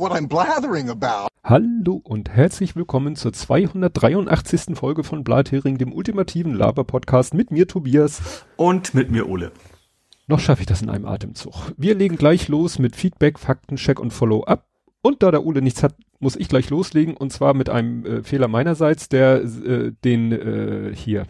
what I'm blathering about. Hallo und herzlich willkommen zur 283. Folge von Blathering, dem ultimativen Laber-Podcast mit mir Tobias. Und mit mir Ole. Noch schaffe ich das in einem Atemzug. Wir legen gleich los mit Feedback, Faktencheck und Follow-up. Und da der Ole nichts hat, muss ich gleich loslegen und zwar mit einem äh, Fehler meinerseits, der äh, den äh, hier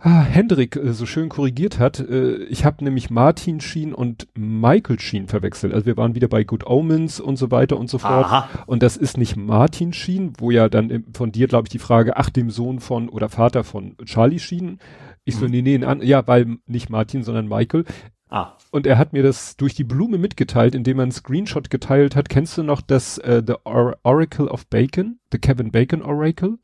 ah, Hendrik äh, so schön korrigiert hat. Äh, ich habe nämlich Martin Sheen und Michael Sheen verwechselt. Also wir waren wieder bei Good Omens und so weiter und so fort. Aha. Und das ist nicht Martin Sheen, wo ja dann im, von dir, glaube ich, die Frage, ach, dem Sohn von oder Vater von Charlie Sheen. Ich so, mhm. nee, nee, an, ja, weil nicht Martin, sondern Michael. Ah. Und er hat mir das durch die Blume mitgeteilt, indem er einen Screenshot geteilt hat. Kennst du noch das uh, The Or Oracle of Bacon? The Kevin Bacon Oracle?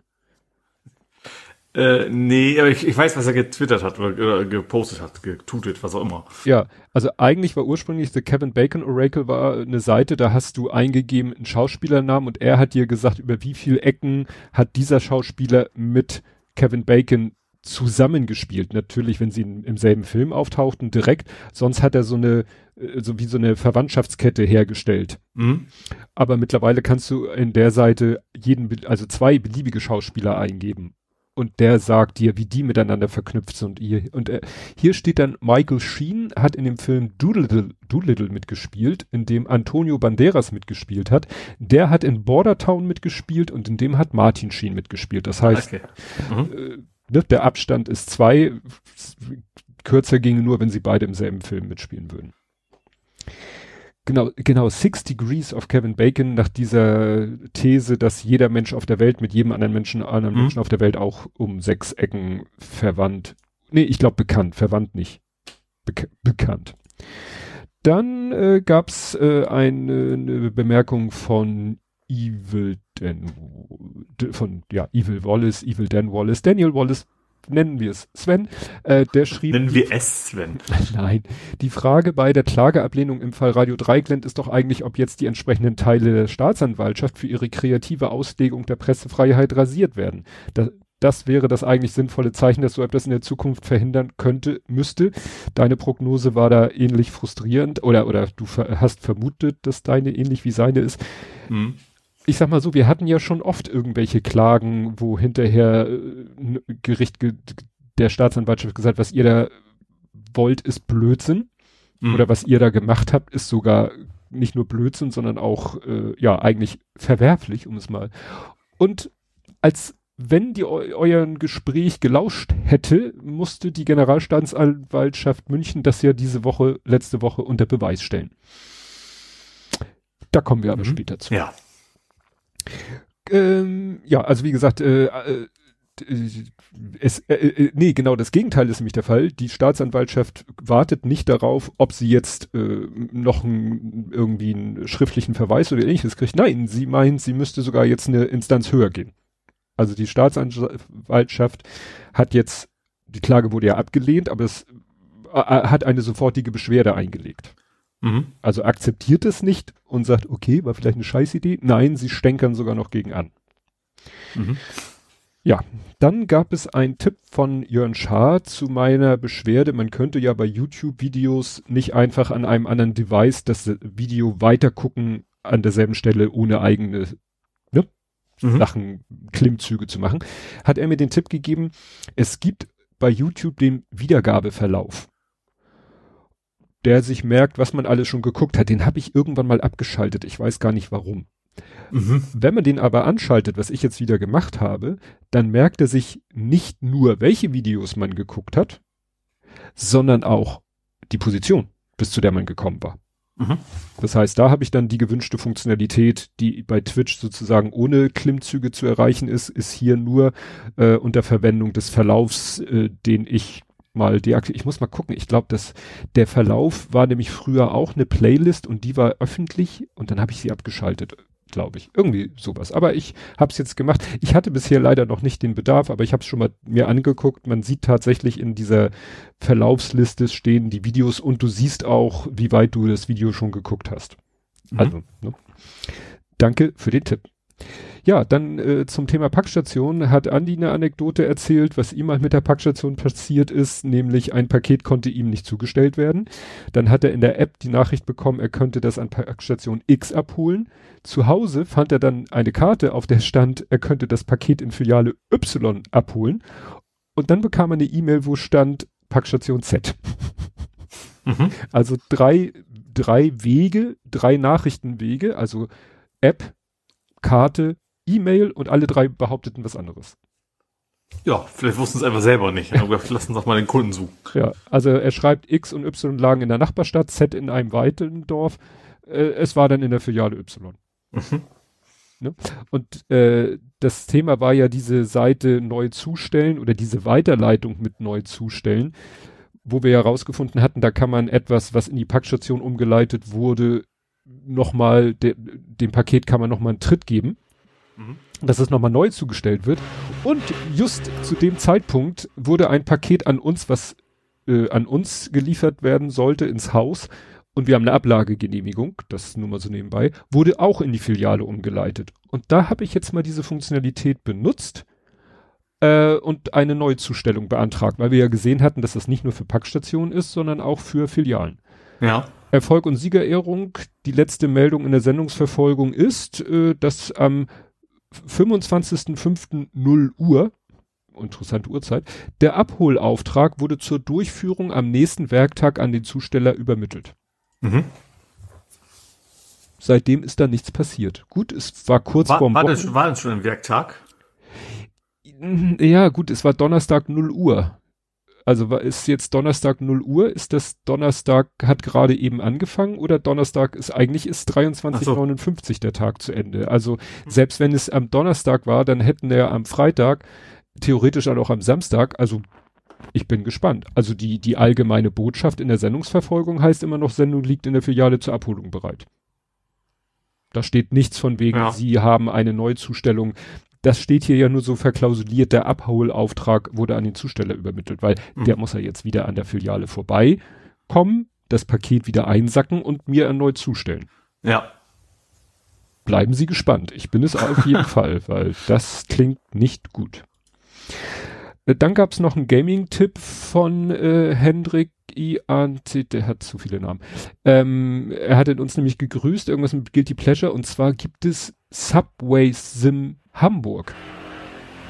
Äh, nee, aber ich, ich weiß, was er getwittert hat oder, gepostet hat, getutet, was auch immer. Ja, also eigentlich war ursprünglich The Kevin Bacon Oracle war eine Seite, da hast du eingegeben einen Schauspielernamen und er hat dir gesagt, über wie viele Ecken hat dieser Schauspieler mit Kevin Bacon zusammengespielt. Natürlich, wenn sie in, im selben Film auftauchten, direkt. Sonst hat er so eine, äh, so wie so eine Verwandtschaftskette hergestellt. Mhm. Aber mittlerweile kannst du in der Seite jeden, also zwei beliebige Schauspieler eingeben und der sagt dir, wie die miteinander verknüpft sind. Und äh, hier steht dann, Michael Sheen hat in dem Film Doolittle, Doolittle mitgespielt, in dem Antonio Banderas mitgespielt hat. Der hat in Bordertown mitgespielt und in dem hat Martin Sheen mitgespielt. Das heißt, okay. mhm. äh, ne, der Abstand ist zwei, kürzer ginge nur, wenn sie beide im selben Film mitspielen würden. Genau, genau, Six Degrees of Kevin Bacon nach dieser These, dass jeder Mensch auf der Welt mit jedem anderen Menschen, anderen mhm. Menschen auf der Welt auch um sechs Ecken verwandt. Nee, ich glaube bekannt, verwandt nicht. Be bekannt. Dann äh, gab es äh, eine, eine Bemerkung von Evil Dan, von, ja, Evil Wallace, Evil Dan Wallace, Daniel Wallace, nennen wir es Sven, äh, der schrieb. Nennen wir es Sven. Nein. Die Frage bei der Klageablehnung im Fall Radio Dreigland ist doch eigentlich, ob jetzt die entsprechenden Teile der Staatsanwaltschaft für ihre kreative Auslegung der Pressefreiheit rasiert werden. Das, das wäre das eigentlich sinnvolle Zeichen, dass so etwas in der Zukunft verhindern könnte, müsste. Deine Prognose war da ähnlich frustrierend oder, oder du hast vermutet, dass deine ähnlich wie seine ist. Mhm ich sag mal so, wir hatten ja schon oft irgendwelche Klagen, wo hinterher äh, Gericht ge der Staatsanwaltschaft gesagt, was ihr da wollt, ist Blödsinn. Mhm. Oder was ihr da gemacht habt, ist sogar nicht nur Blödsinn, sondern auch äh, ja eigentlich verwerflich, um es mal. Und als wenn die eu euren Gespräch gelauscht hätte, musste die Generalstaatsanwaltschaft München das ja diese Woche, letzte Woche unter Beweis stellen. Da kommen wir aber mhm. später zu. Ja. Ähm, ja, also wie gesagt, äh, äh, es, äh, äh, nee, genau das Gegenteil ist nämlich der Fall. Die Staatsanwaltschaft wartet nicht darauf, ob sie jetzt äh, noch ein, irgendwie einen schriftlichen Verweis oder ähnliches kriegt. Nein, sie meint, sie müsste sogar jetzt eine Instanz höher gehen. Also die Staatsanwaltschaft hat jetzt, die Klage wurde ja abgelehnt, aber es äh, äh hat eine sofortige Beschwerde eingelegt. Mhm. Also akzeptiert es nicht und sagt, okay, war vielleicht eine Scheißidee. Nein, sie stänkern sogar noch gegen an. Mhm. Ja, dann gab es einen Tipp von Jörn Schaar zu meiner Beschwerde. Man könnte ja bei YouTube-Videos nicht einfach an einem anderen Device das Video weitergucken an derselben Stelle ohne eigene ne, mhm. Sachen, Klimmzüge zu machen. Hat er mir den Tipp gegeben, es gibt bei YouTube den Wiedergabeverlauf der sich merkt, was man alles schon geguckt hat. Den habe ich irgendwann mal abgeschaltet. Ich weiß gar nicht warum. Mhm. Wenn man den aber anschaltet, was ich jetzt wieder gemacht habe, dann merkt er sich nicht nur, welche Videos man geguckt hat, sondern auch die Position, bis zu der man gekommen war. Mhm. Das heißt, da habe ich dann die gewünschte Funktionalität, die bei Twitch sozusagen ohne Klimmzüge zu erreichen ist, ist hier nur äh, unter Verwendung des Verlaufs, äh, den ich mal deaktiviert. Ich muss mal gucken. Ich glaube, dass der Verlauf war nämlich früher auch eine Playlist und die war öffentlich und dann habe ich sie abgeschaltet, glaube ich. Irgendwie sowas. Aber ich habe es jetzt gemacht. Ich hatte bisher leider noch nicht den Bedarf, aber ich habe es schon mal mir angeguckt. Man sieht tatsächlich in dieser Verlaufsliste stehen die Videos und du siehst auch, wie weit du das Video schon geguckt hast. Mhm. Also, ne? danke für den Tipp. Ja, dann äh, zum Thema Packstation hat Andi eine Anekdote erzählt, was ihm mal mit der Packstation passiert ist, nämlich ein Paket konnte ihm nicht zugestellt werden. Dann hat er in der App die Nachricht bekommen, er könnte das an Packstation X abholen. Zu Hause fand er dann eine Karte, auf der stand, er könnte das Paket in Filiale Y abholen. Und dann bekam er eine E-Mail, wo stand Packstation Z. Mhm. Also drei, drei Wege, drei Nachrichtenwege, also App, Karte, E-Mail und alle drei behaupteten was anderes. Ja, vielleicht wussten es einfach selber nicht. Aber lassen doch mal den Kunden suchen. Ja, also er schreibt X und Y lagen in der Nachbarstadt, Z in einem weiteren Dorf. Äh, es war dann in der Filiale Y. Mhm. Ne? Und äh, das Thema war ja diese Seite neu zustellen oder diese Weiterleitung mit neu zustellen, wo wir ja rausgefunden hatten, da kann man etwas, was in die Packstation umgeleitet wurde, nochmal, de, dem Paket kann man nochmal einen Tritt geben, mhm. dass es nochmal neu zugestellt wird. Und just zu dem Zeitpunkt wurde ein Paket an uns, was äh, an uns geliefert werden sollte, ins Haus, und wir haben eine Ablagegenehmigung, das nur mal so nebenbei, wurde auch in die Filiale umgeleitet. Und da habe ich jetzt mal diese Funktionalität benutzt äh, und eine Neuzustellung beantragt, weil wir ja gesehen hatten, dass das nicht nur für Packstationen ist, sondern auch für Filialen. Ja. Erfolg und Siegerehrung, die letzte Meldung in der Sendungsverfolgung ist, äh, dass am 25.05.0 Uhr interessante Uhrzeit. Der Abholauftrag wurde zur Durchführung am nächsten Werktag an den Zusteller übermittelt. Mhm. Seitdem ist da nichts passiert. Gut, es war kurz war, vorm war das, war das schon ein Werktag? Ja, gut, es war Donnerstag 0 Uhr. Also ist jetzt Donnerstag 0 Uhr, ist das Donnerstag, hat gerade eben angefangen oder Donnerstag ist, eigentlich ist 23.59 so. der Tag zu Ende. Also selbst wenn es am Donnerstag war, dann hätten wir am Freitag, theoretisch auch am Samstag, also ich bin gespannt. Also die, die allgemeine Botschaft in der Sendungsverfolgung heißt immer noch, Sendung liegt in der Filiale zur Abholung bereit. Da steht nichts von wegen, ja. Sie haben eine Neuzustellung. Das steht hier ja nur so verklausuliert, der Abholauftrag wurde an den Zusteller übermittelt, weil mhm. der muss ja jetzt wieder an der Filiale vorbeikommen, das Paket wieder einsacken und mir erneut zustellen. Ja. Bleiben Sie gespannt. Ich bin es auf jeden Fall, weil das klingt nicht gut. Äh, dann gab's noch einen Gaming-Tipp von äh, Hendrik IANC, der hat zu viele Namen. Ähm, er hat uns nämlich gegrüßt, irgendwas mit Guilty Pleasure, und zwar gibt es Subway Sim Hamburg.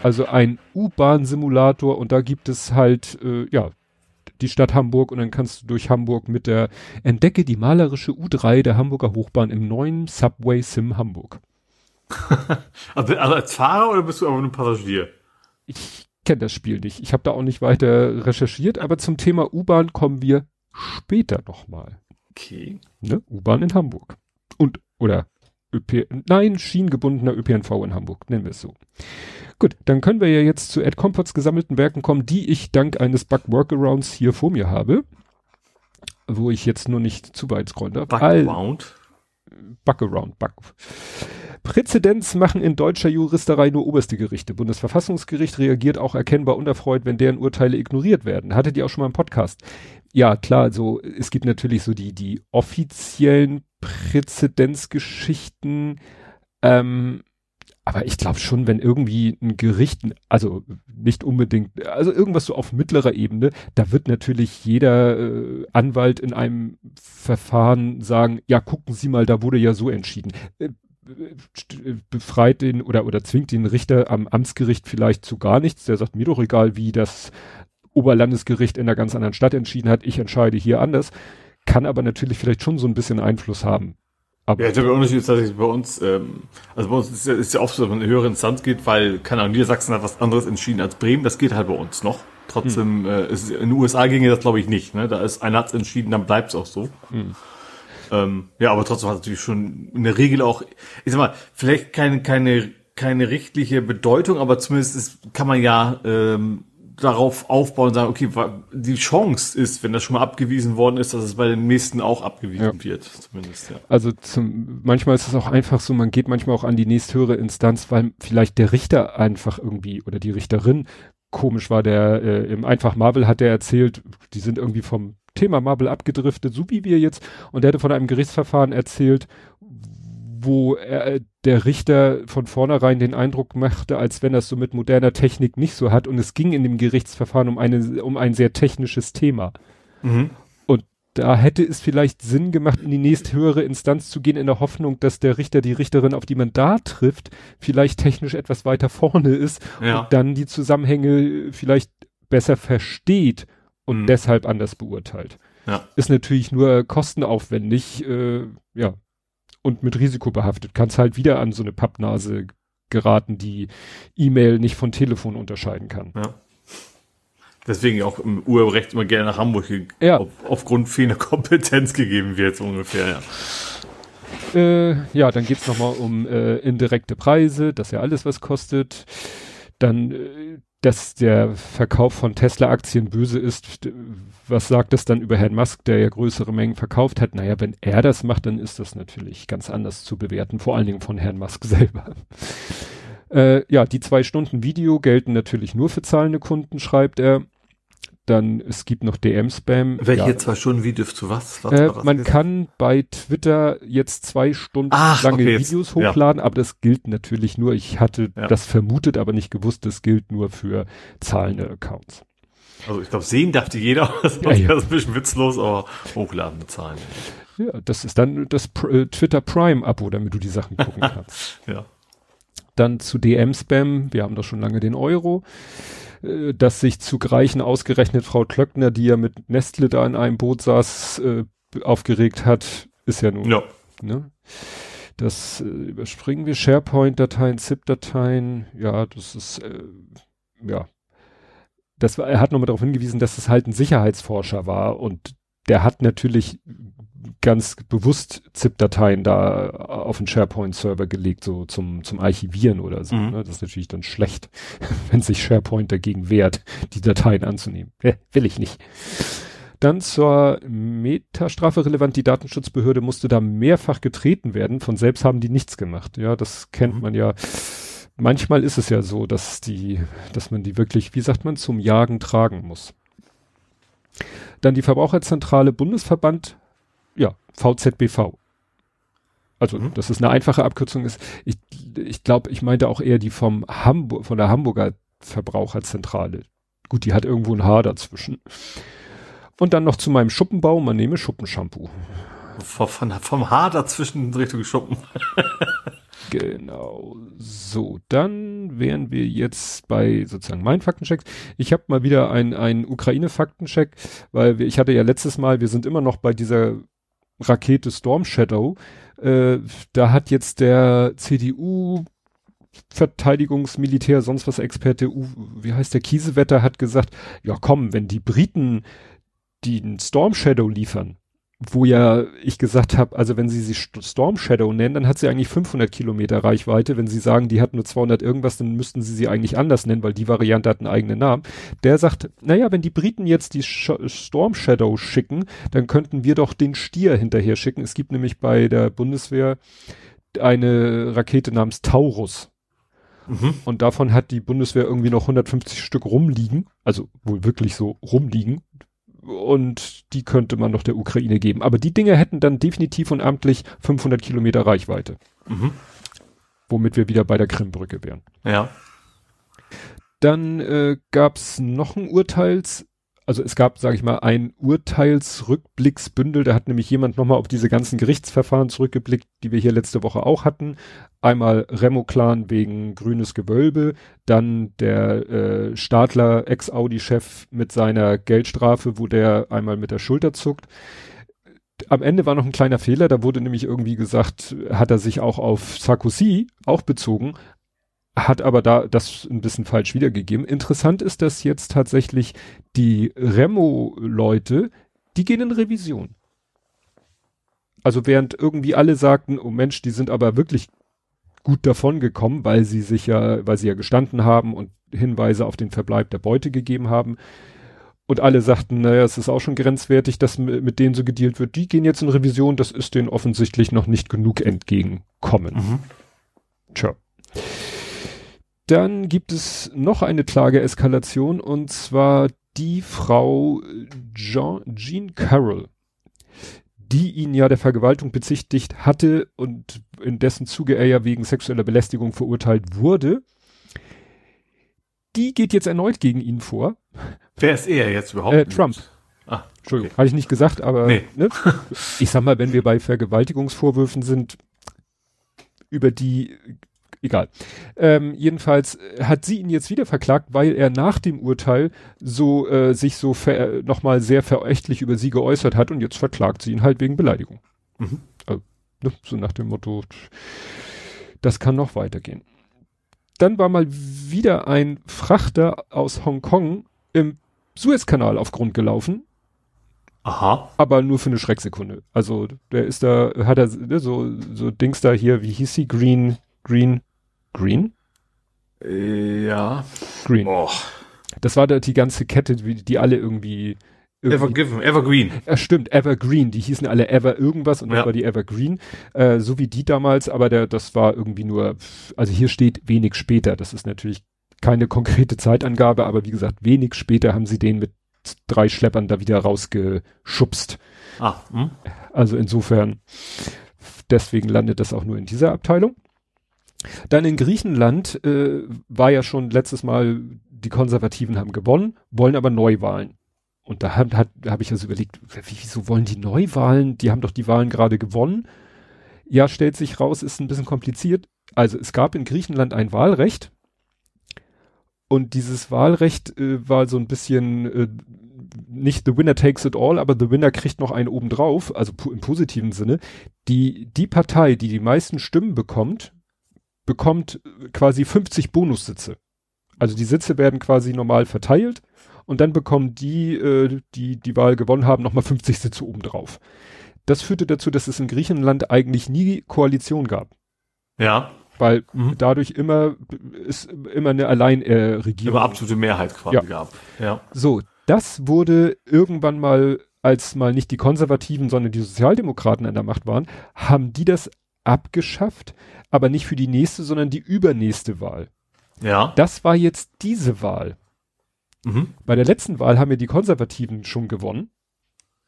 Also ein U-Bahn-Simulator und da gibt es halt, äh, ja, die Stadt Hamburg und dann kannst du durch Hamburg mit der Entdecke die malerische U3 der Hamburger Hochbahn im neuen Subway Sim Hamburg. also, also als Fahrer oder bist du aber nur Passagier? Ich kenne das Spiel nicht. Ich habe da auch nicht weiter recherchiert, aber zum Thema U-Bahn kommen wir später nochmal. Okay. Ne? U-Bahn in Hamburg. Und, oder ÖP, nein, schienengebundener ÖPNV in Hamburg, nennen wir es so. Gut, dann können wir ja jetzt zu Ed Comforts gesammelten Werken kommen, die ich dank eines Bug-Workarounds hier vor mir habe. Wo ich jetzt nur nicht zu weit scroll darf. Bug-Around? Bug-Around, Bug. Präzedenz machen in deutscher Juristerei nur oberste Gerichte. Bundesverfassungsgericht reagiert auch erkennbar unerfreut, wenn deren Urteile ignoriert werden. Hattet ihr auch schon mal einen Podcast? Ja, klar, so, es gibt natürlich so die, die offiziellen Präzedenzgeschichten, ähm, aber ich glaube schon, wenn irgendwie ein Gericht, also nicht unbedingt, also irgendwas so auf mittlerer Ebene, da wird natürlich jeder äh, Anwalt in einem Verfahren sagen, ja, gucken Sie mal, da wurde ja so entschieden. Äh, befreit den oder, oder zwingt den Richter am Amtsgericht vielleicht zu gar nichts. Der sagt mir doch egal, wie das Oberlandesgericht in einer ganz anderen Stadt entschieden hat. Ich entscheide hier anders. Kann aber natürlich vielleicht schon so ein bisschen Einfluss haben. Aber ja, der Unterschied ist tatsächlich bei uns, ähm, also bei uns ist ja, ist ja oft so, dass man in höhere Instanz geht, weil, keine Ahnung, Niedersachsen hat was anderes entschieden als Bremen. Das geht halt bei uns noch. Trotzdem, hm. äh, ist, in den USA ginge das glaube ich nicht. Ne? Da ist einer hat's entschieden, dann bleibt es auch so. Hm. Ähm, ja, aber trotzdem hat es natürlich schon in der Regel auch, ich sag mal, vielleicht keine, keine, keine rechtliche Bedeutung, aber zumindest ist, kann man ja ähm, darauf aufbauen und sagen, okay, die Chance ist, wenn das schon mal abgewiesen worden ist, dass es bei den nächsten auch abgewiesen ja. wird, zumindest, ja. Also zum, manchmal ist es auch einfach so, man geht manchmal auch an die nächsthöhere Instanz, weil vielleicht der Richter einfach irgendwie oder die Richterin komisch war, der äh, im Einfach Marvel hat er erzählt, die sind irgendwie vom Thema Marvel abgedriftet, so wie wir jetzt. Und er hatte von einem Gerichtsverfahren erzählt, wo er, der Richter von vornherein den Eindruck machte, als wenn er es so mit moderner Technik nicht so hat. Und es ging in dem Gerichtsverfahren um eine, um ein sehr technisches Thema. Mhm. Und da hätte es vielleicht Sinn gemacht, in die nächsthöhere Instanz zu gehen, in der Hoffnung, dass der Richter, die Richterin, auf die man da trifft, vielleicht technisch etwas weiter vorne ist Ja. und dann die Zusammenhänge vielleicht besser versteht und Mhm. deshalb anders beurteilt. Ja. Ist natürlich nur kostenaufwendig, äh, ja, und mit Risiko behaftet. Kannst halt wieder an so eine Pappnase geraten, die E-Mail nicht von Telefon unterscheiden kann. Ja. Deswegen auch im Urheberrecht immer gerne nach Hamburg Ja. auf, aufgrund fehlender Kompetenz gegeben wird, so ungefähr, ja. Äh, ja, dann geht's noch nochmal um äh, indirekte Preise, dass ja alles was kostet. Dann, äh, dass der Verkauf von Tesla-Aktien böse ist. Was sagt das dann über Herrn Musk, der ja größere Mengen verkauft hat? Naja, wenn er das macht, dann ist das natürlich ganz anders zu bewerten, vor allen Dingen von Herrn Musk selber. Äh, ja, die zwei Stunden Video gelten natürlich nur für zahlende Kunden, schreibt er. Dann, es gibt noch DM-Spam. Welche ja, zwei Stunden Videos zu was? was äh, war das man jetzt? kann bei Twitter jetzt zwei Stunden Ach, lange okay, Videos ja. hochladen, aber das gilt natürlich nur, ich hatte Ja. das vermutet, aber nicht gewusst, das gilt nur für zahlende Accounts. Also ich glaube, sehen darf die jeder. Das Ja, ja. ist ein bisschen witzlos, aber hochladen bezahlen. Ja, das ist dann das äh, Twitter Prime Abo, damit du die Sachen gucken kannst. Ja. Dann zu DM-Spam, wir haben doch schon lange den Euro, äh, dass sich zu Greichen ausgerechnet Frau Klöckner, die ja mit Nestle da in einem Boot saß, äh, aufgeregt hat, ist ja nun Ja. Ne? Das äh, überspringen wir. SharePoint-Dateien, ZIP-Dateien, ja, das ist, äh, ja. Das war, er hat nochmal darauf hingewiesen, dass es halt ein Sicherheitsforscher war und der hat natürlich ganz bewusst ZIP-Dateien da auf den SharePoint-Server gelegt, so zum, zum Archivieren oder so. Mhm. Ne? Das ist natürlich dann schlecht, wenn sich SharePoint dagegen wehrt, die Dateien anzunehmen. Äh, will ich nicht. Dann zur Metastrafe relevant. Die Datenschutzbehörde musste da mehrfach getreten werden. Von selbst haben die nichts gemacht. Ja, das kennt Mhm. man ja. Manchmal ist es ja so, dass die, dass man die wirklich, wie sagt man, zum Jagen tragen muss. Dann die Verbraucherzentrale Bundesverband, ja, VZBV. Also, Mhm. dass es eine einfache Abkürzung ist. Ich, ich glaube, ich meinte auch eher die vom Hamburg, von der Hamburger Verbraucherzentrale. Gut, die hat irgendwo ein Haar dazwischen. Und dann noch zu meinem Schuppenbau, man nehme Schuppenshampoo. Vom, von, vom Haar dazwischen in Richtung Schuppen. Genau. So, dann wären wir jetzt bei sozusagen meinen Faktenchecks. Ich habe mal wieder einen Ukraine-Faktencheck, weil wir, ich hatte ja letztes Mal, wir sind immer noch bei dieser Rakete Storm Shadow. Äh, da hat jetzt der CDU Verteidigungsmilitär, sonst was Experte, U, wie heißt der Kiesewetter, hat gesagt, ja komm, wenn die Briten den Storm Shadow liefern, wo ja ich gesagt habe, also wenn sie sie St- Storm Shadow nennen, dann hat sie eigentlich 500 Kilometer Reichweite. Wenn sie sagen, die hat nur 200 irgendwas, dann müssten sie sie eigentlich anders nennen, weil die Variante hat einen eigenen Namen. Der sagt, naja, wenn die Briten jetzt die Sch Storm Shadow schicken, dann könnten wir doch den Stier hinterher schicken. Es gibt nämlich bei der Bundeswehr eine Rakete namens Taurus. Mhm. Und davon hat die Bundeswehr irgendwie noch 150 Stück rumliegen, also wohl wirklich so rumliegen. Und die könnte man noch der Ukraine geben. Aber die Dinger hätten dann definitiv und amtlich 500 Kilometer Reichweite, Mhm. womit wir wieder bei der Krimbrücke wären. Ja. Dann äh, gab es noch ein Urteils, also es gab, sage ich mal, ein Urteilsrückblicksbündel. Da hat nämlich jemand nochmal auf diese ganzen Gerichtsverfahren zurückgeblickt, die wir hier letzte Woche auch hatten. Einmal Remo-Clan wegen grünes Gewölbe, dann der äh, Stadler Ex-Audi-Chef mit seiner Geldstrafe, wo der einmal mit der Schulter zuckt. Am Ende war noch ein kleiner Fehler, da wurde nämlich irgendwie gesagt, hat er sich auch auf Sarkozy auch bezogen, hat aber da das ein bisschen falsch wiedergegeben. Interessant ist, dass jetzt tatsächlich die Remo-Leute, die gehen in Revision. Also während irgendwie alle sagten, oh Mensch, die sind aber wirklich gut davon gekommen, weil sie sich ja, weil sie ja gestanden haben und Hinweise auf den Verbleib der Beute gegeben haben. Und alle sagten, naja, es ist auch schon grenzwertig, dass mit denen so gedealt wird. Die gehen jetzt in Revision, das ist denen offensichtlich noch nicht genug entgegenkommen. Mhm. Tja. Dann gibt es noch eine Klageeskalation und zwar die Frau Jean, Jean Carroll. die ihn ja der Vergewaltigung bezichtigt hatte und in dessen Zuge er ja wegen sexueller Belästigung verurteilt wurde, die geht jetzt erneut gegen ihn vor. Wer ist er jetzt überhaupt? Äh, Trump. Ah, Entschuldigung, hatte ich nicht gesagt, aber Nee. ne? ich sag mal, wenn wir bei Vergewaltigungsvorwürfen sind, über die, egal. Ähm, jedenfalls äh, hat sie ihn jetzt wieder verklagt, weil er nach dem Urteil so äh, sich so nochmal sehr verächtlich über sie geäußert hat und jetzt verklagt sie ihn halt wegen Beleidigung. Mhm. Also, ne? So nach dem Motto, das kann noch weitergehen. Dann war mal wieder ein Frachter aus Hongkong im Suezkanal auf Grund gelaufen Aha. aber nur für eine Schrecksekunde. Also der ist da, hat er ne, so, so Dings da hier, wie hieß sie? Green, Green, Green? Äh, Ja. Green. Oh. Das war da die ganze Kette, die alle irgendwie, Evergiven, Evergreen. ja, stimmt, Evergreen, die hießen alle Ever irgendwas und das Ja. war die Evergreen, äh, so wie die damals, aber der, das war irgendwie nur, also hier steht wenig später, das ist natürlich keine konkrete Zeitangabe, aber wie gesagt, wenig später haben sie den mit drei Schleppern da wieder rausgeschubst. Ah, hm? Also insofern, deswegen landet das auch nur in dieser Abteilung. Dann in Griechenland äh, war ja schon letztes Mal, die Konservativen haben gewonnen, wollen aber Neuwahlen. Und da habe ich also überlegt, wie, wieso wollen die Neuwahlen? Die haben doch die Wahlen gerade gewonnen. Ja, stellt sich raus, ist ein bisschen kompliziert. Also es gab in Griechenland ein Wahlrecht. Und dieses Wahlrecht äh, war so ein bisschen äh, nicht the winner takes it all, aber the winner kriegt noch einen obendrauf, also im positiven Sinne. Die, die Partei, die die meisten Stimmen bekommt, bekommt äh, quasi 50 Bonussitze. Also die Sitze werden quasi normal verteilt und dann bekommen die, äh, die die Wahl gewonnen haben, nochmal 50 Sitze obendrauf. Das führte dazu, dass es in Griechenland eigentlich nie Koalition gab, Ja. weil Mhm. dadurch immer es immer eine Alleinregierung Immer absolute Mehrheit quasi Ja. gab. Ja. So, das wurde irgendwann mal, als mal nicht die Konservativen, sondern die Sozialdemokraten an der Macht waren, haben die das abgeschafft, aber nicht für die nächste, sondern die übernächste Wahl. Ja. Das war jetzt diese Wahl. Mhm. Bei der letzten Wahl haben ja die Konservativen schon gewonnen,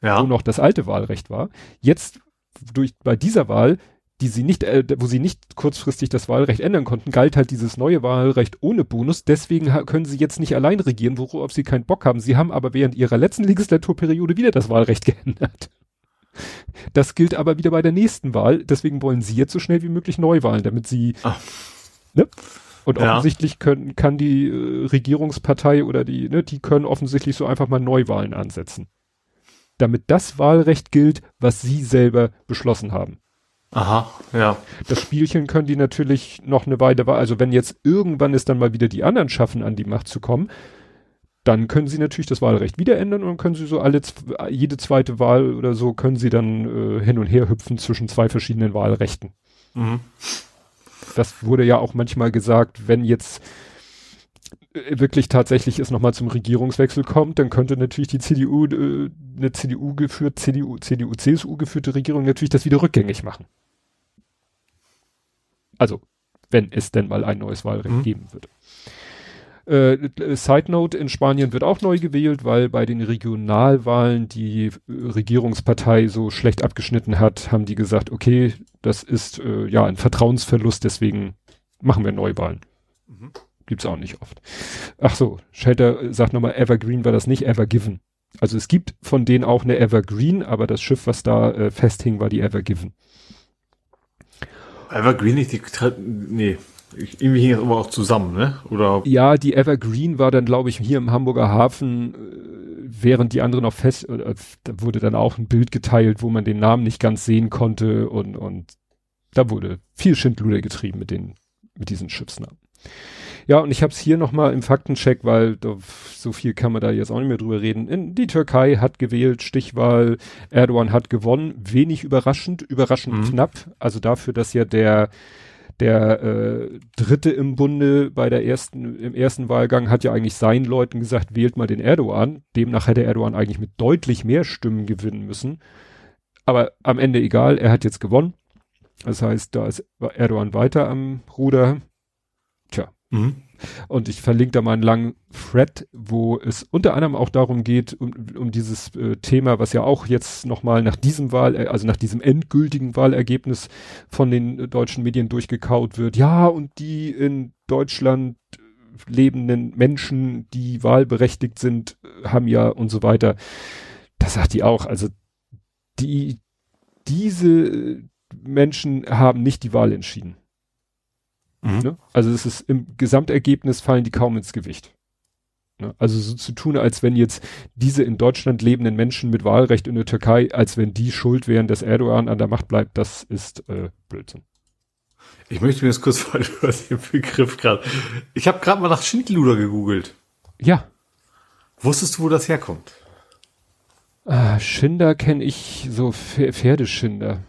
Ja. wo noch das alte Wahlrecht war. Jetzt durch bei dieser Wahl, die sie nicht, äh, wo sie nicht kurzfristig das Wahlrecht ändern konnten, galt halt dieses neue Wahlrecht ohne Bonus. Deswegen können sie jetzt nicht allein regieren, worauf sie keinen Bock haben. Sie haben aber während ihrer letzten Legislaturperiode wieder das Wahlrecht geändert. Das gilt aber wieder bei der nächsten Wahl. Deswegen wollen sie jetzt so schnell wie möglich Neuwahlen, damit sie, Ah. ne? Und Ja. offensichtlich können, kann die äh, Regierungspartei oder die, ne, die können offensichtlich so einfach mal Neuwahlen ansetzen. Damit das Wahlrecht gilt, was sie selber beschlossen haben. Aha. Ja. Das Spielchen können die natürlich noch eine Weile, also wenn jetzt irgendwann es dann mal wieder die anderen schaffen, an die Macht zu kommen, dann können sie natürlich das Wahlrecht wieder ändern und dann können sie so alle, jede zweite Wahl oder so können sie dann äh, hin und her hüpfen zwischen zwei verschiedenen Wahlrechten. Mhm. Das wurde ja auch manchmal gesagt, wenn jetzt äh, wirklich tatsächlich es nochmal zum Regierungswechsel kommt, dann könnte natürlich die CDU, äh, eine CDU geführt, CDU, CDU, CSU geführte Regierung natürlich das wieder rückgängig machen. Also, wenn es denn mal ein neues Wahlrecht Mhm. geben würde. Äh, Side Note, in Spanien wird auch neu gewählt, weil bei den Regionalwahlen die äh, Regierungspartei so schlecht abgeschnitten hat, haben die gesagt, okay, das ist äh, ja ein Vertrauensverlust, deswegen machen wir Neuwahlen. Mhm. Gibt's auch nicht oft. Ach so, Shelter äh, sagt nochmal, Evergreen war das nicht, Evergiven. Also es gibt von denen auch eine Evergreen, aber das Schiff, was da äh, festhing, war die Evergiven. Evergreen nicht die, nee. Ich- Irgendwie hing das immer auch zusammen, ne? Oder, Ja, die Evergreen war dann, glaube ich, hier im Hamburger Hafen, äh, während die andere noch fest, äh, da wurde dann auch ein Bild geteilt, wo man den Namen nicht ganz sehen konnte und, und da wurde viel Schindluder getrieben mit den, mit diesen Schiffsnamen. Ja, und ich habe es hier nochmal im Faktencheck, weil da, so viel kann man da jetzt auch nicht mehr drüber reden. In, die Türkei hat gewählt, Stichwahl, Erdogan hat gewonnen, wenig überraschend, überraschend Mhm. knapp. Also dafür, dass ja der der äh, Dritte im Bunde bei der ersten, im ersten Wahlgang hat ja eigentlich seinen Leuten gesagt, wählt mal den Erdogan. Demnach hätte Erdogan eigentlich mit deutlich mehr Stimmen gewinnen müssen. Aber am Ende egal, er hat jetzt gewonnen. Das heißt, da ist Erdogan weiter am Ruder. Tja, mhm. Und ich verlinke da mal einen langen Thread, wo es unter anderem auch darum geht, um, um dieses äh, Thema, was ja auch jetzt nochmal nach diesem Wahl, äh, also nach diesem endgültigen Wahlergebnis von den äh, deutschen Medien durchgekaut wird. Ja, und die in Deutschland lebenden Menschen, die wahlberechtigt sind, haben ja und so weiter. Das sagt die auch. Also die, diese Menschen haben nicht die Wahl entschieden. Mhm. Ne? Also es ist im Gesamtergebnis fallen die kaum ins Gewicht. Ne? Also so zu tun, als wenn jetzt diese in Deutschland lebenden Menschen mit Wahlrecht in der Türkei, als wenn die schuld wären, dass Erdogan an der Macht bleibt, das ist äh, Blödsinn. Ich möchte mir das kurz, du hast den Begriff gerade. Ich habe gerade mal nach Schindluder gegoogelt. Ja. Wusstest du, wo das herkommt? Ah, Schinder kenne ich, so Pferdeschinder.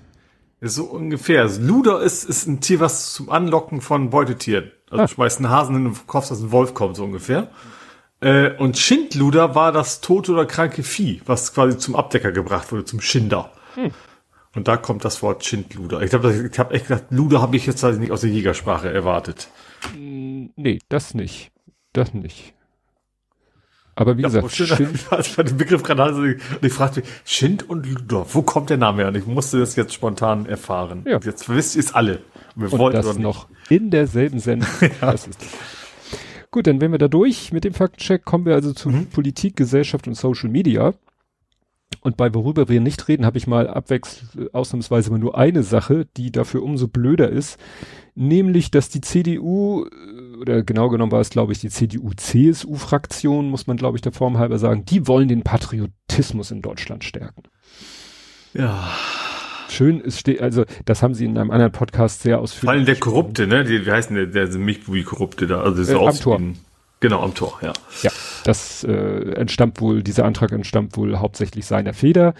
So ungefähr. Luder ist, ist ein Tier, was zum Anlocken von Beutetieren. Also ah. du schmeißt einen Hasen in den Kopf, dass ein Wolf kommt, so ungefähr. Äh, und Schindluder war das tote oder kranke Vieh, was quasi zum Abdecker gebracht wurde, zum Schinder. Hm. Und da kommt das Wort Schindluder. Ich glaube, ich habe echt gedacht, Luder habe ich jetzt halt nicht aus der Jägersprache erwartet. Hm, nee, das nicht. Das nicht. Aber wie ja, gesagt, schön, Schind, als ich den Begriff gerade hatte, und ich fragte mich, Schind und Ludorf, wo kommt der Name her? Und ich musste das jetzt spontan erfahren. Ja. Jetzt wisst ihr es alle. Und wir und das noch in derselben Sendung. ja. Gut, dann wären wir da durch mit dem Faktencheck. Kommen wir also zu mhm. Politik, Gesellschaft und Social Media. Und bei worüber wir nicht reden, habe ich mal abwechselnd ausnahmsweise mal nur eine Sache, die dafür umso blöder ist, nämlich, dass die CDU oder genau genommen war es, glaube ich, die CDU-CSU-Fraktion, muss man, glaube ich, der Form halber sagen, die wollen den Patriotismus in Deutschland stärken. Ja. Schön, es steht, also das haben sie in einem anderen Podcast sehr ausführlich. Vor allem der Korrupte, ne? Die, wie heißt denn der, der Milchbubi-Korrupte da? Also so äh, am Tor. Genau, am Tor, ja. Ja, das äh, entstammt wohl, dieser Antrag entstammt wohl hauptsächlich seiner Feder.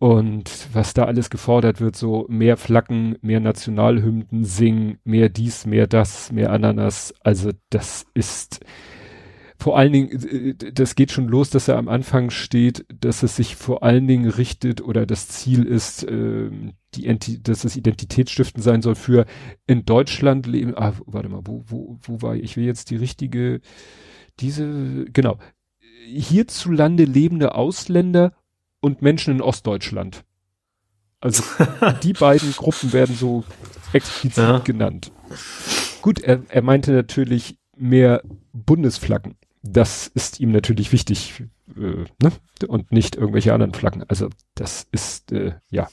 Und was da alles gefordert wird, so mehr Flaggen, mehr Nationalhymnen singen, mehr dies, mehr das, mehr Ananas. Also das ist vor allen Dingen, äh, das geht schon los, dass er am Anfang steht, dass es sich vor allen Dingen richtet oder das Ziel ist, äh, die Enti dass es Identitätsstiften sein soll für in Deutschland leben. Ah, warte mal, wo, wo, wo war ich? Ich will jetzt die richtige, diese, genau. Hierzulande lebende Ausländer und Menschen in Ostdeutschland. Also die beiden Gruppen werden so explizit ja. genannt. Gut, er, er meinte natürlich mehr Bundesflaggen. Das ist ihm natürlich wichtig, äh, ne? Und nicht irgendwelche anderen Flaggen. Also das ist äh, ja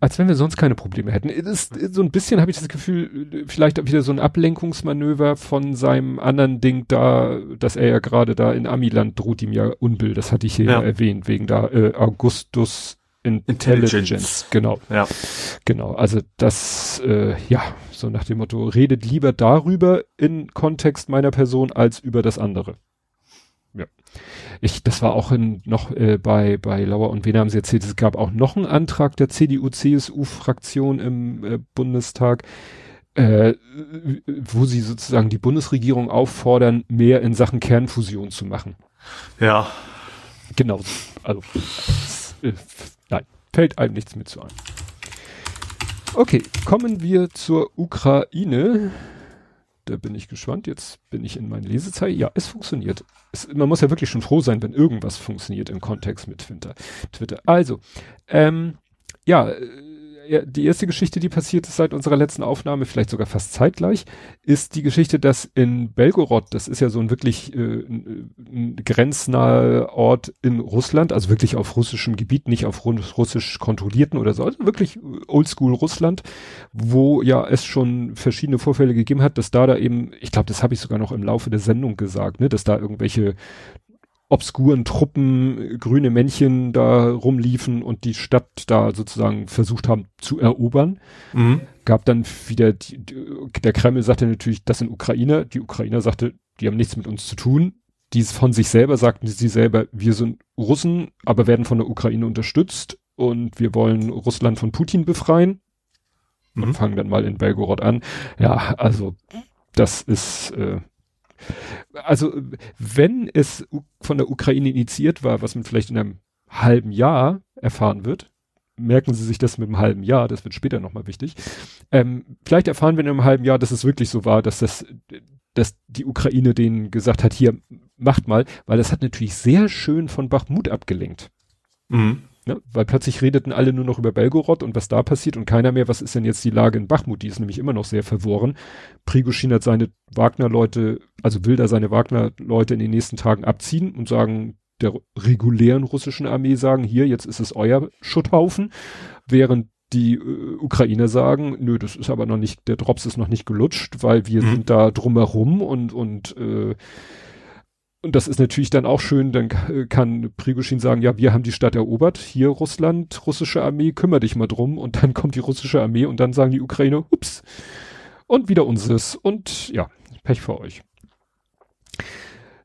als wenn wir sonst keine Probleme hätten. Ist, so ein bisschen habe ich das Gefühl, vielleicht wieder so ein Ablenkungsmanöver von seinem anderen Ding da, dass er ja gerade da in Amiland droht ihm ja Unbill, das hatte ich hier ja. erwähnt, wegen da äh, Augustus Intelligence. Intelligence. Genau. Ja. Genau. Also das, äh, ja, so nach dem Motto, redet lieber darüber in Kontext meiner Person als über das andere. Ich, das war auch in, noch äh, bei, bei Lauer und Wen haben sie erzählt, es gab auch noch einen Antrag der CDU-CSU-Fraktion im äh, Bundestag, äh, wo sie sozusagen die Bundesregierung auffordern, mehr in Sachen Kernfusion zu machen. Ja. Genau. Also, äh, nein, fällt einem nichts mit zu ein. Okay, kommen wir zur Ukraine. Da bin ich gespannt. Jetzt bin ich in meinen Lesezeichen. Ja, es funktioniert. Es, man muss ja wirklich schon froh sein, wenn irgendwas funktioniert im Kontext mit Twitter. Twitter. Also, ähm, ja, die erste Geschichte, die passiert ist seit unserer letzten Aufnahme, vielleicht sogar fast zeitgleich, ist die Geschichte, dass in Belgorod, das ist ja so ein wirklich äh, ein grenznaher Ort in Russland, also wirklich auf russischem Gebiet, nicht auf russisch kontrollierten oder so, also wirklich oldschool Russland, wo ja es schon verschiedene Vorfälle gegeben hat, dass da da eben, ich glaube, das habe ich sogar noch im Laufe der Sendung gesagt, ne, dass da irgendwelche obskuren Truppen, grüne Männchen da rumliefen und die Stadt da sozusagen versucht haben zu erobern. Mhm. Gab dann wieder, die, der Kreml sagte natürlich, das sind Ukrainer. Die Ukrainer sagte, die haben nichts mit uns zu tun. Die von sich selber sagten sie selber, wir sind Russen, aber werden von der Ukraine unterstützt und wir wollen Russland von Putin befreien. Mhm. Und fangen dann mal in Belgorod an. Ja, also das ist äh, also wenn es von der Ukraine initiiert war, was man vielleicht in einem halben Jahr erfahren wird, merken Sie sich das mit einem halben Jahr, das wird später nochmal wichtig. Ähm, vielleicht erfahren wir in einem halben Jahr, dass es wirklich so war, dass das, dass die Ukraine denen gesagt hat, hier, macht mal, weil das hat natürlich sehr schön von Bachmut abgelenkt. Mhm. Ne? Weil plötzlich redeten alle nur noch über Belgorod und was da passiert und keiner mehr, was ist denn jetzt die Lage in Bachmut? Die ist nämlich immer noch sehr verworren. Prigoschin hat seine Wagner-Leute, also will da seine Wagner-Leute in den nächsten Tagen abziehen und sagen, der regulären russischen Armee sagen, hier, jetzt ist es euer Schutthaufen, während die äh, Ukrainer sagen, nö, das ist aber noch nicht, der Drops ist noch nicht gelutscht, weil wir mhm. sind da drumherum und, und, äh, und das ist natürlich dann auch schön, dann kann Prigoshin sagen, ja, wir haben die Stadt erobert, hier Russland, russische Armee, kümmere dich mal drum und dann kommt die russische Armee und dann sagen die Ukrainer, ups, und wieder unseres und ja, Pech für euch.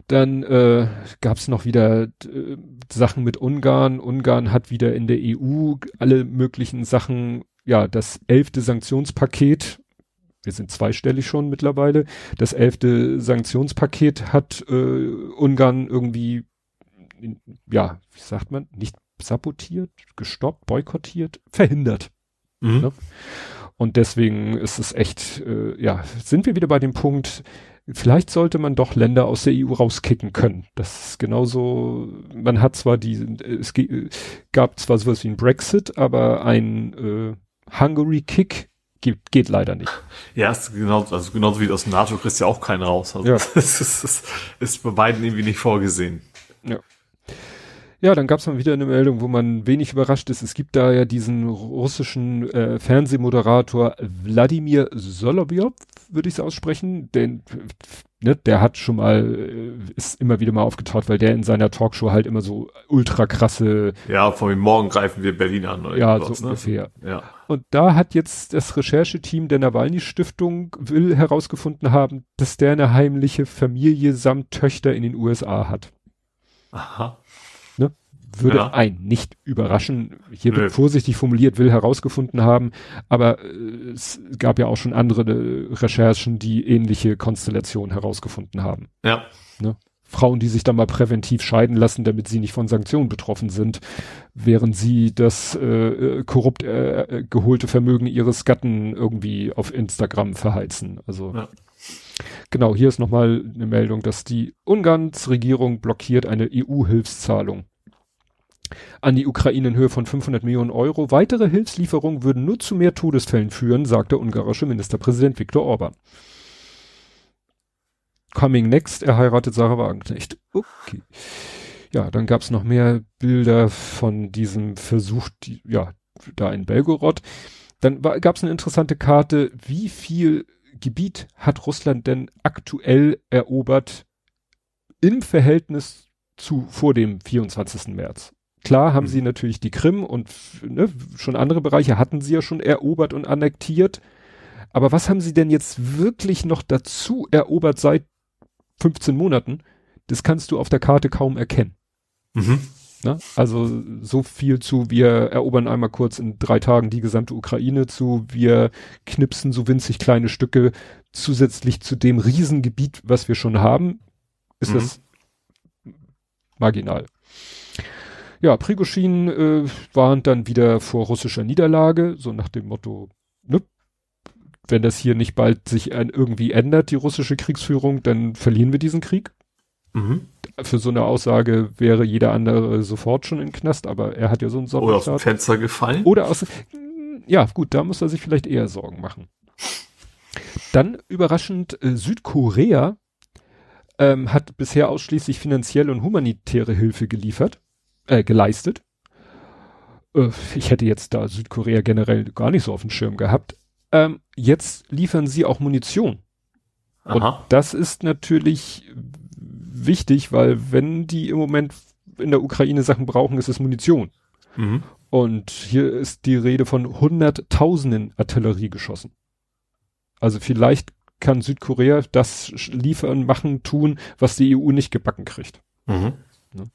Dann äh, gab es noch wieder äh, Sachen mit Ungarn. Ungarn hat wieder in der EU alle möglichen Sachen, ja, das elfte Sanktionspaket. Wir sind zweistellig schon mittlerweile. Das elfte Sanktionspaket hat äh, Ungarn irgendwie, ja, wie sagt man, nicht sabotiert, gestoppt, boykottiert, verhindert. Mhm. Ne? Und deswegen ist es echt, äh, ja, sind wir wieder bei dem Punkt, vielleicht sollte man doch Länder aus der EU rauskicken können. Das ist genauso, man hat zwar die, es gab zwar sowas wie ein Brexit, aber ein äh, Hungary Kick geht, geht leider nicht. Ja, ist genau, also genauso wie aus dem NATO kriegst du ja auch keinen raus. Also ja. das, ist, das ist bei beiden irgendwie nicht vorgesehen. Ja. Ja, dann gab es mal wieder eine Meldung, wo man wenig überrascht ist. Es gibt da ja diesen russischen äh, Fernsehmoderator Wladimir Solovyov, würde ich es aussprechen. Den, ne, der hat schon mal, äh, ist immer wieder mal aufgetaucht, weil der in seiner Talkshow halt immer so ultra krasse. Ja, von morgen greifen wir Berlin an. Oder ja, so ne? ungefähr. Ja. Und da hat jetzt das Rechercheteam der Nawalny-Stiftung will herausgefunden haben, dass der eine heimliche Familie samt Töchter in den USA hat. Aha würde ja. ein nicht überraschen. Hier wird vorsichtig formuliert, will herausgefunden haben, aber äh, es gab ja auch schon andere äh, Recherchen, die ähnliche Konstellationen herausgefunden haben. Ja. Ne? Frauen, die sich dann mal präventiv scheiden lassen, damit sie nicht von Sanktionen betroffen sind, während sie das äh, äh korrupt äh, geholte Vermögen ihres Gatten irgendwie auf Instagram verheizen. Also ja. genau, hier ist nochmal eine Meldung, dass die Ungarns Regierung blockiert eine EU-Hilfszahlung an die Ukraine in Höhe von 500 Millionen Euro. Weitere Hilfslieferungen würden nur zu mehr Todesfällen führen, sagt der ungarische Ministerpräsident Viktor Orban. Coming next, er heiratet Sarah Wagenknecht. Okay. Ja, dann gab's noch mehr Bilder von diesem Versuch, die, ja, da in Belgorod. Dann gab's eine interessante Karte, wie viel Gebiet hat Russland denn aktuell erobert im Verhältnis zu vor dem 24. März? Klar haben mhm. sie natürlich die Krim und ne, schon andere Bereiche hatten sie ja schon erobert und annektiert. Aber was haben sie denn jetzt wirklich noch dazu erobert seit 15 Monaten? Das kannst du auf der Karte kaum erkennen. Mhm. Ne? Also so viel zu, wir erobern einmal kurz in drei Tagen die gesamte Ukraine zu, wir knipsen so winzig kleine Stücke zusätzlich zu dem Riesengebiet, was wir schon haben, ist mhm. das marginal. Ja, Prigoschin äh, warnt dann wieder vor russischer Niederlage, so nach dem Motto, ne, wenn das hier nicht bald sich irgendwie ändert, die russische Kriegsführung, dann verlieren wir diesen Krieg. Mhm. Für so eine Aussage wäre jeder andere sofort schon in Knast, aber er hat ja so einen Sonderstaat. Oder aus dem Fenster gefallen. Oder aus, ja gut, da muss er sich vielleicht eher Sorgen machen. Dann überraschend, äh, Südkorea ähm, hat bisher ausschließlich finanzielle und humanitäre Hilfe geliefert äh, geleistet. Äh, ich hätte jetzt da Südkorea generell gar nicht so auf dem Schirm gehabt. Ähm, jetzt liefern sie auch Munition. Aha. Und das ist natürlich wichtig, weil wenn die im Moment in der Ukraine Sachen brauchen, ist es Munition. Mhm. Und hier ist die Rede von hunderttausenden Artillerie geschossen. Also vielleicht kann Südkorea das liefern, machen, tun, was die EU nicht gebacken kriegt. Mhm. Ne?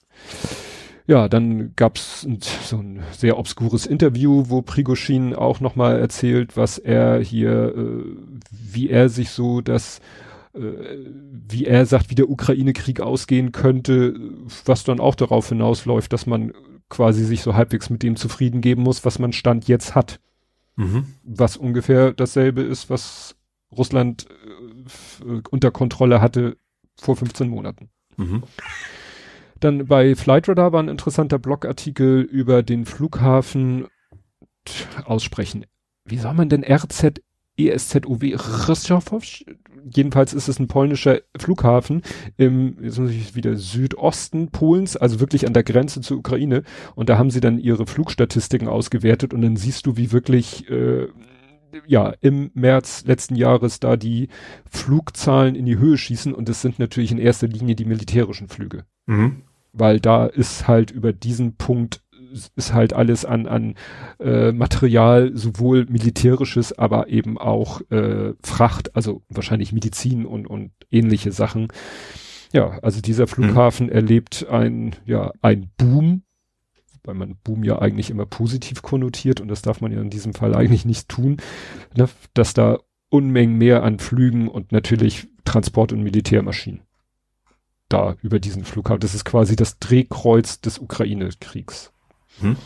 Ja, dann gab's ein, so ein sehr obskures Interview, wo Prigoschin auch nochmal erzählt, was er hier, äh, wie er sich so das, äh, wie er sagt, wie der Ukraine-Krieg ausgehen könnte, was dann auch darauf hinausläuft, dass man quasi sich so halbwegs mit dem zufrieden geben muss, was man Stand jetzt hat. Mhm. Was ungefähr dasselbe ist, was Russland äh, unter Kontrolle hatte vor 15 Monaten. Mhm. Dann bei Flightradar war ein interessanter Blogartikel über den Flughafen aussprechen. Wie soll man denn RZ Ryszow? Jedenfalls ist es ein polnischer Flughafen im, jetzt muss ich wieder Südosten Polens, also wirklich an der Grenze zur Ukraine. Und da haben sie dann ihre Flugstatistiken ausgewertet und dann siehst du, wie wirklich, äh, ja, im März letzten Jahres da die Flugzahlen in die Höhe schießen und es sind natürlich in erster Linie die militärischen Flüge. Mhm. Weil da ist halt über diesen Punkt ist halt alles an, an äh, Material, sowohl militärisches, aber eben auch äh, Fracht, also wahrscheinlich Medizin und, und ähnliche Sachen. Ja, also dieser Flughafen mhm. erlebt ein, ja, ein Boom, weil man Boom ja eigentlich immer positiv konnotiert und das darf man ja in diesem Fall eigentlich nicht tun, ne, dass da Unmengen mehr an Flügen und natürlich Transport- und Militärmaschinen da über diesen Flughafen. Das ist quasi das Drehkreuz des Ukraine-Kriegs. Hm?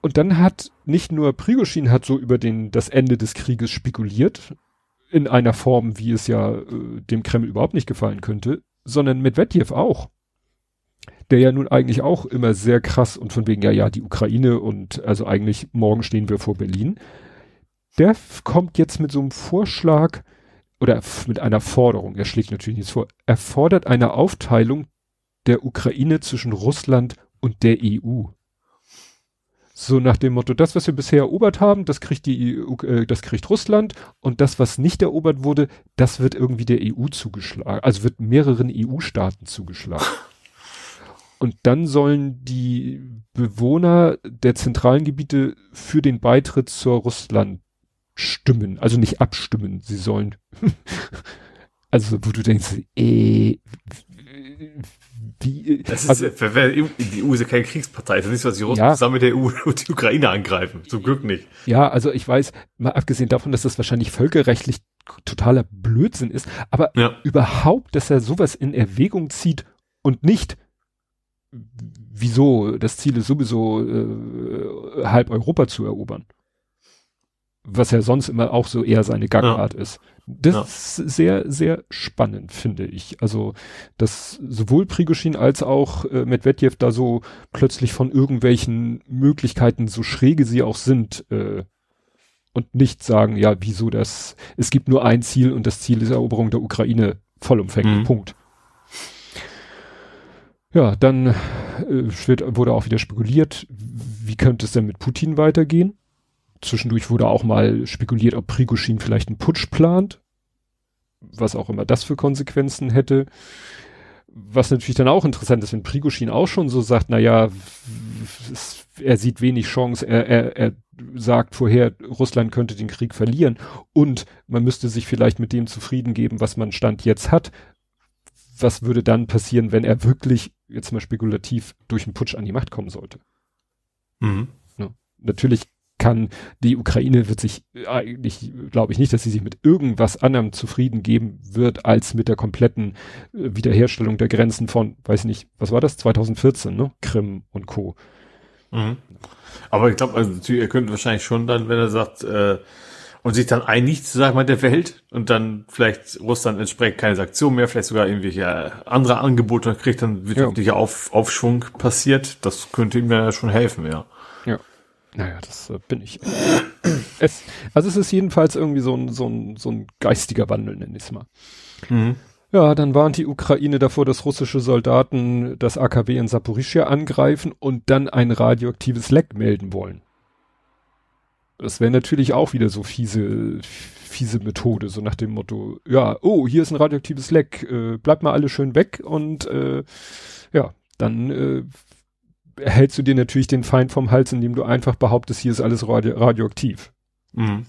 Und dann hat nicht nur Prigoshin hat so über den, das Ende des Krieges spekuliert, in einer Form, wie es ja äh, dem Kreml überhaupt nicht gefallen könnte, sondern Medvedev auch. Der ja nun eigentlich auch immer sehr krass und von wegen, ja, ja, die Ukraine und also eigentlich morgen stehen wir vor Berlin. Der kommt jetzt mit so einem Vorschlag oder mit einer Forderung, er schlägt natürlich nichts vor, er fordert eine Aufteilung der Ukraine zwischen Russland und der EU. So nach dem Motto, das, was wir bisher erobert haben, das kriegt die EU, äh, das kriegt Russland und das, was nicht erobert wurde, das wird irgendwie der EU zugeschlagen, also wird mehreren EU-Staaten zugeschlagen. Und dann sollen die Bewohner der zentralen Gebiete für den Beitritt zur Russland stimmen, also nicht abstimmen, sie sollen, also wo du denkst, eh, die, das ist, also, die EU ist ja keine Kriegspartei. Das ist nicht so, dass die Russen ja, zusammen mit der EU und die Ukraine angreifen. Zum Glück nicht. Ja, also ich weiß, mal abgesehen davon, dass das wahrscheinlich völkerrechtlich totaler Blödsinn ist, aber ja. überhaupt, dass er sowas in Erwägung zieht und nicht, wieso, das Ziel ist sowieso äh, halb Europa zu erobern. Was ja sonst immer auch so eher seine Gangart ja. ist. Das ja. ist sehr, sehr spannend, finde ich. Also, dass sowohl Prigoshin als auch äh, Medvedev da so plötzlich von irgendwelchen Möglichkeiten, so schräge sie auch sind, äh, und nicht sagen, ja, wieso das, es gibt nur ein Ziel und das Ziel ist Eroberung der Ukraine vollumfänglich, mhm. Punkt. Ja, dann äh, wird, wurde auch wieder spekuliert, wie könnte es denn mit Putin weitergehen? Zwischendurch wurde auch mal spekuliert, ob Prigoshin vielleicht einen Putsch plant. Was auch immer das für Konsequenzen hätte. Was natürlich dann auch interessant ist, wenn Prigoshin auch schon so sagt, na ja, er sieht wenig Chance, er, er, er sagt vorher, Russland könnte den Krieg verlieren und man müsste sich vielleicht mit dem zufrieden geben, was man Stand jetzt hat. Was würde dann passieren, wenn er wirklich, jetzt mal spekulativ, durch einen Putsch an die Macht kommen sollte? Mhm. Ja, natürlich kann. Die Ukraine wird sich eigentlich, glaube ich nicht, dass sie sich mit irgendwas anderem zufrieden geben wird, als mit der kompletten äh, Wiederherstellung der Grenzen von, weiß nicht, was war das? 2014, ne? Krim und Co. Mhm. Aber ich glaube, also ihr könnt wahrscheinlich schon dann, wenn er sagt, äh, und sich dann einigt, sag mal, der Welt und dann vielleicht Russland entsprechend keine Sanktionen mehr, vielleicht sogar irgendwelche andere Angebote kriegt, dann wirtschaftlicher ja. Auf, Aufschwung passiert. Das könnte ihm ja schon helfen, ja. Naja, das äh, bin ich. es, also es ist jedenfalls irgendwie so ein, so ein, so ein geistiger Wandel, nenne ich es mal. Mhm. Ja, dann warnt die Ukraine davor, dass russische Soldaten das AKW in Saporischia angreifen und dann ein radioaktives Leck melden wollen. Das wäre natürlich auch wieder so fiese, fiese Methode, so nach dem Motto, ja, oh, hier ist ein radioaktives Leck, äh, bleibt mal alle schön weg und äh, ja, dann äh, hältst du dir natürlich den Feind vom Hals, indem du einfach behauptest, hier ist alles radio radioaktiv. Mhm.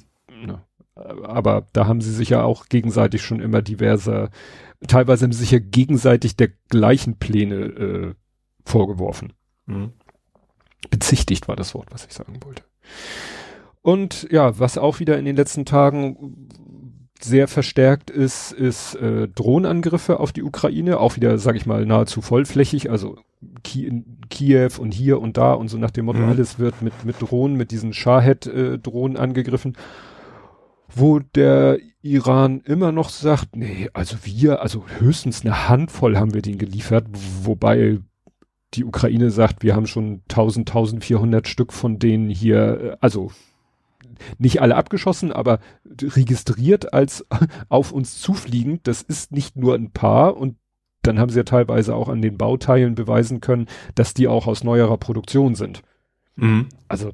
Ja. Aber da haben sie sich ja auch gegenseitig schon immer diverse, teilweise haben sie sich ja gegenseitig der gleichen Pläne äh, vorgeworfen. Mhm. Bezichtigt war das Wort, was ich sagen wollte. Und ja, was auch wieder in den letzten Tagen sehr verstärkt ist, ist äh, Drohnenangriffe auf die Ukraine, auch wieder, sage ich mal, nahezu vollflächig. Also Ki in Kiew und hier und da und so nach dem Motto, Mhm. alles wird mit, mit Drohnen, mit diesen Shahed-Drohnen angegriffen, wo der Iran immer noch sagt, nee, also wir, also höchstens eine Handvoll haben wir denen geliefert, wobei die Ukraine sagt, wir haben schon 1000, 1400 Stück von denen hier, äh, also nicht alle abgeschossen, aber registriert als auf uns zufliegend. Das ist nicht nur ein paar und dann haben sie ja teilweise auch an den Bauteilen beweisen können, dass die auch aus neuerer Produktion sind. Mhm. Also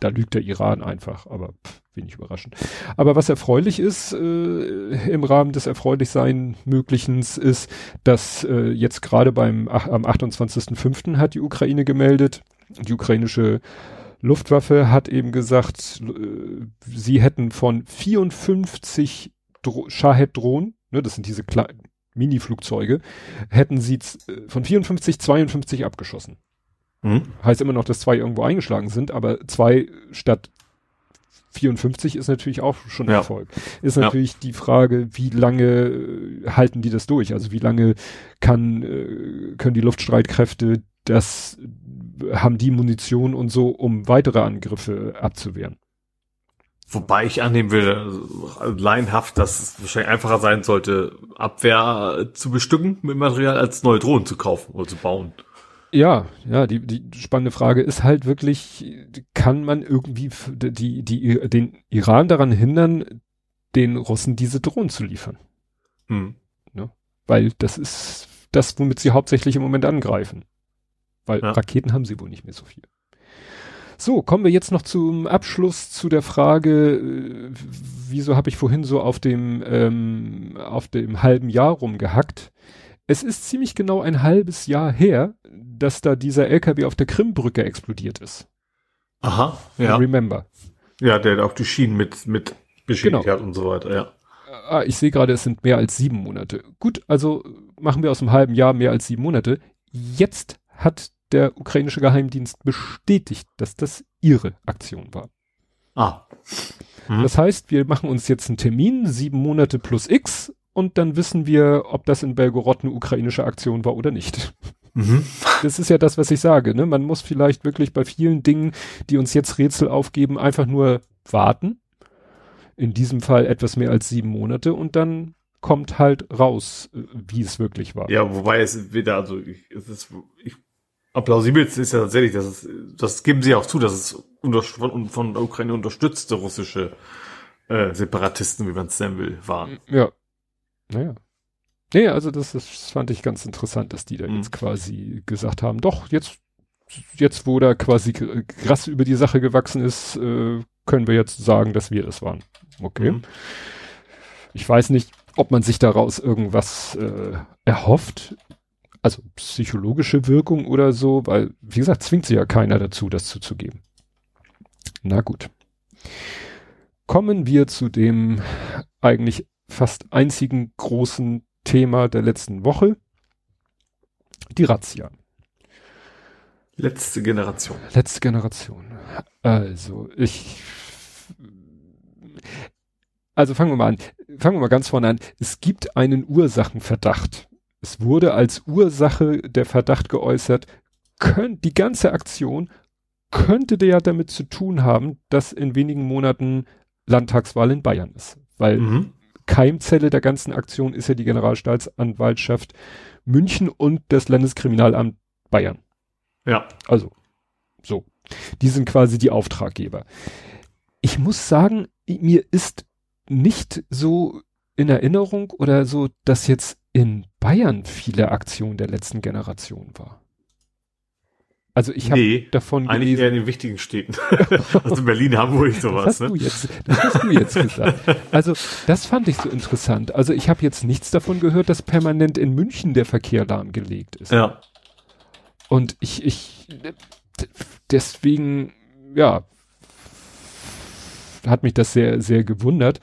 da lügt der Iran einfach, aber pff, wenig überraschend. Aber was erfreulich ist, äh, im Rahmen des Erfreulichsein Möglichens, ist, dass äh, jetzt gerade beim ach, am 28.05. hat die Ukraine gemeldet, die ukrainische Luftwaffe hat eben gesagt, äh, sie hätten von 54 Dro Shahed-Drohnen, ne, das sind diese Mini-Flugzeuge, hätten sie äh, von 54 52 abgeschossen. Mhm. Heißt immer noch, dass zwei irgendwo eingeschlagen sind, aber zwei statt 54 ist natürlich auch schon ein Ja. Erfolg. Ist Ja. natürlich die Frage, wie lange äh, halten die das durch? Also wie lange kann, können die Luftstreitkräfte das, haben die Munition und so, um weitere Angriffe abzuwehren? Wobei ich annehmen will, laienhaft, dass es wahrscheinlich einfacher sein sollte, Abwehr äh, zu bestücken mit Material, als neue Drohnen zu kaufen oder zu bauen. Ja, ja, die, die spannende Frage ist halt wirklich, kann man irgendwie die, die, den Iran daran hindern, den Russen diese Drohnen zu liefern? Mhm. Weil das ist das, womit sie hauptsächlich im Moment angreifen. Weil Ja. Raketen haben sie wohl nicht mehr so viel. So, kommen wir jetzt noch zum Abschluss zu der Frage, äh, wieso habe ich vorhin so auf dem, ähm, auf dem halben Jahr rumgehackt? Es ist ziemlich genau ein halbes Jahr her, dass da dieser LKW auf der Krimbrücke explodiert ist. Aha, ja. Remember. Ja, der auch die Schienen mit, mit beschädigt Genau. hat und so weiter, ja. Ah, ich sehe gerade, es sind mehr als sieben Monate. Gut, also machen wir aus einem halben Jahr mehr als sieben Monate. Jetzt hat der ukrainische Geheimdienst bestätigt, dass das ihre Aktion war. Ah. Mhm. Das heißt, wir machen uns jetzt einen Termin, sieben Monate plus X, und dann wissen wir, ob das in Belgorod eine ukrainische Aktion war oder nicht. Mhm. Das ist ja das, was ich sage. Ne? Man muss vielleicht wirklich bei vielen Dingen, die uns jetzt Rätsel aufgeben, einfach nur warten. In diesem Fall etwas mehr als sieben Monate und dann kommt halt raus, äh, wie es wirklich war. Ja, wobei es wieder, also ich, es ist, ich, am plausibelsten ist ja tatsächlich, dass es, das geben sie auch zu, dass es von, von der Ukraine unterstützte russische äh, Separatisten, wie man es nennen will, waren. Ja. Naja. Nee, also das, ist, das fand ich ganz interessant, dass die da Mhm. jetzt quasi gesagt haben, doch, jetzt, jetzt wo da quasi Gras über die Sache gewachsen ist, äh, können wir jetzt sagen, dass wir das waren. Okay. Mhm. Ich weiß nicht, ob man sich daraus irgendwas äh, erhofft, also psychologische Wirkung oder so, weil, wie gesagt, zwingt sie ja keiner dazu, das zuzugeben. Na gut. Kommen wir zu dem eigentlich fast einzigen großen Thema der letzten Woche. Die Razzia. Letzte Generation. Letzte Generation. Also, ich. Also fangen wir mal an. Fangen wir mal ganz vorne an. Es gibt einen Ursachenverdacht. Es wurde als Ursache der Verdacht geäußert, könnt, die ganze Aktion könnte der ja damit zu tun haben, dass in wenigen Monaten Landtagswahl in Bayern ist. Weil Mhm. Keimzelle der ganzen Aktion ist ja die Generalstaatsanwaltschaft München und das Landeskriminalamt Bayern. Ja. Also, so. Die sind quasi die Auftraggeber. Ich muss sagen, mir ist nicht so in Erinnerung oder so, dass jetzt in Bayern viele Aktionen der letzten Generation war. Also ich habe nee, davon eigentlich gelesen. eher in den wichtigen Städten. also in Berlin, Hamburg, Das sowas, hast ne? du jetzt, das hast du jetzt gesagt. Also das fand ich so interessant. Also ich habe jetzt nichts davon gehört, dass permanent in München der Verkehr lahmgelegt ist. Ja. Und ich, ich, deswegen, ja, hat mich das sehr, sehr gewundert.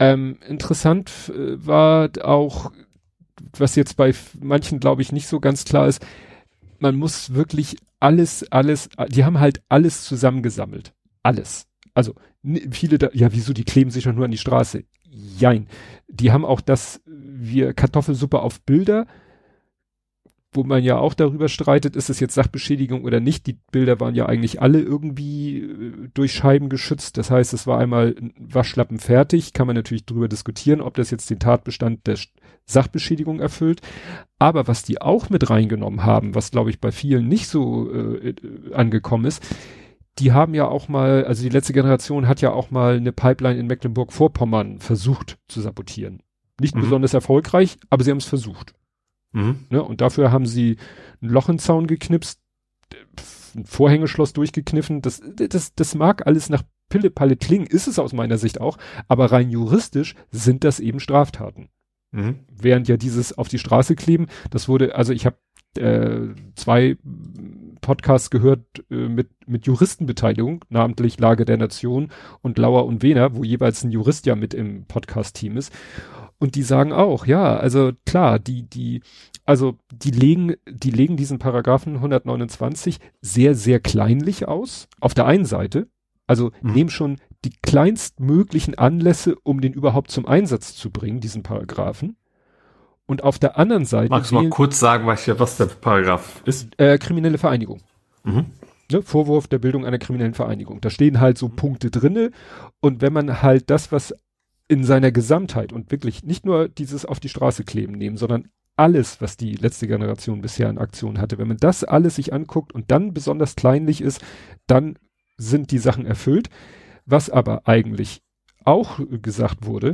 Ähm, interessant äh, war auch, was jetzt bei manchen, glaube ich, nicht so ganz klar ist, man muss wirklich alles, alles, die haben halt alles zusammengesammelt. Alles. Also viele, da, ja, wieso, die kleben sich doch nur an die Straße. Jein. Die haben auch das, wir Kartoffelsuppe auf Bilder, wo man ja auch darüber streitet, ist es jetzt Sachbeschädigung oder nicht. Die Bilder waren ja eigentlich alle irgendwie äh, durch Scheiben geschützt. Das heißt, es war einmal Waschlappen fertig. Kann man natürlich darüber diskutieren, ob das jetzt den Tatbestand der Sachbeschädigung erfüllt. Aber was die auch mit reingenommen haben, was glaube ich bei vielen nicht so äh, äh, angekommen ist, die haben ja auch mal, also die letzte Generation hat ja auch mal eine Pipeline in Mecklenburg-Vorpommern versucht zu sabotieren. Nicht mhm. besonders erfolgreich, aber sie haben es versucht. Mhm. Ne? Und dafür haben sie ein Loch in Zaun geknipst, ein Vorhängeschloss durchgekniffen. Das, das, das mag alles nach Pille-Palle klingen, ist es aus meiner Sicht auch, aber rein juristisch sind das eben Straftaten. Mhm. Während ja dieses auf die Straße kleben, das wurde, also ich habe äh, zwei Podcasts gehört äh, mit, mit Juristenbeteiligung, namentlich Lage der Nation und Lauer und Wehner, wo jeweils ein Jurist ja mit im Podcast-Team ist. Und die sagen auch, ja, also klar, die, die, also die legen, die legen diesen Paragraphen 129 sehr, sehr kleinlich aus. Auf der einen Seite, also mhm. nehmen schon die kleinstmöglichen Anlässe, um den überhaupt zum Einsatz zu bringen, diesen Paragraphen. Und auf der anderen Seite. Magst du mal kurz sagen, was, was der Paragraph ist? Äh, kriminelle Vereinigung. Mhm. Ne, Vorwurf der Bildung einer kriminellen Vereinigung. Da stehen halt so Punkte drinne. Und wenn man halt das, was in seiner Gesamtheit und wirklich nicht nur dieses auf die Straße kleben nehmen, sondern alles, was die letzte Generation bisher in Aktion hatte, wenn man das alles sich anguckt und dann besonders kleinlich ist, dann sind die Sachen erfüllt. Was aber eigentlich auch gesagt wurde,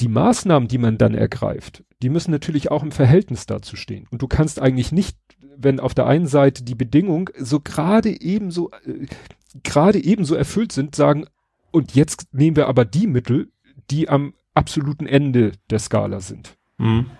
die Maßnahmen, die man dann ergreift, die müssen natürlich auch im Verhältnis dazu stehen. Und du kannst eigentlich nicht, wenn auf der einen Seite die Bedingungen so gerade ebenso, äh, gerade ebenso erfüllt sind, sagen, und jetzt nehmen wir aber die Mittel, die am absoluten Ende der Skala sind. Mhm.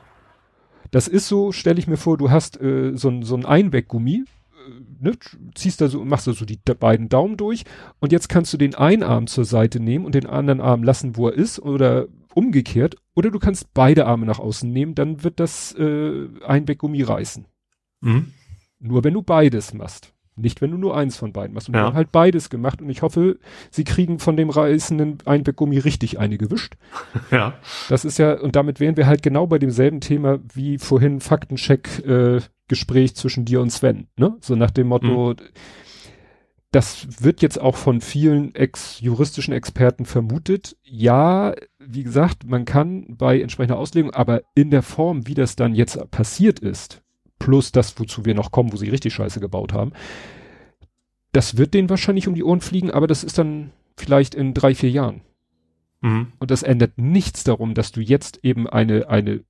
Das ist so, stelle ich mir vor, du hast äh, so, so ein Einweggummi, äh, ne, ziehst da so, machst da so die beiden Daumen durch und jetzt kannst du den einen Arm zur Seite nehmen und den anderen Arm lassen, wo er ist oder umgekehrt oder du kannst beide Arme nach außen nehmen, dann wird das äh, Einweggummi reißen. Mhm. Nur wenn du beides machst. Nicht, wenn du nur eins von beiden machst. Und ja. wir haben halt beides gemacht und ich hoffe, sie kriegen von dem reißenden Einweggummi richtig eine gewischt. Ja. Das ist ja, und damit wären wir halt genau bei demselben Thema wie vorhin Faktencheck, äh, Gespräch zwischen dir und Sven, ne? So nach dem Motto, mhm. das wird jetzt auch von vielen ex-juristischen Experten vermutet. Ja, wie gesagt, man kann bei entsprechender Auslegung, aber in der Form, wie das dann jetzt passiert ist, plus das, wozu wir noch kommen, wo sie richtig Scheiße gebaut haben. Das wird denen wahrscheinlich um die Ohren fliegen, aber das ist dann vielleicht in drei, vier Jahren. Mhm. Und das ändert nichts darum, dass du jetzt eben eine, eine,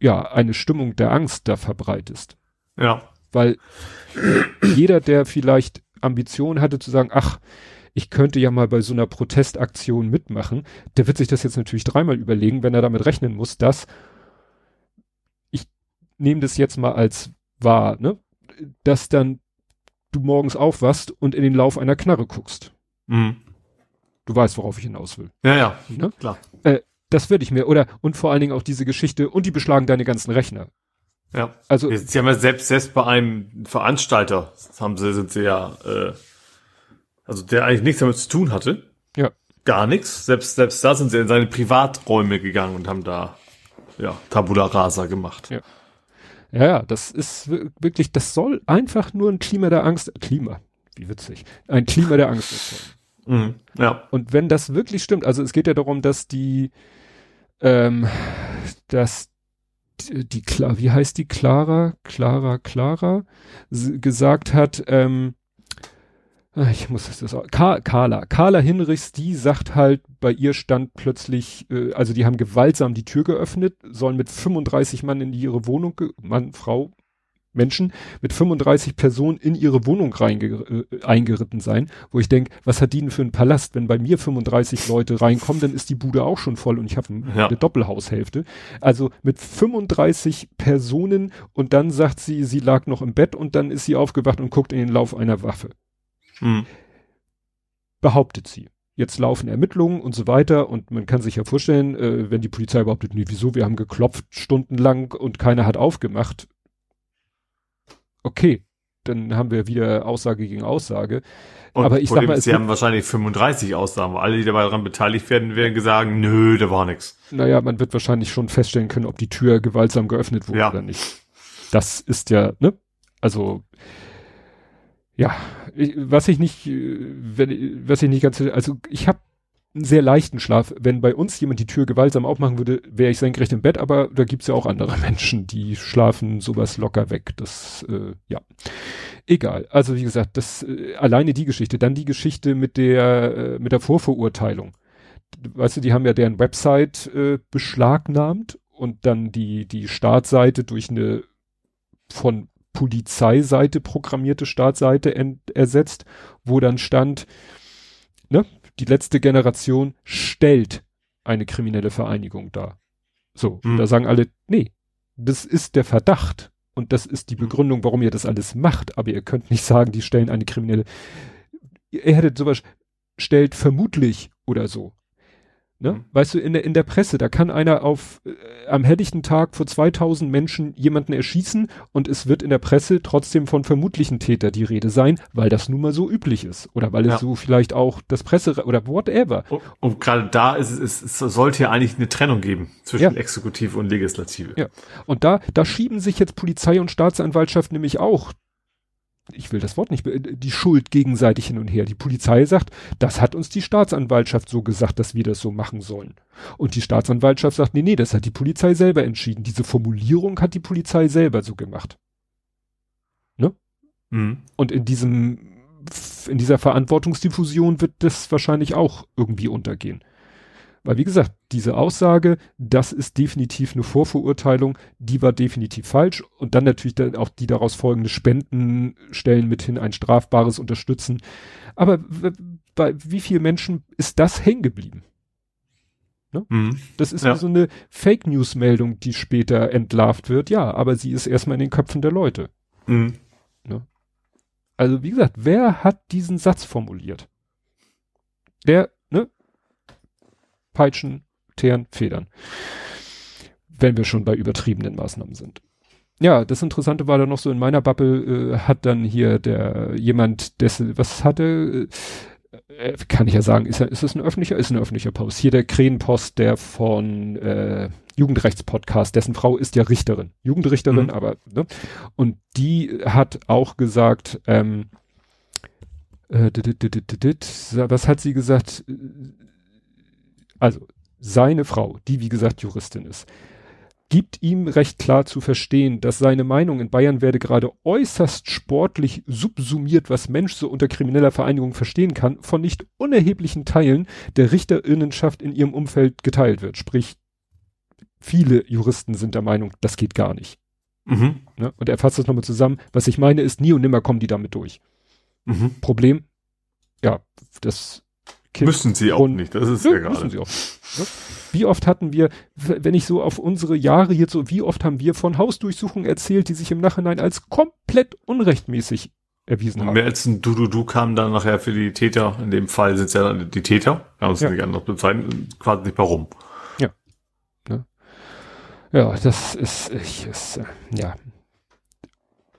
ja, eine Stimmung der Angst da verbreitest. Ja. Weil jeder, der vielleicht Ambitionen hatte zu sagen, ach, ich könnte ja mal bei so einer Protestaktion mitmachen, der wird sich das jetzt natürlich dreimal überlegen, wenn er damit rechnen muss, dass nehme das jetzt mal als wahr, ne? Dass dann du morgens aufwachst und in den Lauf einer Knarre guckst. Mhm. Du weißt, worauf ich hinaus will. Ja, ja, ne? klar. Äh, das würde ich mir, oder, und vor allen Dingen auch diese Geschichte, und die beschlagen deine ganzen Rechner. Ja. Also. Sie haben ja selbst, selbst bei einem Veranstalter, haben sie, sind sie ja, äh, also der eigentlich nichts damit zu tun hatte. Ja. Gar nichts. Selbst, selbst da sind sie in seine Privaträume gegangen und haben da, ja, Tabula Rasa gemacht. Ja. Ja, ja, das ist wirklich, das soll einfach nur ein Klima der Angst, Klima, wie witzig, ein Klima der Angst erzeugen. Mhm, ja. Und wenn das wirklich stimmt, also es geht ja darum, dass die, ähm, dass die, die wie heißt die Clara, Clara, Clara, gesagt hat, ähm, ich muss das auch, Carla, Carla Hinrichs, die sagt halt, bei ihr stand plötzlich, äh, also die haben gewaltsam die Tür geöffnet, sollen mit 35 Mann in ihre Wohnung, Mann, Frau, Menschen, mit 35 Personen in ihre Wohnung reinge, äh, eingeritten sein, wo ich denke, was hat die denn für einen Palast? Wenn bei mir 35 Leute reinkommen, dann ist die Bude auch schon voll und ich habe ein, ja. eine Doppelhaushälfte. Also mit 35 Personen und dann sagt sie, sie lag noch im Bett und dann ist sie aufgewacht und guckt in den Lauf einer Waffe. Hm. Behauptet sie. Jetzt laufen Ermittlungen und so weiter und man kann sich ja vorstellen, äh, wenn die Polizei behauptet, nee, wieso, wir haben geklopft stundenlang und keiner hat aufgemacht. Okay, dann haben wir wieder Aussage gegen Aussage. Und Aber ich sag mal, sie haben wahrscheinlich 35 Aussagen, weil alle, die dabei daran beteiligt werden, werden gesagt, nö, da war nichts. Naja, man wird wahrscheinlich schon feststellen können, ob die Tür gewaltsam geöffnet wurde ja. oder nicht. das ist ja, ne? Also ja, ich, was ich nicht, äh, wenn, was ich nicht ganz, also ich habe einen sehr leichten Schlaf. Wenn bei uns jemand die Tür gewaltsam aufmachen würde, wäre ich senkrecht im Bett, aber da gibt's ja auch andere Menschen, die schlafen sowas locker weg. Das, äh, ja. Egal. Also wie gesagt, das äh, alleine die Geschichte. Dann die Geschichte mit der, äh, mit der Vorverurteilung. Weißt du, die haben ja deren Website äh, beschlagnahmt und dann die, die Startseite durch eine von Polizeiseite programmierte Startseite ersetzt, wo dann stand, ne, die letzte Generation stellt eine kriminelle Vereinigung dar. So, hm. da sagen alle, nee, das ist der Verdacht und das ist die hm. Begründung, warum ihr das alles macht, aber ihr könnt nicht sagen, die stellen eine kriminelle. Ihr hättet sowas, stellt vermutlich oder so. Ne? Mhm. Weißt du, in der, in der Presse, da kann einer auf äh, am helllichten Tag vor 2000 Menschen jemanden erschießen und es wird in der Presse trotzdem von vermutlichen Täter die Rede sein, weil das nun mal so üblich ist oder weil ja. es so vielleicht auch das Presse oder whatever. Und, und gerade da ist es, es sollte ja eigentlich eine Trennung geben zwischen ja. Exekutive und Legislative. Ja. Und da da schieben sich jetzt Polizei und Staatsanwaltschaft nämlich auch ich will das Wort nicht, die Schuld gegenseitig hin und her. Die Polizei sagt, das hat uns die Staatsanwaltschaft so gesagt, dass wir das so machen sollen. Und die Staatsanwaltschaft sagt, nee, nee, das hat die Polizei selber entschieden. Diese Formulierung hat die Polizei selber so gemacht. Ne? Mhm. Und in diesem, in dieser Verantwortungsdiffusion wird das wahrscheinlich auch irgendwie untergehen. Weil wie gesagt, diese Aussage, das ist definitiv eine Vorverurteilung, die war definitiv falsch. Und dann natürlich dann auch die daraus folgende Spenden stellen mithin ein strafbares Unterstützen. Aber bei wie vielen Menschen ist das hängen geblieben? Ne? Mhm. Das ist ja. so eine Fake News Meldung, die später entlarvt wird. Ja, aber sie ist erstmal in den Köpfen der Leute. Mhm. Ne? Also wie gesagt, wer hat diesen Satz formuliert? Der Peitschen, Teeren, Federn. Wenn wir schon bei übertriebenen Maßnahmen sind. Ja, das Interessante war dann noch so in meiner Bubble, äh, hat dann hier der jemand, dessen, was hatte, äh, kann ich ja sagen, ist, ist es ein öffentlicher, ist ein öffentlicher Post. Hier der Krähenpost, der von äh, Jugendrechtspodcast, dessen Frau ist ja Richterin, Jugendrichterin, mhm. aber, ne? Und die hat auch gesagt, ähm, äh, was hat sie gesagt? Also seine Frau, die wie gesagt Juristin ist, gibt ihm recht klar zu verstehen, dass seine Meinung in Bayern werde gerade äußerst sportlich subsumiert, was Mensch so unter krimineller Vereinigung verstehen kann, von nicht unerheblichen Teilen der Richterinnenschaft in ihrem Umfeld geteilt wird. Sprich, viele Juristen sind der Meinung, das geht gar nicht. Mhm. Ne? Und er fasst das nochmal zusammen. Was ich meine ist, nie und nimmer kommen die damit durch. Mhm. Problem, ja, das Kind müssen sie auch nicht, das ist ja, ja gerade. Müssen sie auch. Ne? Wie oft hatten wir, wenn ich so auf unsere Jahre jetzt so, wie oft haben wir von Hausdurchsuchungen erzählt, die sich im Nachhinein als komplett unrechtmäßig erwiesen haben. Mehr als ein Du-Du-Du kam dann nachher für die Täter, in dem Fall sind es ja die Täter, wir haben es ja. nicht anders bezeichnen, quasi nicht warum. Ja. Ne? Ja, das ist, ich, ist, äh, ja.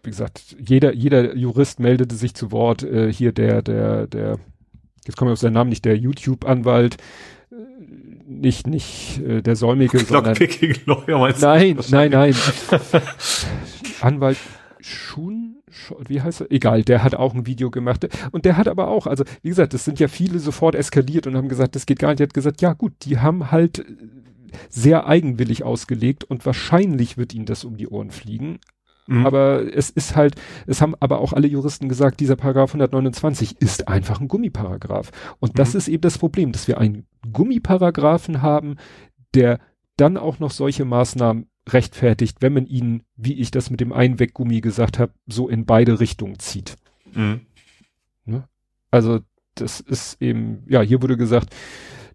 Wie gesagt, jeder, jeder Jurist meldete sich zu Wort, äh, hier der, der, der jetzt komme ich auf seinen Namen nicht, der YouTube-Anwalt, äh, nicht, nicht äh, der Säumige, sondern... Lawyer meinst nein, nein, nein. Anwalt Schun, wie heißt er? Egal, der hat auch ein Video gemacht. Und der hat aber auch, also wie gesagt, das sind ja viele sofort eskaliert und haben gesagt, das geht gar nicht. Der hat gesagt, ja gut, die haben halt äh, sehr eigenwillig ausgelegt und wahrscheinlich wird ihnen das um die Ohren fliegen. Mhm. Aber es ist halt, es haben aber auch alle Juristen gesagt, dieser Paragraph 129 ist einfach ein Gummiparagraph. Und das mhm. ist eben das Problem, dass wir einen Gummiparagraphen haben, der dann auch noch solche Maßnahmen rechtfertigt, wenn man ihn, wie ich das mit dem Einweggummi gesagt habe, so in beide Richtungen zieht. Mhm. Ne? Also das ist eben, ja, hier wurde gesagt,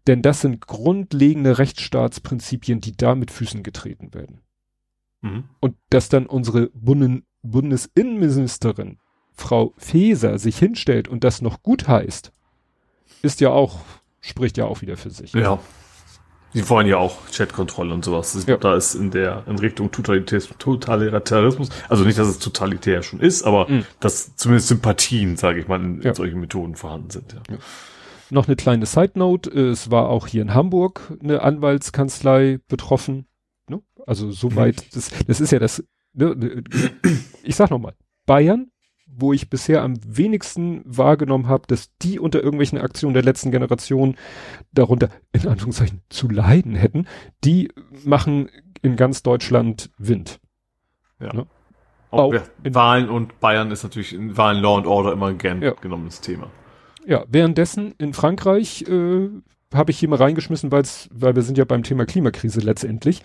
denn das sind grundlegende Rechtsstaatsprinzipien, die da mit Füßen getreten werden. Mhm. Und dass dann unsere Bunden, Bundesinnenministerin, Frau Faeser, sich hinstellt und das noch gut heißt, ist ja auch, spricht ja auch wieder für sich. Ja. Die wollen ja auch Chatkontrolle und sowas. Ja. da ist in der, in Richtung Totalitarismus, also nicht, dass es totalitär schon ist, aber mhm. dass zumindest Sympathien, sage ich mal, in, ja. solchen Methoden vorhanden sind. Ja. ja. Noch eine kleine Side Note. Es war auch hier in Hamburg eine Anwaltskanzlei betroffen. Ne? Also soweit, mhm. das, das ist ja das ne, ich sag nochmal, Bayern, wo ich bisher am wenigsten wahrgenommen habe, dass die unter irgendwelchen Aktionen der letzten Generation darunter in Anführungszeichen zu leiden hätten, die machen in ganz Deutschland Wind. Ja. Ne? Auch, Auch in- Wahlen und Bayern ist natürlich in Wahlen Law and Order immer ein gern Ja. genommenes Thema. Ja, währenddessen in Frankreich äh, habe ich hier mal reingeschmissen, weil's, weil wir sind ja beim Thema Klimakrise letztendlich.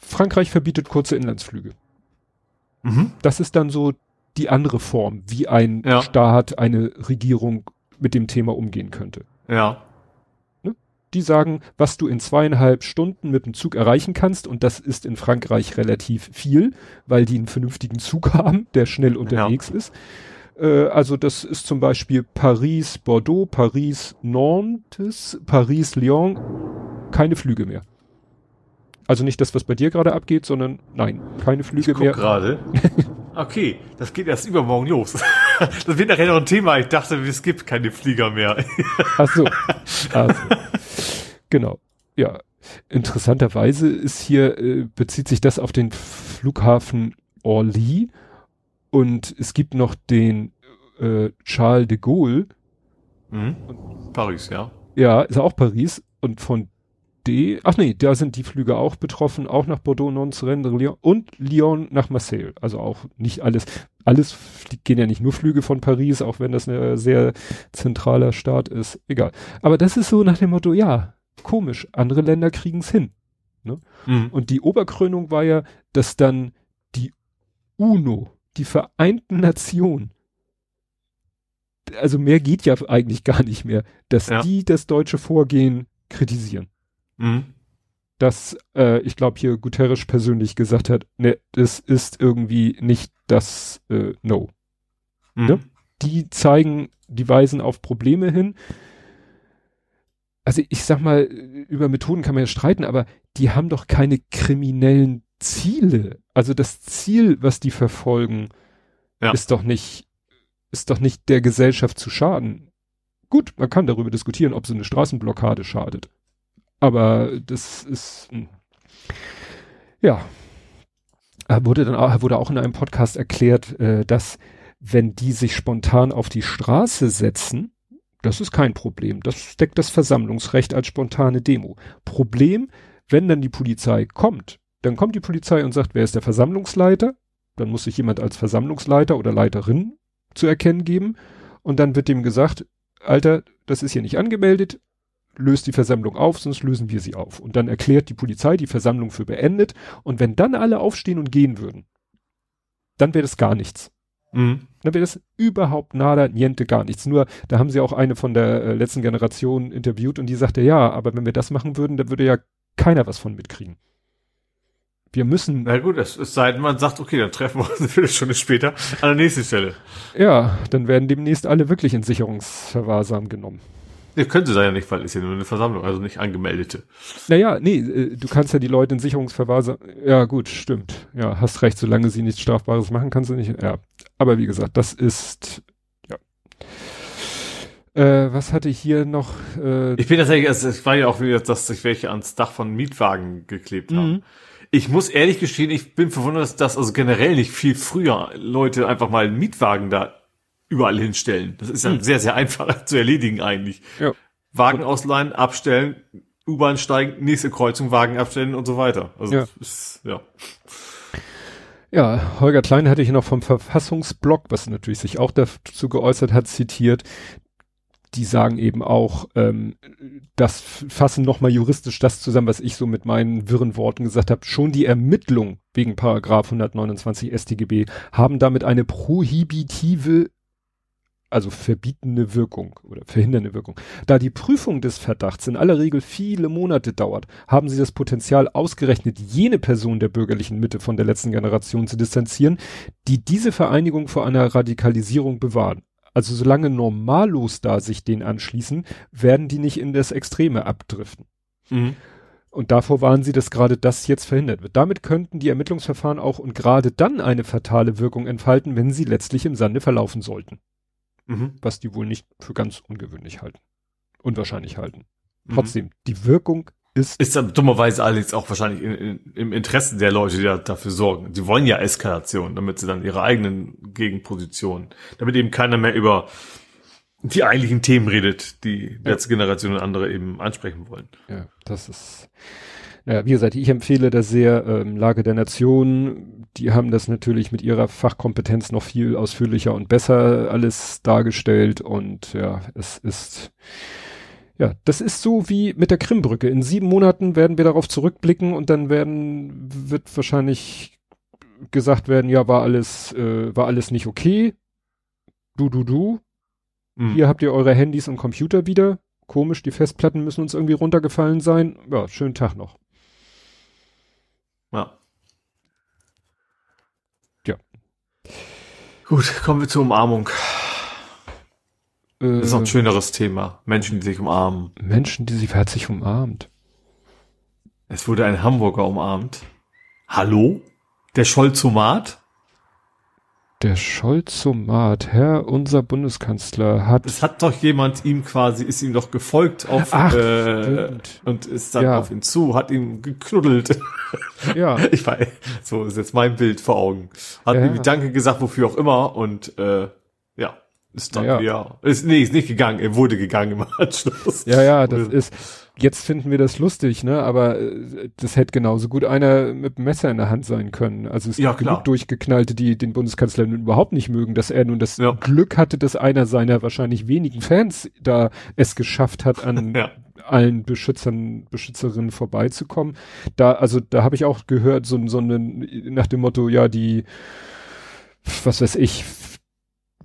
Frankreich verbietet kurze Inlandsflüge. Mhm. Das ist dann so die andere Form, wie ein Ja. Staat, eine Regierung mit dem Thema umgehen könnte. Ja. Die sagen, was du in zweieinhalb Stunden mit dem Zug erreichen kannst, und das ist in Frankreich relativ viel, weil die einen vernünftigen Zug haben, der schnell unterwegs ist. Äh, also das ist zum Beispiel Paris, Bordeaux, Paris, Nantes, Paris, Lyon, keine Flüge mehr. Also nicht das, was bei dir gerade abgeht, sondern nein, keine Flüge Guck mehr. gerade. Okay, das geht erst übermorgen los. Das wird nachher noch ein Thema. Ich dachte, es gibt keine Flieger mehr. Ach so. Also. Genau. Ja. Interessanterweise ist hier, äh, bezieht sich das auf den Flughafen Orly und es gibt noch den äh, Charles de Gaulle, Mhm. Paris, ja. ja, ist auch Paris und von D, ach nee, da sind die Flüge auch betroffen, auch nach Bordeaux, Nantes, Rennes, Lyon und Lyon nach Marseille. Also auch nicht alles, alles gehen ja nicht nur Flüge von Paris, auch wenn das ein sehr zentraler Staat ist, egal. Aber das ist so nach dem Motto, ja, komisch, andere Länder kriegen's hin. Mhm. Und die Oberkrönung war ja, dass dann die UNO, die Vereinten Nationen, also mehr geht ja eigentlich gar nicht mehr, dass Ja. die das deutsche Vorgehen kritisieren. Mhm. Dass, äh, ich glaube, hier Guterres persönlich gesagt hat, ne, das ist irgendwie nicht das äh, No. Mhm. Ne? Die zeigen, die weisen auf Probleme hin. Also ich sag mal, über Methoden kann man ja streiten, aber die haben doch keine kriminellen Ziele. Also das Ziel, was die verfolgen, Ja. ist doch nicht, ist doch nicht der Gesellschaft zu schaden. Gut, man kann darüber diskutieren, ob so eine Straßenblockade schadet. Aber das ist, hm. ja. Wurde dann auch, wurde auch in einem Podcast erklärt, äh, dass wenn die sich spontan auf die Straße setzen, das ist kein Problem. Das deckt das Versammlungsrecht als spontane Demo. Problem, wenn dann die Polizei kommt, dann kommt die Polizei und sagt, wer ist der Versammlungsleiter? Dann muss sich jemand als Versammlungsleiter oder Leiterin zu erkennen geben. Und dann wird dem gesagt, Alter, das ist hier nicht angemeldet, löst die Versammlung auf, sonst lösen wir sie auf. Und dann erklärt die Polizei die Versammlung für beendet. Und wenn dann alle aufstehen und gehen würden, dann wäre das gar nichts. Mhm. Dann wäre das überhaupt nada, niente, gar nichts. Nur, da haben sie auch eine von der äh, letzten Generation interviewt und die sagte, ja, aber wenn wir das machen würden, dann würde ja keiner was von mitkriegen. Wir müssen, Na gut, es, es sei denn, man sagt, okay, dann treffen wir uns eine Viertelstunde später an der nächsten Stelle. ja, dann werden demnächst alle wirklich in Sicherungsverwahrsam genommen. Ja, können sie da ja nicht, weil ist ja nur eine Versammlung, also nicht angemeldete. Naja, nee, äh, du kannst ja die Leute in Sicherungsverwahrsam, ja gut, stimmt. Ja, hast recht, solange sie nichts Strafbares machen, kannst du nicht, ja. Aber wie gesagt, das ist, ja. Äh, was hatte ich hier noch? Äh, Ich bin tatsächlich, es war ja auch wieder, dass sich welche ans Dach von Mietwagen geklebt haben. Mhm. Ich muss ehrlich gestehen, ich bin verwundert, dass das also generell nicht viel früher Leute einfach mal einen Mietwagen da überall hinstellen. Das ist ja sehr, sehr einfach zu erledigen eigentlich. Ja. Wagen ausleihen, abstellen, U-Bahn steigen, nächste Kreuzung, Wagen abstellen und so weiter. Also Ja. Ist, ja. Ja, Holger Klein hatte ich noch vom Verfassungsblock, was natürlich sich auch dazu geäußert hat, zitiert. Die sagen eben auch, ähm, das fassen nochmal juristisch das zusammen, was ich so mit meinen wirren Worten gesagt habe. Schon die Ermittlung wegen Paragraph 129 StGB haben damit eine prohibitive, also verbietende Wirkung oder verhindernde Wirkung. Da die Prüfung des Verdachts in aller Regel viele Monate dauert, haben sie das Potenzial ausgerechnet, jene Person der bürgerlichen Mitte von der letzten Generation zu distanzieren, die diese Vereinigung vor einer Radikalisierung bewahren. Also solange Normalos da sich denen anschließen, werden die nicht in das Extreme abdriften. Mhm. Und davor waren sie, dass gerade das jetzt verhindert wird. Damit könnten die Ermittlungsverfahren auch und gerade dann eine fatale Wirkung entfalten, wenn sie letztlich im Sande verlaufen sollten. Mhm. Was die wohl nicht für ganz ungewöhnlich halten. Unwahrscheinlich halten. Mhm. Trotzdem, die Wirkung ist. Ist dann dummerweise allerdings auch wahrscheinlich in, in, im Interesse der Leute, die da dafür sorgen. Sie wollen ja Eskalation, damit sie dann ihre eigenen Gegenpositionen, damit eben keiner mehr über die eigentlichen Themen redet, die letzte Generation und andere eben ansprechen wollen. Ja, das ist. Naja, wie gesagt, ich empfehle das sehr, ähm, Lage der Nation, die haben das natürlich mit ihrer Fachkompetenz noch viel ausführlicher und besser alles dargestellt und ja, es ist, ja, das ist so wie mit der Krimbrücke. In sieben Monaten werden wir darauf zurückblicken und dann werden, wird wahrscheinlich gesagt werden, ja, war alles, äh, war alles nicht okay. Du, du, du. Mhm. Hier habt ihr eure Handys und Computer wieder. Komisch, die Festplatten müssen uns irgendwie runtergefallen sein. Ja, schönen Tag noch. Ja. Ja. Gut, kommen wir zur Umarmung. Äh, Das ist noch ein schöneres Thema. Menschen, die sich umarmen. Menschen, die sich herzlich umarmt. Es wurde ein Hamburger umarmt. Hallo? Der Scholzomat? Der Scholzomat, Herr, unser Bundeskanzler hat. Es hat doch jemand ihm quasi, ist ihm doch gefolgt auf, Ach, äh, stimmt. und ist dann Ja. auf ihn zu, hat ihn geknuddelt. Ja, Ich weiß, so ist jetzt mein Bild vor Augen. Hat Ja. ihm Danke gesagt, wofür auch immer und äh, ja, ist dann Ja. wieder, ist, nee, ist nicht gegangen, er wurde gegangen im Anschluss. ja, ja, das ist. Jetzt finden wir das lustig, ne? Aber äh, das hätte genauso gut einer mit einem Messer in der Hand sein können. Also es Ja, gibt klar. genug Durchgeknallte, die den Bundeskanzler überhaupt nicht mögen, dass er nun das Ja. Glück hatte, dass einer seiner wahrscheinlich wenigen Fans da es geschafft hat, an Ja. allen Beschützern, Beschützerinnen vorbeizukommen. Da, also da habe ich auch gehört, so, so eine, nach dem Motto, ja, die, was weiß ich,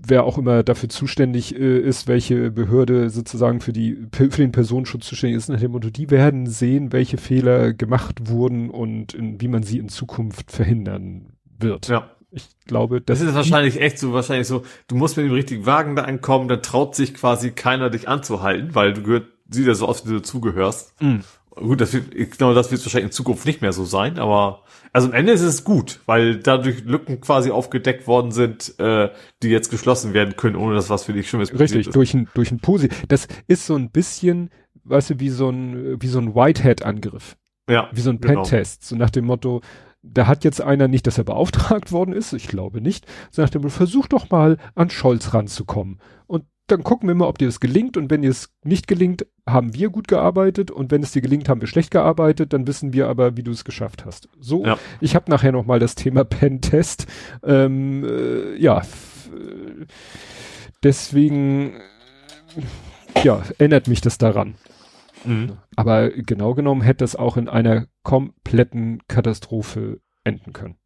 wer auch immer dafür zuständig äh, ist, welche Behörde sozusagen für die für den Personenschutz zuständig ist, nach dem Motto, die werden sehen, welche Fehler gemacht wurden und in, wie man sie in Zukunft verhindern wird. Ja. Ich glaube, Das das ist wahrscheinlich echt so, wahrscheinlich so, du musst mit dem richtigen Wagen da ankommen, dann traut sich quasi keiner dich anzuhalten, weil du gehört, sieht ja so aus, wie du dazugehörst. Mm. Gut, das wird, ich glaube, das wird wahrscheinlich in Zukunft nicht mehr so sein, aber also am Ende ist es gut, weil dadurch Lücken quasi aufgedeckt worden sind, äh, die jetzt geschlossen werden können, ohne dass was für dich Schlimmes Richtig, passiert durch ein, durch ein Posi. Das ist so ein bisschen, weißt du, wie so ein, wie so ein Whitehead-Angriff. Ja, Wie so ein genau. Pentest. So nach dem Motto, da hat jetzt einer nicht, dass er beauftragt worden ist, ich glaube nicht, sondern nach dem Motto, versuch doch mal an Scholz ranzukommen. Und dann gucken wir mal, ob dir das gelingt. Und wenn dir es nicht gelingt, haben wir gut gearbeitet. Und wenn es dir gelingt, haben wir schlecht gearbeitet. Dann wissen wir aber, wie du es geschafft hast. So, Ja. ich habe nachher noch mal das Thema Pentest. Ähm, äh, ja, äh, deswegen, äh, ja, erinnert mich das daran. Mhm. Aber genau genommen hätte es auch in einer kompletten Katastrophe enden können.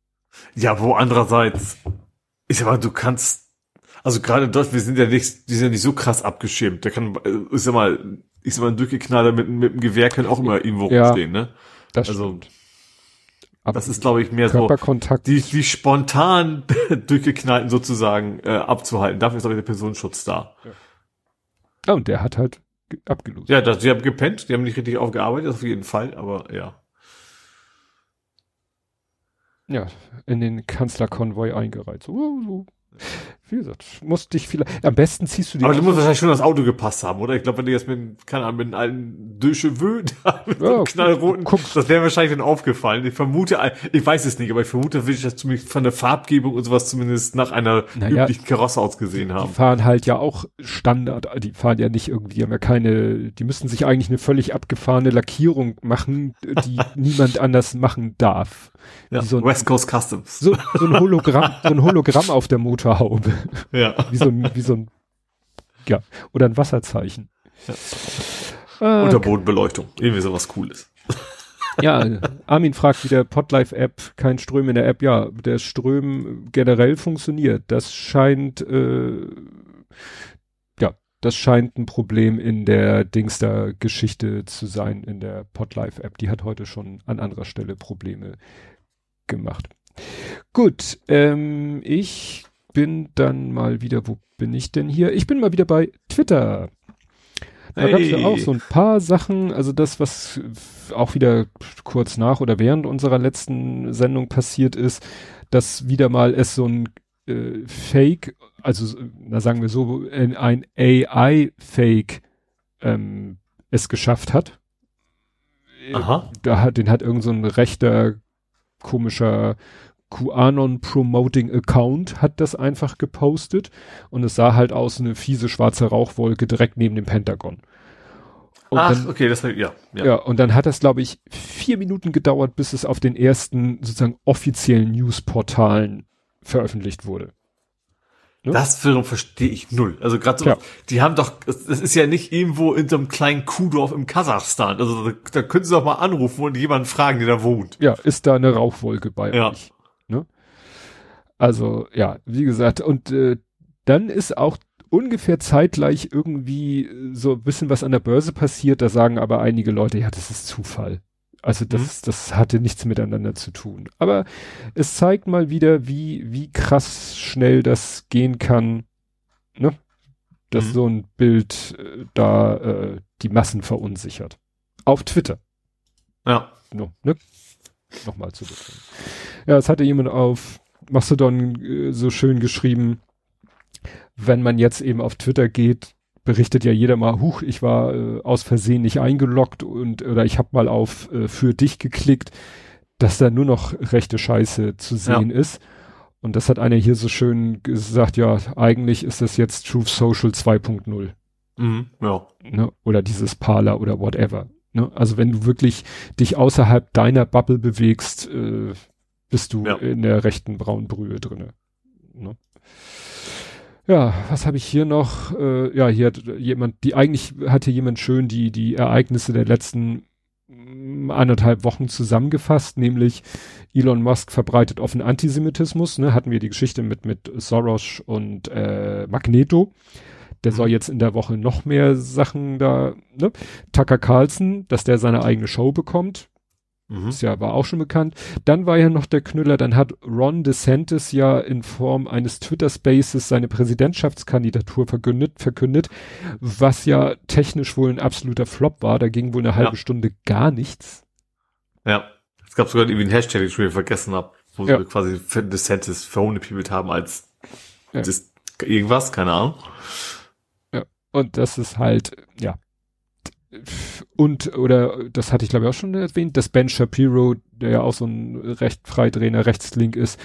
Ja, wo andererseits, ich sag mal, du kannst, also gerade dort, wir sind ja nicht, die sind ja nicht so krass abgeschirmt. Der kann, äh, ich sag mal, ich sag mal, ein Durchgeknaller mit, mit dem Gewehr kann auch immer irgendwo Ja. rumstehen, ne? Das Also, stimmt. Aber Das ist, glaube ich, mehr so, die, die spontan durchgeknallten sozusagen äh, abzuhalten. Dafür ist, glaube ich, der Personenschutz da. Ah, und der hat halt ge- abgelost. Ja, das, die haben gepennt, die haben nicht richtig aufgearbeitet, auf jeden Fall, aber ja. Ja, in den Kanzlerkonvoi eingereiht. So, so. Wie gesagt, musste ich vielleicht. Am besten ziehst du die. Aber du musst wahrscheinlich schon das Auto gepasst haben, oder? Ich glaube, wenn du jetzt mit, keine Ahnung, mit einem alten Cheveux da mit so Ja, einem knallroten, guck. das wäre wahrscheinlich dann aufgefallen. Ich vermute, ich weiß es nicht, aber ich vermute, würde ich das zumindest von der Farbgebung und sowas zumindest nach einer Naja, üblichen Karosse ausgesehen die haben. fahren halt ja auch Standard, die fahren ja nicht irgendwie, die haben ja keine, die müssten sich eigentlich eine völlig abgefahrene Lackierung machen, die niemand anders machen darf. Ja, so ein, West Coast Customs. so, so ein Hologramm, so ein Hologramm auf der Motorhaube. Ja. Wie so ein, wie so ein, ja, oder ein Wasserzeichen. Äh, Unterbodenbeleuchtung. Irgendwie sowas Cooles. ja, Armin fragt wieder Podlife-App, kein Ström in der App. Ja, der Ström generell funktioniert. Das scheint, äh, ja, das scheint ein Problem in der Dingster-Geschichte zu sein, in der Podlife-App. Die hat heute schon an anderer Stelle Probleme gemacht. Gut, ähm, ich bin dann mal wieder, wo bin ich denn hier? Ich bin mal wieder bei Twitter. Da gab es ja Hey. auch so ein paar Sachen, also das, was auch wieder kurz nach oder während unserer letzten Sendung passiert ist, dass wieder mal es so ein äh, Fake, also na sagen wir so, ein ein AI-Fake ähm, es geschafft hat, Aha. Da hat, den hat irgend so ein rechter, komischer QAnon Promoting Account hat das einfach gepostet und es sah halt aus eine fiese schwarze Rauchwolke direkt neben dem Pentagon. Und Ach, dann, okay, das ja, ja. Ja, und dann hat das, glaube ich, vier Minuten gedauert, bis es auf den ersten sozusagen offiziellen Newsportalen veröffentlicht wurde. Ne? Das wiederum verstehe ich null. Also gerade so, die haben doch, es ist ja nicht irgendwo in so einem kleinen Kuhdorf im Kasachstan. Also da, da können sie doch mal anrufen und jemanden fragen, der da wohnt. Ja, ist da eine Rauchwolke bei ja. euch? Also ja, wie gesagt, und äh, dann ist auch ungefähr zeitgleich irgendwie äh, so ein bisschen was an der Börse passiert. Da sagen aber einige Leute, ja, das ist Zufall. Also das, mhm. das hatte nichts miteinander zu tun. Aber es zeigt mal wieder, wie, wie krass schnell das gehen kann, ne? Dass mhm. so ein Bild äh, da äh, die Massen verunsichert. Auf Twitter. Ja. No, ne? Nochmal zu betonen. Ja, es hatte jemand auf Mastodon äh, so schön geschrieben, wenn man jetzt eben auf Twitter geht, berichtet ja jeder mal, huch, ich war äh, aus Versehen nicht eingeloggt und oder ich habe mal auf äh, für dich geklickt, dass da nur noch rechte Scheiße zu sehen ja. ist. Und das hat einer hier so schön gesagt, ja, eigentlich ist das jetzt Truth Social 2.0. Mhm, ja. Ne? Oder dieses Parler oder whatever. Ne? Also wenn du wirklich dich außerhalb deiner Bubble bewegst, äh, bist du ja. in der rechten Braunbrühe drinne. Ne? Ja, was habe ich hier noch? Äh, ja, hier hat jemand, die eigentlich hat hier jemand schön die die Ereignisse der letzten mm, anderthalb Wochen zusammengefasst, nämlich Elon Musk verbreitet offen Antisemitismus. Ne, hatten wir die Geschichte mit mit Soros und äh, Magneto. Der soll mhm. jetzt in der Woche noch mehr Sachen da. Ne? Tucker Carlson, dass der seine eigene Show bekommt. Mhm. Ist ja, war auch schon bekannt. Dann war ja noch der Knüller, dann hat Ron DeSantis ja in Form eines Twitter-Spaces seine Präsidentschaftskandidatur verkündet, verkündet, was ja technisch wohl ein absoluter Flop war. Da ging wohl eine halbe ja. Stunde gar nichts. Ja. Es gab sogar irgendwie einen Hashtag, den ich schon vergessen habe, wo ja. sie quasi DeSantis verhohnepiebelt haben als ja. irgendwas, keine Ahnung. Ja. Und das ist halt, ja, und, oder, das hatte ich glaube ich auch schon erwähnt, dass Ben Shapiro, der ja auch so ein recht freidrehender Rechtslink ist,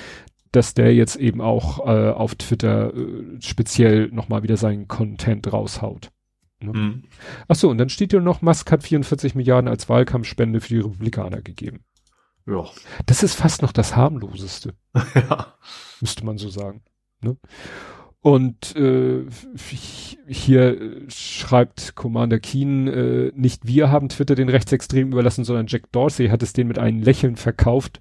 dass der jetzt eben auch äh, auf Twitter äh, speziell nochmal wieder seinen Content raushaut. Ne? Mhm. Ach so, und dann steht ja noch, Musk hat 44 Milliarden als Wahlkampfspende für die Republikaner gegeben. Ja. Das ist fast noch das harmloseste. ja. Müsste man so sagen. Ne? Und äh, hier schreibt Commander Keen, äh, nicht wir haben Twitter den Rechtsextremen überlassen, sondern Jack Dorsey hat es denen mit einem Lächeln verkauft.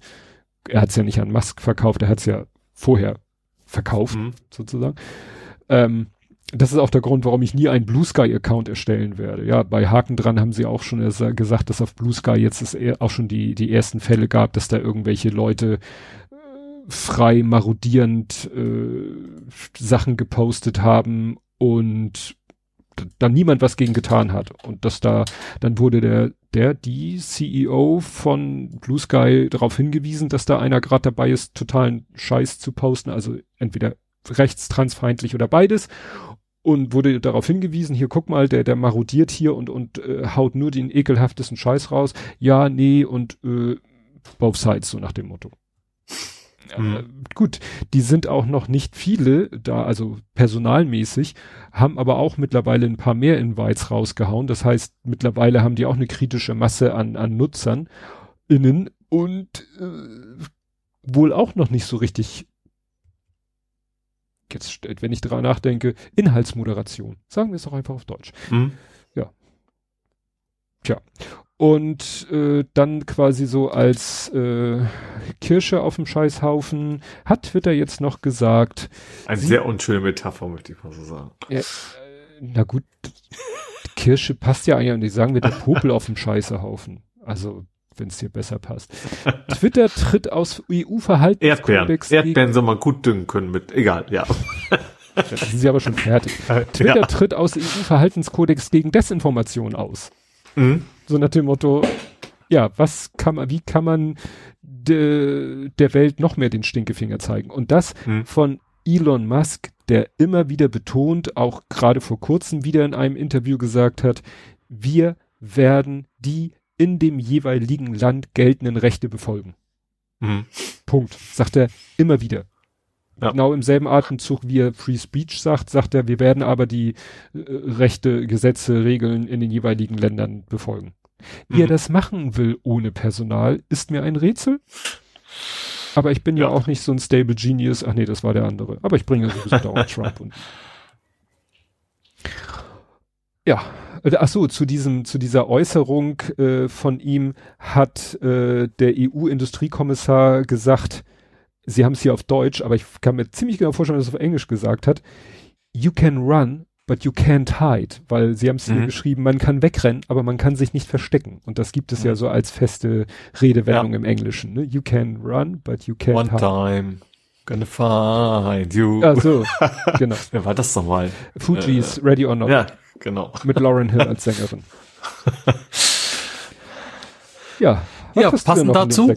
Er hat es ja nicht an Musk verkauft, er hat es ja vorher verkauft, mhm. sozusagen. Ähm, das ist auch der Grund, warum ich nie einen Blue Sky Account erstellen werde. Ja, bei Haken dran haben sie auch schon gesagt, dass auf Blue Sky jetzt es auch schon die, die ersten Fälle gab, dass da irgendwelche Leute frei marodierend äh, Sachen gepostet haben und da niemand was gegen getan hat und dass da dann wurde der der die CEO von Blue Sky darauf hingewiesen, dass da einer gerade dabei ist, totalen Scheiß zu posten, also entweder rechtstransfeindlich oder beides und wurde darauf hingewiesen, hier guck mal, der der marodiert hier und und äh, haut nur den ekelhaftesten Scheiß raus. Ja, nee und äh, both sides so nach dem Motto. Mhm. Gut, die sind auch noch nicht viele da, also personalmäßig, haben aber auch mittlerweile ein paar mehr Invites rausgehauen. Das heißt, mittlerweile haben die auch eine kritische Masse an, an Nutzern innen und äh, wohl auch noch nicht so richtig jetzt, wenn ich daran nachdenke, Inhaltsmoderation. Sagen wir es doch einfach auf Deutsch. Mhm. Ja. Tja und äh, dann quasi so als äh, Kirsche auf dem Scheißhaufen hat Twitter jetzt noch gesagt. Eine sehr unschöne Metapher, möchte ich mal so sagen. Ja, äh, na gut, Kirsche passt ja eigentlich und sagen wir der Popel auf dem Scheißehaufen. Also wenn es dir besser passt. Twitter tritt aus EU-Verhaltenskodex. Erdbeeren, Erdbeeren soll man gut düngen können mit, egal, ja. Dann sind sie aber schon fertig. Twitter ja. tritt aus EU-Verhaltenskodex gegen Desinformation aus. Mhm. So nach dem Motto, ja, was kann man, wie kann man de, der Welt noch mehr den Stinkefinger zeigen? Und das mhm. von Elon Musk, der immer wieder betont, auch gerade vor kurzem wieder in einem Interview gesagt hat, wir werden die in dem jeweiligen Land geltenden Rechte befolgen. Mhm. Punkt. Sagt er immer wieder. Ja. Genau im selben Atemzug, wie er Free Speech sagt, sagt er, wir werden aber die äh, Rechte, Gesetze, Regeln in den jeweiligen Ländern befolgen. Wie er Mhm. das machen will ohne Personal, ist mir ein Rätsel. Aber ich bin ja, Ja. auch nicht so ein Stable Genius. Ach nee, das war der andere. Aber ich bringe sowieso dauernd Trump und. Ja, äh, ach so, zu diesem, zu dieser Äußerung äh, von ihm hat äh, der EU-Industriekommissar gesagt, Sie haben es hier auf Deutsch, aber ich kann mir ziemlich genau vorstellen, dass es auf Englisch gesagt hat. You can run, but you can't hide, weil sie haben es hier Mhm. geschrieben, man kann wegrennen, aber man kann sich nicht verstecken. Und das gibt es ja Mhm. so als feste Redewendung im Englischen. Ne? You can run, but you can't One hide. time, gonna find you. Ah, so, genau. Wer war das nochmal? Fugees Ready or Not Ja, genau. mit Lauren Hill als Sängerin. ja, was Ja, passend dazu?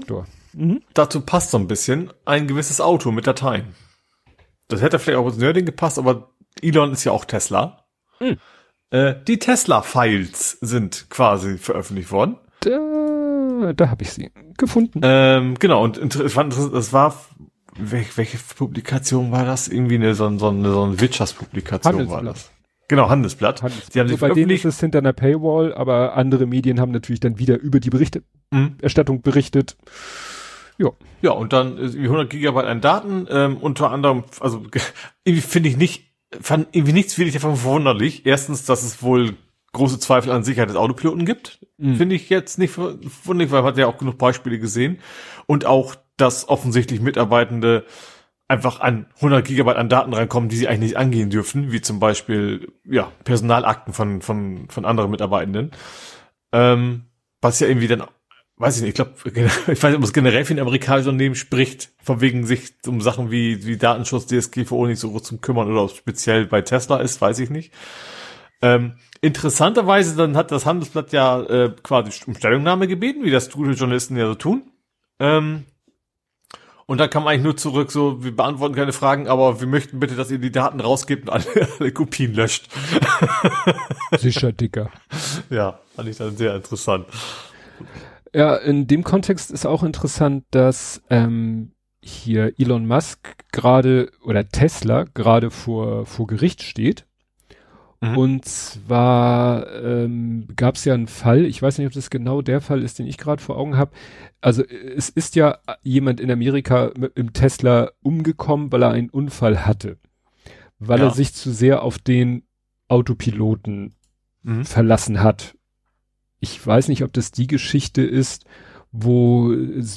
Mhm. Dazu passt so ein bisschen ein gewisses Auto mit Dateien. Das hätte vielleicht auch ins Nerding gepasst, aber Elon ist ja auch Tesla. Hm. Äh, die Tesla-Files sind quasi veröffentlicht worden. Da, da habe ich sie gefunden. Ähm, genau, und ich fand, das war, welche, Publikation war das? Irgendwie eine, so, so eine, so eine Wirtschaftspublikation war das. Genau, Handelsblatt. Handelsblatt. Die haben so sie bei denen ist es hinter einer Paywall, aber andere Medien haben natürlich dann wieder über die Mhm. Berichterstattung berichtet. Ja, und dann ist irgendwie 100 Gigabyte an Daten, ähm, unter anderem, also irgendwie finde ich nicht, fand irgendwie nichts wirklich davon verwunderlich. Erstens, dass es wohl große Zweifel an Sicherheit des Autopiloten gibt. Mhm. Finde ich jetzt nicht ver- verwunderlich, weil man hat ja auch genug Beispiele gesehen. Und auch, dass offensichtlich Mitarbeitende einfach an 100 Gigabyte an Daten reinkommen, die sie eigentlich nicht angehen dürfen, wie zum Beispiel, ja, Personalakten von, von, von anderen Mitarbeitenden. Ähm, was ja irgendwie dann, weiß ich nicht, ich glaube, ich weiß nicht, ob es generell für ein amerikanisches Unternehmen spricht, von wegen sich um Sachen wie, wie Datenschutz, DSGVO nicht so groß zum kümmern oder ob es speziell bei Tesla ist, weiß ich nicht. Ähm, interessanterweise dann hat das Handelsblatt ja äh, quasi um Stellungnahme gebeten, wie das gute Journalisten ja so tun. Ähm, und da kam eigentlich nur zurück, so, wir beantworten keine Fragen, aber wir möchten bitte, dass ihr die Daten rausgebt und alle, alle Kopien löscht. Sicher, Dicker. Ja, fand ich dann sehr interessant. Ja, in dem Kontext ist auch interessant, dass ähm, hier Elon Musk gerade oder Tesla gerade vor, vor Gericht steht. Mhm. Und zwar ähm, gab es ja einen Fall, ich weiß nicht, ob das genau der Fall ist, den ich gerade vor Augen habe. Also es ist ja jemand in Amerika mit, im Tesla umgekommen, weil er einen Unfall hatte. Weil Ja. er sich zu sehr auf den Autopiloten Mhm. verlassen hat. Ich weiß nicht, ob das die Geschichte ist, wo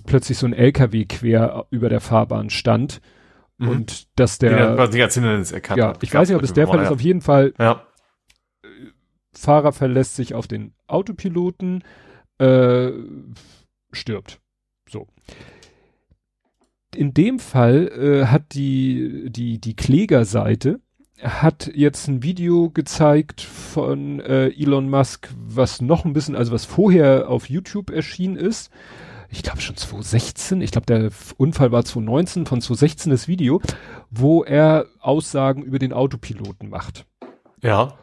plötzlich so ein LKW quer über der Fahrbahn stand Mhm. und dass er der, quasi als Hindernis erkannt ja, hat. ich weiß nicht, ob es der Fall ist, auf jeden Fall, Ja. Fahrer verlässt sich auf den Autopiloten, äh, stirbt. So. In dem Fall äh, hat die, die, die Klägerseite hat jetzt ein Video gezeigt von äh, Elon Musk, was noch ein bisschen, also was vorher auf YouTube erschienen ist. Ich glaube schon 2016, ich glaube der Unfall war 2019, von 2016 das Video, wo er Aussagen über den Autopiloten macht. Ja.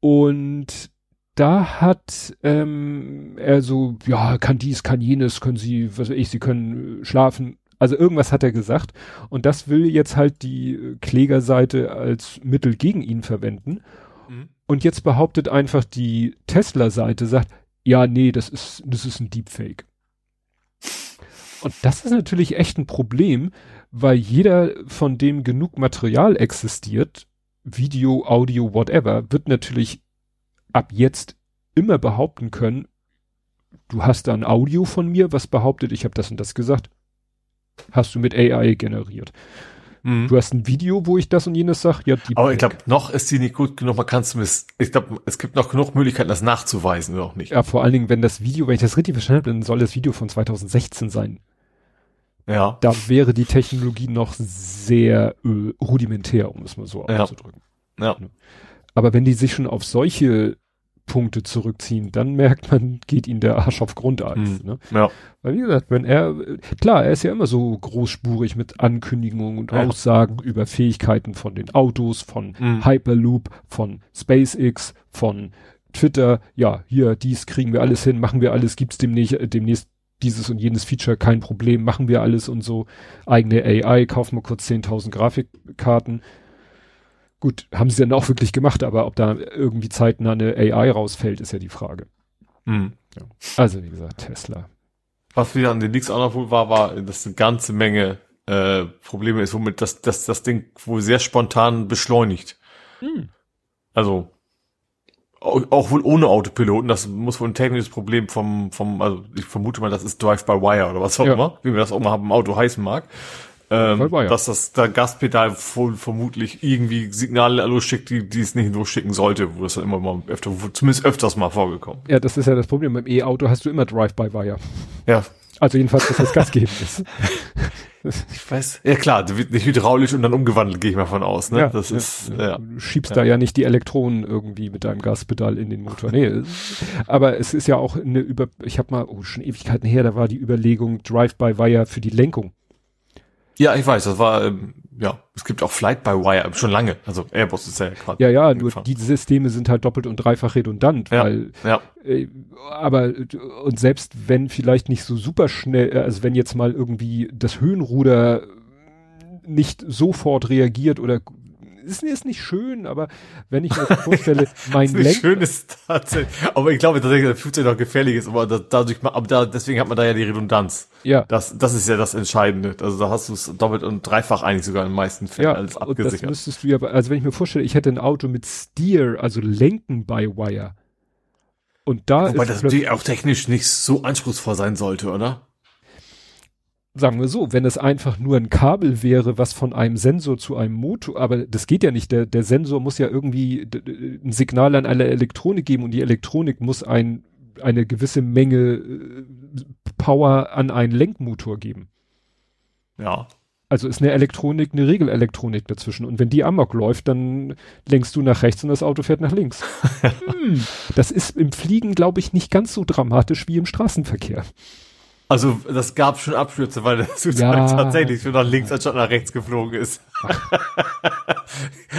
Und da hat ähm, er so, ja, kann dies, kann jenes, können Sie, was weiß ich, Sie können äh, schlafen. Also irgendwas hat er gesagt. Und das will jetzt halt die äh, Klägerseite als Mittel gegen ihn verwenden. Mhm. Und jetzt behauptet einfach die Tesla-Seite, sagt, ja, nee, das ist, das ist ein Deepfake. Und das ist natürlich echt ein Problem, weil jeder, von dem genug Material existiert, Video, Audio, whatever, wird natürlich ab jetzt immer behaupten können, du hast da ein Audio von mir, was behauptet, ich habe das und das gesagt. Hast du mit AI generiert. Mhm. Du hast ein Video, wo ich das und jenes sag, ja, Aber ich glaube, noch ist die nicht gut genug. Man kann zumindest, ich glaube, es gibt noch genug Möglichkeiten, das nachzuweisen oder auch nicht. Ja, vor allen Dingen, wenn das Video, wenn ich das richtig verstanden habe, dann soll das Video von 2016 sein. Ja. Da wäre die Technologie noch sehr äh, rudimentär, um es mal so Ja. auszudrücken. Ja. Aber wenn die sich schon auf solche Punkte zurückziehen, dann merkt man, geht ihnen der Arsch auf Grundeis. Hm. Ne? Ja. Weil wie gesagt, wenn er, klar, er ist ja immer so großspurig mit Ankündigungen und Ja. Aussagen über Fähigkeiten von den Autos, von Mhm. Hyperloop, von SpaceX, von Twitter, ja, hier, dies kriegen wir alles hin, machen wir alles, gibt's demnächst, demnächst dieses und jenes Feature, kein Problem, machen wir alles und so. Eigene AI, kaufen wir kurz 10.000 Grafikkarten. Gut, haben sie dann auch wirklich gemacht, aber ob da irgendwie zeitnah eine AI rausfällt, ist ja die Frage. Mhm. Ja. Also wie gesagt, Tesla. Was wieder an den Leaks auch noch wohl war, war, dass eine ganze Menge äh, Probleme ist, womit das, das, das Ding wohl sehr spontan beschleunigt. Hm. Also auch, auch wohl ohne Autopiloten, das muss wohl ein technisches Problem vom, vom, also ich vermute mal, das ist Drive-by-Wire oder was auch Ja. immer, wie man das auch mal im Auto heißen mag. Ähm, Drive-by-wire. dass das da Gaspedal wohl vermutlich irgendwie Signale losschickt, die, die es nicht losschicken sollte, wo das dann immer mal öfter, zumindest öfters mal vorgekommen. Ja, das ist ja das Problem. Beim E-Auto hast du immer Drive-by-Wire. Ja, Also jedenfalls, dass das Gas geben ist. ich weiß. Ja klar, der wird nicht hydraulisch und dann umgewandelt, gehe ich mal von aus. Ne? Ja, das ja, ist, ja. ja. Du schiebst da ja nicht die Elektronen irgendwie mit deinem Gaspedal in den Motor. Nee, aber es ist ja auch eine über, ich habe mal, oh, schon Ewigkeiten her, da war die Überlegung Drive-by-Wire für die Lenkung. Ja, ich weiß, das war, ähm, ja, es gibt auch Flight-by-Wire, schon lange. Also Airbus ist ja gerade. Ja, ja, nur die Systeme sind halt doppelt und dreifach redundant, Ja. weil Ja, Äh, aber und selbst wenn vielleicht nicht so super schnell, äh, also wenn jetzt mal irgendwie das Höhenruder nicht sofort reagiert oder ist, ist nicht schön, aber wenn ich mir vorstelle, mein ist nicht Lenk schön ist tatsächlich. Aber ich glaube tatsächlich, dass 15 noch gefährlich ist, aber da, dadurch, aber da, deswegen hat man da ja die Redundanz. ja, Das, das ist ja das Entscheidende. Also da hast du es doppelt und dreifach eigentlich sogar in den meisten Fällen ja, alles und das abgesichert. müsstest du ja, also wenn ich mir vorstelle, ich hätte ein Auto mit Steer, also Lenken by Wire. Und da Wobei ist das natürlich auch technisch nicht so anspruchsvoll sein sollte, oder? Sagen wir so, wenn es einfach nur ein Kabel wäre, was von einem Sensor zu einem Motor, aber das geht ja nicht. Der, der Sensor muss ja irgendwie ein Signal an alle Elektronik geben und die Elektronik muss ein, eine gewisse Menge äh, Power an einen Lenkmotor geben. Ja. Also ist eine Elektronik eine Regelelektronik dazwischen. Und wenn die Amok läuft, dann lenkst du nach rechts und das Auto fährt nach links. hm, das ist im Fliegen, glaube ich, nicht ganz so dramatisch wie im Straßenverkehr. Also das gab schon Abstürze, weil das Ja. tatsächlich schon nach links anstatt nach rechts geflogen ist.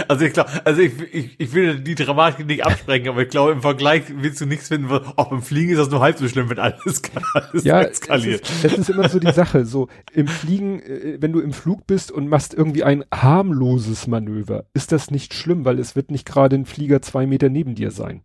also ich glaube, also ich, ich, ich will die Dramatik nicht absprechen, aber ich glaube im Vergleich willst du nichts finden, wo- auch beim Fliegen ist das nur halb so schlimm, wenn alles, alles ja, es eskaliert. ist, es ist immer so die Sache, so im Fliegen, äh, wenn du im Flug bist und machst irgendwie ein harmloses Manöver, ist das nicht schlimm, weil es wird nicht gerade ein Flieger zwei Meter neben dir sein.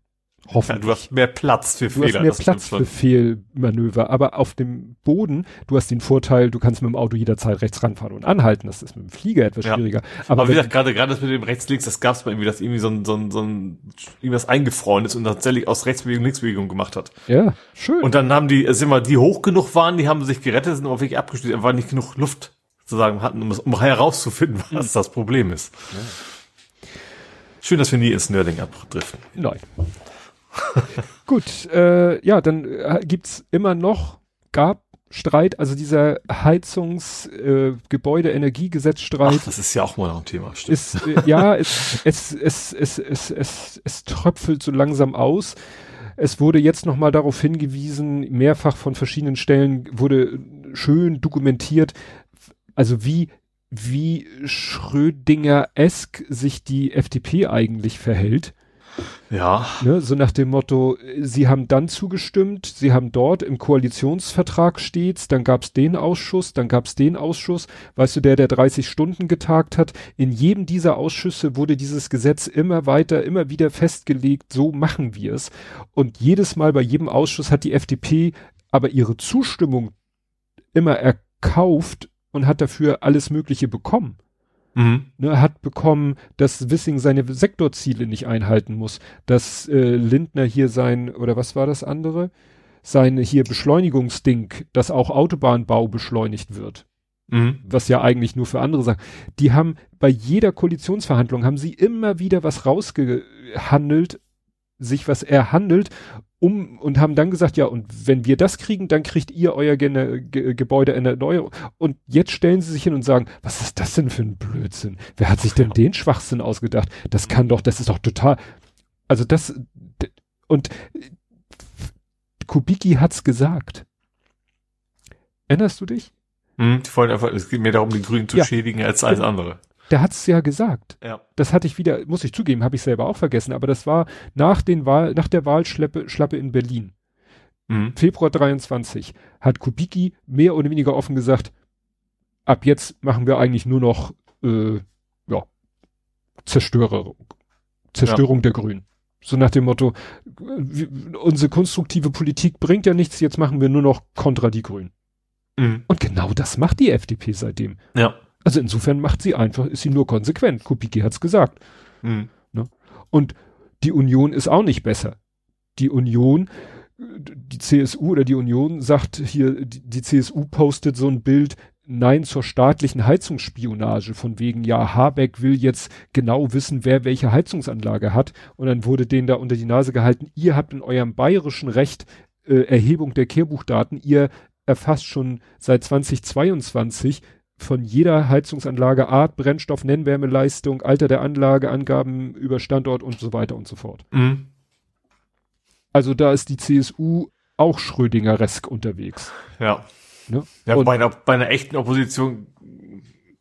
Ja, Hoffentlich. du hast mehr Platz für Du Fehler. hast mehr das Platz für Fehlmanöver, aber auf dem Boden, du hast den Vorteil, du kannst mit dem Auto jederzeit rechts ranfahren und anhalten. Das ist mit dem Flieger etwas Ja. schwieriger. Aber, Aber, wie gesagt, gerade gerade das mit dem rechts-links, das gab's mal irgendwie, dass irgendwie so ein, so ein, so ein irgendwas eingefroren ist und tatsächlich aus Rechtsbewegung Linksbewegung gemacht hat. ja, schön. Und dann haben die, es sind mal die hoch genug waren, die haben sich gerettet, sind aber wirklich abgestürzt, weil nicht genug Luft sozusagen hatten, um, es- um herauszufinden, was das Problem ist. Schön, dass wir nie ins Nerding abdriften. Nein. Gut, äh, ja, dann äh, gibt's immer noch, gab Streit, also dieser Heizungs-, äh, Gebäude-Energiegesetzstreit Ach, das ist ja auch mal noch ein Thema. Stimmt. ist, äh, ja, es, es, es, es, es, es, es tröpfelt so langsam aus. Es wurde jetzt nochmal darauf hingewiesen, mehrfach von verschiedenen Stellen wurde schön dokumentiert, also wie, wie Schrödinger-esk sich die FDP eigentlich verhält. Ja, Ne, so nach dem Motto, sie haben dann zugestimmt, sie haben dort im Koalitionsvertrag steht's, dann gab's den Ausschuss, dann gab's den Ausschuss, weißt du, der, der 30 Stunden getagt hat. In jedem dieser Ausschüsse wurde dieses Gesetz immer weiter, immer wieder festgelegt, so machen wir es. Und jedes Mal bei jedem Ausschuss hat die FDP aber ihre Zustimmung immer erkauft und hat dafür alles Mögliche bekommen mhm. ne, hat bekommen, dass Wissing seine Sektorziele nicht einhalten muss, dass äh, Lindner hier sein, oder was war das andere? Seine hier Beschleunigungsding, dass auch Autobahnbau beschleunigt wird, Mhm. was ja eigentlich nur für andere Sachen. Die haben bei jeder Koalitionsverhandlung haben sie immer wieder was rausgehandelt, sich was erhandelt, um und haben dann gesagt, ja, und wenn wir das kriegen, dann kriegt ihr euer Gene Ge Gebäude eine Erneuerung. Und jetzt stellen sie sich hin und sagen, was ist das denn für ein Blödsinn? Wer hat sich denn den Schwachsinn ausgedacht? Das kann doch, das ist doch total, also das, und äh, Kubicki hat's gesagt. Erinnerst du dich? Die wollen einfach, es geht mehr darum, die Grünen zu Ja. schädigen als alles andere. Der hat's ja gesagt. Ja. Das hatte ich wieder, muss ich zugeben, habe ich selber auch vergessen, aber das war nach den Wahl, nach der Wahlschlappe Schlappe in Berlin. Mhm. Februar 23 hat Kubicki mehr oder weniger offen gesagt, ab jetzt machen wir eigentlich nur noch äh, ja, Zerstörung. Zerstörung der Grünen. So nach dem Motto, unsere konstruktive Politik bringt ja nichts, jetzt machen wir nur noch kontra die Grünen. Mhm. Und genau das macht die FDP seitdem. Ja. Also insofern macht sie einfach, ist sie nur konsequent. Kubicki hat's gesagt. Mhm. Und die Union ist auch nicht besser. Die Union, die CSU oder die Union sagt hier, die, die CSU postet so ein Bild, Nein zur staatlichen Heizungsspionage von wegen, ja, Habeck will jetzt genau wissen, wer welche Heizungsanlage hat. Und dann wurde denen da unter die Nase gehalten, ihr habt in eurem bayerischen Recht äh, Erhebung der Kehrbuchdaten, ihr erfasst schon seit 2022 von jeder Heizungsanlage Art, Brennstoff, Nennwärmeleistung, Alter der Anlage, Angaben über Standort und so weiter und so fort. Mhm. Also da ist die CSU auch Schrödinger-resk unterwegs. Ja. Ne? Ja, Und- bei einer, bei einer echten Opposition,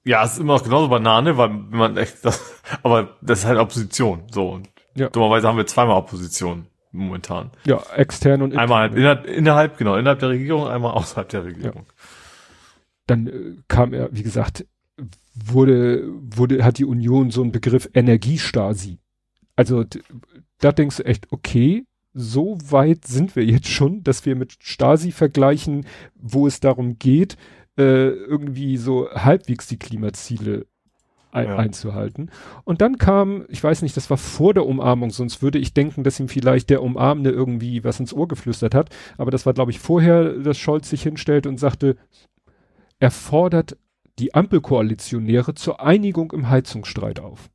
ja, es ist immer noch genauso Banane, weil man echt das, aber das ist halt Opposition, so. Und Ja. dummerweise haben wir zweimal Opposition momentan. Ja, extern und Einmal halt innerhalb, innerhalb, genau, innerhalb der Regierung, einmal außerhalb der Regierung. Dann äh, kam er, wie gesagt, wurde, wurde, hat die Union so einen Begriff Energiestasi. Also da denkst du echt, okay, so weit sind wir jetzt schon, dass wir mit Stasi vergleichen, wo es darum geht, äh, irgendwie so halbwegs die Klimaziele ein, Ja. einzuhalten. Und dann kam, ich weiß nicht, das war vor der Umarmung, sonst würde ich denken, dass ihm vielleicht der Umarmende irgendwie was ins Ohr geflüstert hat. Aber das war, glaube ich, vorher, dass Scholz sich hinstellt und sagte, er fordert die Ampelkoalitionäre zur Einigung im Heizungsstreit auf.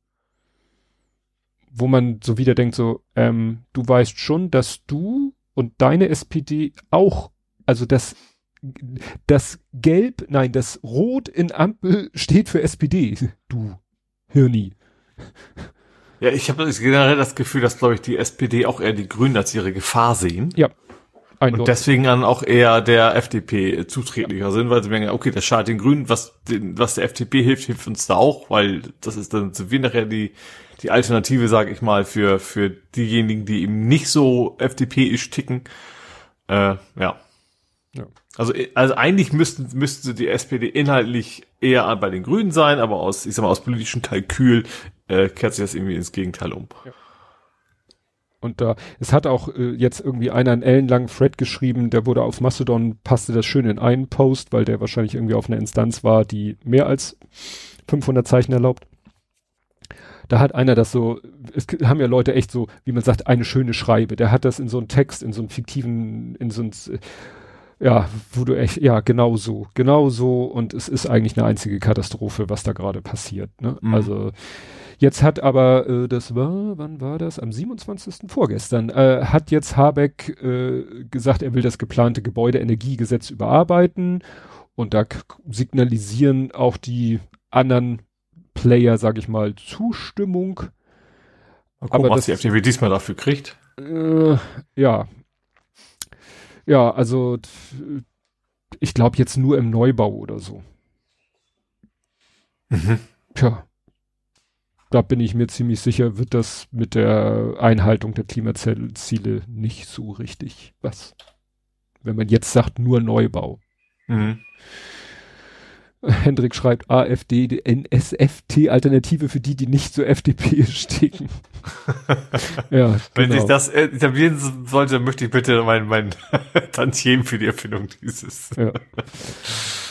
Wo man so wieder denkt, so, ähm, du weißt schon, dass du und deine SPD auch, also das, das Gelb, nein, das Rot in Ampel steht für SPD, du Hirni. Ja, ich habe generell das Gefühl, dass, glaube ich, die SPD auch eher die Grünen als ihre Gefahr sehen. Ja. Und Eindeutig. deswegen dann auch eher der FDP zuträglicher sind, weil sie merken, okay, das schadet den Grünen, was, den, was der FDP hilft, hilft uns da auch, weil das ist dann sind wir nachher die, die Alternative, sage ich mal, für, für diejenigen, die eben nicht so FDP-isch ticken. Äh, ja. Ja. Also, also eigentlich müssten, müsste die SPD inhaltlich eher bei den Grünen sein, aber aus, ich sag mal, aus politischem Kalkül äh, kehrt sich das irgendwie ins Gegenteil um. Und da, es hat auch äh, jetzt irgendwie einer einen ellenlangen Thread geschrieben, der wurde auf Mastodon, passte das schön in einen Post, weil der wahrscheinlich irgendwie auf einer Instanz war, die mehr als 500 Zeichen erlaubt. Da hat einer das so, es haben ja Leute echt so, wie man sagt, eine schöne Schreibe. Der hat das in so einen Text, in so einen fiktiven, in so ein, ja, wo du echt, ja, genau so, genau so. Und es ist eigentlich eine einzige Katastrophe, was da gerade passiert. Ne? Mhm. Also Jetzt hat aber, äh, das war, wann war das? Am 27. vorgestern, äh, hat jetzt Habeck äh, gesagt, er will das geplante Gebäudeenergiegesetz überarbeiten und da signalisieren auch die anderen Player, sag ich mal, Zustimmung. Mal gucken, Aber was das- die FDP diesmal dafür kriegt. Äh, ja. Ja, also ich glaube jetzt nur im Neubau oder so. Mhm. Tja. Da bin ich mir ziemlich sicher, wird das mit der Einhaltung der Klimaziele nicht so richtig was. Wenn man jetzt sagt, nur Neubau. Mhm. Hendrik schreibt AfD, die NSFT-Alternative für die, die nicht so FDP sticken. ja, Wenn genau. sich das etablieren sollte, möchte ich bitte mein, mein Tantiem für die Erfindung dieses. Ja.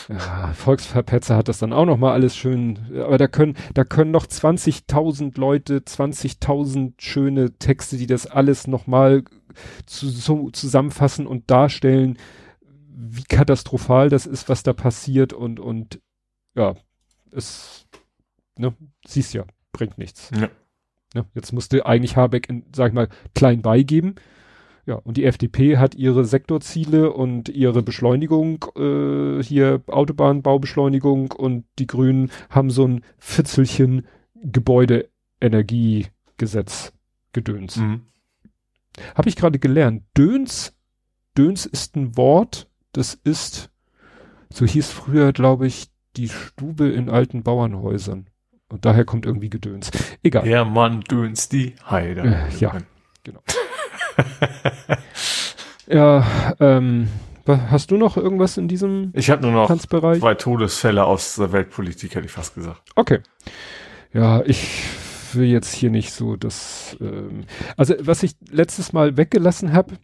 ja, Volksverpetzer hat das dann auch noch mal alles schön, aber da können, da können noch 20.000 Leute, 20.000 schöne Texte, die das alles noch mal zu, so zusammenfassen und darstellen, wie katastrophal das ist, was da passiert und, und, ja, es, ne, siehst ja, bringt nichts. Ja. Ne, jetzt musste eigentlich Habeck, in, sag ich mal, klein beigeben. Ja, und die FDP hat ihre Sektorziele und ihre Beschleunigung, äh, hier Autobahnbaubeschleunigung und die Grünen haben so ein Fitzelchen Gebäudeenergiegesetz gedöns. Mhm. Habe ich gerade gelernt. Döns, Döns ist ein Wort, das ist, so hieß früher, glaube ich, die Stube in alten Bauernhäusern. Und daher kommt irgendwie Gedöns. Egal. Der Mann döns die Heide. Äh, ja, genau. ja, ähm, hast du noch irgendwas in diesem Ich habe nur noch Tanzbereich? zwei Todesfälle aus der Weltpolitik, hätte ich fast gesagt. Okay. Ja, ich will jetzt hier nicht so das. Ähm, also was ich letztes Mal weggelassen habe,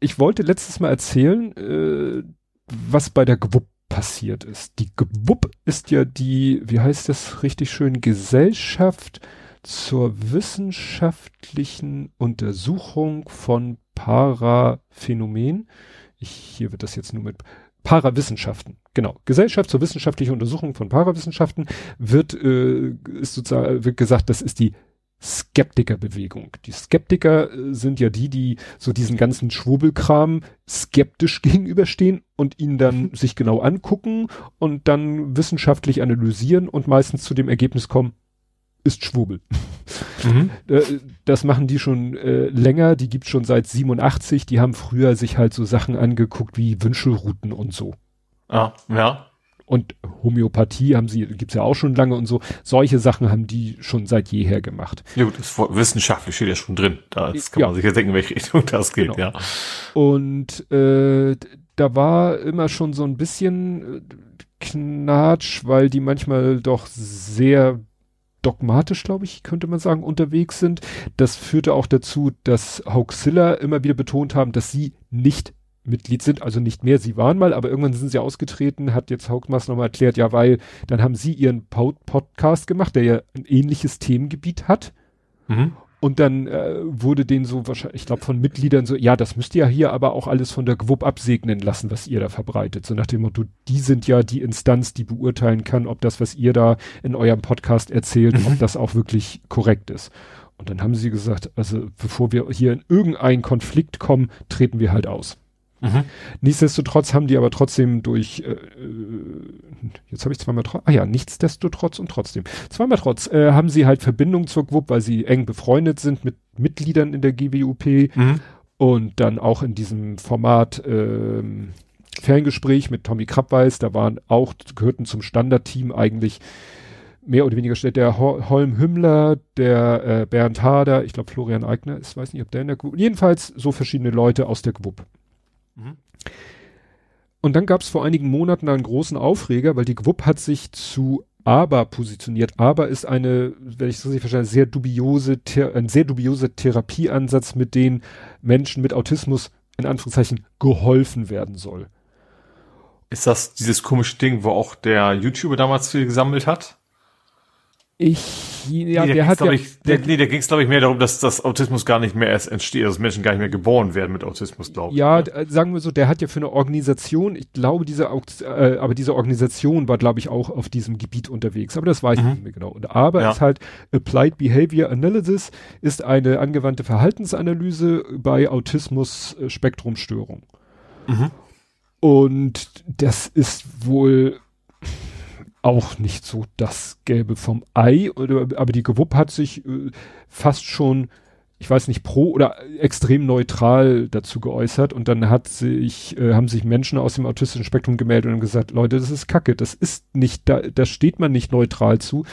ich wollte letztes Mal erzählen, äh, was bei der GWUP passiert ist. Die GWUP ist ja die, wie heißt das richtig schön, Gesellschaft zur wissenschaftlichen Untersuchung von Paraphänomen. Ich, hier wird das jetzt nur mit Parawissenschaften, genau. Gesellschaft zur wissenschaftlichen Untersuchung von Parawissenschaften wird, äh, ist sozusagen, wird gesagt, das ist die Skeptikerbewegung. Die Skeptiker äh, sind ja die, die so diesen ganzen Schwurbelkram skeptisch gegenüberstehen und ihn dann sich genau angucken und dann wissenschaftlich analysieren und meistens zu dem Ergebnis kommen, ist Schwurbel. Mhm. Äh, das machen die schon äh, länger, die gibt's schon seit 87, die haben früher sich halt so Sachen angeguckt wie Wünschelrouten und so. Ah, ja. Und Homöopathie haben sie, gibt's ja auch schon lange und so. Solche Sachen haben die schon seit jeher gemacht. Ja gut, das wissenschaftlich steht ja schon drin. Da kann ja. man sich jetzt denken, in welche Richtung das geht, genau. ja. Und äh, da war immer schon so ein bisschen äh, Knatsch, weil die manchmal doch sehr dogmatisch, glaube ich, könnte man sagen, unterwegs sind. Das führte auch dazu, dass Hoaxilla immer wieder betont haben, dass sie nicht Mitglied sind, also nicht mehr, sie waren mal, aber irgendwann sind sie ausgetreten, hat jetzt Haugmas nochmal erklärt, ja, weil dann haben sie ihren Pod Podcast gemacht, der ja ein ähnliches Themengebiet hat. Mhm. Und dann äh, wurde denen so wahrscheinlich, ich glaube von Mitgliedern so, ja, das müsst ihr ja hier aber auch alles von der GWUB absegnen lassen, was ihr da verbreitet. So nach dem Motto, die sind ja die Instanz, die beurteilen kann, ob das, was ihr da in eurem Podcast erzählt, mhm. ob das auch wirklich korrekt ist. Und dann haben sie gesagt, also bevor wir hier in irgendeinen Konflikt kommen, treten wir halt aus. Mhm. Nichtsdestotrotz haben die aber trotzdem durch, äh, äh jetzt habe ich zweimal trotz, ah ja, nichtsdestotrotz und trotzdem, zweimal trotz, äh, haben sie halt Verbindung zur GWUP, weil sie eng befreundet sind mit Mitgliedern in der GWUP mhm. und dann auch in diesem Format äh, Ferngespräch mit Tommy Krabweis, da waren auch, gehörten zum Standardteam eigentlich mehr oder weniger steht der Holm Hümmler, der äh, Bernd Hader, ich glaube Florian Eigner, ich weiß nicht, ob der in der GWUP, jedenfalls so verschiedene Leute aus der GWUP. Mhm. Und dann gab es vor einigen Monaten einen großen Aufreger, weil die GWUP hat sich zu ABA positioniert. ABA ist eine, wenn ich das richtig verstehe, sehr dubiose, ein sehr dubioser Therapieansatz, mit dem Menschen mit Autismus in Anführungszeichen geholfen werden soll. Ist das dieses komische Ding, wo auch der YouTuber damals viel gesammelt hat? Ich, ja, nee, der hat ja, ich, der, nee, da ging es glaube ich mehr darum, dass das Autismus gar nicht mehr erst entsteht, dass Menschen gar nicht mehr geboren werden mit Autismus, glaube ich. Ja, ne? sagen wir so, der hat ja für eine Organisation, ich glaube, diese, äh, aber diese Organisation war, glaube ich, auch auf diesem Gebiet unterwegs, aber das weiß mhm. ich nicht mehr genau. Und aber ja. ist halt Applied Behavior Analysis ist eine angewandte Verhaltensanalyse bei Autismus äh, Spektrumstörung. Mhm. Und das ist wohl auch nicht so das Gelbe vom Ei, aber die GWUP hat sich äh, fast schon, ich weiß nicht, pro oder extrem neutral dazu geäußert und dann hat sich, äh, haben sich Menschen aus dem autistischen Spektrum gemeldet und gesagt, Leute, das ist Kacke, das ist nicht, da, da steht man nicht neutral zu.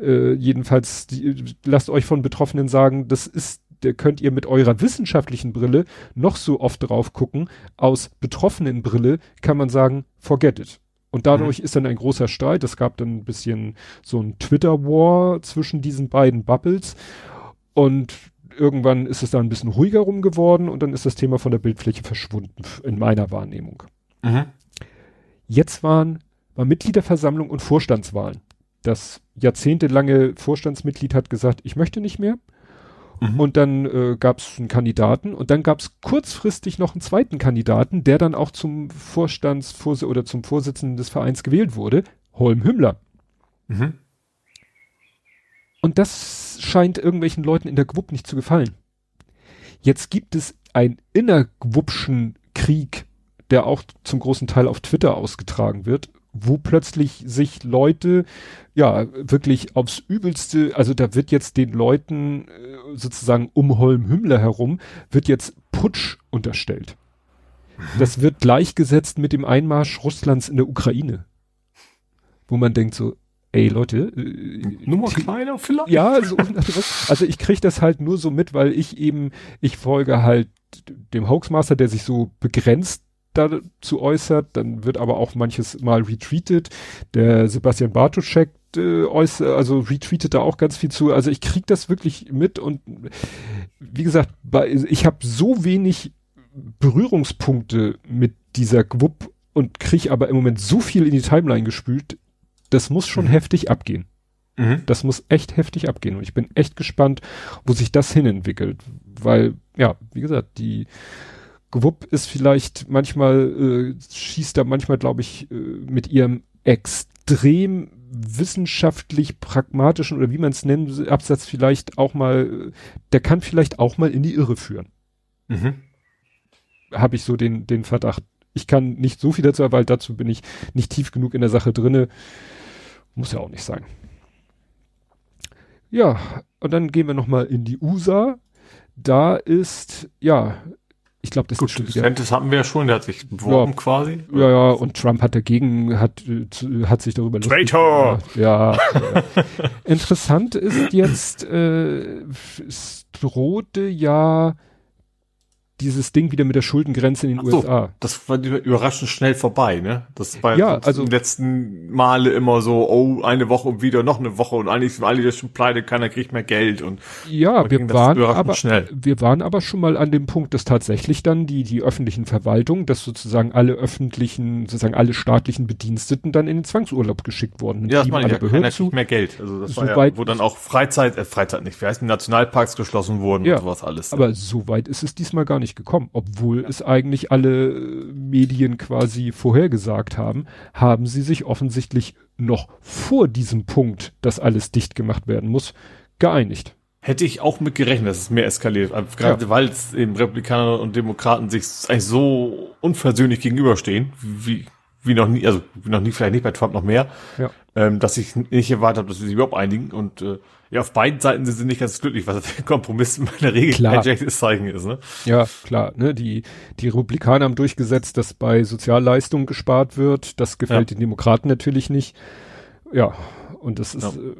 Äh, jedenfalls, die, lasst euch von Betroffenen sagen, das ist da könnt ihr mit eurer wissenschaftlichen Brille noch so oft drauf gucken. Aus betroffenen Brille kann man sagen, forget it. Und dadurch mhm. ist dann ein großer Streit. Es gab dann ein bisschen so ein Twitter-War zwischen diesen beiden Bubbles. Und irgendwann ist es dann ein bisschen ruhiger rum geworden und dann ist das Thema von der Bildfläche verschwunden, in meiner Wahrnehmung. Mhm. Jetzt waren, war Mitgliederversammlung und Vorstandswahlen. Das jahrzehntelange Vorstandsmitglied hat gesagt, ich möchte nicht mehr. Mhm. Und dann äh, gab es einen Kandidaten und dann gab es kurzfristig noch einen zweiten Kandidaten, der dann auch zum Vorstandsvors oder zum Vorsitzenden des Vereins gewählt wurde, Holm Hümmler. Mhm. Und das scheint irgendwelchen Leuten in der GWUP nicht zu gefallen. Jetzt gibt es einen innergwupschen Krieg, der auch zum großen Teil auf Twitter ausgetragen wird wo plötzlich sich Leute ja wirklich aufs Übelste, also da wird jetzt den Leuten äh, sozusagen um Holm Hümmler herum, wird jetzt Putsch unterstellt. Mhm. Das wird gleichgesetzt mit dem Einmarsch Russlands in der Ukraine. Wo man denkt so, ey Leute, äh, Nummer kleiner vielleicht? Ja, so, also ich krieg das halt nur so mit, weil ich eben, ich folge halt dem Hoaxmaster, der sich so begrenzt dazu äußert, dann wird aber auch manches mal retweetet. Der Sebastian Bartoschek äh, äußert, also retweetet da auch ganz viel zu. Also ich krieg das wirklich mit und wie gesagt, bei, ich habe so wenig Berührungspunkte mit dieser Gwupp und krieg aber im Moment so viel in die Timeline gespült, das muss schon mhm. heftig abgehen. Mhm. Das muss echt heftig abgehen und ich bin echt gespannt, wo sich das hinentwickelt, weil ja, wie gesagt, die Gewupp ist vielleicht manchmal, äh, schießt da manchmal, glaube ich, äh, mit ihrem extrem wissenschaftlich pragmatischen oder wie man es nennen, Absatz vielleicht auch mal, der kann vielleicht auch mal in die Irre führen. Mhm. Habe ich so den, den Verdacht. Ich kann nicht so viel dazu, weil dazu bin ich nicht tief genug in der Sache drinne. Muss ja auch nicht sein. Ja, und dann gehen wir nochmal in die USA. Da ist, ja, ich glaube, das Gut, ist schon wieder. Das hatten wir ja schon, der hat sich beworben ja, quasi. Ja, ja, und Trump hat dagegen, hat, hat sich darüber Traitor! Ja. ja. Interessant ist jetzt, äh, es drohte ja dieses Ding wieder mit der Schuldengrenze in den so, USA. Das war überraschend schnell vorbei, ne? Das war ja, also letzten Male immer so, oh, eine Woche und wieder noch eine Woche und eigentlich sind alle schon pleite, keiner kriegt mehr Geld und ja, wir waren aber schnell. wir waren aber schon mal an dem Punkt, dass tatsächlich dann die die öffentlichen Verwaltungen, dass sozusagen alle öffentlichen, sozusagen alle staatlichen Bediensteten dann in den Zwangsurlaub geschickt wurden. Ja, das meine ich, ja, keiner zu. kriegt mehr Geld. Also das so war ja, wo dann auch Freizeit, äh, Freizeit nicht, wie heißt Nationalparks geschlossen wurden ja, und sowas alles. Aber so weit ist es diesmal gar nicht nicht gekommen, obwohl es eigentlich alle äh, Medien quasi vorhergesagt haben, haben sie sich offensichtlich noch vor diesem Punkt, dass alles dicht gemacht werden muss, geeinigt. Hätte ich auch mit gerechnet, dass es mehr eskaliert. Also gerade ja. weil es eben Republikaner und Demokraten sich eigentlich so unversöhnlich gegenüberstehen, wie, wie noch nie, also wie noch nie, vielleicht nicht bei Trump noch mehr, ja. ähm, dass ich nicht erwartet habe, dass wir sich überhaupt einigen und äh, ja, auf beiden Seiten sind sie nicht ganz glücklich, was der Kompromiss in der Regel klar. schlechtes Zeichen ist, ne? Ja, klar, ne? Die, die Republikaner haben durchgesetzt, dass bei Sozialleistungen gespart wird. Das gefällt ja. den Demokraten natürlich nicht. Ja, und das ist, ja. Äh,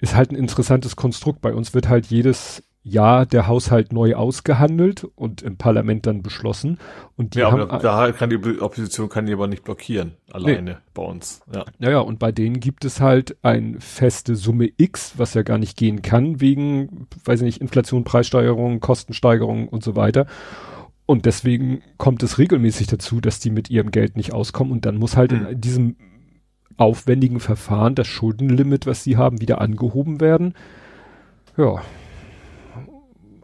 ist halt ein interessantes Konstrukt. Bei uns wird halt jedes ja, der Haushalt neu ausgehandelt und im Parlament dann beschlossen. Und die ja, haben, aber da kann die Opposition kann die aber nicht blockieren, alleine nee. bei uns. Ja. Naja, und bei denen gibt es halt ein feste Summe X, was ja gar nicht gehen kann, wegen, weiß ich nicht, Inflation, Preissteigerung, Kostensteigerung und so weiter. Und deswegen kommt es regelmäßig dazu, dass die mit ihrem Geld nicht auskommen und dann muss halt mhm. in diesem aufwendigen Verfahren das Schuldenlimit, was sie haben, wieder angehoben werden. Ja,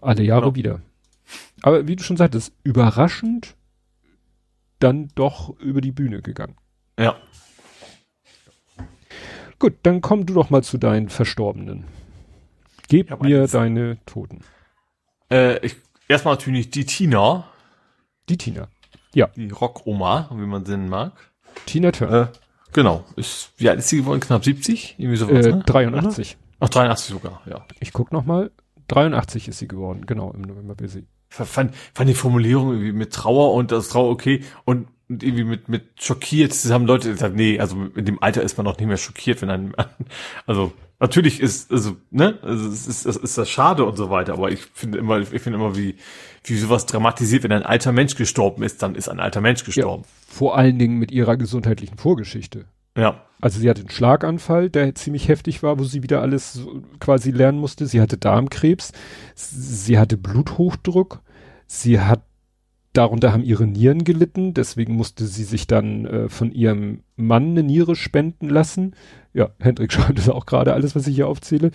alle Jahre genau. wieder. Aber wie du schon sagtest, überraschend dann doch über die Bühne gegangen. Ja. Gut, dann komm du doch mal zu deinen Verstorbenen. Gib ja, mir deine Toten. Äh, ich, erstmal natürlich die Tina. Die Tina. Ja. Die Rockoma, wie man sie mag. Tina Turner. Äh, genau. Ist, wie alt ist sie geworden? Knapp 70? Irgendwie sowas, äh, ne? 83. Ach, 83 sogar, ja. Ich guck noch mal. 83 ist sie geworden, genau, im November will sie. Fand, fand die Formulierung irgendwie mit Trauer und das Trauer okay und, und irgendwie mit, mit schockiert. Das haben Leute gesagt, nee, also in dem Alter ist man noch nicht mehr schockiert, wenn ein, also natürlich ist, also, ne, also es ist, es ist das schade und so weiter, aber ich finde immer, ich finde immer, wie, wie sowas dramatisiert, wenn ein alter Mensch gestorben ist, dann ist ein alter Mensch gestorben. Ja, vor allen Dingen mit ihrer gesundheitlichen Vorgeschichte. Ja. Also sie hatte einen Schlaganfall, der ziemlich heftig war, wo sie wieder alles quasi lernen musste. Sie hatte Darmkrebs, sie hatte Bluthochdruck, sie hat darunter haben ihre Nieren gelitten, deswegen musste sie sich dann äh, von ihrem Mann eine Niere spenden lassen. Ja, Hendrik schreibt das auch gerade alles, was ich hier aufzähle.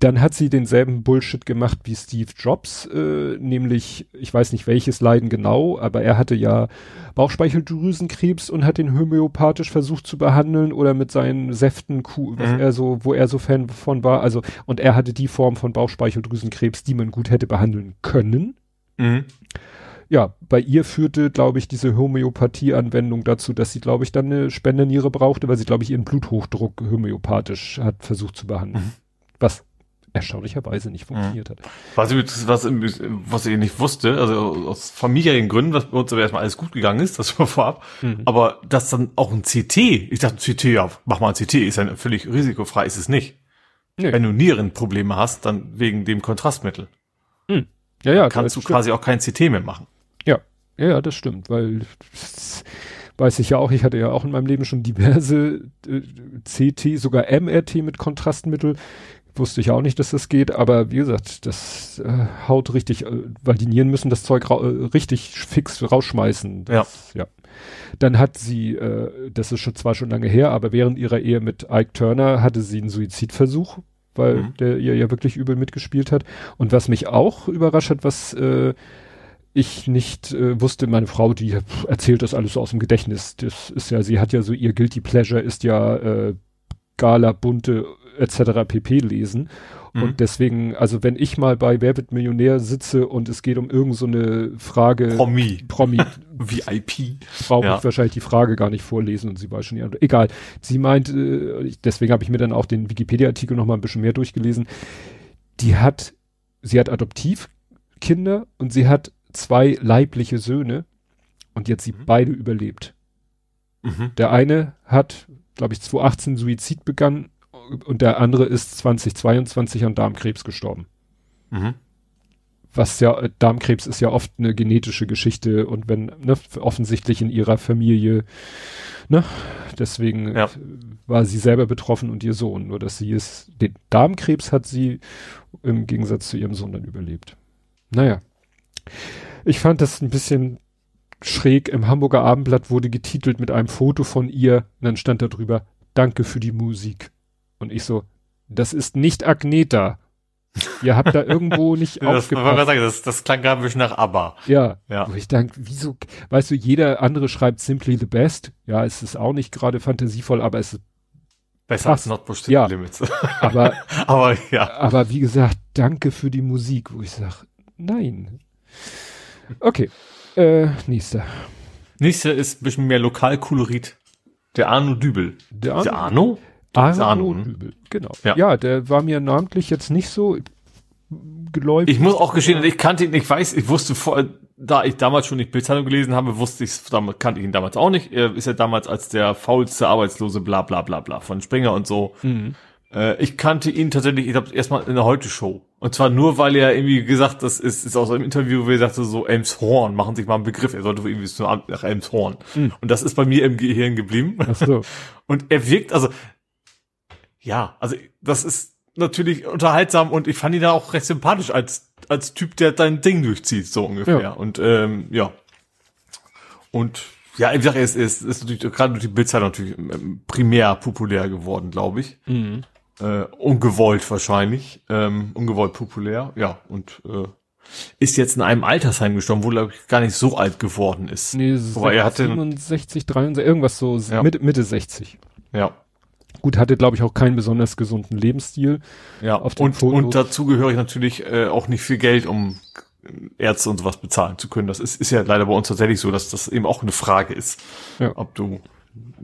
Dann hat sie denselben Bullshit gemacht wie Steve Jobs, äh, nämlich, ich weiß nicht welches Leiden genau, aber er hatte ja Bauchspeicheldrüsenkrebs und hat den homöopathisch versucht zu behandeln oder mit seinen Säften, was mhm. er so, wo er so Fan von war. Also, und er hatte die Form von Bauchspeicheldrüsenkrebs, die man gut hätte behandeln können. Mhm ja, bei ihr führte, glaube ich, diese Homöopathie-Anwendung dazu, dass sie, glaube ich, dann eine Spendeniere brauchte, weil sie, glaube ich, ihren Bluthochdruck homöopathisch hat versucht zu behandeln. Mhm. Was erstaunlicherweise nicht funktioniert hat. Was ich, was, was ich nicht wusste, also aus familiären Gründen, was bei uns aber erstmal alles gut gegangen ist, das war vorab, mhm. aber dass dann auch ein CT, ich dachte, CT, ja, mach mal ein CT, ist ja völlig risikofrei, ist es nicht. Nee. Wenn du Nierenprobleme hast, dann wegen dem Kontrastmittel. Mhm. Ja, ja. kannst du stimmt. quasi auch kein CT mehr machen. Ja, ja, das stimmt, weil weiß ich ja auch, ich hatte ja auch in meinem Leben schon diverse äh, CT, sogar MRT mit Kontrastmittel. Wusste ich auch nicht, dass das geht, aber wie gesagt, das äh, haut richtig, äh, weil die Nieren müssen das Zeug äh, richtig fix rausschmeißen. Das, ja. ja. Dann hat sie, äh, das ist schon zwar schon lange her, aber während ihrer Ehe mit Ike Turner hatte sie einen Suizidversuch, weil mhm. der ihr ja wirklich übel mitgespielt hat. Und was mich auch überrascht hat, was äh, ich nicht äh, wusste, meine Frau, die erzählt das alles so aus dem Gedächtnis. Das ist ja, sie hat ja so ihr Guilty Pleasure ist ja äh, Gala, bunte etc. pp lesen. Mhm. Und deswegen, also wenn ich mal bei Wer wird Millionär sitze und es geht um irgend so eine Frage. Promi. Promi. VIP. Brauche ja. ich wahrscheinlich die Frage gar nicht vorlesen und sie weiß schon die Antwort. Egal. Sie meint, äh, deswegen habe ich mir dann auch den Wikipedia-Artikel noch mal ein bisschen mehr durchgelesen. Die hat, sie hat Adoptivkinder und sie hat zwei leibliche Söhne und jetzt sie mhm. beide überlebt. Mhm. Der eine hat, glaube ich, 2018 Suizid begangen und der andere ist 2022 an Darmkrebs gestorben. Mhm. Was ja, Darmkrebs ist ja oft eine genetische Geschichte und wenn, ne, offensichtlich in ihrer Familie, ne, deswegen ja. war sie selber betroffen und ihr Sohn, nur dass sie es, den Darmkrebs hat sie im Gegensatz zu ihrem Sohn dann überlebt. Naja. Ich fand das ein bisschen schräg. Im Hamburger Abendblatt wurde getitelt mit einem Foto von ihr und dann stand da drüber, danke für die Musik. Und ich so, das ist nicht Agneta. Ihr habt da irgendwo nicht das, aufgepasst. Sagen, das, das klang gerade ein bisschen nach ABBA. Ja. ja. Wo ich denke, wieso, weißt du, jeder andere schreibt Simply the Best. Ja, es ist auch nicht gerade fantasievoll, aber es ist Besser fast, als Not Push ja, Limits. aber, aber, ja. Aber wie gesagt, danke für die Musik, wo ich sage, nein. Okay. Äh, nächster. Nächster ist ein bisschen mehr Lokalkolorit. Der Arno Dübel. Der Arno? Der Arno? Arno, Arno ne? Dübel, genau. Ja. ja, der war mir namentlich jetzt nicht so geläufig. Ich muss auch gestehen, ich kannte ihn, ich weiß, ich wusste vor, da ich damals schon nicht Bildzeitung gelesen habe, wusste ich, kannte ich ihn damals auch nicht. Er ist ja damals als der faulste Arbeitslose bla bla bla bla von Springer und so. Mhm. Äh, ich kannte ihn tatsächlich, ich glaube, erstmal in der Heute-Show. Und zwar nur, weil er irgendwie gesagt, das ist, ist aus einem Interview, wo er sagte, so Elmshorn, machen sich mal einen Begriff, er sollte irgendwie so nach Elmshorn. Mhm. Und das ist bei mir im Gehirn geblieben. Ach so. Und er wirkt, also, ja, also, das ist natürlich unterhaltsam und ich fand ihn da auch recht sympathisch als, als Typ, der dein Ding durchzieht, so ungefähr. Ja. Und, ähm, ja. Und, ja, wie gesagt, er ist, ist, ist natürlich gerade durch die Bildzeit natürlich ähm, primär populär geworden, glaube ich. Mhm. Äh, ungewollt wahrscheinlich, ähm, ungewollt populär, ja, und äh, ist jetzt in einem Altersheim gestorben, wo glaube ich gar nicht so alt geworden ist. Nee, Aber er hatte 67, 63, irgendwas so ja. Mitte, Mitte 60. Ja. Gut, hatte glaube ich auch keinen besonders gesunden Lebensstil. Ja, auf und, und dazu gehöre ich natürlich äh, auch nicht viel Geld, um Ärzte und sowas bezahlen zu können. Das ist, ist ja leider bei uns tatsächlich so, dass das eben auch eine Frage ist, ja. ob du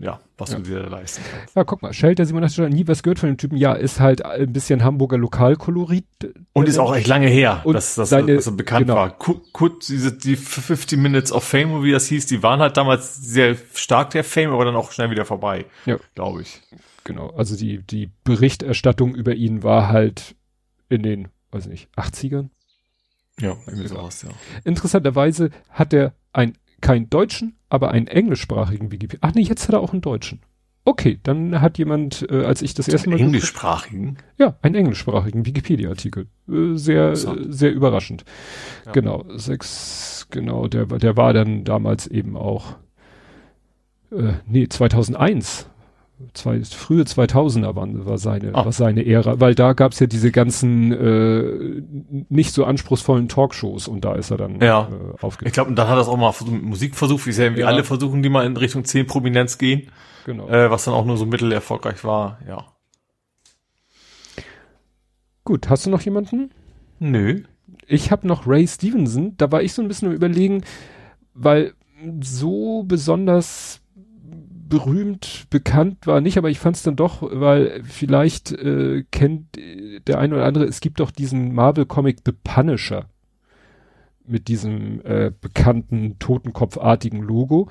ja, was ja. du dir leisten kannst. Ja, guck mal, Shelter 87 nie was gehört von dem Typen. Ja, ist halt ein bisschen Hamburger Lokalkolorit. Und ist auch echt lange her, dass das seine, dass er bekannt genau. war. Kurz, diese, die 50 Minutes of Fame, wie das hieß, die waren halt damals sehr stark der Fame, aber dann auch schnell wieder vorbei. Ja. Glaube ich. Genau. Also die, die Berichterstattung über ihn war halt in den, weiß nicht, 80ern? Ja, irgendwie so aus, ja. Interessanterweise hat er ein keinen deutschen, aber einen englischsprachigen Wikipedia. Ach nee, jetzt hat er auch einen deutschen. Okay, dann hat jemand, äh, als ich das erste Mal. Englischsprachigen? Ja, einen englischsprachigen Wikipedia-Artikel. Äh, sehr, äh, sehr überraschend. Ja. Genau, sechs, genau, der, der war dann damals eben auch, äh, nee, 2001 zwei, frühe 2000er waren, war seine, ah. war seine Ära, weil da gab's ja diese ganzen äh, nicht so anspruchsvollen Talkshows und da ist er dann ja. äh, aufgetreten. Ich glaube, und dann hat er es auch mal mit Musik versucht, wie es ja irgendwie alle versuchen, die mal in Richtung 10 Prominenz gehen. Genau. Äh, was dann auch nur so mittelerfolgreich war, ja. Gut, hast du noch jemanden? Nö. Ich habe noch Ray Stevenson, da war ich so ein bisschen überlegen, weil so besonders berühmt, bekannt war nicht, aber ich fand es dann doch, weil vielleicht äh, kennt der eine oder andere, es gibt doch diesen Marvel-Comic The Punisher mit diesem äh, bekannten totenkopfartigen Logo.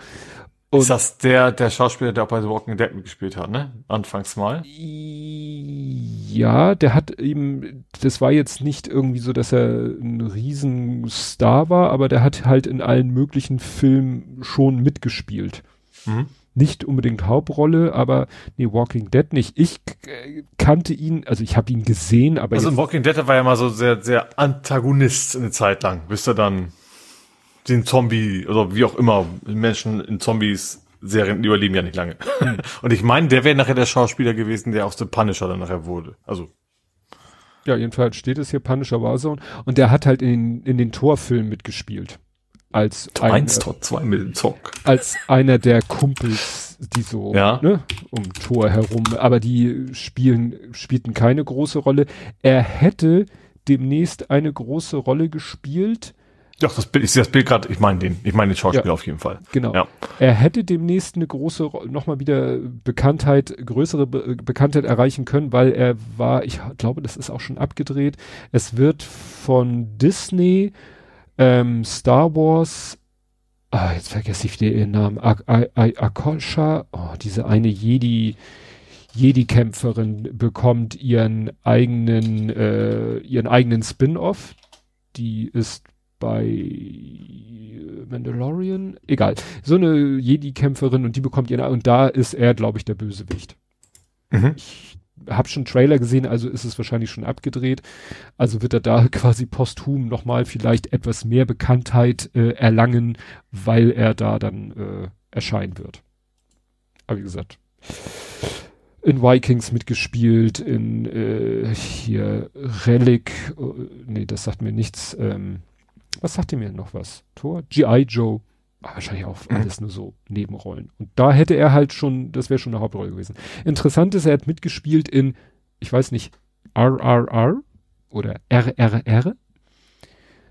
Und ist das der, der Schauspieler, der auch bei The Walking Dead mitgespielt hat, ne? Anfangs mal? Ja, der hat eben, das war jetzt nicht irgendwie so, dass er ein Riesenstar war, aber der hat halt in allen möglichen Filmen schon mitgespielt. Mhm. Nicht unbedingt Hauptrolle, aber nee, Walking Dead nicht. Ich äh, kannte ihn, also ich habe ihn gesehen, aber. Also in Walking Dead war ja mal so sehr, sehr Antagonist eine Zeit lang, bis er dann den Zombie oder wie auch immer Menschen in Zombies Serien überleben ja nicht lange. Hm. Und ich meine, der wäre nachher der Schauspieler gewesen, der aus The Punisher dann nachher wurde. Also ja, jedenfalls steht es hier Punisher Warzone und der hat halt in, in den Torfilmen mitgespielt. Als Tor 1, Tor 2 mit dem Zock. Als einer der Kumpels, die so ja. ne, um Tor herum, aber die spielen, spielten keine große Rolle. Er hätte demnächst eine große Rolle gespielt, doch, das Bild, ich sehe das Bild gerade, ich meine den, ich meine den Schauspieler ja, auf jeden Fall. Genau. Ja. Er hätte demnächst eine große, nochmal wieder Bekanntheit, größere Be Bekanntheit erreichen können, weil er war, ich glaube, das ist auch schon abgedreht. Es wird von Disney, ähm, Star Wars, ah, jetzt vergesse ich ihren Namen, Akosha, oh, diese eine Jedi, Jedi-Kämpferin bekommt ihren eigenen, äh, ihren eigenen Spin-off. Die ist bei Mandalorian, egal, so eine Jedi-Kämpferin und die bekommt ihren, und da ist er, glaube ich, der Bösewicht. Mhm. Ich habe schon Trailer gesehen, also ist es wahrscheinlich schon abgedreht. Also wird er da quasi posthum nochmal vielleicht etwas mehr Bekanntheit äh, erlangen, weil er da dann äh, erscheinen wird. Aber wie gesagt, in Vikings mitgespielt, in äh, hier Relic, äh, nee, das sagt mir nichts, ähm, was sagt ihr mir noch was? Tor? G.I. Joe. Ah, wahrscheinlich auch alles nur so Nebenrollen. Und da hätte er halt schon, das wäre schon eine Hauptrolle gewesen. Interessant ist, er hat mitgespielt in, ich weiß nicht, RRR oder RRR.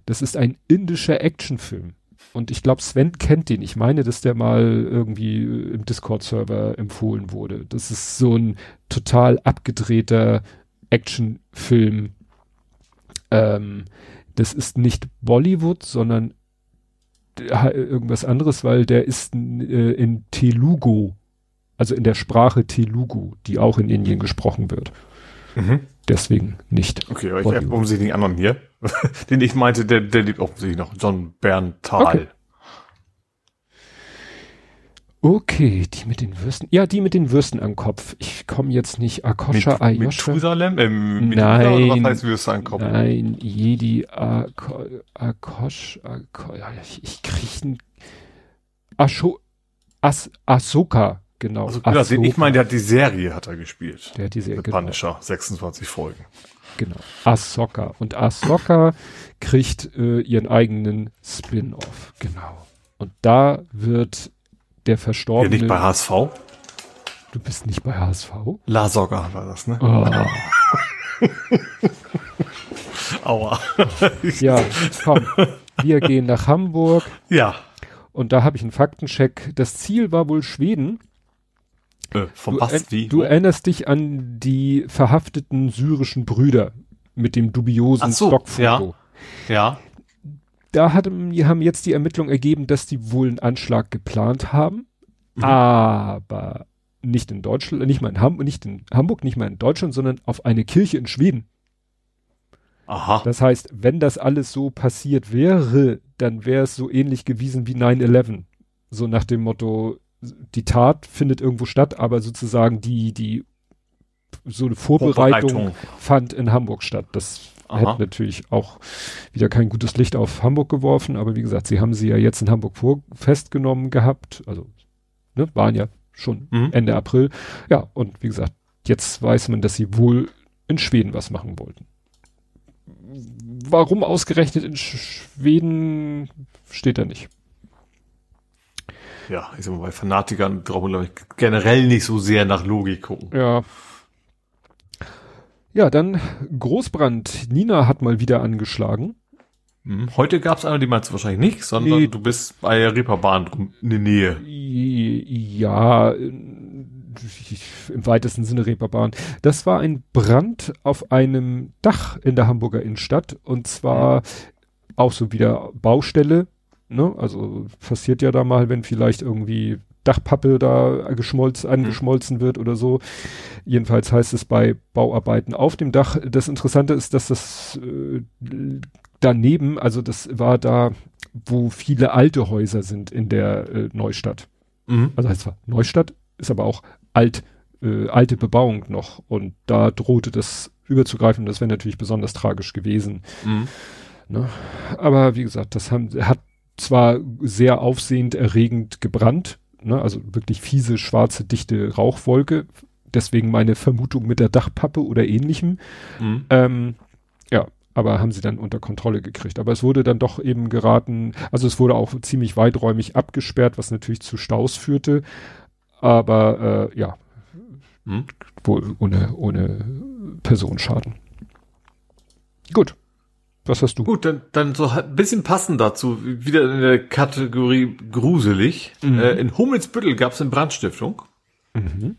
Das ist ein indischer Actionfilm. Und ich glaube, Sven kennt den. Ich meine, dass der mal irgendwie im Discord-Server empfohlen wurde. Das ist so ein total abgedrehter Actionfilm. Ähm, das ist nicht Bollywood, sondern irgendwas anderes, weil der ist äh, in Telugu, also in der Sprache Telugu, die auch in Indien gesprochen wird. Mhm. Deswegen nicht. Okay, aber ich habe sie den anderen hier, den ich meinte, der, der liebt offensichtlich noch, John Berntal. Okay. Okay, die mit den Würsten. Ja, die mit den Würsten am Kopf. Ich komme jetzt nicht. Akosha mit, Ayosha. Ähm, nein. Oder was heißt Würste am Kopf? Nein, Jedi Ako, Akosh. Ako, ich, ich krieg ein Asho, As, Ahsoka, genau. Also, klar, den ich meine, der hat die Serie, hat er gespielt. Der hat die Serie, The genau. Punisher, 26 Folgen. Genau. Ahsoka. Und Ahsoka kriegt äh, ihren eigenen Spin-off. Genau. Und da wird der Verstorbene. Ja, nicht bei HSV? Du bist nicht bei HSV? La Soga war das, ne? Oh. Aua. ja, komm. Wir gehen nach Hamburg. Ja. Und da habe ich einen Faktencheck. Das Ziel war wohl Schweden. Äh, vom was, wie? Du erinnerst dich an die verhafteten syrischen Brüder mit dem dubiosen so, Stockfoto. Ja. ja da hat, haben jetzt die Ermittlungen ergeben, dass die wohl einen Anschlag geplant haben, mhm. aber nicht in Deutschland, nicht mal in Hamburg, nicht in Hamburg, nicht mal in Deutschland, sondern auf eine Kirche in Schweden. Aha. Das heißt, wenn das alles so passiert wäre, dann wäre es so ähnlich gewesen wie 9-11. So nach dem Motto, die Tat findet irgendwo statt, aber sozusagen die, die, so eine Vorbereitung, Vorbereitung. fand in Hamburg statt. Das Aha. hätte natürlich auch wieder kein gutes Licht auf Hamburg geworfen, aber wie gesagt, sie haben sie ja jetzt in Hamburg vor, festgenommen gehabt, also ne, waren ja schon mhm. Ende April. Ja, und wie gesagt, jetzt weiß man, dass sie wohl in Schweden was machen wollten. Warum ausgerechnet in Schweden steht da nicht. Ja, ich sag mal, bei Fanatikern brauchen wir, glaube ich, generell nicht so sehr nach Logik gucken. Ja, ja, dann Großbrand. Nina hat mal wieder angeschlagen. Hm. Heute gab es eine, die meinst du wahrscheinlich nicht, sondern Nee. du bist bei Reeperbahn in der Nähe. Ja, im weitesten Sinne Reeperbahn. Das war ein Brand auf einem Dach in der Hamburger Innenstadt und zwar auch so wieder Baustelle. Ne? Also passiert ja da mal, wenn vielleicht irgendwie Dachpappe da geschmolzen, angeschmolzen wird oder so. Jedenfalls heißt es bei Bauarbeiten auf dem Dach. Das Interessante ist, dass das äh, daneben, also das war da, wo viele alte Häuser sind in der äh, Neustadt. Mhm. Also heißt zwar Neustadt, ist aber auch alt, äh, alte Bebauung noch. Und da drohte das überzugreifen. Das wäre natürlich besonders tragisch gewesen. Mhm. Ne? Aber wie gesagt, das haben, hat zwar sehr aufsehend erregend gebrannt, ne? also wirklich fiese, schwarze, dichte Rauchwolke. Deswegen meine Vermutung mit der Dachpappe oder ähnlichem. Mhm. Ähm, ja, aber haben sie dann unter Kontrolle gekriegt. Aber es wurde dann doch eben geraten, also es wurde auch ziemlich weiträumig abgesperrt, was natürlich zu Staus führte. Aber äh, ja, Mhm. wohl ohne, ohne Personenschaden. Gut. Was hast du? Gut, dann, dann so ein bisschen passend dazu, wieder in der Kategorie gruselig. Mhm. Äh, in Hummelsbüttel gab es eine Brandstiftung. Mhm.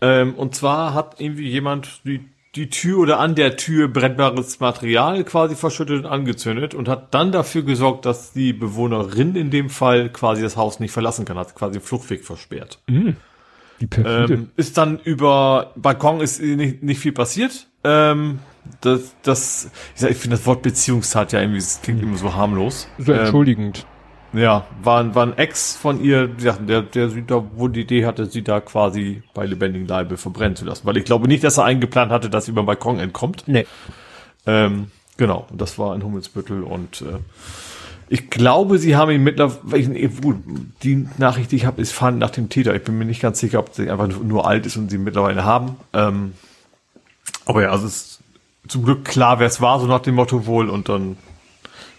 Ähm, und zwar hat irgendwie jemand die, die Tür oder an der Tür brennbares Material quasi verschüttet und angezündet und hat dann dafür gesorgt, dass die Bewohnerin in dem Fall quasi das Haus nicht verlassen kann, hat quasi den Fluchtweg versperrt. Mhm. Ähm, ist dann über Balkon ist nicht, nicht viel passiert. Ähm, das, das, ich, ich finde das Wort Beziehungstat ja irgendwie, das klingt immer so harmlos. so Ähm, entschuldigend. ja, war, ein- war ein Ex von ihr, sagten, der, der sie da wohl die Idee hatte, sie da quasi bei lebendigem Leibe verbrennen zu lassen. Weil ich glaube nicht, dass er eingeplant hatte, dass sie über den Balkon entkommt. Nee. Ähm, genau, das war in Hummelsbüttel und äh, ich glaube, sie haben ihn mittlerweile, gut, die Nachricht, die ich habe, ist fahren nach dem Täter. Ich bin mir nicht ganz sicher, ob sie einfach nur, alt ist und sie mittlerweile haben. Ähm, aber ja, also es ist zum Glück klar, wer es war, so nach dem Motto wohl und dann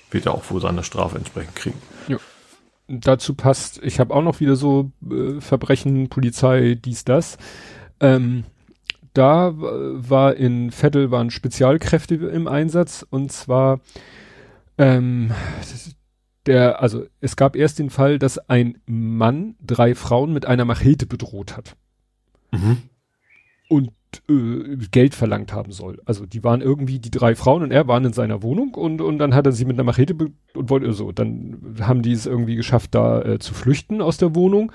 wird er auch wohl seine Strafe entsprechend kriegen. dazu passt, ich habe auch noch wieder so äh, Verbrechen, Polizei, dies, das. Ähm, da war in Vettel waren Spezialkräfte im Einsatz und zwar ähm, der, also es gab erst den Fall, dass ein Mann drei Frauen mit einer Machete bedroht hat und äh, Geld verlangt haben soll. Also die waren irgendwie die drei Frauen und er waren in seiner Wohnung und und dann hat er sie mit einer Machete und wollte so. Dann haben die es irgendwie geschafft, da äh, zu flüchten aus der Wohnung,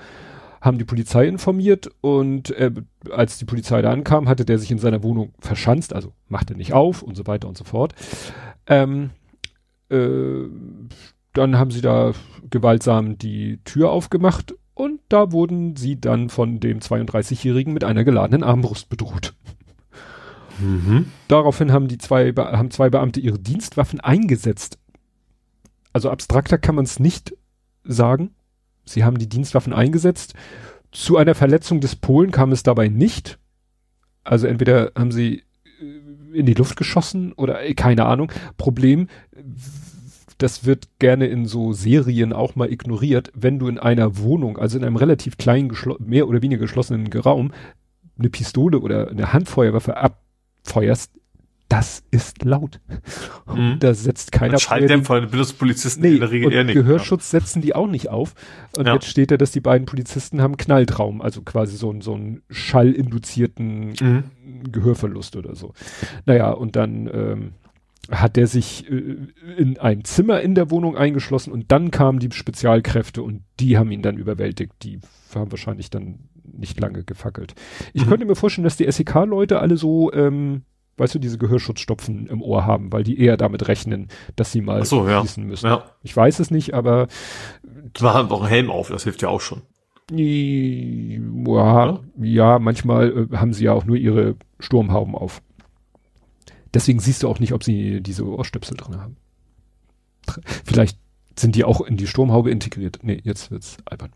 haben die Polizei informiert und äh, als die Polizei da ankam, hatte der sich in seiner Wohnung verschanzt, also machte nicht auf und so weiter und so fort. Ähm, äh, dann haben sie da gewaltsam die Tür aufgemacht und da wurden sie dann von dem 32-Jährigen mit einer geladenen Armbrust bedroht. Daraufhin haben die zwei, Be haben zwei Beamte ihre Dienstwaffen eingesetzt. Also abstrakter kann man es nicht sagen. Sie haben die Dienstwaffen eingesetzt. Zu einer Verletzung des Polen kam es dabei nicht. Also entweder haben sie äh, in die Luft geschossen oder äh, keine Ahnung. Problem, das wird gerne in so Serien auch mal ignoriert, wenn du in einer Wohnung, also in einem relativ kleinen, mehr oder weniger geschlossenen Raum, eine Pistole oder eine Handfeuerwaffe abfeuerst, das ist laut. Mhm. Da setzt keiner Schalldämpfer benutzt Polizisten Nee, in der Regel und eher nicht. Gehörschutz setzen die auch nicht auf. Und Ja. jetzt steht da, dass die beiden Polizisten haben Knalltraum, also quasi so, einen- so einen schallinduzierten Ja. Mhm. Gehörverlust oder so. Naja, und dann ähm, hat der sich äh, in ein Zimmer in der Wohnung eingeschlossen und dann kamen die Spezialkräfte und die haben ihn dann überwältigt. Die haben wahrscheinlich dann nicht lange gefackelt. Ich Mhm. könnte mir vorstellen, dass die SEK-Leute alle so, ähm, weißt du, diese Gehörschutzstopfen im Ohr haben, weil die eher damit rechnen, dass sie mal Ach so, ja. schießen müssen. Ja. Ich weiß es nicht, aber Da haben auch einen Helm auf, das hilft ja auch schon. ja, ja manchmal äh, haben sie ja auch nur ihre Sturmhauben auf. Deswegen siehst du auch nicht, ob sie diese Ohrstöpsel drin haben. Vielleicht sind die auch in die Sturmhaube integriert. Nee, jetzt wird's albern.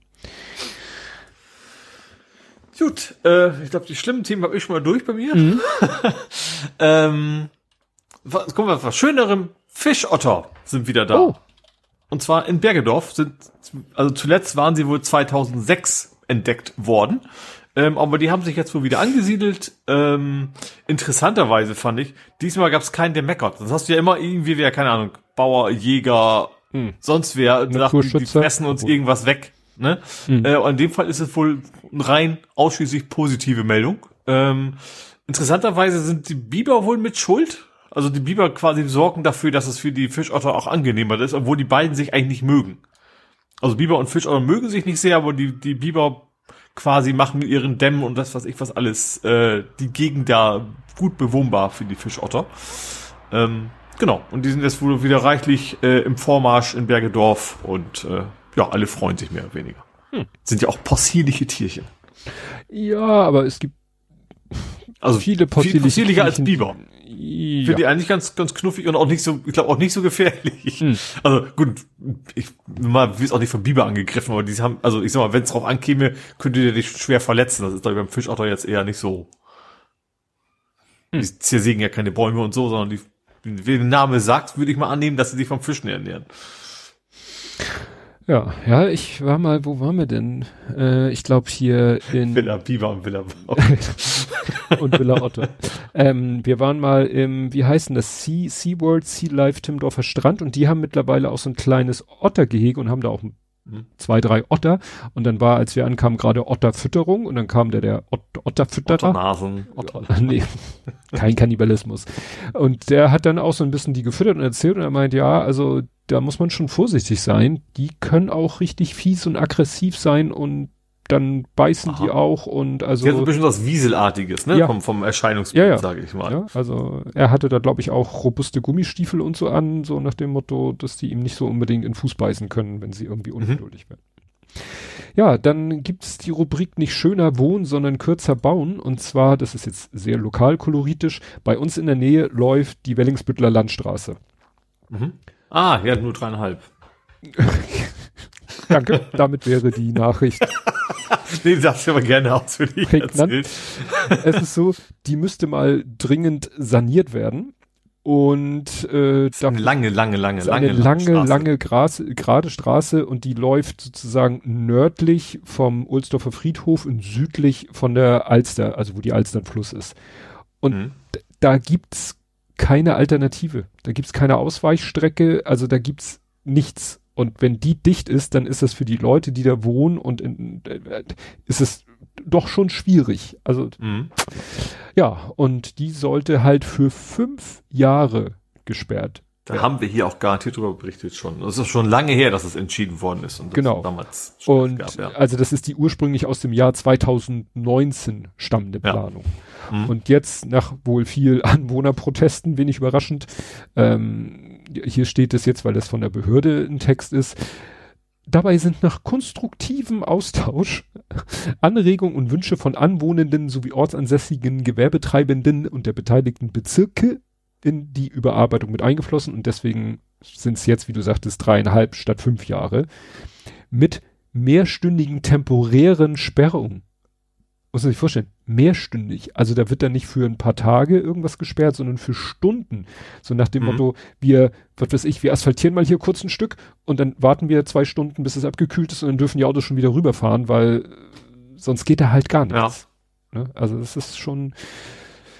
Gut, äh, ich glaube, die schlimmen Themen habe ich schon mal durch bei mir. Mhm. ähm, was, kommen wir auf was Schönerem. Fischotter sind wieder da. Oh. Und zwar in Bergedorf sind, also zuletzt waren sie wohl 2006 entdeckt worden. Ähm, aber die haben sich jetzt wohl wieder angesiedelt. Ähm, interessanterweise fand ich, diesmal gab es keinen, der meckert. Das hast du ja immer irgendwie, wer, keine Ahnung, Bauer, Jäger, hm. sonst wer, die, die fressen uns irgendwas weg. Ne? Hm. Äh, in dem Fall ist es wohl rein ausschließlich positive Meldung. Ähm, interessanterweise sind die Biber wohl mit Schuld. Also die Biber quasi sorgen dafür, dass es für die Fischotter auch angenehmer ist, obwohl die beiden sich eigentlich nicht mögen. Also Biber und Fischotter mögen sich nicht sehr, aber die, die Biber quasi machen mit ihren Dämmen und das, was ich was alles, äh, die Gegend da gut bewohnbar für die Fischotter. Ähm, genau. Und die sind jetzt wohl wieder reichlich äh, im Vormarsch in Bergedorf und äh, ja, alle freuen sich mehr oder weniger. Hm. Sind ja auch possierliche Tierchen. Ja, aber es gibt also viele possierliche viel possierlicher als Biber. Ja. Finde ich eigentlich ganz, ganz knuffig und auch nicht so, ich glaube auch nicht so gefährlich. Hm. Also gut, ich mal es auch nicht von Biber angegriffen, aber die haben, also ich sag mal, wenn es drauf ankäme, könnte der dich schwer verletzen. Das ist ich beim Fischotter jetzt eher nicht so. Hm. Die zersägen ja keine Bäume und so, sondern die, wie der Name sagt, würde ich mal annehmen, dass sie sich vom Fischen ernähren. Ja, ja, ich war mal, wo waren wir denn? Äh, ich glaube hier in Villa Biber und Villa und Villa Otto. ähm, wir waren mal im, wie heißt denn das? Sea, Sea World, Sea Life Timdorfer Strand und die haben mittlerweile auch so ein kleines Ottergehege und haben da auch mhm. zwei, drei Otter. Und dann war, als wir ankamen, gerade Otterfütterung und dann kam der, der Ot Otterfütterer. Otternasen. Otter. nee, kein Kannibalismus. Und der hat dann auch so ein bisschen die gefüttert und erzählt und er meint, ja, also da muss man schon vorsichtig sein. Die können auch richtig fies und aggressiv sein und dann beißen Aha. die auch und also. Ja, so ein bisschen was Wieselartiges, ne? Ja. Vom, vom Erscheinungsbild, ja, ja. sage ich mal. Ja, also er hatte da, glaube ich, auch robuste Gummistiefel und so an, so nach dem Motto, dass die ihm nicht so unbedingt in Fuß beißen können, wenn sie irgendwie mhm. ungeduldig mhm. werden. Ja, dann gibt's die Rubrik nicht schöner wohnen, sondern kürzer bauen. Und zwar, das ist jetzt sehr lokal koloritisch, bei uns in der Nähe läuft die Wellingsbüttler Landstraße. Mhm. Ah, ja, nur dreieinhalb. Danke, damit wäre die Nachricht. nee, sagst du aber gerne ausführlich erzählt. Es ist so, die müsste mal dringend saniert werden. Und äh, da eine lange, lange, lange, lange, eine lange, lange Gras, gerade Straße und die läuft sozusagen nördlich vom Ohlsdorfer Friedhof und südlich von der Alster, also wo die Alster ein Fluss ist. Und mhm. da gibt's keine Alternative. Da gibt's keine Ausweichstrecke, also da gibt's nichts. Und wenn die dicht ist, dann ist das für die Leute, die da wohnen und in, äh, ist es doch schon schwierig. Also mhm. ja, und die sollte halt für fünf Jahre gesperrt. Da ja. haben wir hier auch garantiert darüber berichtet schon. Es ist schon lange her, dass es entschieden worden ist. Und genau. Damals und gab, ja. also das ist die ursprünglich aus dem Jahr 2019 stammende Planung. Ja. Mhm. Und jetzt nach wohl viel Anwohnerprotesten, wenig überraschend, ähm, hier steht es jetzt, weil das von der Behörde ein Text ist, Dabei sind nach konstruktivem Austausch Anregungen und Wünsche von Anwohnenden sowie ortsansässigen Gewerbetreibenden und der beteiligten Bezirke in die Überarbeitung mit eingeflossen und deswegen sind es jetzt, wie du sagtest, dreieinhalb statt fünf Jahre mit mehrstündigen temporären Sperrungen muss man sich vorstellen, mehrstündig. Also da wird dann nicht für ein paar Tage irgendwas gesperrt, sondern für Stunden. So nach dem mhm. Motto, wir, was weiß ich, wir asphaltieren mal hier kurz ein Stück und dann warten wir zwei Stunden, bis es abgekühlt ist und dann dürfen die Autos schon wieder rüberfahren, weil sonst geht da halt gar nichts. Ja. Ne? Also das ist schon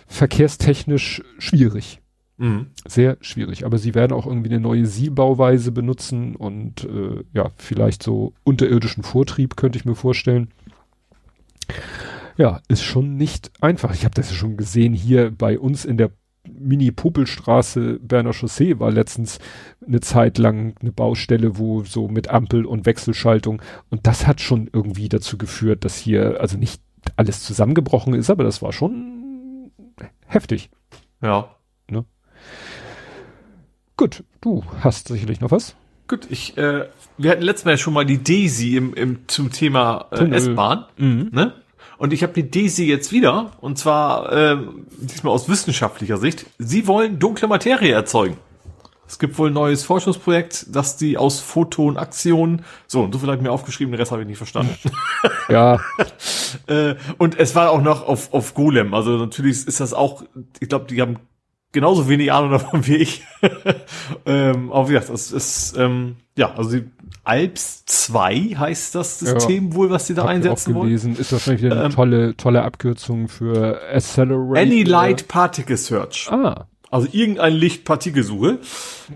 verkehrstechnisch schwierig. Mhm. Sehr schwierig. Aber sie werden auch irgendwie eine neue Siebauweise benutzen und äh, ja, vielleicht so unterirdischen Vortrieb könnte ich mir vorstellen ja, ist schon nicht einfach. Ich habe das ja schon gesehen hier bei uns in der Mini-Popelstraße Berner Chaussee war letztens eine Zeit lang eine Baustelle, wo so mit Ampel und Wechselschaltung und das hat schon irgendwie dazu geführt, dass hier also nicht alles zusammengebrochen ist, aber das war schon heftig. Ja. Gut, du hast sicherlich noch was. Gut, ich, äh, wir hatten letztes Mal schon mal die Daisy im, im zum Thema äh, S-Bahn, mhm. ne? Und ich habe die Daisy jetzt wieder, und zwar äh, diesmal aus wissenschaftlicher Sicht. Sie wollen dunkle Materie erzeugen. Es gibt wohl ein neues Forschungsprojekt, dass die aus Photonaktionen, so, und so viel habe ich mir aufgeschrieben, den Rest habe ich nicht verstanden. Ja. äh, und es war auch noch auf, auf Golem. Also natürlich ist das auch, ich glaube, die haben genauso wenig Ahnung davon wie ich. ähm, aber wie gesagt, es ist, ähm, ja, also sie Alps 2 heißt das System ja, wohl, was sie da einsetzen wollen. Ist wahrscheinlich wieder eine ähm, tolle, tolle Abkürzung für Accelerate. Any Light Particle Search. Ah. Also irgendein Lichtpartikelsuche.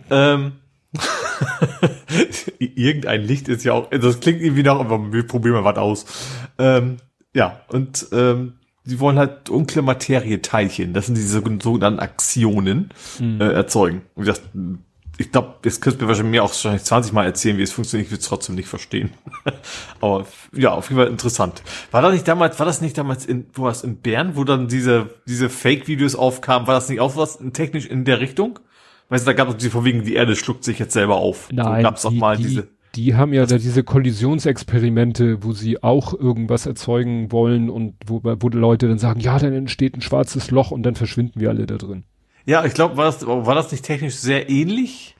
Ähm, irgendein Licht ist ja auch, das klingt irgendwie nach, aber wir probieren mal was aus. Ähm, ja, und ähm, sie wollen halt dunkle Materieteilchen, das sind diese sogenannten Aktionen, mhm. äh, erzeugen. Und das, ich glaube, jetzt könntest du mir wahrscheinlich mir auch wahrscheinlich 20 Mal erzählen, wie es funktioniert, ich will es trotzdem nicht verstehen. Aber ja, auf jeden Fall interessant. War das nicht damals, war das nicht damals in, wo war es in Bern, wo dann diese, diese Fake-Videos aufkamen, war das nicht auch was technisch in der Richtung? Weißt du, da gab es die von wegen, die Erde schluckt sich jetzt selber auf. Nein, gab es auch mal die, diese. Die haben ja da diese Kollisionsexperimente, wo sie auch irgendwas erzeugen wollen und wo, wo die Leute dann sagen, ja, dann entsteht ein schwarzes Loch und dann verschwinden wir alle da drin. Ja, ich glaube, war das, war das nicht technisch sehr ähnlich?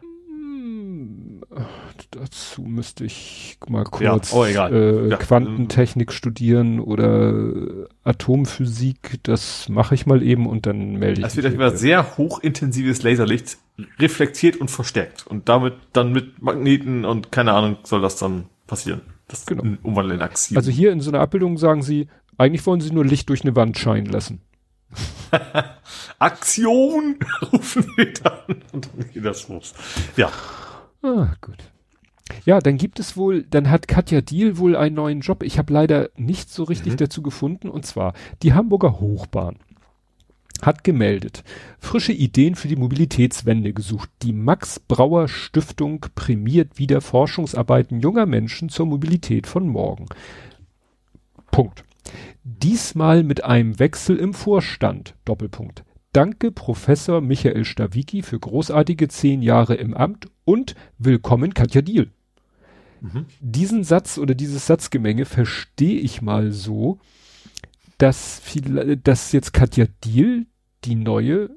Hm, dazu müsste ich mal kurz ja, oh, äh, ja. Quantentechnik studieren oder Atomphysik. Das mache ich mal eben und dann melde ich. Es wird über sehr hochintensives Laserlicht reflektiert und verstärkt und damit dann mit Magneten und keine Ahnung soll das dann passieren. Das genau. umwandeln in Axiom. Also hier in so einer Abbildung sagen sie, eigentlich wollen sie nur Licht durch eine Wand scheinen lassen. Aktion rufen wir dann und dann geht das los. Ja. Ah, gut. Ja, dann gibt es wohl, dann hat Katja Diel wohl einen neuen Job. Ich habe leider nicht so richtig mhm. dazu gefunden. Und zwar die Hamburger Hochbahn hat gemeldet, frische Ideen für die Mobilitätswende gesucht. Die Max Brauer Stiftung prämiert wieder Forschungsarbeiten junger Menschen zur Mobilität von morgen. Punkt. Diesmal mit einem Wechsel im Vorstand. Doppelpunkt. Danke Professor Michael Stawicki für großartige zehn Jahre im Amt und willkommen Katja Diel. Mhm. Diesen Satz oder dieses Satzgemenge verstehe ich mal so, dass, viel, dass jetzt Katja Diel die neue,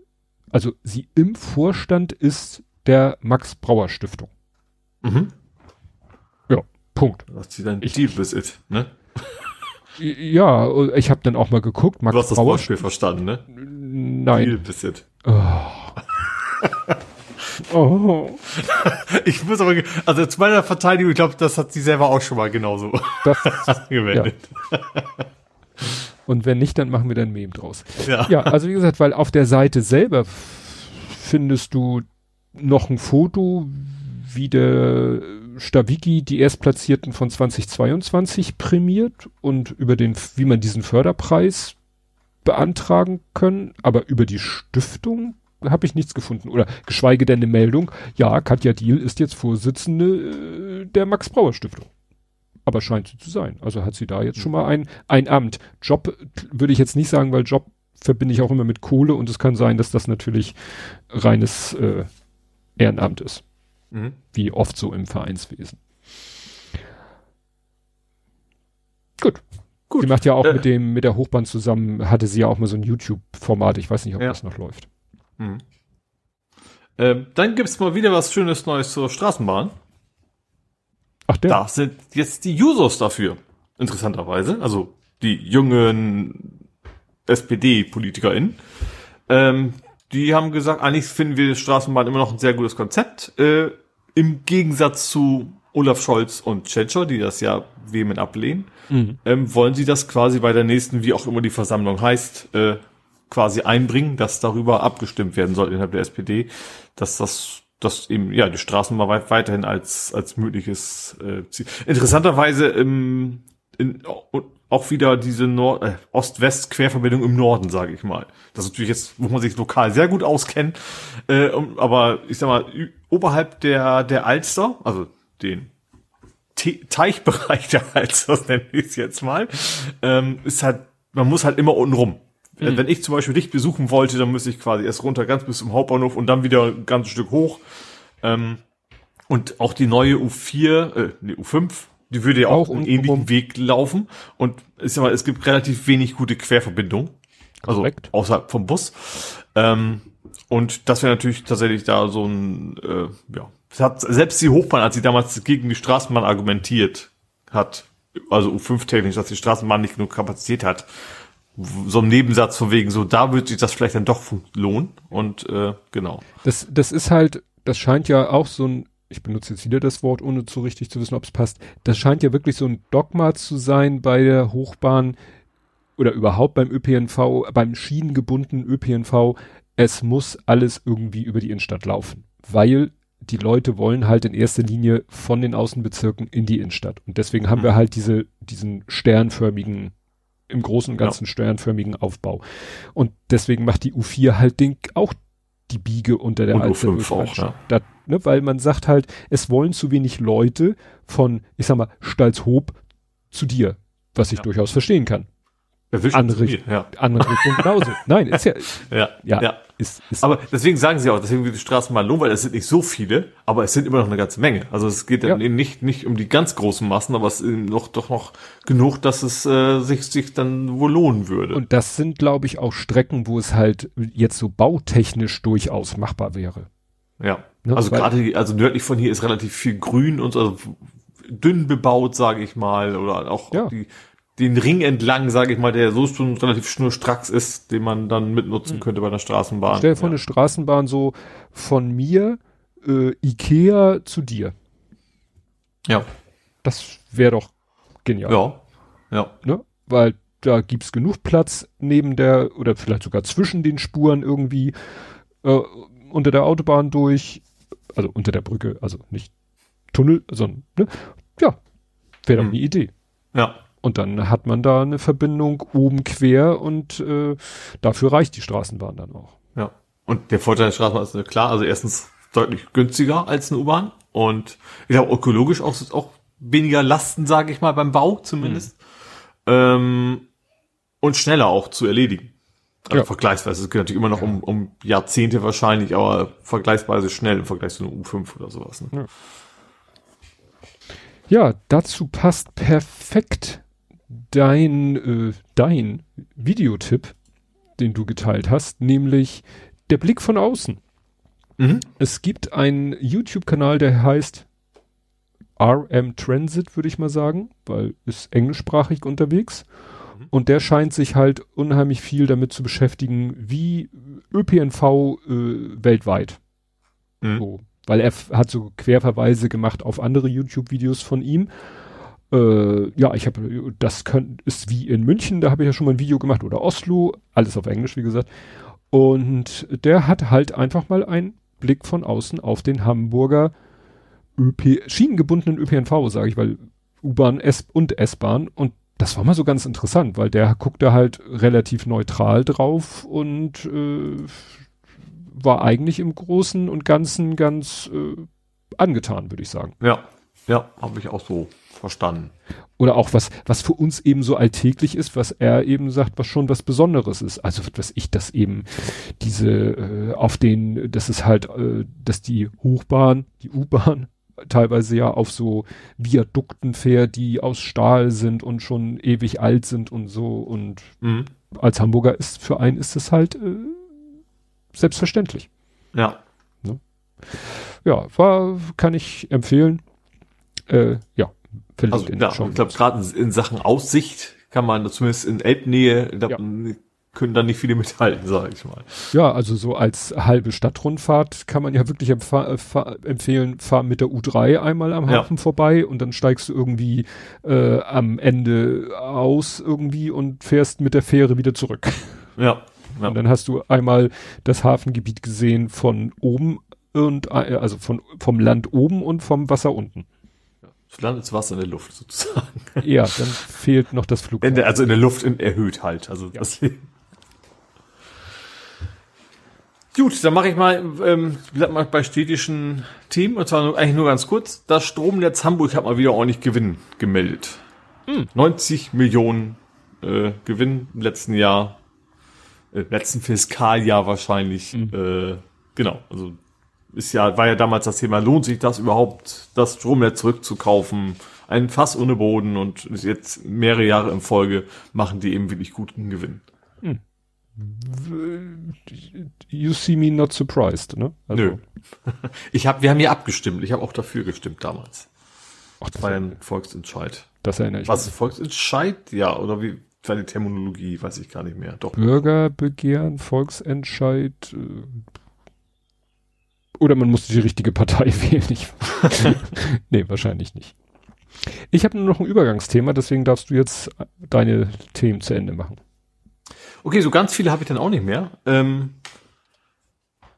also sie im Vorstand ist der Max Brauer Stiftung. Mhm. Ja, Punkt. Was sie dann Deal it, ne? Ja, ich habe dann auch mal geguckt. Max du hast das Brauer Wortspiel verstanden, ne? Nein. Deal visit. Oh. oh. Ich muss aber, also zu meiner Verteidigung, ich glaube, das hat sie selber auch schon mal genauso das, gewendet. Ja. Und wenn nicht, dann machen wir dann Meme draus. Ja. ja, also wie gesagt, weil auf der Seite selber findest du noch ein Foto, wie der Staviki die Erstplatzierten von 2022 prämiert und über den, wie man diesen Förderpreis beantragen können, aber über die Stiftung habe ich nichts gefunden oder geschweige denn eine Meldung. Ja, Katja Diel ist jetzt Vorsitzende äh, der Max Brauer Stiftung aber scheint sie zu sein. Also hat sie da jetzt schon mal ein, ein Amt. Job würde ich jetzt nicht sagen, weil Job verbinde ich auch immer mit Kohle und es kann sein, dass das natürlich reines äh, Ehrenamt ist. Mhm. Wie oft so im Vereinswesen. Gut. Gut. Sie macht ja auch äh, mit dem, mit der Hochbahn zusammen, hatte sie ja auch mal so ein YouTube-Format. Ich weiß nicht, ob ja. das noch läuft. Mhm. Ähm, dann gibt's mal wieder was Schönes Neues zur Straßenbahn. Ach, der? Da sind jetzt die Users dafür. Interessanterweise. Also die jungen SPD-PolitikerInnen. Ähm, die haben gesagt, eigentlich finden wir Straßenbahn immer noch ein sehr gutes Konzept. Äh, Im Gegensatz zu Olaf Scholz und Tschentscher, die das ja vehement ablehnen, mhm. ähm, wollen sie das quasi bei der nächsten, wie auch immer die Versammlung heißt, äh, quasi einbringen, dass darüber abgestimmt werden soll innerhalb der SPD, dass das dass eben ja die Straßen mal weit, weiterhin als als mögliches äh, Ziel. Interessanterweise im in, auch wieder diese Nord äh, Ost-West-Querverbindung im Norden, sage ich mal. Das ist natürlich jetzt, wo man sich lokal sehr gut auskennt, äh, aber ich sag mal oberhalb der der Alster, also den Te Teichbereich der Alster, nenne ich es jetzt mal, ähm, ist halt man muss halt immer unten rum. Mhm. Wenn ich zum Beispiel dich besuchen wollte, dann müsste ich quasi erst runter ganz bis zum Hauptbahnhof und dann wieder ein ganzes Stück hoch. Ähm, und auch die neue U4, äh, nee, U5, die würde ja auch, auch einen ähnlichen Weg laufen. Und ich sag mal, es gibt relativ wenig gute Querverbindungen. Also Korrekt. außerhalb vom Bus. Ähm, und das wäre natürlich tatsächlich da so ein, äh, ja. Hat, selbst die Hochbahn, als sie damals gegen die Straßenbahn argumentiert hat, also U5-technisch, dass die Straßenbahn nicht genug Kapazität hat, so ein Nebensatz von wegen so, da wird sich das vielleicht dann doch lohnen und äh, genau. Das, das ist halt, das scheint ja auch so ein ich benutze jetzt wieder das Wort, ohne zu richtig zu wissen, ob es passt, das scheint ja wirklich so ein Dogma zu sein bei der Hochbahn oder überhaupt beim ÖPNV, beim schienengebundenen ÖPNV, es muss alles irgendwie über die Innenstadt laufen, weil die Leute wollen halt in erster Linie von den Außenbezirken in die Innenstadt. Und deswegen haben mhm. wir halt diese, diesen sternförmigen, im Großen und Ganzen ja. sternförmigen Aufbau. Und deswegen macht die U4 halt den, auch die Biege unter der alten auch, ja. da, ne, weil man sagt halt, es wollen zu wenig Leute von, ich sag mal, Stalzhoop zu dir, was ich ja. durchaus verstehen kann. Andere, ja. andere Richtung genauso. Nein, ist ja, ja, ja, ja. Ist, ist aber deswegen sagen sie auch, deswegen wird die Straßenbahn lohnen, weil es sind nicht so viele, aber es sind immer noch eine ganze Menge. Also es geht dann ja. nicht, nicht um die ganz großen Massen, aber es ist noch, doch noch genug, dass es äh, sich, sich dann wohl lohnen würde. Und das sind, glaube ich, auch Strecken, wo es halt jetzt so bautechnisch durchaus machbar wäre. Ja. Ne? Also gerade, also nördlich von hier ist relativ viel Grün und so, also dünn bebaut, sage ich mal, oder auch ja. die den Ring entlang, sage ich mal, der so schon relativ schnurstracks ist, den man dann mitnutzen hm. könnte bei einer Straßenbahn. Stell dir vor, ja. eine Straßenbahn so von mir, äh, Ikea zu dir. Ja. Das wäre doch genial. Ja. Ja. Ne? Weil da gibt's genug Platz neben der oder vielleicht sogar zwischen den Spuren irgendwie äh, unter der Autobahn durch, also unter der Brücke, also nicht Tunnel, sondern ne? ja, wäre doch hm. eine Idee. Ja. Und dann hat man da eine Verbindung oben quer und äh, dafür reicht die Straßenbahn dann auch. Ja. Und der Vorteil der Straßenbahn ist äh, klar, also erstens deutlich günstiger als eine U-Bahn und ich glaube ökologisch auch, auch weniger Lasten, sage ich mal, beim Bau zumindest. Mhm. Ähm, und schneller auch zu erledigen. Also ja. vergleichsweise. Es geht natürlich immer noch um, um Jahrzehnte wahrscheinlich, aber vergleichsweise schnell im Vergleich zu einer U5 oder sowas. Ne? Ja. ja, dazu passt perfekt dein, äh, dein Videotipp, den du geteilt hast, nämlich der Blick von außen. Mhm. Es gibt einen YouTube-Kanal, der heißt RM Transit, würde ich mal sagen, weil ist englischsprachig unterwegs. Mhm. Und der scheint sich halt unheimlich viel damit zu beschäftigen, wie ÖPNV äh, weltweit. Mhm. So. Weil er hat so Querverweise gemacht auf andere YouTube-Videos von ihm äh, ja, ich habe, das könnt, ist wie in München, da habe ich ja schon mal ein Video gemacht, oder Oslo, alles auf Englisch, wie gesagt. Und der hat halt einfach mal einen Blick von außen auf den Hamburger ÖP, schienengebundenen ÖPNV, sage ich, weil U-Bahn und S-Bahn. Und das war mal so ganz interessant, weil der guckt da halt relativ neutral drauf und äh, war eigentlich im Großen und Ganzen ganz äh, angetan, würde ich sagen. Ja, ja, habe ich auch so verstanden. Oder auch was, was für uns eben so alltäglich ist, was er eben sagt, was schon was Besonderes ist. Also was ich das eben diese äh, auf den, das ist halt, äh, dass die Hochbahn, die U-Bahn teilweise ja auf so Viadukten fährt, die aus Stahl sind und schon ewig alt sind und so. Und mhm. als Hamburger ist für einen ist es halt äh, selbstverständlich. Ja. Ne? Ja, war, kann ich empfehlen. Äh, ja, also, ja, ich glaube, gerade in Sachen Aussicht kann man zumindest in Elbnähe, da ja. können da nicht viele mithalten, sage ich mal. Ja, also so als halbe Stadtrundfahrt kann man ja wirklich empf empfehlen, fahr mit der U3 einmal am Hafen ja. vorbei und dann steigst du irgendwie äh, am Ende aus irgendwie und fährst mit der Fähre wieder zurück. Ja. ja. Und dann hast du einmal das Hafengebiet gesehen von oben und äh, also von vom Land oben und vom Wasser unten. Land ist Wasser in der Luft sozusagen. Ja, dann fehlt noch das Flugzeug. Also in der Luft in, erhöht halt. Also ja. das Gut, dann mache ich mal, ähm, bleib mal bei städtischen Themen, und zwar nur, eigentlich nur ganz kurz. Das Stromnetz Hamburg hat mal wieder ordentlich Gewinn gemeldet. Hm. 90 Millionen äh, Gewinn im letzten Jahr, äh, letzten Fiskaljahr wahrscheinlich. Hm. Äh, genau, also ist ja, war ja damals das Thema, lohnt sich das überhaupt, das Stromnetz zurückzukaufen? Ein Fass ohne Boden und jetzt mehrere Jahre in Folge machen die eben wirklich guten Gewinn. Hm. You see me not surprised, ne? Also. Nö. Ich hab, wir haben hier abgestimmt. Ich habe auch dafür gestimmt damals. Ach, das war ja ein Volksentscheid. Das erinnere ich Was, Volksentscheid? Ja, oder wie war die Terminologie? Weiß ich gar nicht mehr. Doch. Bürgerbegehren, Volksentscheid, äh, Oder man muss die richtige Partei wählen. Ich, nee, wahrscheinlich nicht. Ich habe nur noch ein Übergangsthema, deswegen darfst du jetzt deine Themen zu Ende machen. Okay, so ganz viele habe ich dann auch nicht mehr. Ähm,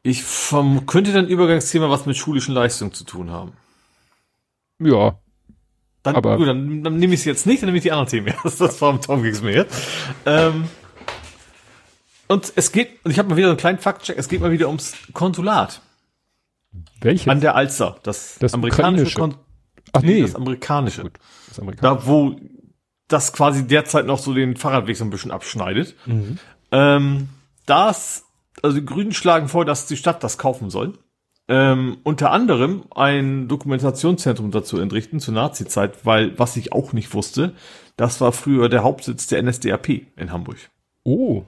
ich vom, könnte dann Übergangsthema was mit schulischen Leistungen zu tun haben. Ja. Dann, Aber- gut, dann, dann nehme ich es jetzt nicht, dann nehme ich die anderen Themen erst. Das war Tom ging's mir jetzt. Ähm, und es geht, und ich habe mal wieder einen kleinen Faktcheck, es geht mal wieder ums Konsulat Welche? an der Alster. Das, Das amerikanische. Kon Ach nee, das amerikanische. Gut. das Amerikaner. Da, wo das quasi derzeit noch so den Fahrradweg so ein bisschen abschneidet. Mhm. Ähm, das, also die Grünen schlagen vor, dass die Stadt das kaufen soll. Ähm, unter anderem ein Dokumentationszentrum dazu entrichten zur Nazi-Zeit, weil, was ich auch nicht wusste, das war früher der Hauptsitz der NSDAP in Hamburg. Oh,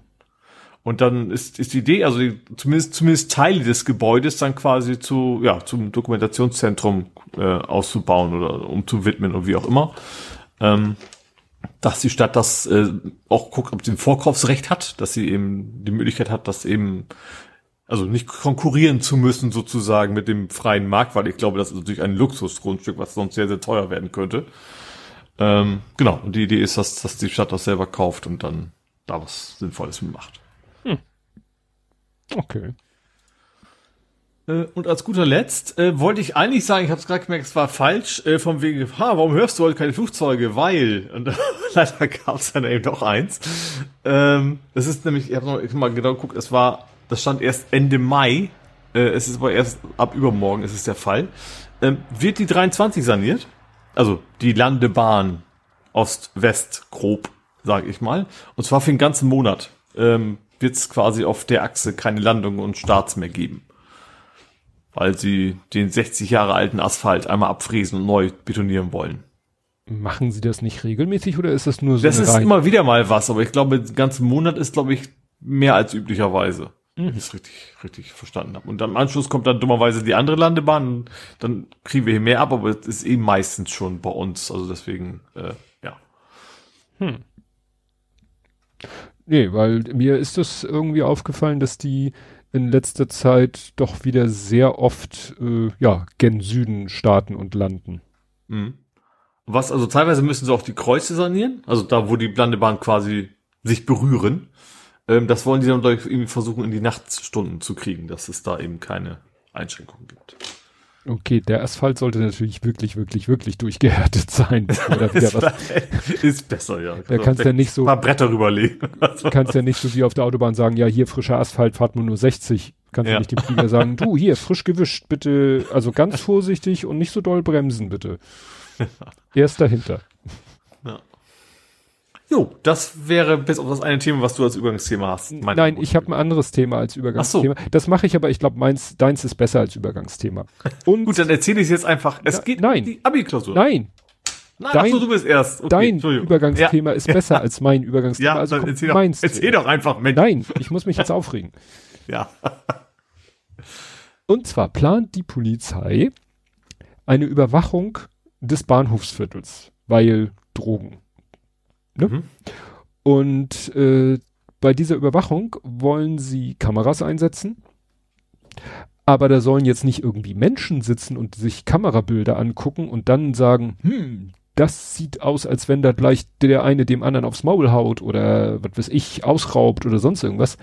Und dann ist, ist die Idee, also die, zumindest, zumindest Teile des Gebäudes dann quasi zu, ja, zum Dokumentationszentrum äh, auszubauen oder umzuwidmen und wie auch immer. Ähm, dass die Stadt das äh, auch guckt, ob sie ein Vorkaufsrecht hat, dass sie eben die Möglichkeit hat, das eben, also nicht konkurrieren zu müssen sozusagen mit dem freien Markt, weil ich glaube, das ist natürlich ein Luxusgrundstück, was sonst sehr, sehr teuer werden könnte. Ähm, genau, und die Idee ist, dass, dass die Stadt das selber kauft und dann da was Sinnvolles mitmacht. Okay. Äh, Und als guter Letzt äh, wollte ich eigentlich sagen, ich habe es gerade gemerkt, es war falsch, äh, vom wegen, ha, warum hörst du heute keine Flugzeuge? Weil, und leider gab es dann eben doch eins. Ähm, das ist nämlich, ich habe noch mal genau geguckt, es war, das stand erst Ende Mai, äh, es ist aber erst ab übermorgen, ist es der Fall. Ähm, wird die 23 saniert? Also die Landebahn Ost-West grob, sage ich mal. Und zwar für den ganzen Monat ähm, wird es quasi auf der Achse keine Landungen und Starts mehr geben weil sie den 60 Jahre alten Asphalt einmal abfräsen und neu betonieren wollen. Machen sie das nicht regelmäßig oder ist das nur so Das ist rein- immer wieder mal was, aber ich glaube, den ganzen Monat ist, glaube ich, mehr als üblicherweise. Wenn ich es richtig, richtig verstanden habe. Und am Anschluss kommt dann dummerweise die andere Landebahn und dann kriegen wir hier mehr ab, aber es ist eben meistens schon bei uns. Also deswegen, äh, ja. Nee, weil mir ist das irgendwie aufgefallen, dass die in letzter Zeit doch wieder sehr oft äh, ja gen Süden starten und landen. Mhm. Was, also teilweise müssen sie auch die Kreuze sanieren, also da, wo die Landebahn quasi sich berühren. Ähm, das wollen die dann, glaube ich, irgendwie versuchen, in die Nachtstunden zu kriegen, dass es da eben keine Einschränkungen gibt. Okay, der Asphalt sollte natürlich wirklich, wirklich, wirklich durchgehärtet sein. da wieder ist, was, ist besser, ja. da kannst du ja nicht so, Ein paar Bretter rüberlegen. Also, kannst ja nicht so wie auf der Autobahn sagen, ja, hier frischer Asphalt, fahrt man nur 60. Kannst Ja. du nicht dem Flieger sagen, du, hier, frisch gewischt, bitte, also ganz vorsichtig und nicht so doll bremsen, bitte. Erst dahinter. Jo, das wäre bis auf das eine Thema, was du als Übergangsthema hast. Nein, ich habe ein anderes Thema als Übergangsthema. Das mache ich aber, ich glaube, meins, deins ist besser als Übergangsthema. Und Gut, dann erzähle ich es jetzt einfach. Es Ja, geht nein. um die Abi-Klausur. nein, Nein, dein- ach so, du bist erst. Okay, dein. Übergangsthema ist besser als mein Ja, Übergangsthema. ja also dann kommt erzähl doch, meins erzähl doch einfach, Mensch. Nein, ich muss mich jetzt aufregen. Ja. Und zwar plant die Polizei eine Überwachung des Bahnhofsviertels, weil Drogen. Ne? Mhm. Und äh, bei dieser Überwachung wollen sie Kameras einsetzen. Aber da sollen jetzt nicht irgendwie Menschen sitzen und sich Kamerabilder angucken und dann sagen, hm, das sieht aus, als wenn da gleich der eine dem anderen aufs Maul haut oder was weiß ich, ausraubt oder sonst irgendwas.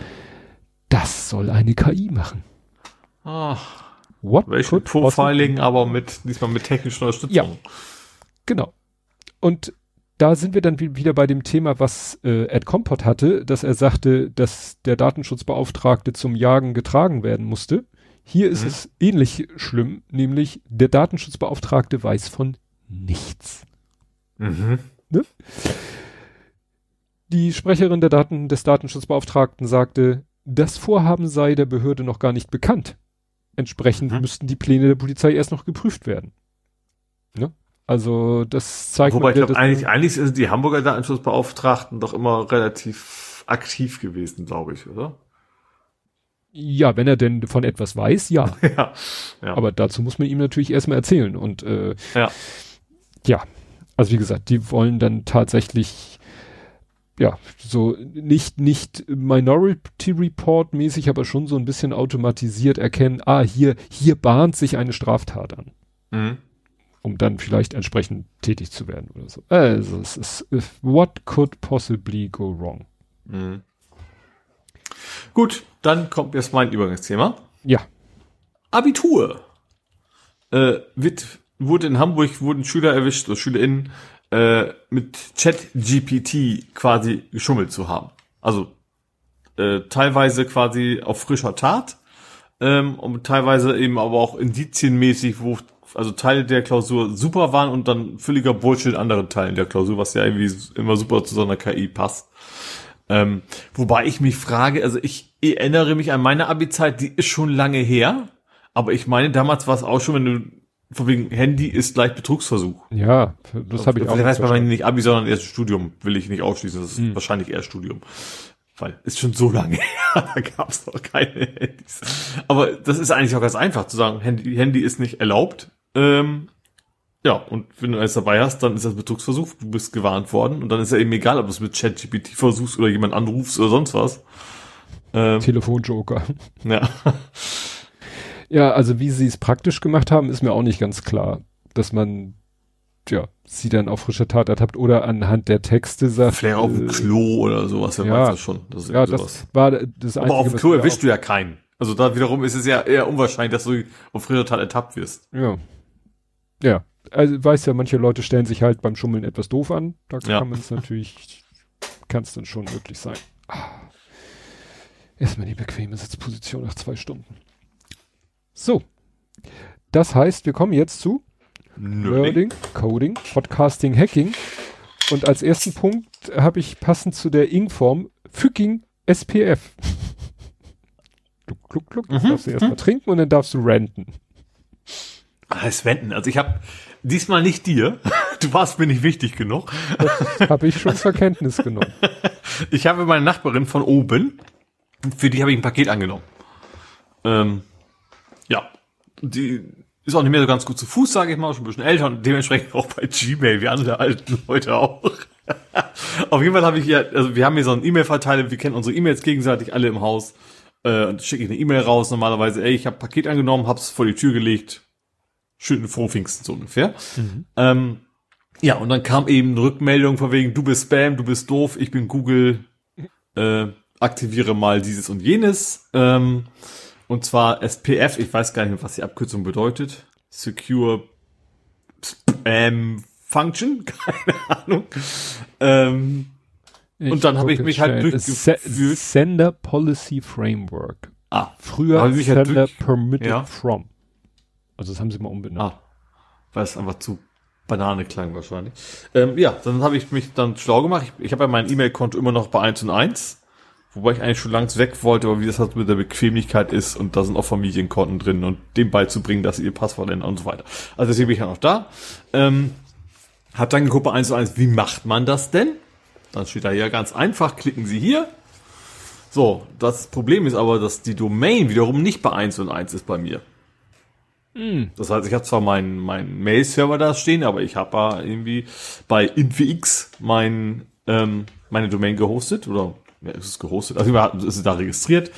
Das soll eine KI machen. Ach, What welche possibly- Profiling, aber mit, diesmal mit technischer Unterstützung. Ja. Genau. Und da sind wir dann wi- wieder bei dem Thema, was äh, Ed Compot hatte, dass er sagte, dass der Datenschutzbeauftragte zum Jagen getragen werden musste. Hier ist Mhm. es ähnlich schlimm, nämlich der Datenschutzbeauftragte weiß von nichts. Mhm. Die Sprecherin der Daten, des Datenschutzbeauftragten sagte, das Vorhaben sei der Behörde noch gar nicht bekannt. Entsprechend Mhm. müssten die Pläne der Polizei erst noch geprüft werden. Ne? Also das zeigt Wobei ich glaube, eigentlich, eigentlich sind die Hamburger Datenschutzbeauftragten doch immer relativ aktiv gewesen, glaube ich, oder? Ja, wenn er denn von etwas weiß, ja. ja. ja. Aber dazu muss man ihm natürlich erstmal erzählen. Und äh, Ja. ja, also wie gesagt, die wollen dann tatsächlich ja, so nicht, nicht Minority Report mäßig, aber schon so ein bisschen automatisiert erkennen, ah, hier, hier bahnt sich eine Straftat an. Mhm. Um dann vielleicht entsprechend tätig zu werden oder so. Also, es ist, what could possibly go wrong? Mhm. Gut, dann kommt jetzt mein Übergangsthema. Ja. Abitur. Äh, wird, wurde in Hamburg, wurden Schüler erwischt oder SchülerInnen, äh, mit Chat-GPT quasi geschummelt zu haben. Also äh, teilweise quasi auf frischer Tat ähm, und teilweise eben aber auch indizienmäßig, wo also Teile der Klausur super waren und dann völliger Bullshit in anderen Teilen der Klausur, was ja irgendwie immer super zu so einer KI passt. Ähm, wobei ich mich frage, also ich erinnere mich an meine Abi-Zeit, die ist schon lange her, aber ich meine, damals war es auch schon, wenn du von wegen Handy ist gleich Betrugsversuch. Ja, das habe ich auch. Das heißt bei nicht Abi, sondern erst Studium, will ich nicht ausschließen. Das ist hm. wahrscheinlich eher Studium. Weil ist schon so lange her, da gab es noch keine Handys. Aber das ist eigentlich auch ganz einfach zu sagen, Handy, Handy ist nicht erlaubt. Ähm, ja, und wenn du eins dabei hast, dann ist das Betrugsversuch, du bist gewarnt worden und dann ist ja eben egal, ob du es mit ChatGPT versuchst oder jemand anrufst oder sonst was. Ähm, Telefonjoker. Ja. Ja, also wie sie es praktisch gemacht haben, ist mir auch nicht ganz klar, dass man ja, sie dann auf frischer Tat ertappt oder anhand der Texte sagt. Vielleicht auf dem äh, Klo oder sowas, wer ja, weiß das schon. Das ja, das war das Aber auf dem Klo erwischst du ja keinen. Also da wiederum ist es ja eher unwahrscheinlich, dass du auf frischer Tat ertappt wirst. Ja. Ja. Also weiß ja, manche Leute stellen sich halt beim Schummeln etwas doof an. Da ja. kann man es natürlich, kann es dann schon möglich sein. Ah. Erstmal die bequeme Sitzposition nach zwei Stunden. So. Das heißt, wir kommen jetzt zu Nerding, Coding, Podcasting, Hacking. Und als ersten Punkt habe ich passend zu der Ing-Form Fucking SPF. Kluck, kluck, kluck. Das mhm. darfst du erstmal mhm. trinken und dann darfst du ranten. Ah, das Wenden. Also ich habe diesmal nicht dir. Du warst mir nicht wichtig genug. Habe ich schon zur Kenntnis genommen. Ich habe meine Nachbarin von oben, für die habe ich ein Paket angenommen. Ähm, ja, die ist auch nicht mehr so ganz gut zu Fuß, sage ich mal, schon ein bisschen älter und dementsprechend auch bei Gmail, wie andere alten Leute auch. Auf jeden Fall habe ich ja, also wir haben hier so einen E-Mail-Verteiler, wir kennen unsere E-Mails gegenseitig alle im Haus. Äh, und schicke ich eine E-Mail raus, normalerweise, ey, ich habe Paket angenommen, hab's vor die Tür gelegt. Schönen Frohpfingsten so ungefähr. Mhm. Ähm, ja, und dann kam eben eine Rückmeldung von wegen, du bist Spam, du bist doof, ich bin Google, äh, aktiviere mal dieses und jenes. Ähm, und zwar SPF, ich weiß gar nicht mehr, was die Abkürzung bedeutet. Secure Spam Function, keine Ahnung. Ähm, und dann habe ich mich halt durchgeführt. Sender Policy Framework. Ah, früher halt Sender durch, Permitted ja. From. Also das haben sie mal umbenannt. Ah, weil es einfach zu Banane klang wahrscheinlich. Ähm, ja, dann habe ich mich dann schlau gemacht. Ich, ich habe ja mein E-Mail-Konto immer noch bei 1 und 1. Wobei ich eigentlich schon langs weg wollte, aber wie das halt mit der Bequemlichkeit ist und da sind auch Familienkonten drin und dem beizubringen, dass sie ihr Passwort ändern und so weiter. Also deswegen bin ich ja noch da. Ähm, hab dann geguckt bei 1 zu 1, wie macht man das denn? Dann steht da ja ganz einfach, klicken Sie hier. So, das Problem ist aber, dass die Domain wiederum nicht bei 1 und 1 ist bei mir. Hm. Das heißt, ich habe zwar meinen mein Mail-Server da stehen, aber ich habe da irgendwie bei InfX mein, ähm, meine Domain gehostet oder ja, ist es gehostet, also ist es da registriert.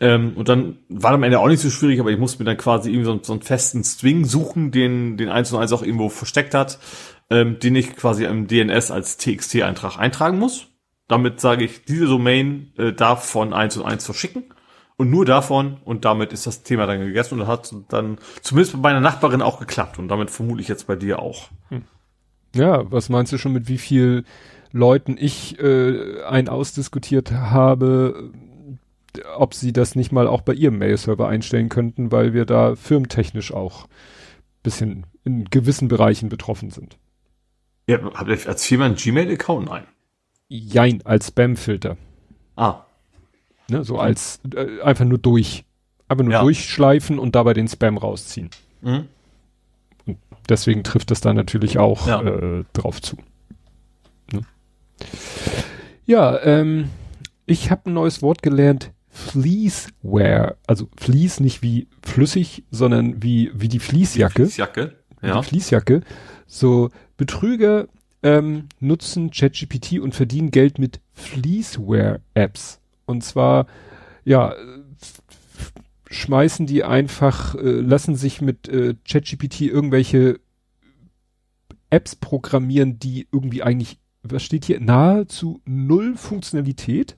Ähm, und dann war am Ende auch nicht so schwierig, aber ich musste mir dann quasi irgendwie so, so einen festen String suchen, den den 1 und 1 auch irgendwo versteckt hat, ähm, den ich quasi im DNS als TXT-Eintrag eintragen muss. Damit sage ich, diese Domain äh, darf von 1 und 1 verschicken. Und nur davon, und damit ist das Thema dann gegessen und hat dann zumindest bei meiner Nachbarin auch geklappt und damit vermute ich jetzt bei dir auch. Hm. Ja, was meinst du schon mit wie viel Leuten ich äh, ein ausdiskutiert habe, ob sie das nicht mal auch bei ihrem Mail-Server einstellen könnten, weil wir da firmtechnisch auch bisschen in gewissen Bereichen betroffen sind. Ja, habt ihr als Firma einen Gmail-Account? Nein. Jein, als Spam-Filter. Ah. Ne, so als äh, einfach nur durch. Einfach nur ja. durchschleifen und dabei den Spam rausziehen. Mhm. Und deswegen trifft das da natürlich auch ja. äh, drauf zu. Ja, ähm, ich habe ein neues Wort gelernt. Fleeceware. Also Fleece nicht wie flüssig, sondern wie, wie die Fließjacke. Die Fließjacke, ja. Die Fließjacke. So Betrüger ähm, nutzen ChatGPT und verdienen Geld mit Fleeceware-Apps. Und zwar, ja, schmeißen die einfach, äh, lassen sich mit äh, ChatGPT irgendwelche Apps programmieren, die irgendwie eigentlich, was steht hier, nahezu null Funktionalität,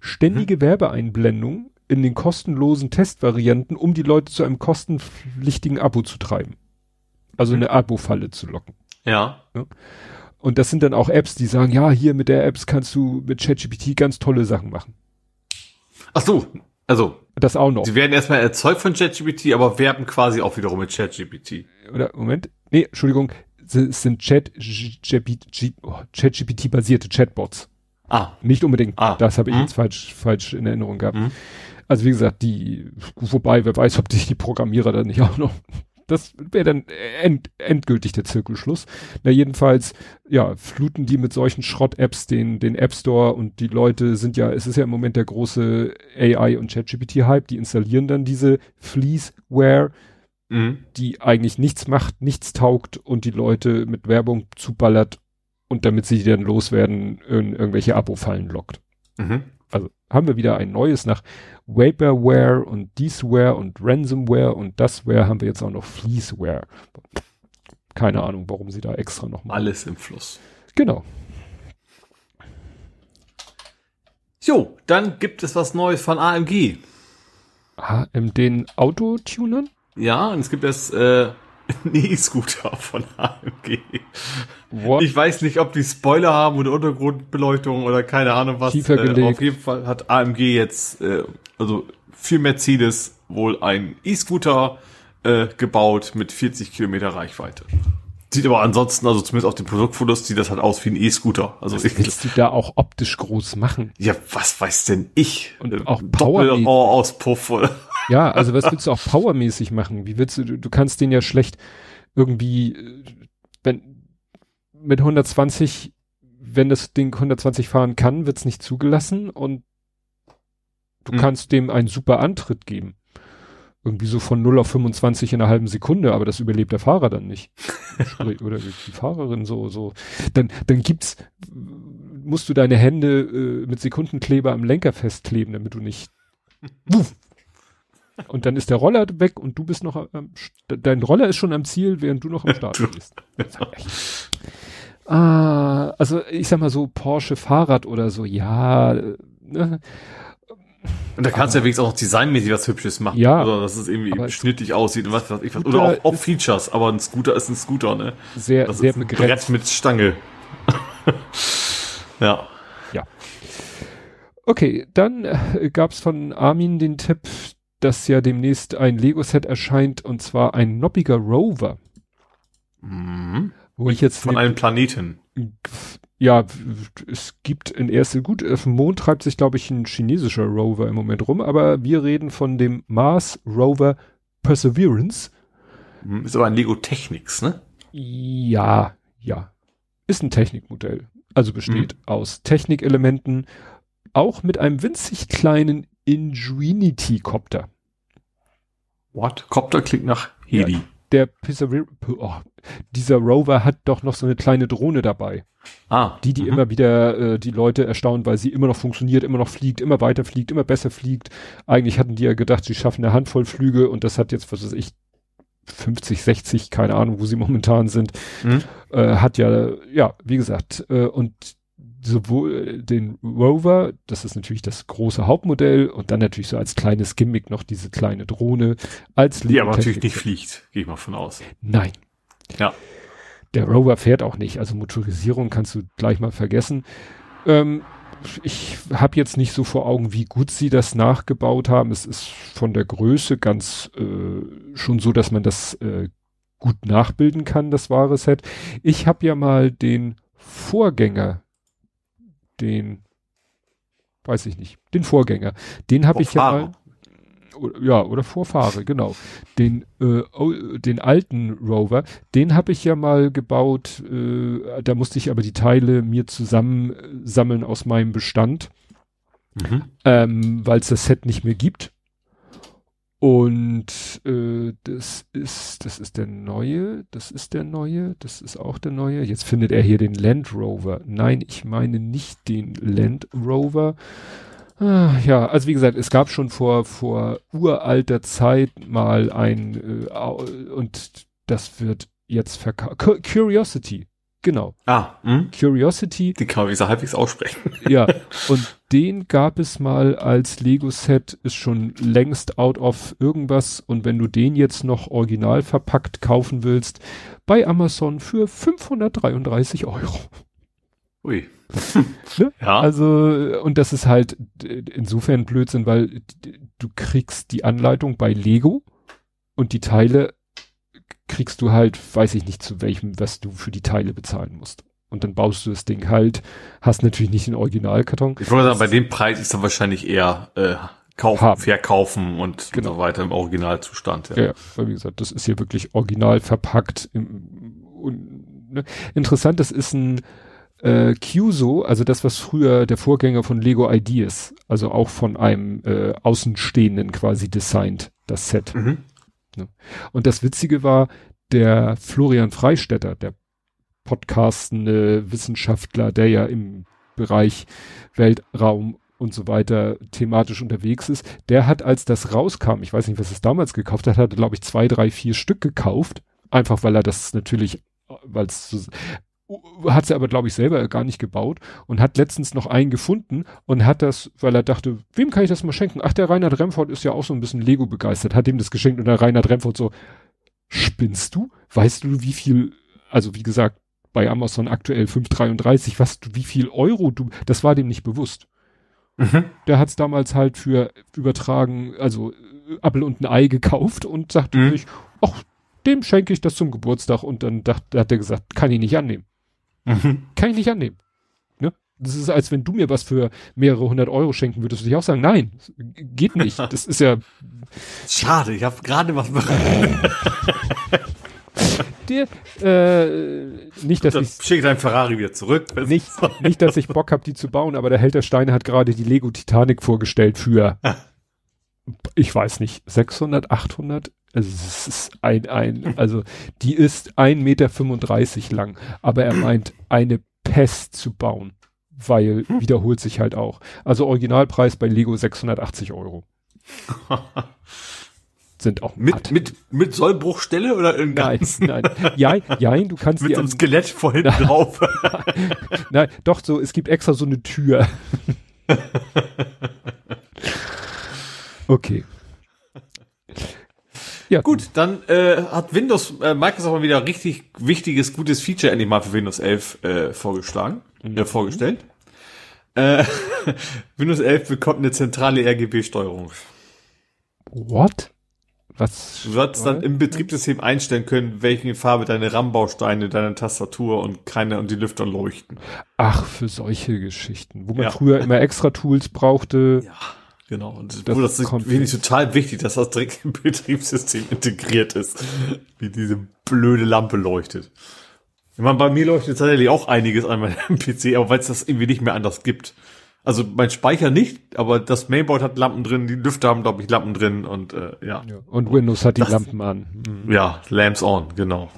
ständige mhm. Werbeeinblendung in den kostenlosen Testvarianten, um die Leute zu einem kostenpflichtigen Abo zu treiben. Also mhm. eine Abo-Falle zu locken. Ja. ja. Und das sind dann auch Apps, die sagen, ja, hier mit der Apps kannst du mit ChatGPT ganz tolle Sachen machen. Ach so, also. Das auch noch. Sie werden erstmal erzeugt von ChatGPT, aber werben quasi auch wiederum mit ChatGPT. Oder, Moment. Nee, Entschuldigung. Es sind Chat-GPT-basierte Chatbots. Ah. Nicht unbedingt. Ah. Das habe ich hm. jetzt falsch, falsch in Erinnerung gehabt. Hm. Also wie gesagt, die, wobei, wer weiß, ob sich die Programmierer da nicht auch noch das wäre dann end, endgültig der Zirkelschluss. Na jedenfalls, ja, fluten die mit solchen Schrott-Apps den, den App Store und die Leute sind ja, es ist ja im Moment der große AI und ChatGPT-Hype, die installieren dann diese Fleeceware, mhm. die eigentlich nichts macht, nichts taugt und die Leute mit Werbung zuballert und damit sie dann loswerden, in irgendwelche Abo-Fallen lockt. Mhm. Also haben wir wieder ein neues nach Vaporware und Diesware und Ransomware und Dasware haben wir jetzt auch noch Fleeceware. Keine Ahnung, warum sie da extra noch mal. Alles im Fluss. Genau. Jo, dann gibt es was Neues von AMG. Ah, den Autotunern? Ja, und es gibt das äh, E-Scooter von AMG. What? Ich weiß nicht, ob die Spoiler haben oder Untergrundbeleuchtung oder keine Ahnung was. Äh, auf jeden Fall hat AMG jetzt, äh, also für Mercedes wohl ein E-Scooter äh, gebaut mit 40 Kilometer Reichweite. Sieht aber ansonsten, also zumindest auf den Produktfotos, sieht das halt aus wie ein E-Scooter. Also was willst du da auch optisch groß machen? Ja, was weiß denn ich? Und auch Power Auspuff oder? Ja, also was willst du auch powermäßig machen? Wie willst du, du kannst den ja schlecht irgendwie, äh, wenn mit 120, wenn das Ding 120 fahren kann, wird's nicht zugelassen und du hm. kannst dem einen super Antritt geben. Irgendwie so von 0 auf 25 in einer halben Sekunde, aber das überlebt der Fahrer dann nicht. Oder die Fahrerin so, so. Dann, dann gibt's, musst du deine Hände äh, mit Sekundenkleber am Lenker festkleben, damit du nicht, wuff, und dann ist der Roller weg und du bist noch, ähm, dein Roller ist schon am Ziel, während du noch am Start bist. ah, also ich sag mal so Porsche Fahrrad oder so, ja. Ne? Und da kannst du ja wenigstens auch designmäßig was Hübsches machen. Ja. Oder dass es irgendwie schnittig aussieht und was weiß ich was. Oder auch, auch Features, aber ein Scooter ist ein Scooter, ne? Sehr, das sehr ist ein begrenzt. Brett mit Stange. ja. Ja. Okay, dann äh, gab's von Armin den Tipp, dass ja demnächst ein Lego-Set erscheint und zwar ein noppiger Rover. Mhm. Wo ich jetzt von einem Planeten. Ja, es gibt in erste, gut, auf dem Mond treibt sich, glaube ich, ein chinesischer Rover im Moment rum, aber wir reden von dem Mars Rover Perseverance. Mhm, ist aber ein Lego Technics, ne? Ja, ja. Ist ein Technikmodell. Also besteht mhm. aus Technikelementen, auch mit einem winzig kleinen Ingenuity-Copter. What? Copter klingt nach Heli. Ja, der Persever oh, dieser Rover hat doch noch so eine kleine Drohne dabei. Ah. Die, die mhm. immer wieder äh, die Leute erstaunen, weil sie immer noch funktioniert, immer noch fliegt, immer weiter fliegt, immer besser fliegt. Eigentlich hatten die ja gedacht, sie schaffen eine Handvoll Flüge und das hat jetzt, was weiß ich, 50, 60, keine Ahnung, wo sie momentan sind, mhm. äh, hat ja, ja, wie gesagt, äh, und sowohl den Rover, das ist natürlich das große Hauptmodell und dann natürlich so als kleines Gimmick noch diese kleine Drohne als Die aber natürlich nicht fliegt, gehe ich mal von aus. Nein. Ja. Der Rover fährt auch nicht, also Motorisierung kannst du gleich mal vergessen. Ähm, ich habe jetzt nicht so vor Augen, wie gut sie das nachgebaut haben. Es ist von der Größe ganz äh, schon so, dass man das äh, gut nachbilden kann, das wahre Set. Ich habe ja mal den Vorgänger den, weiß ich nicht, den Vorgänger. Den habe ich ja mal, ja, oder Vorfahre, genau. Den, äh, den alten Rover, den habe ich ja mal gebaut, äh, da musste ich aber die Teile mir zusammensammeln aus meinem Bestand, mhm. ähm, weil es das Set nicht mehr gibt. Und äh, das ist, das ist der neue, das ist der neue, das ist auch der neue. Jetzt findet er hier den Land Rover. Nein, ich meine nicht den Land Rover. Ah, ja, also wie gesagt, es gab schon vor vor uralter Zeit mal ein äh, und das wird jetzt verkauft. Curiosity Genau. Ah, hm? Curiosity. Die kann man wie so halbwegs aussprechen. Ja, und den gab es mal als Lego-Set, ist schon längst out of irgendwas. Und wenn du den jetzt noch original verpackt kaufen willst, bei Amazon für 533 Euro. Ui. ne? Ja. Also, und das ist halt insofern Blödsinn, weil du kriegst die Anleitung bei Lego und die Teile kriegst du halt, weiß ich nicht zu welchem, was du für die Teile bezahlen musst. Und dann baust du das Ding halt, hast natürlich nicht den Originalkarton. Ich wollte sagen, bei dem Preis ist dann wahrscheinlich eher äh, kaufen, Haben. verkaufen und, genau. und so weiter im Originalzustand. Ja. ja, weil wie gesagt, das ist hier wirklich original verpackt. Im, und, ne? Interessant, das ist ein äh, Cuso, also das, was früher der Vorgänger von Lego Ideas, also auch von einem äh, Außenstehenden quasi designt, das Set. Mhm. Ne? Und das Witzige war, der Florian Freistetter, der podcastende Wissenschaftler, der ja im Bereich Weltraum und so weiter thematisch unterwegs ist, der hat, als das rauskam, ich weiß nicht, was es damals gekauft hat, hat er, glaube ich, zwei, drei, vier Stück gekauft. Einfach weil er das natürlich, weil es so, hat sie aber, glaube ich, selber gar nicht gebaut und hat letztens noch einen gefunden und hat das, weil er dachte, wem kann ich das mal schenken? Ach, der Reinhard Remford ist ja auch so ein bisschen Lego begeistert, hat ihm das geschenkt und der Reinhard Remford so, spinnst du? Weißt du, wie viel, also wie gesagt, bei Amazon aktuell 5,33, was du, wie viel Euro du, das war dem nicht bewusst. Mhm. Der hat es damals halt für übertragen, also Apple und ein Ei gekauft und sagte mhm. sich, ach, dem schenke ich das zum Geburtstag und dann dachte, hat er gesagt, kann ich nicht annehmen. Mhm. Kann ich nicht annehmen. Ne? Das ist, als wenn du mir was für mehrere hundert Euro schenken würdest, würde ich auch sagen, nein, geht nicht. Das ist ja. Schade, ich habe gerade was. Dir, äh, nicht, dass ich. Schick dein Ferrari wieder zurück. Nicht, nicht, dass ich Bock habe, die zu bauen, aber der Held der Steine hat gerade die Lego Titanic vorgestellt für, ich weiß nicht, 600, 800 also es ist ein, ein, also die ist 1,35 Meter lang, aber er meint eine Pest zu bauen, weil hm. wiederholt sich halt auch. Also Originalpreis bei Lego 680 Euro. Sind auch mit, mit, mit Sollbruchstelle oder in Nein, nein. Ja, ja, du kannst mit so einem Skelett vor hinten drauf. nein, doch so, es gibt extra so eine Tür. okay. Ja. Gut, dann äh, hat Windows, äh, Microsoft mal wieder richtig wichtiges, gutes Feature endlich mal für Windows 11 äh, vorgeschlagen, mhm. äh, vorgestellt. Äh, Windows 11 bekommt eine zentrale RGB-Steuerung. What? Was? Du sollst dann im Betriebssystem einstellen können, welche Farbe deine RAM-Bausteine, deine Tastatur und keine und die Lüfter leuchten. Ach, für solche Geschichten, wo man ja. früher immer extra Tools brauchte. Ja. Genau, und das, das ist wenig total wichtig, dass das direkt im Betriebssystem integriert ist, wie diese blöde Lampe leuchtet. Ich meine, bei mir leuchtet tatsächlich auch einiges an meinem PC, aber weil es das irgendwie nicht mehr anders gibt. Also mein Speicher nicht, aber das Mainboard hat Lampen drin, die Lüfter haben, glaube ich, Lampen drin und äh, ja. ja. Und Windows hat die das, Lampen an. Mhm. Ja, Lamps on, genau.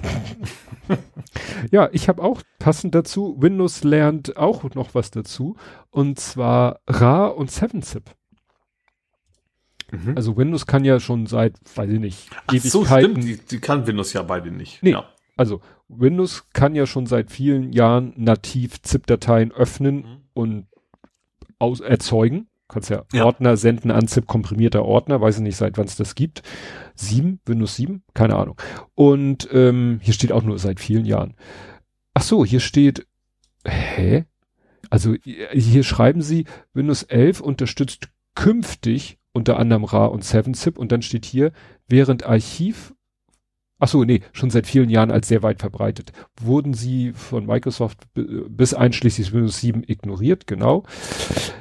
ja, ich habe auch passend dazu, Windows lernt auch noch was dazu, und zwar RA und 7-Zip. Mhm. Also Windows kann ja schon seit, weiß ich nicht, Ach Ewigkeiten. So, stimmt, die, die kann Windows ja beide nicht. Nee, ja. also Windows kann ja schon seit vielen Jahren nativ ZIP-Dateien öffnen mhm. und aus, erzeugen. Kannst ja, ja, Ordner senden an ZIP komprimierter Ordner, weiß ich nicht, seit wann es das gibt. 7, Windows 7, keine Ahnung. Und ähm, hier steht auch nur seit vielen Jahren. Ach so, hier steht, hä? Also hier schreiben sie, Windows 11 unterstützt künftig unter anderem RA und 7-Zip und dann steht hier, während Archiv, ach so, nee, schon seit vielen Jahren als sehr weit verbreitet, wurden sie von Microsoft bis einschließlich Windows 7 ignoriert, genau.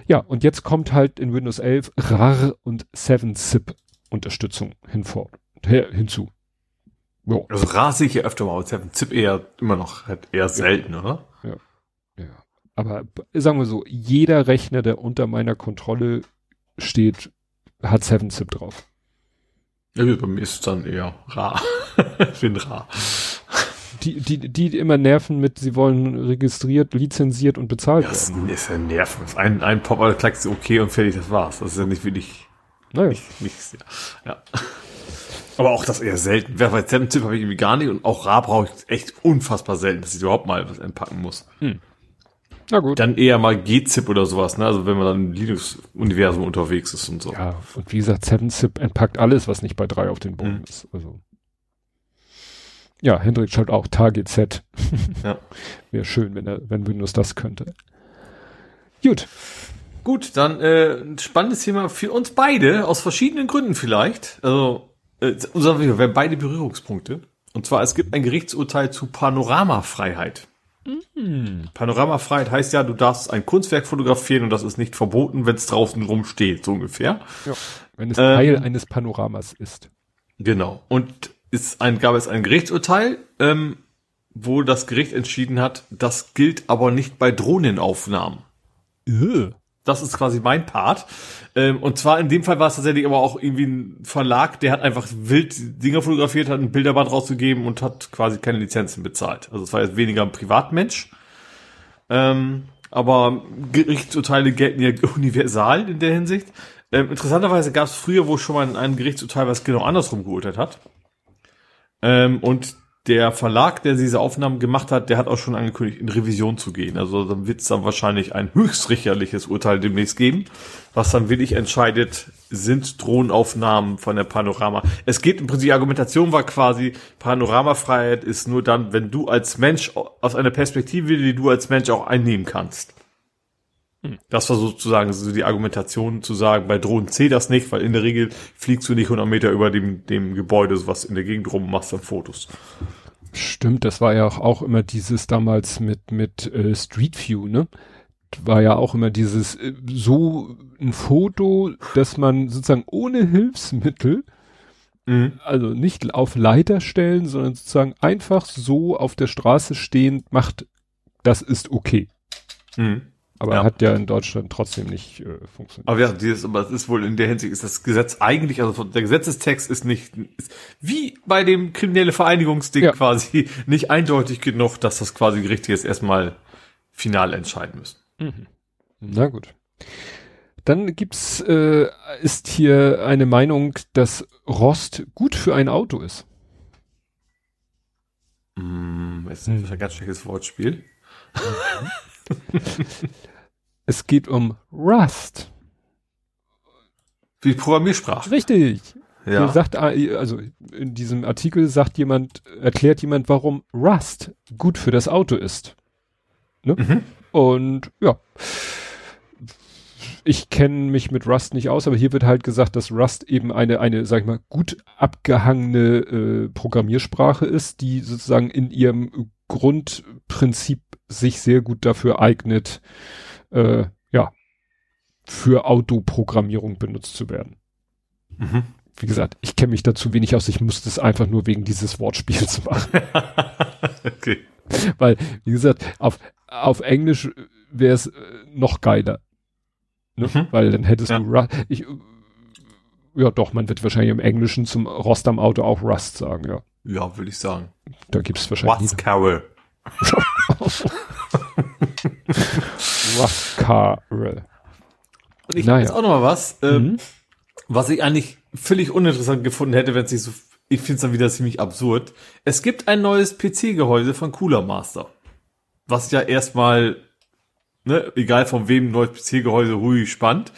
Ja, und jetzt kommt halt in Windows 11 RAR und 7-Zip Unterstützung hinvor, hinzu. Jo. Also RAR sehe ich ja öfter mal, aber 7-Zip eher immer noch halt eher selten, ja. oder? Ja. ja. Aber sagen wir so, jeder Rechner, der unter meiner Kontrolle steht, hat 7-Zip drauf. Ja, bei mir ist es dann eher rar. ich bin rar. Die, die, die immer nerven mit, sie wollen registriert, lizenziert und bezahlt Ja, das werden. ist ja nerven. Ein, ein Pop, oder klackst okay und fertig, das war's. Das ist ja nicht wirklich, Naja. nicht, nichts, ja. ja. Aber auch das eher selten. Wer bei Zip habe ich irgendwie gar nicht und auch Ra brauche ich echt unfassbar selten, dass ich überhaupt mal was entpacken muss. Na gut. Dann eher mal G-Zip oder sowas, ne? Also wenn man dann im Linux-Universum unterwegs ist und so. Ja, und wie gesagt, 7-Zip entpackt alles, was nicht bei drei auf den Boden Mhm. ist. Also. Ja, Hendrik schreibt auch TAGZ. Ja. Wäre schön, wenn er, wenn Windows das könnte. Gut. Gut, dann äh, ein spannendes Thema für uns beide, aus verschiedenen Gründen vielleicht. Also, äh, wir haben beide Berührungspunkte. Und zwar, es gibt ein Gerichtsurteil zu Panoramafreiheit. Panoramafreiheit heißt ja, du darfst ein Kunstwerk fotografieren und das ist nicht verboten, wenn es draußen rumsteht, so ungefähr. Ja. Wenn es Ähm. Teil eines Panoramas ist. Genau. Und ist ein, gab es ein Gerichtsurteil, ähm, wo das Gericht entschieden hat, das gilt aber nicht bei Drohnenaufnahmen. Äh. Das ist quasi mein Part. Ähm, und zwar in dem Fall war es tatsächlich aber auch irgendwie ein Verlag, der hat einfach wild Dinge fotografiert, hat ein Bilderband rausgegeben und hat quasi keine Lizenzen bezahlt. Also es war jetzt weniger ein Privatmensch. Ähm, aber Gerichtsurteile gelten ja universal in der Hinsicht. Ähm, interessanterweise gab es früher wohl schon mal ein, ein Gerichtsurteil, was genau andersrum geurteilt hat. Ähm, und der Verlag, der diese Aufnahmen gemacht hat, der hat auch schon angekündigt, in Revision zu gehen. Also dann wird es dann wahrscheinlich ein höchstrichterliches Urteil demnächst geben, was dann wirklich entscheidet, sind Drohnenaufnahmen von der Panorama. Es geht im Prinzip, die Argumentation war quasi, Panoramafreiheit ist nur dann, wenn du als Mensch aus einer Perspektive, die du als Mensch auch einnehmen kannst. Das war sozusagen so die Argumentation zu sagen, bei Drohnen zählt das nicht, weil in der Regel fliegst du nicht 100 Meter über dem, dem Gebäude, so was in der Gegend rum, und machst dann Fotos. Stimmt, das war ja auch, auch immer dieses damals mit, mit äh, Street View, ne? War ja auch immer dieses, äh, so ein Foto, dass man sozusagen ohne Hilfsmittel, also nicht auf Leiter stellen, sondern sozusagen einfach so auf der Straße stehend macht, das ist okay. Mhm. Aber Ja. hat ja in Deutschland trotzdem nicht äh, funktioniert. Aber ja, dieses, aber es ist wohl in der Hinsicht ist das Gesetz eigentlich, also der Gesetzestext ist nicht, ist wie bei dem kriminelle Vereinigungsding Ja. quasi nicht eindeutig genug, dass das quasi Gericht jetzt erstmal final entscheiden müssen. Na gut. Dann gibt's, äh, ist hier eine Meinung, dass Rost gut für ein Auto ist. Mm, ist Hm. ein ganz schlechtes Wortspiel. Es geht um Rust. Wie Programmiersprache. Richtig. Ja. sagt, also in diesem Artikel sagt jemand, erklärt jemand, warum Rust gut für das Auto ist. Ne? Mhm. Und ja. Ich kenne mich mit Rust nicht aus, aber hier wird halt gesagt, dass Rust eben eine, eine, sag ich mal, gut abgehangene äh, Programmiersprache ist, die sozusagen in ihrem Grundprinzip sich sehr gut dafür eignet, äh, ja, für Autoprogrammierung benutzt zu werden Mhm. wie gesagt, ich kenne mich dazu wenig aus, ich musste es einfach nur wegen dieses Wortspiels machen. okay. Weil, wie gesagt, auf, auf Englisch wäre es äh, noch geiler. Ne? Mhm. Weil dann hättest Ja. du Rust. Ich, ja, doch, man wird wahrscheinlich im Englischen zum Rost am Auto auch Rust sagen, ja. Ja, würde ich sagen. Da gibt es wahrscheinlich What's Carol? Rust Carol. Und ich Naja. jetzt auch noch mal was, ähm, Mhm. was ich eigentlich völlig uninteressant gefunden hätte, wenn es nicht so. Ich finde es dann wieder ziemlich absurd. Es gibt ein neues PC-Gehäuse von Cooler Master. Was ja erstmal, ne, egal von wem neues PC-Gehäuse ruhig spannend.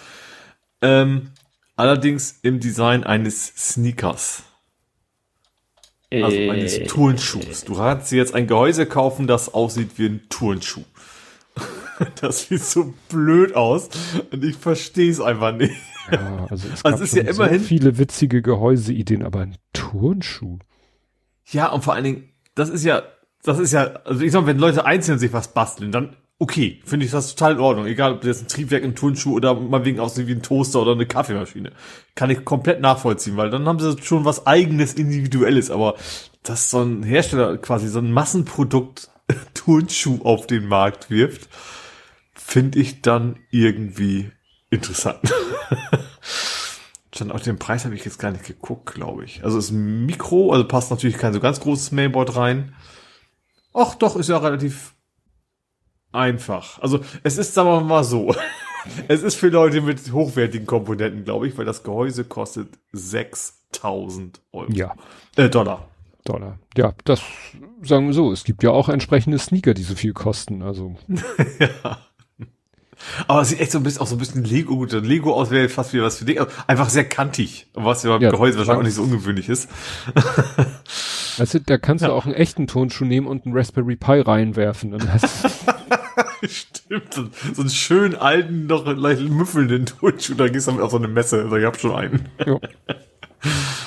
Ähm, allerdings im Design eines Sneakers. Also eines Turnschuhs. Du kannst dir jetzt ein Gehäuse kaufen, das aussieht wie ein Turnschuh. Das sieht so blöd aus und ich verstehe es einfach nicht. Ja, also es Also ist schon ja immerhin- so viele witzige Gehäuseideen, aber ein Turnschuh. Ja, und vor allen Dingen, das ist ja, das ist ja, also ich sag mal, wenn Leute einzeln sich was basteln, dann okay, finde ich das total in Ordnung. Egal, ob das ein Triebwerk im Turnschuh oder mal wegen aussieht wie ein Toaster oder eine Kaffeemaschine. Kann ich komplett nachvollziehen, weil dann haben sie schon was eigenes, individuelles, aber dass so ein Hersteller quasi so ein Massenprodukt Turnschuh auf den Markt wirft, finde ich dann irgendwie interessant. Stand auf den Preis habe ich jetzt gar nicht geguckt, glaube ich. Also ist ein Mikro, also passt natürlich kein so ganz großes Mainboard rein. Ach doch, ist ja relativ einfach. Also es ist, sagen wir mal so, es ist für Leute mit hochwertigen Komponenten, glaube ich, weil das Gehäuse kostet 6000 Euro. Ja. Äh, Dollar. Dollar. Ja, das sagen wir so. Es gibt ja auch entsprechende Sneaker, die so viel kosten. Also. ja. Aber es sieht echt so ein bisschen, auch so ein bisschen Lego, gut, Lego aus wäre fast wieder was für dich. Also einfach sehr kantig, was ja beim Gehäuse wahrscheinlich auch nicht so ungewöhnlich ist. Weißt du, da kannst Ja. du auch einen echten Tonschuh nehmen und einen Raspberry Pi reinwerfen. Hast, Stimmt, so, so einen schönen alten, noch leicht müffelnden Turnschuh, da gehst du damit auf so eine Messe, also ich hab schon einen. ja.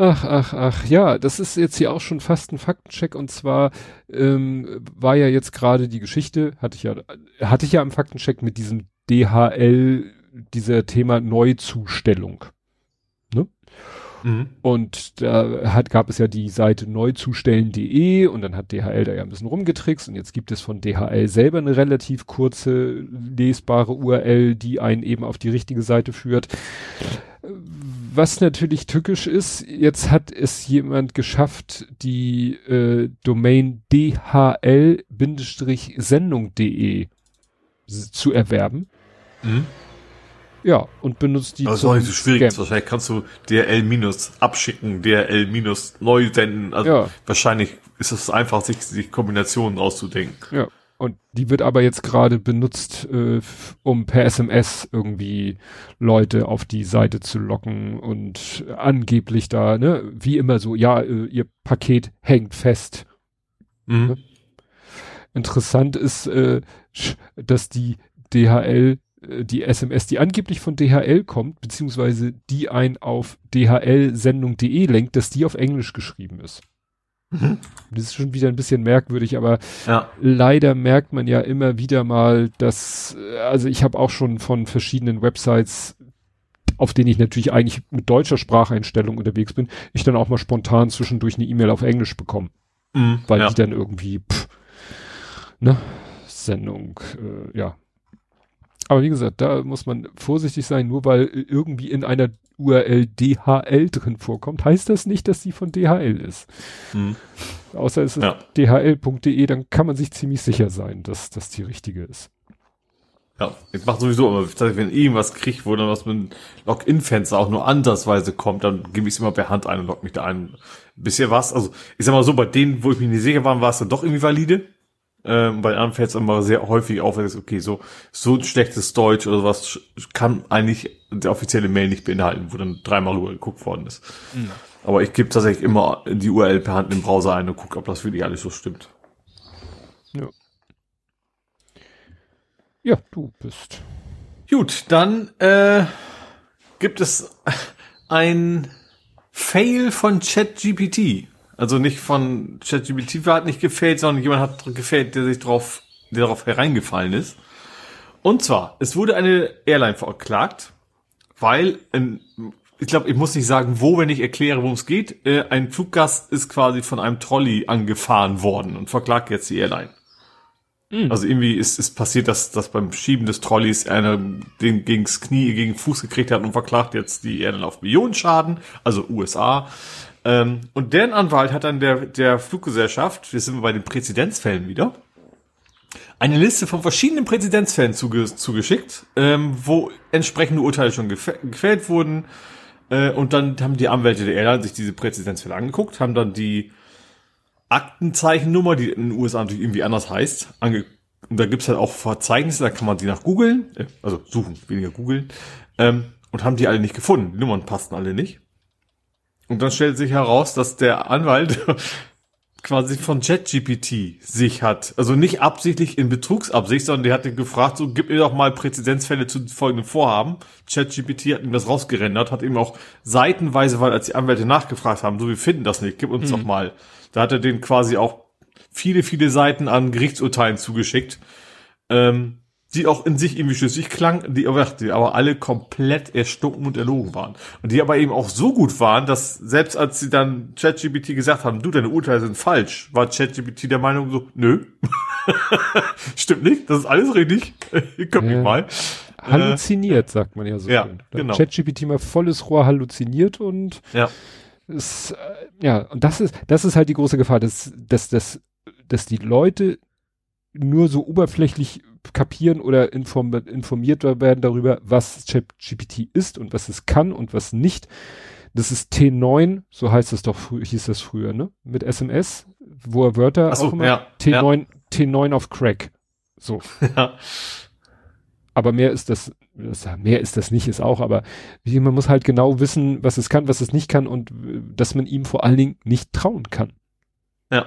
Ach, ach, ach, ja, das ist jetzt hier auch schon fast ein Faktencheck und zwar ähm, war ja jetzt gerade die Geschichte, hatte ich ja, hatte ich ja im Faktencheck mit diesem DHL, dieser Thema Neuzustellung. Mhm. Und da hat, gab es ja die Seite neuzustellen.de und dann hat DHL da ja ein bisschen rumgetrickst und jetzt gibt es von DHL selber eine relativ kurze lesbare URL, die einen eben auf die richtige Seite führt. Was natürlich tückisch ist, jetzt hat es jemand geschafft, die äh, Domain dhl-sendung.de zu erwerben. Mhm. Ja, und benutzt die das ist auch nicht so schwierig. Scam. Wahrscheinlich kannst du DRL minus abschicken, DRL minus neu senden. Also Ja. wahrscheinlich ist es einfach, sich, sich Kombinationen auszudenken. Ja. Und die wird aber jetzt gerade benutzt, äh, um per SMS irgendwie Leute auf die Seite zu locken und angeblich da, ne, wie immer so, ja, äh, ihr Paket hängt fest. Mhm. Interessant ist, äh, dass die DHL, äh, die SMS, die angeblich von DHL kommt, beziehungsweise die ein auf dhlsendung.de lenkt, dass die auf Englisch geschrieben ist. Mhm. Das ist schon wieder ein bisschen merkwürdig, aber Ja. leider merkt man ja immer wieder mal, dass, also ich habe auch schon von verschiedenen Websites, auf denen ich natürlich eigentlich mit deutscher Spracheinstellung unterwegs bin, ich dann auch mal spontan zwischendurch eine E-Mail auf Englisch bekomme, Mhm. weil ja. die dann irgendwie, pff, ne, Sendung, äh, ja. Aber wie gesagt, da muss man vorsichtig sein, nur weil irgendwie in einer URL DHL drin vorkommt, heißt das nicht, dass die von DHL ist. Mhm. Außer es ist Ja. dhl.de, dann kann man sich ziemlich sicher sein, dass das die richtige ist. Ja, ich mache sowieso immer, wenn ich irgendwas kriege, wo dann was mit Login-Fenster auch nur ansatzweise kommt, dann gebe ich es immer per Hand ein und log mich da ein. Bisher war es, also ich sag mal so, bei denen, wo ich mich nicht sicher war, war es dann doch irgendwie valide. Ähm, den anderen fällt es immer sehr häufig auf, es okay, so, so ein schlechtes Deutsch oder sowas sch- kann eigentlich der offizielle Mail nicht beinhalten, wo dann dreimal rüber geguckt worden ist. Aber ich gebe tatsächlich immer die URL per Hand im Browser ein und gucke, ob das wirklich alles so stimmt. Ja. Ja, du bist. Gut, dann äh, gibt es ein Fail von ChatGPT. Also nicht von ChatGPT hat nicht gefällt, sondern jemand hat gefällt, der sich drauf, der darauf hereingefallen ist. Und zwar, es wurde eine Airline verklagt, weil, ein, ich glaube, ich muss nicht sagen, wo, wenn ich erkläre, worum es geht. Äh, ein Fluggast ist quasi von einem Trolley angefahren worden und verklagt jetzt die Airline. Also irgendwie ist es passiert, dass, dass beim Schieben des Trolleys einer den gegens Knie, gegen den Fuß gekriegt hat und verklagt jetzt die Airline auf Millionenschaden, also USA. Ähm, und deren Anwalt hat dann der, der Fluggesellschaft, wir sind bei den Präzedenzfällen wieder, eine Liste von verschiedenen Präzedenzfällen zuge zugeschickt, ähm, wo entsprechende Urteile schon gefä gefällt wurden. Äh, und dann haben die Anwälte der Airline sich diese Präzedenzfälle angeguckt, haben dann die Aktenzeichennummer, die in den USA natürlich irgendwie anders heißt, ange und da gibt's halt auch Verzeichnisse, da kann man die nach googeln, äh, also suchen, weniger googeln, ähm, und haben die alle nicht gefunden. Die Nummern passten alle nicht. Und dann stellt sich heraus, dass der Anwalt quasi von ChatGPT sich hat, also nicht absichtlich in Betrugsabsicht, sondern der hat ihn gefragt, so gib mir doch mal Präzedenzfälle zu folgendem Vorhaben. ChatGPT hat ihm das rausgerendert, hat ihm auch seitenweise, weil als die Anwälte nachgefragt haben, so wir finden das nicht, gib uns doch mal. Da hat er den quasi auch viele, viele Seiten an Gerichtsurteilen zugeschickt, ähm, die auch in sich irgendwie schlüssig klangen, die aber, die aber alle komplett erstunken und erlogen waren. Und die aber eben auch so gut waren, dass selbst als sie dann ChatGPT gesagt haben, du, deine Urteile sind falsch, war ChatGPT der Meinung so, nö, stimmt nicht, das ist alles richtig, ihr könnt mich Ja. mal. halluziniert, sagt man ja so Ja, schön. genau. ChatGPT mal volles Rohr halluziniert und Ja. es, äh, ja, und das ist, das ist halt die große Gefahr, dass, dass, dass, dass die Leute nur so oberflächlich kapieren oder inform informiert werden darüber, was ChatGPT ist und was es kann und was nicht. Das ist T9, so heißt es doch, frü- hieß das früher, ne? Mit SMS, wo er Wörter so, auch immer, ja, T9, T9 auf Crack. So. Ja. Aber mehr ist das, das, mehr ist das nicht, ist auch, aber wie, man muss halt genau wissen, was es kann, was es nicht kann und äh, dass man ihm vor allen Dingen nicht trauen kann. Ja.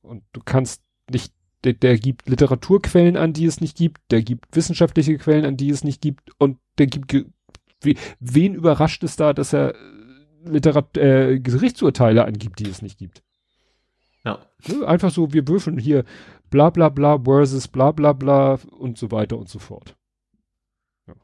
Und du kannst nicht, der, der gibt Literaturquellen an, die es nicht gibt, der gibt wissenschaftliche Quellen an, die es nicht gibt und der gibt, wen überrascht es da, dass er Literat äh, Gerichtsurteile angibt, die es nicht gibt? Ja. Ne? Einfach so, wir würfeln hier bla bla bla versus bla bla bla und so weiter und so fort. Ja.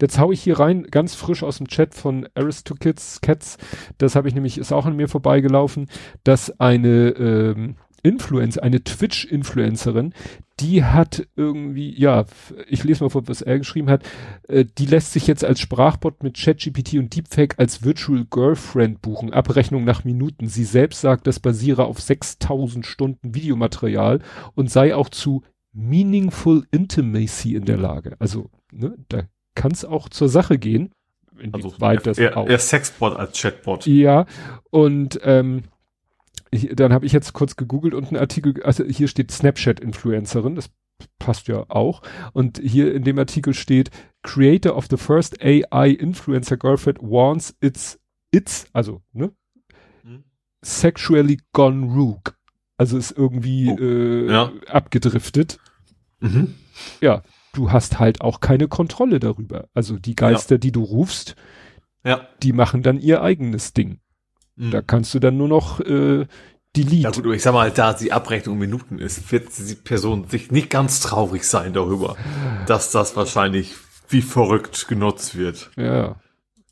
Jetzt hau ich hier rein, ganz frisch aus dem Chat von Aristokids Cats, das habe ich nämlich, ist auch an mir vorbeigelaufen, dass eine ähm, Influencer, eine Twitch-Influencerin, die hat irgendwie, ja, ich lese mal vor, was er geschrieben hat, äh, die lässt sich jetzt als Sprachbot mit ChatGPT und Deepfake als Virtual Girlfriend buchen, Abrechnung nach Minuten. Sie selbst sagt, das basiere auf 6000 Stunden Videomaterial und sei auch zu Meaningful Intimacy in der Lage. Also, ne, da kann es auch zur Sache gehen. Also Inwieweit das eher, auch. eher Sexbot als Chatbot. Ja, und ähm, ich, dann habe ich jetzt kurz gegoogelt und einen Artikel, also hier steht Snapchat-Influencerin, das passt ja auch. Und hier in dem Artikel steht, Creator of the first AI Influencer Girlfriend warns it's, it's, also, ne, Mhm. sexually gone rogue. Also ist irgendwie Oh, äh, ja. abgedriftet. Mhm. Ja, du hast halt auch keine Kontrolle darüber. Also die Geister, die du rufst, Ja. die machen dann ihr eigenes Ding. Mhm. Da kannst du dann nur noch äh, delete. Ja gut, aber ich sag mal, da die Abrechnung in Minuten ist, wird die Person sich nicht ganz traurig sein darüber, dass das wahrscheinlich wie verrückt genutzt wird. Ja,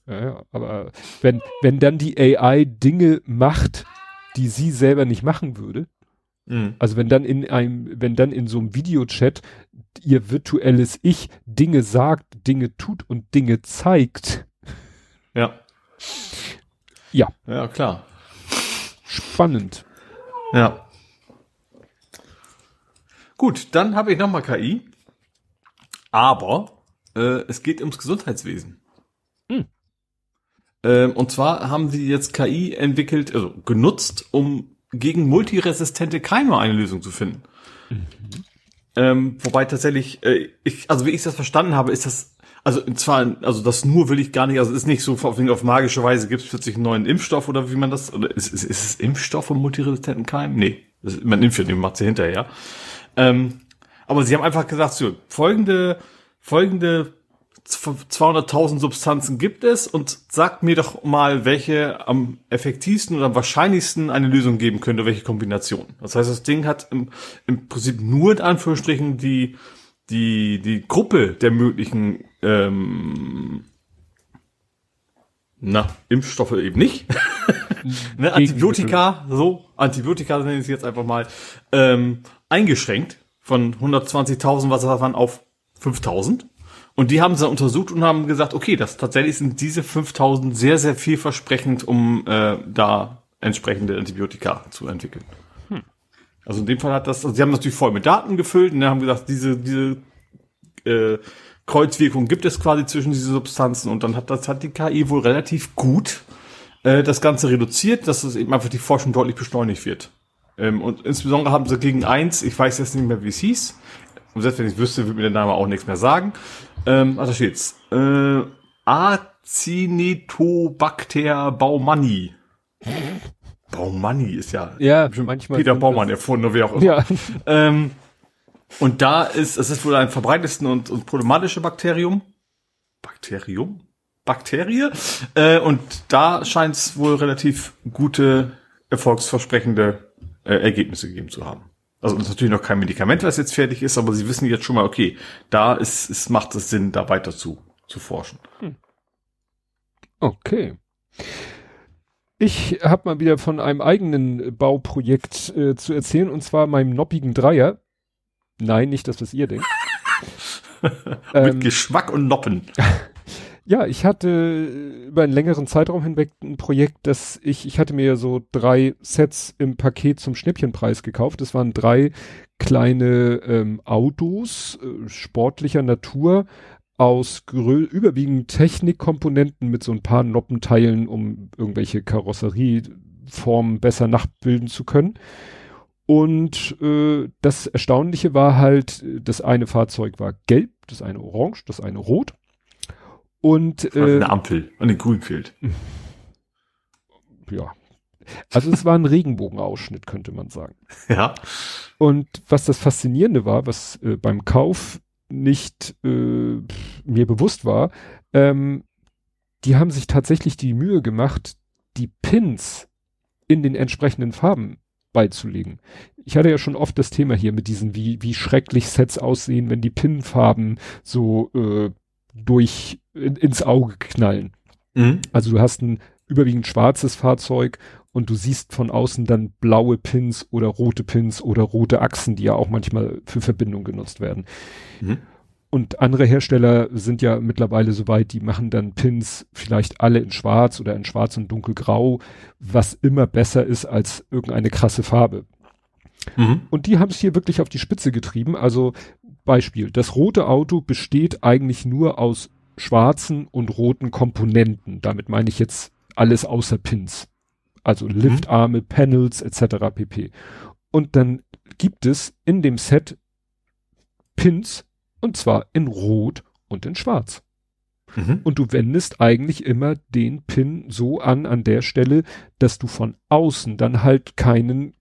ja, ja. Aber wenn, wenn dann die AI Dinge macht, die sie selber nicht machen würde, Mhm. also wenn dann in einem, wenn dann in so einem Videochat ihr virtuelles Ich Dinge sagt, Dinge tut und Dinge zeigt, Ja. Ja. Ja, klar. spannend. Ja. Gut, dann habe ich nochmal KI. Aber äh, es geht ums Gesundheitswesen. Hm. Ähm, und zwar haben sie jetzt KI entwickelt, also genutzt, um gegen multiresistente Keime eine Lösung zu finden. Ähm, wobei tatsächlich, äh, ich, also wie ich das verstanden habe, ist das, also und zwar, also das nur will ich gar nicht, also es ist nicht so auf, auf magische Weise gibt es plötzlich einen neuen Impfstoff oder wie man das, oder ist, ist, ist es Impfstoff von multiresistenten Keimen? Nee, das, man impft ja, den macht sie hinterher. Ähm, aber sie haben einfach gesagt, so, folgende, folgende 200.000 Substanzen gibt es und sagt mir doch mal, welche am effektivsten oder am wahrscheinlichsten eine Lösung geben könnte, welche Kombination. Das heißt, das Ding hat im, im Prinzip nur in Anführungsstrichen die, die, die Gruppe der möglichen ähm, na, Impfstoffe eben nicht. ne, Antibiotika, so, Antibiotika nenne ich es jetzt einfach mal, ähm, eingeschränkt von 120.000, was das waren, auf 5.000. Und die haben sie dann untersucht und haben gesagt, okay, das tatsächlich sind diese 5000 sehr, sehr vielversprechend, um äh, da entsprechende Antibiotika zu entwickeln. Also in dem Fall hat das, also sie haben das natürlich voll mit Daten gefüllt und haben gesagt, diese, diese äh, Kreuzwirkung gibt es quasi zwischen diesen Substanzen und dann hat das hat die KI wohl relativ gut äh, das Ganze reduziert, dass es eben einfach die Forschung deutlich beschleunigt wird. Ähm, und insbesondere haben sie gegen eins, ich weiß jetzt nicht mehr, wie es hieß, und selbst wenn ich wüsste, würde mir der Name auch nichts mehr sagen. Ähm, also steht's. Äh, Acinetobacter baumannii. Baumanni ist ja, Ja, manchmal Peter Baumann das- erfunden oder wie auch immer. Ja, Ähm, und da ist, es ist wohl ein verbreitesten und, und problematische Bakterium. Bakterium? Bakterie. Äh, und da scheint es wohl relativ gute, erfolgsversprechende äh, Ergebnisse gegeben zu haben. Also es ist natürlich noch kein Medikament, was jetzt fertig ist, aber sie wissen jetzt schon mal, okay, da ist, ist macht es Sinn, da weiter zu, zu forschen. okay. Ich habe mal wieder von einem eigenen Bauprojekt äh, zu erzählen, und zwar meinem noppigen Dreier. Nein, nicht das, was ihr denkt. Mit ähm, Geschmack und Noppen. Ja, ich hatte über einen längeren Zeitraum hinweg ein Projekt, dass ich, ich hatte mir so drei Sets im Paket zum Schnäppchenpreis gekauft. Das waren drei kleine ähm, Autos äh, sportlicher Natur aus überwiegend Technikkomponenten mit so ein paar Noppenteilen, um irgendwelche Karosserieformen besser nachbilden zu können. Und äh, das Erstaunliche war halt, das eine Fahrzeug war gelb, das eine orange, das eine rot. Und äh, eine Ampel und den Grün fehlt. Ja. Also es war ein Regenbogenausschnitt, könnte man sagen. Ja. Und was das Faszinierende war, was äh, beim Kauf nicht äh, mir bewusst war, ähm, die haben sich tatsächlich die Mühe gemacht, die Pins in den entsprechenden Farben beizulegen. Ich hatte ja schon oft das Thema hier mit diesen, wie, wie schrecklich Sets aussehen, wenn die Pinfarben so äh, durch in, ins Auge knallen. Mhm. Also du hast ein überwiegend schwarzes Fahrzeug und du siehst von außen dann blaue Pins oder rote Pins oder rote Achsen, die ja auch manchmal für Verbindung genutzt werden. Mhm. Und andere Hersteller sind ja mittlerweile so weit, die machen dann Pins vielleicht alle in schwarz oder in schwarz und dunkelgrau, was immer besser ist als irgendeine krasse Farbe. Mhm. Und die haben es hier wirklich auf die Spitze getrieben. Also Beispiel, das rote Auto besteht eigentlich nur aus schwarzen und roten Komponenten. Damit meine ich jetzt alles außer Pins. Also mhm. Liftarme, Panels etc. pp. Und dann gibt es in dem Set Pins und zwar in Rot und in Schwarz. Mhm. Und du wendest eigentlich immer den Pin so an, an der Stelle, dass du von außen dann halt keinen,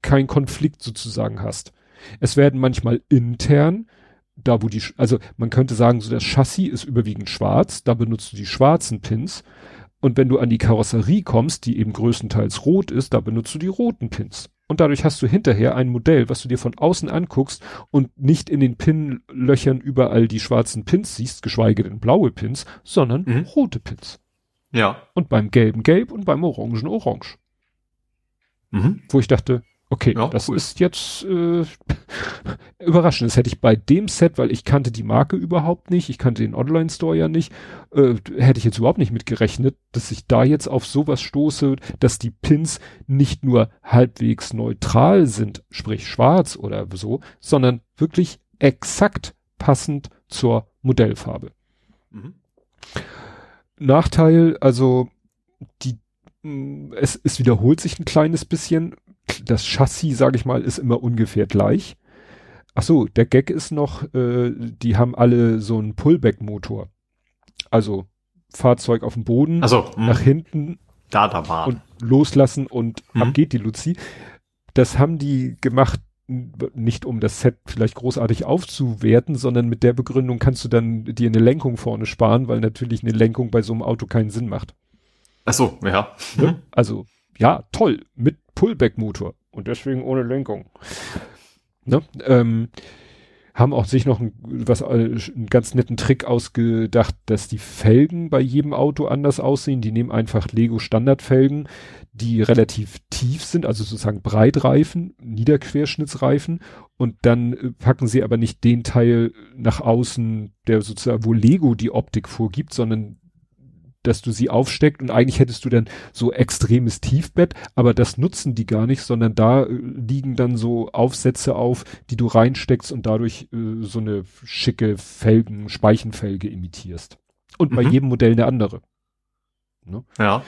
kein Konflikt sozusagen hast. Es werden manchmal intern, da wo die, also man könnte sagen, so das Chassis ist überwiegend schwarz, da benutzt du die schwarzen Pins. Und wenn du an die Karosserie kommst, die eben größtenteils rot ist, da benutzt du die roten Pins. Und dadurch hast du hinterher ein Modell, was du dir von außen anguckst und nicht in den Pinlöchern überall die schwarzen Pins siehst, geschweige denn blaue Pins, sondern mhm. rote Pins. Ja. Und beim gelben gelb und beim orangen orange. Mhm. Wo ich dachte, Okay, ja, das cool. ist jetzt äh, überraschend. Das hätte ich bei dem Set, weil ich kannte die Marke überhaupt nicht, ich kannte den Online-Store ja nicht, äh, hätte ich jetzt überhaupt nicht mitgerechnet, dass ich da jetzt auf sowas stoße, dass die Pins nicht nur halbwegs neutral sind, sprich schwarz oder so, sondern wirklich exakt passend zur Modellfarbe. Mhm. Nachteil, also die es, es wiederholt sich ein kleines bisschen das Chassis, sage ich mal, ist immer ungefähr gleich. Ach so, der Gag ist noch, äh, die haben alle so einen Pullback-Motor. Also Fahrzeug auf dem Boden, so, hm. nach hinten da, da war. und loslassen und mhm. ab geht die Luzi. Das haben die gemacht, nicht um das Set vielleicht großartig aufzuwerten, sondern mit der Begründung kannst du dann dir eine Lenkung vorne sparen, weil natürlich eine Lenkung bei so einem Auto keinen Sinn macht. Ach so, ja. Ne? Also ja, toll, mit Pullback-Motor und deswegen ohne Lenkung. Ne? Ähm, haben auch sich noch ein, was, äh, einen ganz netten Trick ausgedacht, dass die Felgen bei jedem Auto anders aussehen. Die nehmen einfach Lego Standardfelgen, die relativ tief sind, also sozusagen Breitreifen, Niederquerschnittsreifen und dann äh, packen sie aber nicht den Teil nach außen, der sozusagen, wo Lego die Optik vorgibt, sondern dass du sie aufsteckt und eigentlich hättest du dann so extremes Tiefbett, aber das nutzen die gar nicht, sondern da äh, liegen dann so Aufsätze auf, die du reinsteckst und dadurch äh, so eine schicke Felgen, Speichenfelge imitierst. Und mhm. bei jedem Modell eine andere. Ne? Ja.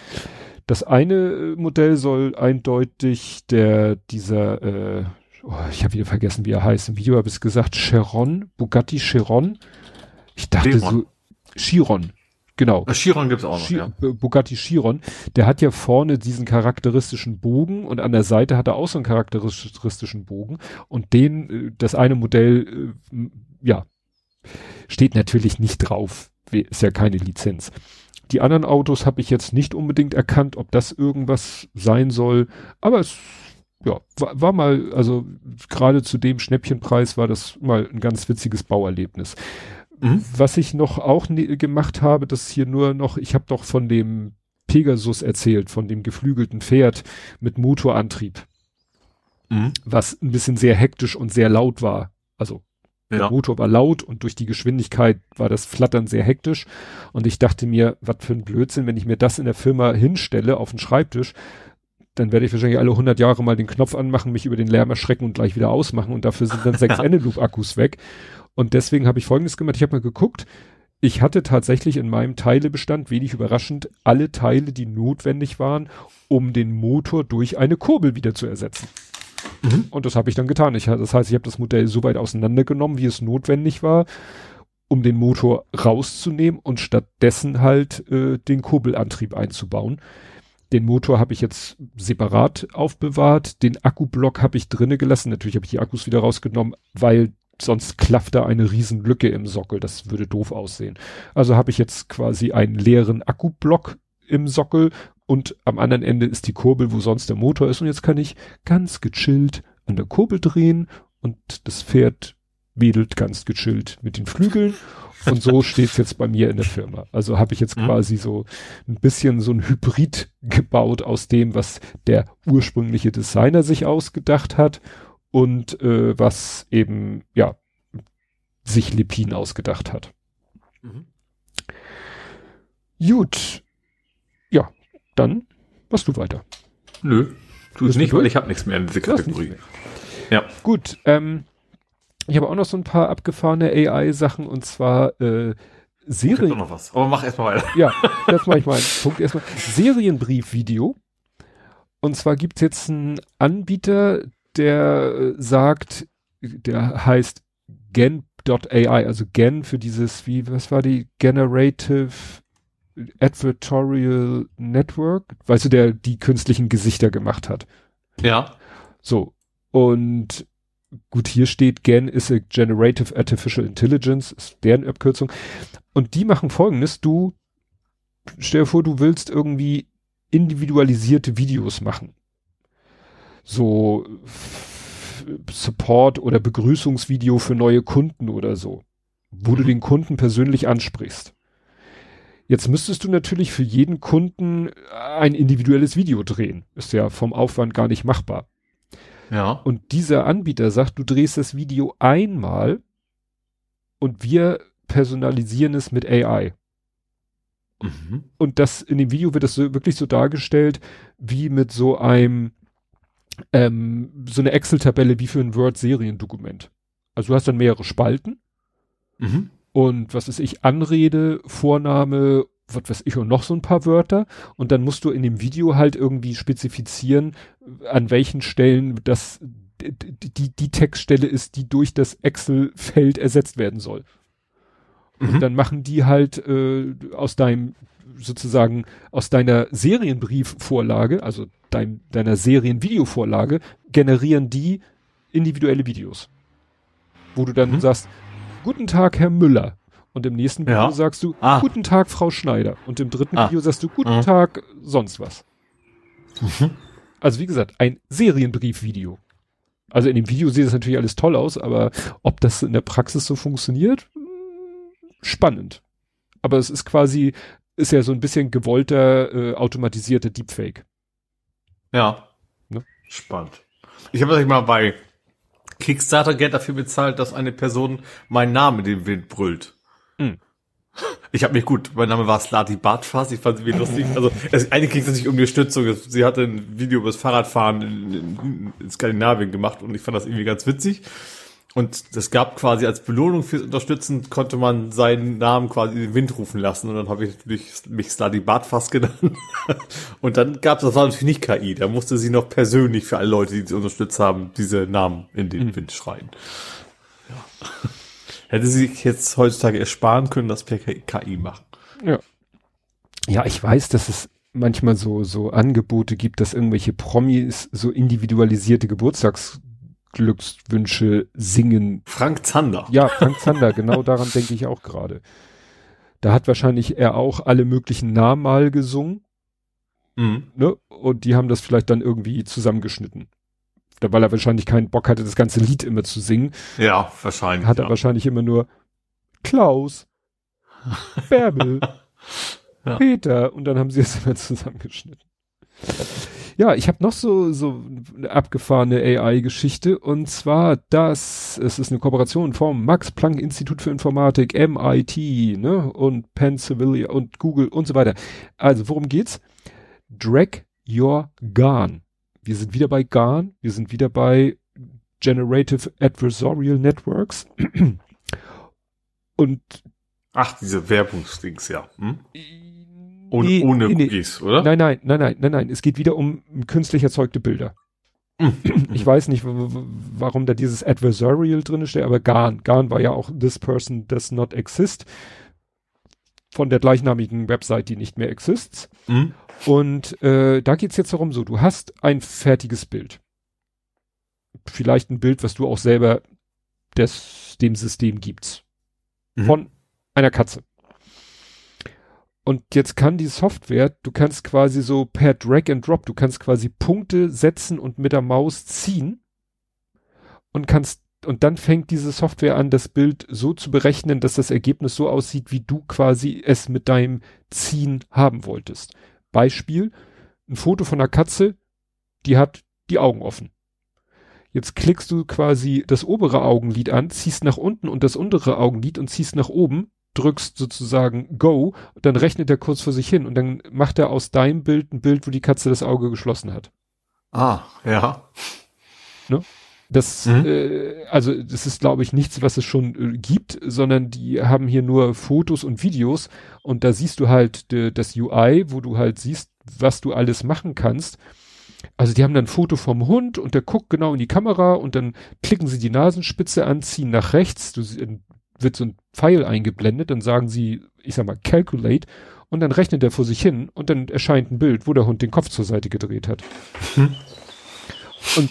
Das eine äh, Modell soll eindeutig der, dieser, äh, oh, ich habe wieder vergessen, wie er heißt. Im Video habe ich es gesagt, Chiron, Bugatti Chiron. Ich dachte Chiron. so, Chiron. Genau. Chiron gibt's auch noch, Chi ja. Bugatti Chiron, der hat ja vorne diesen charakteristischen Bogen und an der Seite hat er auch so einen charakteristischen Bogen und den, äh, das eine Modell, äh, ja, steht natürlich nicht drauf, ist ja keine Lizenz. Die anderen Autos habe ich jetzt nicht unbedingt erkannt, ob das irgendwas sein soll, aber es ja, war, war mal, also gerade zu dem Schnäppchenpreis war das mal ein ganz witziges Bauerlebnis. Mhm. Was ich noch auch ne gemacht habe, das hier nur noch, ich habe doch von dem Pegasus erzählt, von dem geflügelten Pferd mit Motorantrieb. Mhm. Was ein bisschen sehr hektisch und sehr laut war. Also Der Ja. Motor war laut und durch die Geschwindigkeit war das Flattern sehr hektisch. Und ich dachte mir, was für ein Blödsinn, wenn ich mir das in der Firma hinstelle auf den Schreibtisch, dann werde ich wahrscheinlich alle 100 Jahre mal den Knopf anmachen, mich über den Lärm erschrecken und gleich wieder ausmachen und dafür sind dann sechs Eneloop-Akkus weg. Und deswegen habe ich Folgendes gemacht, ich habe mal geguckt, ich hatte tatsächlich in meinem Teilebestand, wenig überraschend, alle Teile, die notwendig waren, um den Motor durch eine Kurbel wieder zu ersetzen. Mhm. Und das habe ich dann getan. Ich, das heißt, ich habe das Modell so weit auseinandergenommen, wie es notwendig war, um den Motor rauszunehmen und stattdessen halt äh, den Kurbelantrieb einzubauen. Den Motor habe ich jetzt separat aufbewahrt, den Akkublock habe ich drinne gelassen. Natürlich habe ich die Akkus wieder rausgenommen, weil sonst klafft da eine riesen Lücke im Sockel. Das würde doof aussehen. Also habe ich jetzt quasi einen leeren Akkublock im Sockel und am anderen Ende ist die Kurbel, wo sonst der Motor ist. Und jetzt kann ich ganz gechillt an der Kurbel drehen und das Pferd wedelt ganz gechillt mit den Flügeln. Und so steht's jetzt bei mir in der Firma. Also habe ich jetzt Mhm. quasi so ein bisschen so ein Hybrid gebaut aus dem, was der ursprüngliche Designer sich ausgedacht hat und äh, was eben, ja, sich Lepin ausgedacht hat. Mhm. Gut. Ja, dann machst du weiter. Nö, tu es nicht, weil ich habe nichts mehr in dieser Kategorie. Ja. Gut, ähm, ich habe auch noch so ein paar abgefahrene AI-Sachen und zwar äh, Ich Serien. noch was. Aber mach erstmal weiter. Ja, das mache ich mal Punkt erstmal. Serienbrief-Video. Und zwar gibt's jetzt einen Anbieter, der äh, sagt, der heißt gen.ai, also gen für dieses, wie, was war die Generative Advertorial Network? Weißt du, der die künstlichen Gesichter gemacht hat. Ja. So. Und gut, hier steht Gen ist a Generative Artificial Intelligence, ist deren Abkürzung. Und die machen folgendes, du, stell dir vor, du willst irgendwie individualisierte Videos machen. So Support oder Begrüßungsvideo für neue Kunden oder so, wo du Mhm. den Kunden persönlich ansprichst. Jetzt müsstest du natürlich für jeden Kunden ein individuelles Video drehen. Ist ja vom Aufwand gar nicht machbar. Ja. Und dieser Anbieter sagt, du drehst das Video einmal und wir personalisieren es mit AI. Mhm. Und das in dem Video wird das so, wirklich so dargestellt, wie mit so einem, ähm, so eine Excel-Tabelle wie für ein Word-Seriendokument. Also du hast dann mehrere Spalten Mhm. und was ist ich, Anrede, Vorname, was weiß ich und noch so ein paar Wörter und dann musst du in dem Video halt irgendwie spezifizieren, an welchen Stellen das die, die, die Textstelle ist, die durch das Excel-Feld ersetzt werden soll. Und Mhm. dann machen die halt äh, aus deinem sozusagen aus deiner Serienbriefvorlage, also dein, deiner Serienvideovorlage, generieren die individuelle Videos. Wo du dann Mhm. sagst, guten Tag, Herr Müller. Und im nächsten Video Ja. sagst du, Ah. guten Tag, Frau Schneider. Und im dritten Ah. Video sagst du, guten Mhm. Tag, sonst was. Mhm. Also wie gesagt, ein Serienbriefvideo. Also in dem Video sieht es natürlich alles toll aus, aber ob das in der Praxis so funktioniert, hm, spannend. Aber es ist quasi, ist ja so ein bisschen gewollter, äh, automatisierter Deepfake. Ja. Ne? Spannend. Ich habe tatsächlich mal bei Kickstarter Geld dafür bezahlt, dass eine Person meinen Namen in den Wind brüllt. Mhm. Ich habe mich gut, mein Name war Slati Bartfass, ich fand sie wie lustig. Also es, eigentlich ging es natürlich um die Unterstützung. Es- Sie hatte ein Video über das Fahrradfahren in, in, in Skandinavien gemacht und ich fand das irgendwie ganz witzig. Und es gab quasi als Belohnung fürs Unterstützen, konnte man seinen Namen quasi in den Wind rufen lassen. Und dann habe ich natürlich mich Slati Bartfass genannt. Und dann gab es, das war natürlich nicht KI, da musste sie noch persönlich für alle Leute, die sie unterstützt haben, diese Namen in den Wind schreien. Ja. Hätte sie sich jetzt heutzutage ersparen können, das per KI machen. Ja. Ja, ich weiß, dass es manchmal so, so Angebote gibt, dass irgendwelche Promis so individualisierte Geburtstagsglückswünsche singen. Frank Zander. Ja, Frank Zander, genau daran denke ich auch gerade. Da hat wahrscheinlich er auch alle möglichen Namen mal gesungen, Mhm. ne? Und die haben das vielleicht dann irgendwie zusammengeschnitten. Da, weil er wahrscheinlich keinen Bock hatte, das ganze Lied immer zu singen, Ja, wahrscheinlich. hat ja. er wahrscheinlich immer nur Klaus, Bärbel, Ja. Peter und dann haben sie es immer zusammengeschnitten. Ja, ich habe noch so so eine abgefahrene AI-Geschichte und zwar das, es ist eine Kooperation vom Max Planck Institut für Informatik, MIT, ne und Pennsylvania und Google und so weiter. Also worum geht's? Drag Your GAN. Wir sind wieder bei GAN, wir sind wieder bei Generative Adversarial Networks. und Ach, diese Werbungsdings, ja. Hm? Ohne, nee, ohne nee, Cookies, oder? Nein, nein, nein, nein, nein, nein. Es geht wieder um künstlich erzeugte Bilder. Hm. ich weiß nicht, warum da dieses Adversarial drin steht, aber GAN. GAN war ja auch This Person Does Not Exist von der gleichnamigen Website, die nicht mehr exists. Mhm. Und äh, da geht's jetzt darum, so, du hast ein fertiges Bild. Vielleicht ein Bild, was du auch selber des, dem System gibst. Mhm. Von einer Katze. Und jetzt kann die Software, du kannst quasi so per Drag and Drop, du kannst quasi Punkte setzen und mit der Maus ziehen und kannst und dann fängt diese Software an, das Bild so zu berechnen, dass das Ergebnis so aussieht, wie du quasi es mit deinem Ziehen haben wolltest. Beispiel, ein Foto von einer Katze, die hat die Augen offen. Jetzt klickst du quasi das obere Augenlid an, ziehst nach unten und das untere Augenlid und ziehst nach oben drückst sozusagen Go, dann rechnet er kurz vor sich hin und dann macht er aus deinem Bild ein Bild, wo die Katze das Auge geschlossen hat. Ah, ja. Ne? Das, mhm. äh, also das ist, glaube ich, nichts, was es schon äh, gibt, sondern die haben hier nur Fotos und Videos und da siehst du halt de, das UI, wo du halt siehst, was du alles machen kannst. Also die haben dann ein Foto vom Hund und der guckt genau in die Kamera und dann klicken sie die Nasenspitze an, ziehen nach rechts. Du wird so ein Pfeil eingeblendet, dann sagen sie, ich sag mal, calculate und dann rechnet er vor sich hin und dann erscheint ein Bild, wo der Hund den Kopf zur Seite gedreht hat. Hm. Und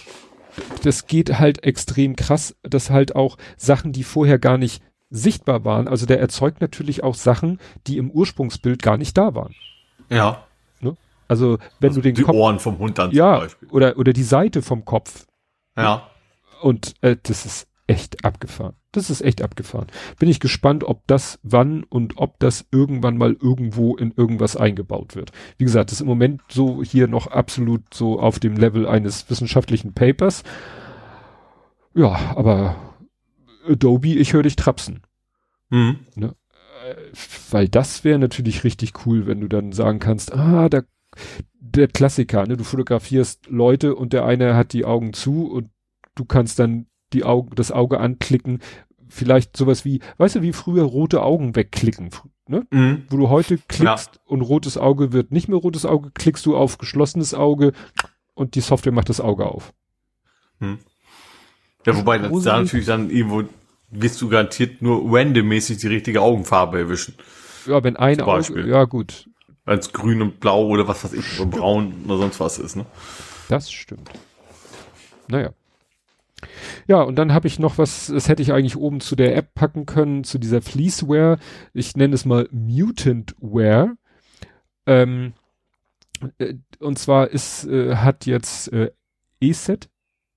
das geht halt extrem krass, dass halt auch Sachen, die vorher gar nicht sichtbar waren, also der erzeugt natürlich auch Sachen, die im Ursprungsbild gar nicht da waren. Ja. Ne? Also wenn also du den die Kopf, Ohren vom Hund dann ja, zum Beispiel. Oder, oder die Seite vom Kopf. Ja. Und äh, das ist echt abgefahren. Das ist echt abgefahren. Bin ich gespannt, ob das wann und ob das irgendwann mal irgendwo in irgendwas eingebaut wird. Wie gesagt, das ist im Moment so hier noch absolut so auf dem Level eines wissenschaftlichen Papers. Ja, aber Adobe, ich höre dich trapsen. Mhm. Ne? Weil das wäre natürlich richtig cool, wenn du dann sagen kannst, ah, der, der Klassiker, ne? du fotografierst Leute und der eine hat die Augen zu und du kannst dann die Augen, das Auge anklicken, vielleicht sowas wie, weißt du, wie früher rote Augen wegklicken, ne? Mhm. Wo du heute klickst ja. und rotes Auge wird nicht mehr rotes Auge, klickst du auf geschlossenes Auge und die Software macht das Auge auf. Mhm. Ja, wobei das da natürlich dann irgendwo wirst du garantiert nur randommäßig die richtige Augenfarbe erwischen. Ja, wenn ein Auge, ja gut. Wenn es grün und blau oder was weiß ich, oder braun oder sonst was ist, ne? Das stimmt. Naja. Ja, und dann habe ich noch was, das hätte ich eigentlich oben zu der App packen können, zu dieser Fleeceware. Ich nenne es mal Mutantware. Ähm, äh, und zwar ist, äh, hat jetzt äh, ESET,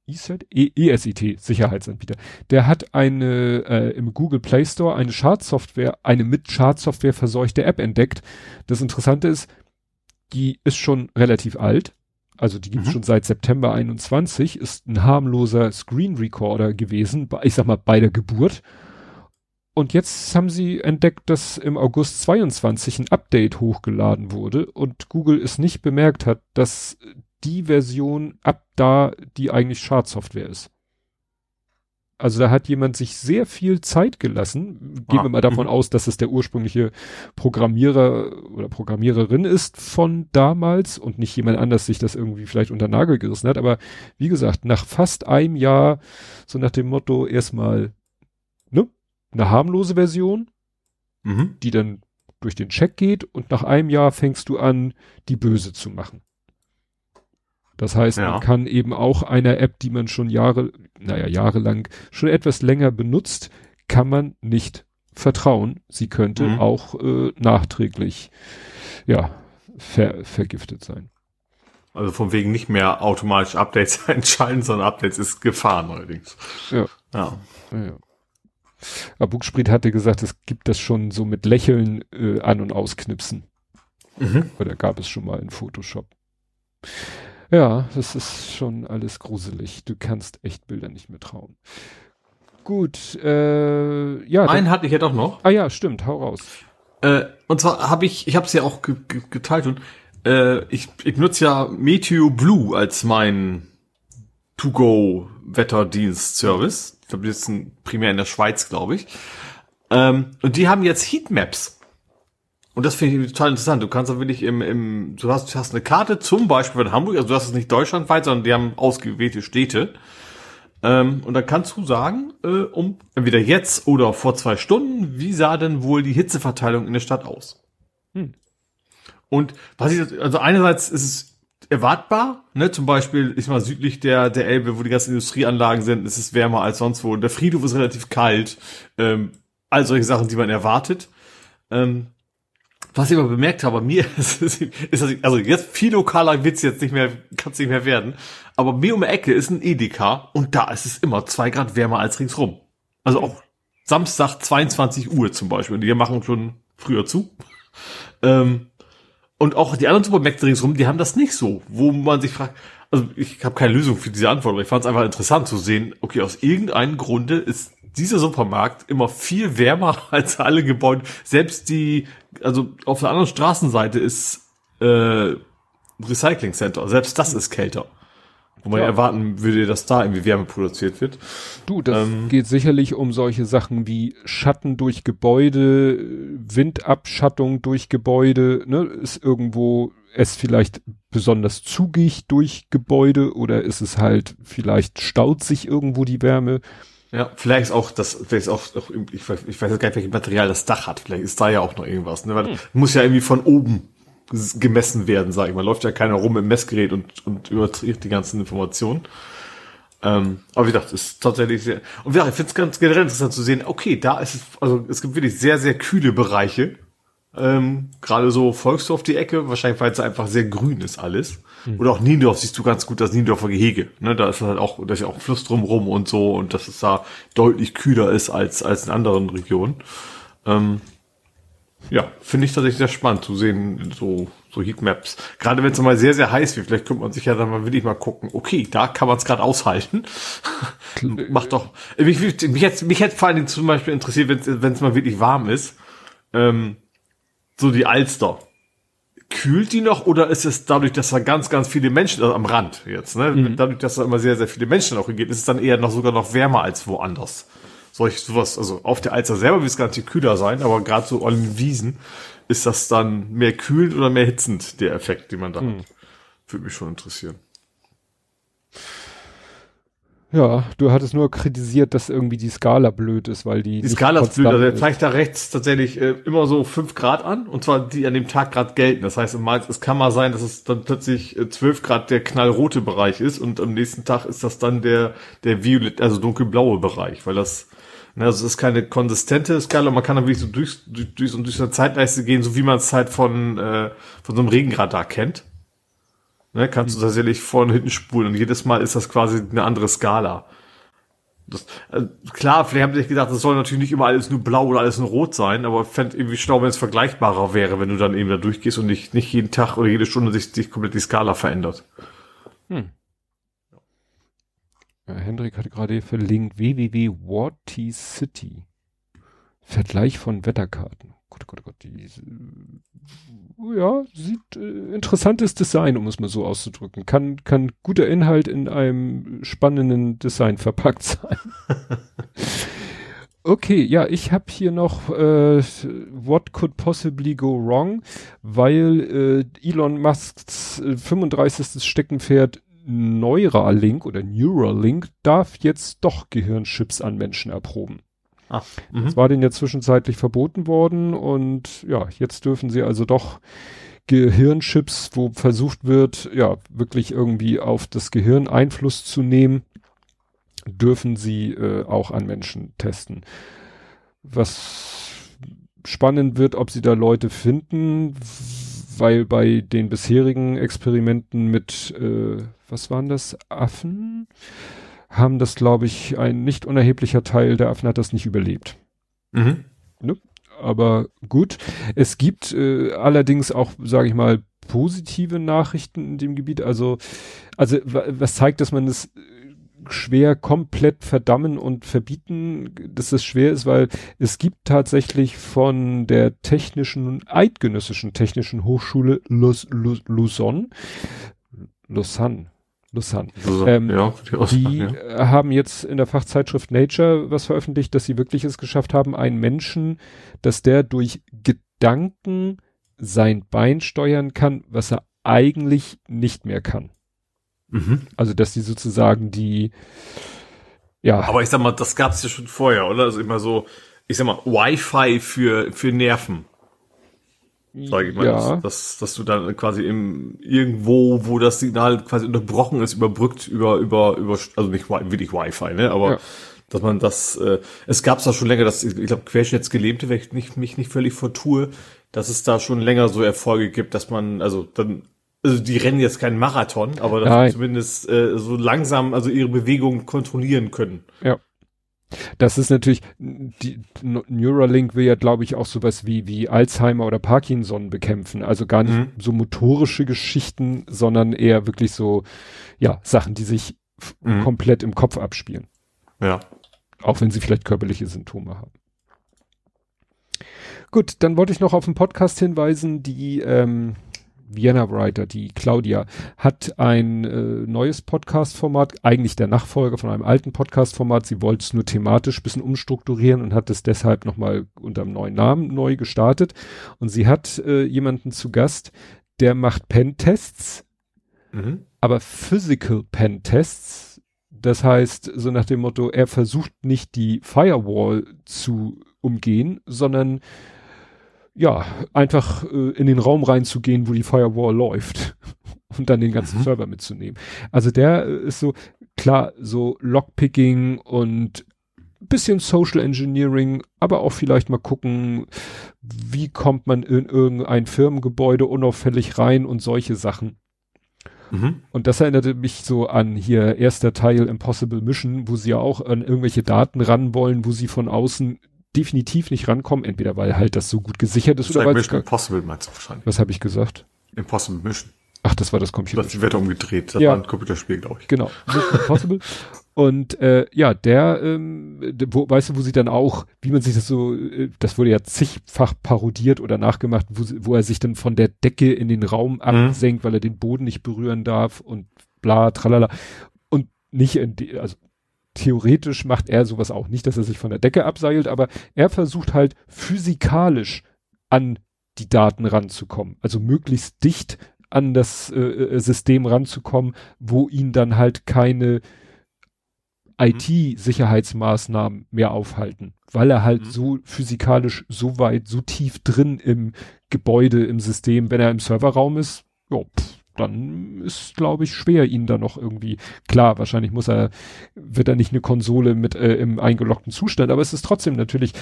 ESET, e ESIT, Sicherheitsanbieter, der hat eine äh, im Google Play Store eine Schadsoftware, eine mit Schadsoftware verseuchte App entdeckt. Das Interessante ist, die ist schon relativ alt, also die gibt's mhm. schon seit September 21, ist ein harmloser Screen Recorder gewesen, ich sag mal bei der Geburt. Und jetzt haben sie entdeckt, dass im August 22 ein Update hochgeladen wurde und Google es nicht bemerkt hat, dass die Version ab da die eigentlich Schadsoftware ist. Also da hat jemand sich sehr viel Zeit gelassen. Gehen ah. wir mal davon mhm. aus, dass es der ursprüngliche Programmierer oder Programmiererin ist von damals und nicht jemand anders sich das irgendwie vielleicht unter Nagel gerissen hat. Aber wie gesagt, nach fast einem Jahr, so nach dem Motto erstmal, ne, eine harmlose Version, mhm. die dann durch den Check geht und nach einem Jahr fängst du an, die böse zu machen. Das heißt, ja. man kann eben auch einer App, die man schon Jahre, naja, jahrelang schon etwas länger benutzt, kann man nicht vertrauen. Sie könnte mhm. auch äh, nachträglich, ja, ver vergiftet sein. Also von wegen nicht mehr automatisch Updates entscheiden, sondern Updates ist Gefahr allerdings. Ja. Ja. ja. Aber Buchspriet hatte gesagt, es gibt das schon so mit Lächeln äh, an- und ausknipsen. Mhm. Oder gab es schon mal in Photoshop. Ja, das ist schon alles gruselig. Du kannst echt Bilder nicht mehr trauen. Gut, äh, ja. Einen hatte ich ja doch noch. Ah ja, stimmt, hau raus. Äh, und zwar habe ich, ich habe es ja auch ge ge geteilt und äh, ich, ich nutze ja Meteo Blue als mein To-Go-Wetterdienst-Service. Ich glaube, die sitzen primär in der Schweiz, glaube ich. Ähm, und die haben jetzt Heatmaps. Und das finde ich total interessant. Du kannst da wirklich im, im du hast, hast eine Karte, zum Beispiel in Hamburg, also du hast es nicht deutschlandweit, sondern die haben ausgewählte Städte. Ähm, und dann kannst du sagen, äh, um entweder jetzt oder vor zwei Stunden, wie sah denn wohl die Hitzeverteilung in der Stadt aus? Hm. Und was ich, also einerseits ist es erwartbar, ne, zum Beispiel, ich mal südlich der, der Elbe, wo die ganzen Industrieanlagen sind, ist es wärmer als sonst wo. Der Friedhof ist relativ kalt, ähm, all solche Sachen, die man erwartet. Ähm, was ich aber bemerkt habe, mir ist, ist, ist also jetzt viel lokaler Witz jetzt nicht mehr, kann es nicht mehr werden. Aber mir um die Ecke ist ein Edeka und da ist es immer zwei Grad wärmer als ringsrum. Also auch Samstag 22 Uhr zum Beispiel. Die machen schon früher zu. Ähm, und auch die anderen Supermärkte ringsrum, die haben das nicht so, wo man sich fragt, also ich habe keine Lösung für diese Antwort, aber ich fand es einfach interessant zu sehen, okay, aus irgendeinem Grunde ist dieser Supermarkt immer viel wärmer als alle Gebäude. Selbst die, also auf der anderen Straßenseite ist äh, Recycling Center, selbst das ist kälter. Wo man ja. erwarten würde, dass da irgendwie Wärme produziert wird. Du, das ähm, geht sicherlich um solche Sachen wie Schatten durch Gebäude, Windabschattung durch Gebäude, ne? Ist irgendwo es vielleicht besonders zugig durch Gebäude oder ist es halt, vielleicht staut sich irgendwo die Wärme? Ja, vielleicht ist auch das, vielleicht ist auch, auch ich, weiß, ich weiß gar nicht, welches Material das Dach hat. Vielleicht ist da ja auch noch irgendwas, ne? Weil hm. muss ja irgendwie von oben gemessen werden, sag ich mal. Läuft ja keiner rum im Messgerät und, und überträgt die ganzen Informationen. Ähm, aber wie gesagt, ist tatsächlich sehr. Und ja, ich finde es ganz generell interessant zu sehen, okay, da ist es, also es gibt wirklich sehr, sehr kühle Bereiche. Ähm, Gerade so Volksdorf die Ecke, wahrscheinlich weil es einfach sehr grün ist alles. Mhm. Oder auch Niendorf siehst du ganz gut das Niendorfer Gehege. Ne, da ist halt auch, da ist ja auch ein Fluss drumrum und so und dass es da deutlich kühler ist als, als in anderen Regionen. Ähm, ja, finde ich tatsächlich sehr spannend zu sehen, so, so Heatmaps. Gerade wenn es mal sehr, sehr heiß wird, vielleicht könnte man sich ja dann mal wirklich mal gucken, okay, da kann man es gerade aushalten. Macht doch. Mich, mich, hätte, mich hätte vor allen Dingen zum Beispiel interessiert, wenn es mal wirklich warm ist. Ähm, so die Alster. Kühlt die noch oder ist es dadurch, dass da ganz, ganz viele Menschen, also am Rand jetzt, ne? Mhm. Dadurch, dass da immer sehr, sehr viele Menschen auch hingeht, ist es dann eher noch sogar noch wärmer als woanders solch sowas, also auf der Alster selber wird es ganz viel kühler sein, aber gerade so an den Wiesen ist das dann mehr kühlend oder mehr hitzend, der Effekt, den man da hm. hat. Würde mich schon interessieren. Ja, du hattest nur kritisiert, dass irgendwie die Skala blöd ist, weil die. Die Skala ist blöd, also er zeigt da rechts tatsächlich äh, immer so fünf Grad an, und zwar die an dem Tag gerade gelten. Das heißt, es kann mal sein, dass es dann plötzlich äh, 12 Grad der knallrote Bereich ist und am nächsten Tag ist das dann der, der violett, also dunkelblaue Bereich, weil das Ne, also es ist keine konsistente Skala, man kann dann wirklich so durch, durch, durch so eine Zeitleiste gehen, so wie man es halt von, äh, von so einem Regenradar kennt. Ne, kannst du tatsächlich vorne und hinten spulen und jedes Mal ist das quasi eine andere Skala. Das, äh, klar, vielleicht haben sie sich gedacht, das soll natürlich nicht immer alles nur blau oder alles nur rot sein, aber ich fände irgendwie schlau, wenn es vergleichbarer wäre, wenn du dann eben da durchgehst und nicht, nicht jeden Tag oder jede Stunde sich, sich komplett die Skala verändert. Hm. Ja, Hendrik hat gerade verlinkt www.watercity. Vergleich von Wetterkarten. Gott, Gott, Gott, die, ja, sieht äh, interessantes Design, um es mal so auszudrücken. Kann, kann guter Inhalt in einem spannenden Design verpackt sein. okay, ja, ich habe hier noch äh, What could possibly go wrong, weil äh, Elon Musks äh, 35. Steckenpferd Neuralink oder Neuralink darf jetzt doch Gehirnchips an Menschen erproben. Ach, das war denen ja zwischenzeitlich verboten worden und ja, jetzt dürfen sie also doch Gehirnchips, wo versucht wird, ja, wirklich irgendwie auf das Gehirn Einfluss zu nehmen, dürfen sie äh, auch an Menschen testen. Was spannend wird, ob sie da Leute finden, weil bei den bisherigen Experimenten mit, äh, was waren das, Affen, haben das, glaube ich, ein nicht unerheblicher Teil der Affen hat das nicht überlebt. Mhm. Ne? Aber gut, es gibt äh, allerdings auch, sage ich mal, positive Nachrichten in dem Gebiet. Also, also was zeigt, dass man es schwer komplett verdammen und verbieten, dass es schwer ist, weil es gibt tatsächlich von der technischen, eidgenössischen technischen Hochschule Lus, Lus, Lausanne, Lausanne, Lausanne. Ähm, ja, die, die ja. haben jetzt in der Fachzeitschrift Nature was veröffentlicht, dass sie wirklich es geschafft haben, einen Menschen, dass der durch Gedanken sein Bein steuern kann, was er eigentlich nicht mehr kann. Mhm. Also, dass die sozusagen die, ja. Aber ich sag mal, das gab's ja schon vorher, oder? Also immer so, ich sag mal, Wi-Fi für, für Nerven. Sag ich mal, ja. dass, dass, dass du dann quasi im, irgendwo, wo das Signal quasi unterbrochen ist, überbrückt über, über, über, also nicht wirklich Wi-Fi, ne, aber, ja. dass man das, äh, es gab's da schon länger, dass, ich glaube, Querschnittsgelähmte, wenn ich nicht, mich nicht völlig vertue, dass es da schon länger so Erfolge gibt, dass man, also dann also die rennen jetzt keinen Marathon, aber dass sie zumindest äh, so langsam also ihre Bewegungen kontrollieren können. Ja. Das ist natürlich, die Neuralink will ja, glaube ich, auch sowas wie, wie Alzheimer oder Parkinson bekämpfen. Also gar nicht mhm. so motorische Geschichten, sondern eher wirklich so, ja, Sachen, die sich mhm. komplett im Kopf abspielen. Ja. Auch wenn sie vielleicht körperliche Symptome haben. Gut, dann wollte ich noch auf einen Podcast hinweisen, die, ähm, Vienna Writer, die Claudia, hat ein äh, neues Podcast-Format, eigentlich der Nachfolger von einem alten Podcast-Format. Sie wollte es nur thematisch bisschen umstrukturieren und hat es deshalb nochmal unter einem neuen Namen neu gestartet. Und sie hat äh, jemanden zu Gast, der macht Pen-Tests, mhm. aber Physical Pen-Tests. Das heißt, so nach dem Motto, er versucht nicht die Firewall zu umgehen, sondern ja, einfach äh, in den Raum reinzugehen, wo die Firewall läuft und dann den ganzen mhm. Server mitzunehmen. Also der äh, ist so, klar, so Lockpicking und bisschen Social Engineering, aber auch vielleicht mal gucken, wie kommt man in irgendein Firmengebäude unauffällig rein und solche Sachen. Mhm. Und das erinnerte mich so an hier erster Teil Impossible Mission, wo sie ja auch an irgendwelche Daten ran wollen, wo sie von außen definitiv nicht rankommen, entweder weil halt das so gut gesichert ist oder weil Mission Impossible meinst du wahrscheinlich. Was habe ich gesagt? Impossible Mission. Ach, das war das Computer. Das wird umgedreht. Das ja. war ein Computerspiel, glaube ich. Genau. Mission Impossible. Und äh, ja, der, ähm, wo, weißt du, wo sie dann auch, wie man sich das so, äh, das wurde ja zigfach parodiert oder nachgemacht, wo, wo er sich dann von der Decke in den Raum mhm. absenkt, weil er den Boden nicht berühren darf und bla, tralala. Und nicht in die, also theoretisch macht er sowas auch. Nicht, dass er sich von der Decke abseilt, aber er versucht halt physikalisch an die Daten ranzukommen. Also möglichst dicht an das äh, äh System ranzukommen, wo ihn dann halt keine IT-Sicherheitsmaßnahmen mehr aufhalten, weil er halt mhm. so physikalisch so weit, so tief drin im Gebäude, im System, wenn er im Serverraum ist, jo, pff, dann ist, glaube ich, schwer, ihn da noch irgendwie, klar, wahrscheinlich muss er, wird er nicht eine Konsole mit äh, im eingeloggten Zustand, aber es ist trotzdem natürlich,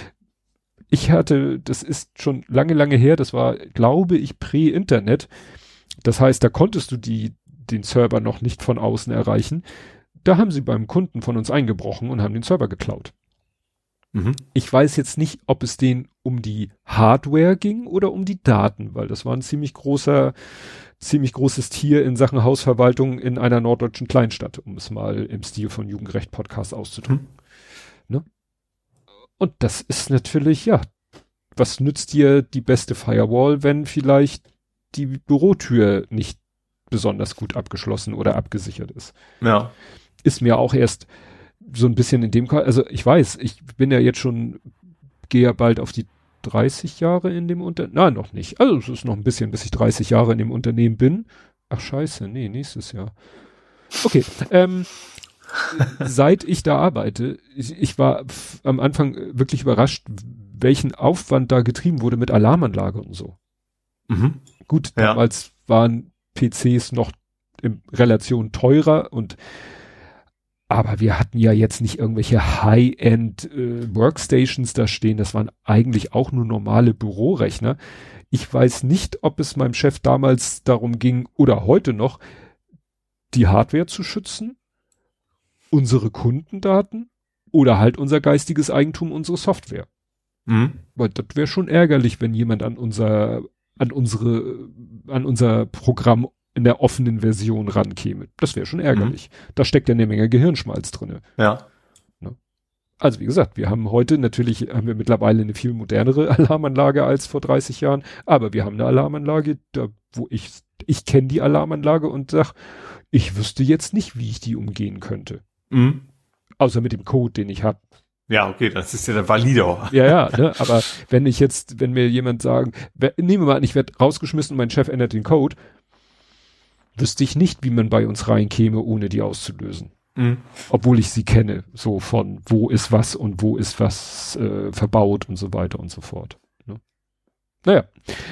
ich hatte, das ist schon lange, lange her, das war, glaube ich, Prä-Internet. Das heißt, da konntest du die, den Server noch nicht von außen erreichen. Da haben sie beim Kunden von uns eingebrochen und haben den Server geklaut. Mhm. Ich weiß jetzt nicht, ob es denen um die Hardware ging oder um die Daten, weil das war ein ziemlich großer ziemlich großes Tier in Sachen Hausverwaltung in einer norddeutschen Kleinstadt, um es mal im Stil von Jugendrecht Podcast auszudrücken. Hm. Ne? Und das ist natürlich, ja, was nützt dir die beste Firewall, wenn vielleicht die Bürotür nicht besonders gut abgeschlossen oder abgesichert ist? Ja. Ist mir auch erst so ein bisschen in dem, also ich weiß, ich bin ja jetzt schon, gehe ja bald auf die 30 Jahre in dem Unternehmen, na, noch nicht. Also es ist noch ein bisschen, bis ich 30 Jahre in dem Unternehmen bin. Ach scheiße, nee, nächstes Jahr. Okay, ähm, seit ich da arbeite, ich, ich war am Anfang wirklich überrascht, welchen Aufwand da getrieben wurde mit Alarmanlage und so. Mhm. Gut, damals ja. waren PCs noch in Relation teurer und aber wir hatten ja jetzt nicht irgendwelche High-End äh, Workstations da stehen. Das waren eigentlich auch nur normale Bürorechner. Ich weiß nicht, ob es meinem Chef damals darum ging oder heute noch, die Hardware zu schützen, unsere Kundendaten oder halt unser geistiges Eigentum, unsere Software. Mhm. Weil das wäre schon ärgerlich, wenn jemand an unser an unsere, an unser Programm in der offenen Version rankäme. Das wäre schon ärgerlich. Mhm. Da steckt ja eine Menge Gehirnschmalz drinne. Ja. Ne? Also wie gesagt, wir haben heute natürlich, haben wir mittlerweile eine viel modernere Alarmanlage als vor 30 Jahren, aber wir haben eine Alarmanlage, da, wo ich, ich kenne die Alarmanlage und sag, ich wüsste jetzt nicht, wie ich die umgehen könnte. Mhm. Außer mit dem Code, den ich habe. Ja, okay, das ist ja der Valider. Ja, ja, ne, aber wenn ich jetzt, wenn mir jemand sagen, nehmen wir mal an, ich werde rausgeschmissen und mein Chef ändert den Code, wüsste ich nicht, wie man bei uns reinkäme, ohne die auszulösen. Mhm. Obwohl ich sie kenne, so von wo ist was und wo ist was äh, verbaut und so weiter und so fort. Ne? Naja,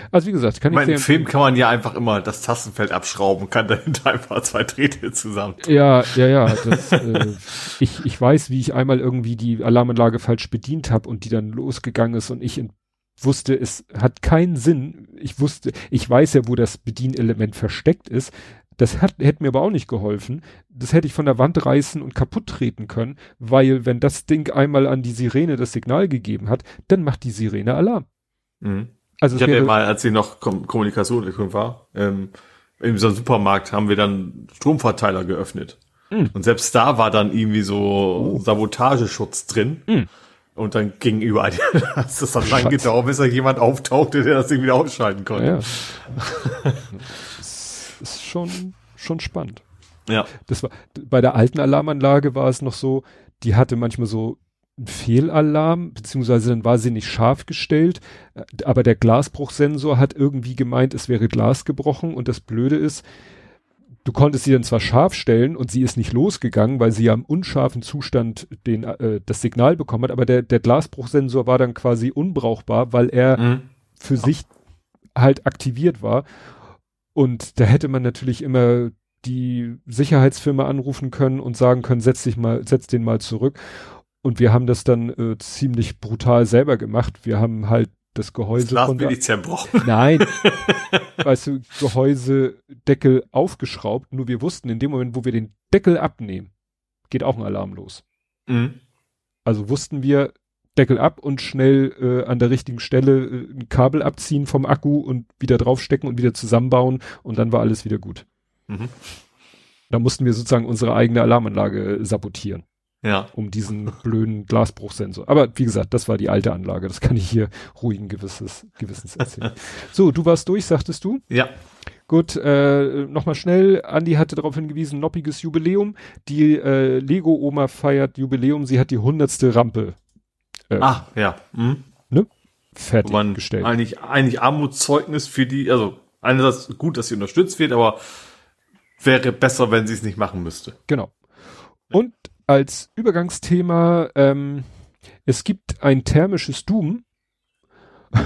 also wie gesagt, kann ich Im Film kann man ja einfach immer das Tastenfeld abschrauben, kann dahinter einfach zwei Drähte zusammen. Ja, ja, ja. Das, äh, ich, ich weiß, wie ich einmal irgendwie die Alarmanlage falsch bedient habe und die dann losgegangen ist und ich in wusste, es hat keinen Sinn. Ich wusste, ich weiß ja, wo das Bedienelement versteckt ist. Das hat, hätte mir aber auch nicht geholfen. Das hätte ich von der Wand reißen und kaputt treten können, weil wenn das Ding einmal an die Sirene das Signal gegeben hat, dann macht die Sirene Alarm. Mhm. Also ich hatte mal, als sie noch Kom Kommunikation war, ähm, in so einem Supermarkt haben wir dann Stromverteiler geöffnet. Mhm. Und selbst da war dann irgendwie so oh. Sabotageschutz drin. Mhm. Und dann ging überall, das ist dann lang gedauert, bis da jemand auftauchte, der das wieder ausschalten konnte. Ja, ja. das ist schon, schon spannend. Ja. Das war, bei der alten Alarmanlage war es noch so, die hatte manchmal so einen Fehlalarm, beziehungsweise dann war sie nicht scharf gestellt, aber der Glasbruchsensor hat irgendwie gemeint, es wäre Glas gebrochen und das Blöde ist, du konntest sie dann zwar scharf stellen und sie ist nicht losgegangen, weil sie ja im unscharfen Zustand den, äh, das Signal bekommen hat, aber der, der Glasbruchsensor war dann quasi unbrauchbar, weil er mhm. für sich halt aktiviert war. Und da hätte man natürlich immer die Sicherheitsfirma anrufen können und sagen können, setz dich mal, setz den mal zurück. Und wir haben das dann äh, ziemlich brutal selber gemacht. Wir haben halt das Gehäuse. Das Glas bin ich zerbrochen. Nein. weißt du, Gehäusedeckel aufgeschraubt. Nur wir wussten, in dem Moment, wo wir den Deckel abnehmen, geht auch ein Alarm los. Mhm. Also wussten wir, Deckel ab und schnell äh, an der richtigen Stelle äh, ein Kabel abziehen vom Akku und wieder draufstecken und wieder zusammenbauen und dann war alles wieder gut. Mhm. Da mussten wir sozusagen unsere eigene Alarmanlage sabotieren. Ja. Um diesen blöden Glasbruchsensor. Aber wie gesagt, das war die alte Anlage. Das kann ich hier ruhigen Gewisses, Gewissens erzählen. so, du warst durch, sagtest du? Ja. Gut, äh, nochmal schnell. Andi hatte darauf hingewiesen, noppiges Jubiläum. Die äh, Lego-Oma feiert Jubiläum. Sie hat die hundertste Rampe. Äh, ah, ja. Hm. Ne? Fertiggestellt. Eigentlich, eigentlich Armutszeugnis für die, also einerseits gut, dass sie unterstützt wird, aber wäre besser, wenn sie es nicht machen müsste. Genau. Und als Übergangsthema, ähm, es gibt ein thermisches Doom.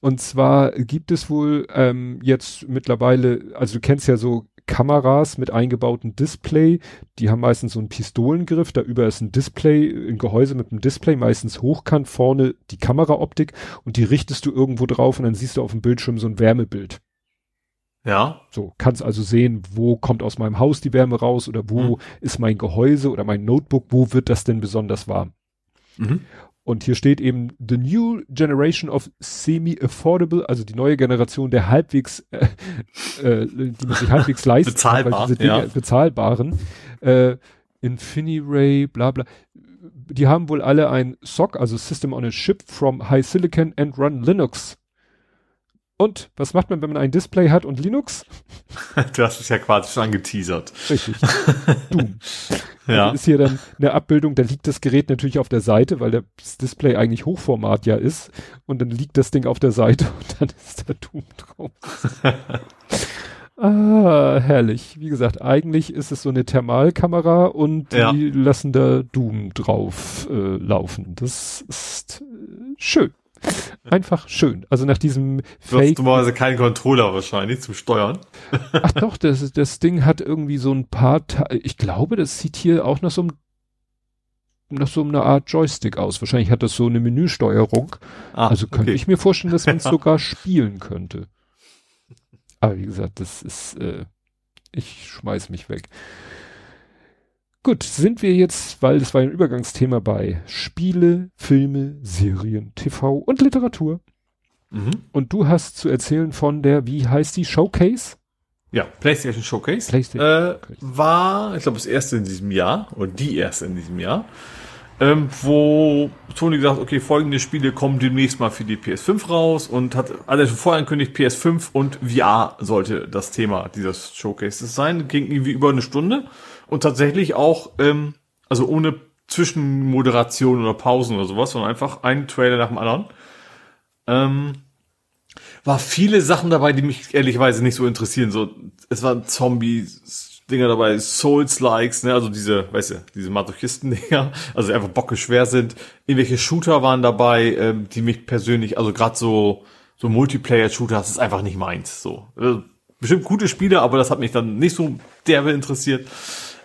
Und zwar gibt es wohl ähm, jetzt mittlerweile, also du kennst ja so Kameras mit eingebautem Display, die haben meistens so einen Pistolengriff, da über ist ein Display, ein Gehäuse mit einem Display, meistens hochkant, vorne die Kameraoptik und die richtest du irgendwo drauf und dann siehst du auf dem Bildschirm so ein Wärmebild. Ja. So, kannst also sehen, wo kommt aus meinem Haus die Wärme raus oder wo mhm. ist mein Gehäuse oder mein Notebook, wo wird das denn besonders warm? Mhm. Und hier steht eben the new generation of semi-affordable, also die neue Generation der halbwegs, äh, äh, die man sich halbwegs leisten Bezahlbar, diese Dinge, ja. bezahlbaren, äh, Infiniray, bla bla. Die haben wohl alle ein SOC, also System on a Chip from High Silicon and Run Linux und was macht man, wenn man ein Display hat und Linux? Du hast es ja quasi schon angeteasert. Richtig. Doom. ja. Also ist hier dann eine Abbildung, da liegt das Gerät natürlich auf der Seite, weil das Display eigentlich Hochformat ja ist. Und dann liegt das Ding auf der Seite und dann ist da Doom drauf. ah, herrlich. Wie gesagt, eigentlich ist es so eine Thermalkamera und die ja. lassen da Doom drauf äh, laufen. Das ist äh, schön. Einfach schön. Also nach diesem Fake. Du hast keinen Controller wahrscheinlich zum Steuern. Ach doch, das, das Ding hat irgendwie so ein paar, ich glaube, das sieht hier auch nach so einem nach so einer Art Joystick aus. Wahrscheinlich hat das so eine Menüsteuerung. Ah, also könnte okay. ich mir vorstellen, dass man es sogar spielen könnte. Aber wie gesagt, das ist, äh, ich schmeiß mich weg. Gut, sind wir jetzt, weil das war ein Übergangsthema bei Spiele, Filme, Serien, TV und Literatur. Mhm. Und du hast zu erzählen von der, wie heißt die, Showcase? Ja, PlayStation Showcase. PlayStation äh, war, ich glaube, das erste in diesem Jahr, oder die erste in diesem Jahr, ähm, wo Sony gesagt okay, folgende Spiele kommen demnächst mal für die PS5 raus und hat alles schon vorher angekündigt, PS5 und VR sollte das Thema dieses Showcases sein. Ging irgendwie über eine Stunde und tatsächlich auch, ähm, also ohne Zwischenmoderation oder Pausen oder sowas, sondern einfach ein Trailer nach dem anderen. Ähm, war viele Sachen dabei, die mich ehrlicherweise nicht so interessieren. So, es waren Zombie-Dinger dabei, Souls-Likes, ne, also diese, weißt du, diese Masochisten-Dinger, also einfach bocke schwer sind. Irgendwelche Shooter waren dabei, ähm, die mich persönlich, also gerade so, so Multiplayer-Shooter, das ist einfach nicht meins. So, also, bestimmt gute Spiele, aber das hat mich dann nicht so derbe interessiert.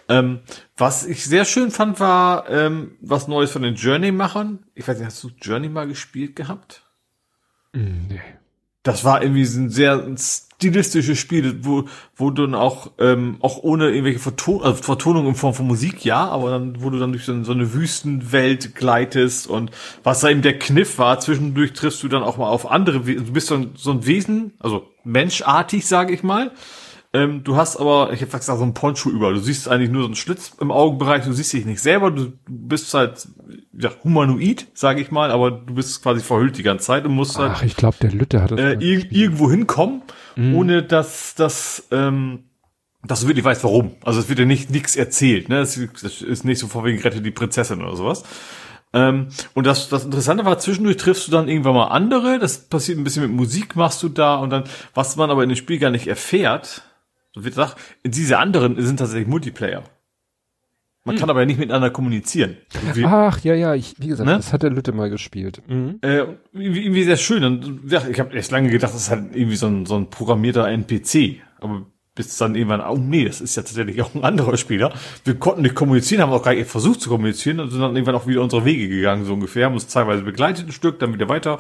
Ähm, was ich sehr schön fand, war ähm, was Neues von den Journey-Machern. Ich weiß nicht, hast du Journey mal gespielt gehabt? Mm, nee. Das war irgendwie ein sehr stilistisches Spiel, wo, wo du dann auch, ähm, auch ohne irgendwelche Verton also Vertonung in Form von Musik, ja, aber dann, wo du dann durch so, so eine Wüstenwelt gleitest und was da eben der Kniff war, zwischendurch triffst du dann auch mal auf andere, du bist ein, so ein Wesen, also menschartig, sage ich mal, ähm, du hast aber, ich habe gesagt, so ein Poncho über. Du siehst eigentlich nur so einen Schlitz im Augenbereich. Du siehst dich nicht selber. Du bist halt ja, humanoid, sage ich mal, aber du bist quasi verhüllt die ganze Zeit und musst halt. Ach, ich glaube, der Lütte hat das. Äh, ir irgendwo hinkommen, mhm. ohne dass das. Ähm, dass du wirklich weißt, warum. Also es wird dir nicht nichts erzählt. Ne? Es ist nicht so vorwiegend rette die Prinzessin oder sowas. Ähm, und das, das Interessante war, zwischendurch triffst du dann irgendwann mal andere. Das passiert ein bisschen mit Musik, machst du da. Und dann, was man aber in dem Spiel gar nicht erfährt, so wird gesagt, diese anderen sind tatsächlich Multiplayer. Man hm. kann aber ja nicht miteinander kommunizieren. Wie, Ach, ja, ja, ich, wie gesagt, ne? das hat der Lütte mal gespielt. Mhm. Äh, irgendwie, irgendwie sehr schön. Und ja, ich habe erst lange gedacht, das ist halt irgendwie so ein, so ein programmierter NPC. Aber bis dann irgendwann, oh nee, das ist ja tatsächlich auch ein anderer Spieler. Wir konnten nicht kommunizieren, haben auch gar nicht versucht zu kommunizieren und sind dann irgendwann auch wieder unsere Wege gegangen, so ungefähr, haben uns teilweise begleitet ein Stück, dann wieder weiter.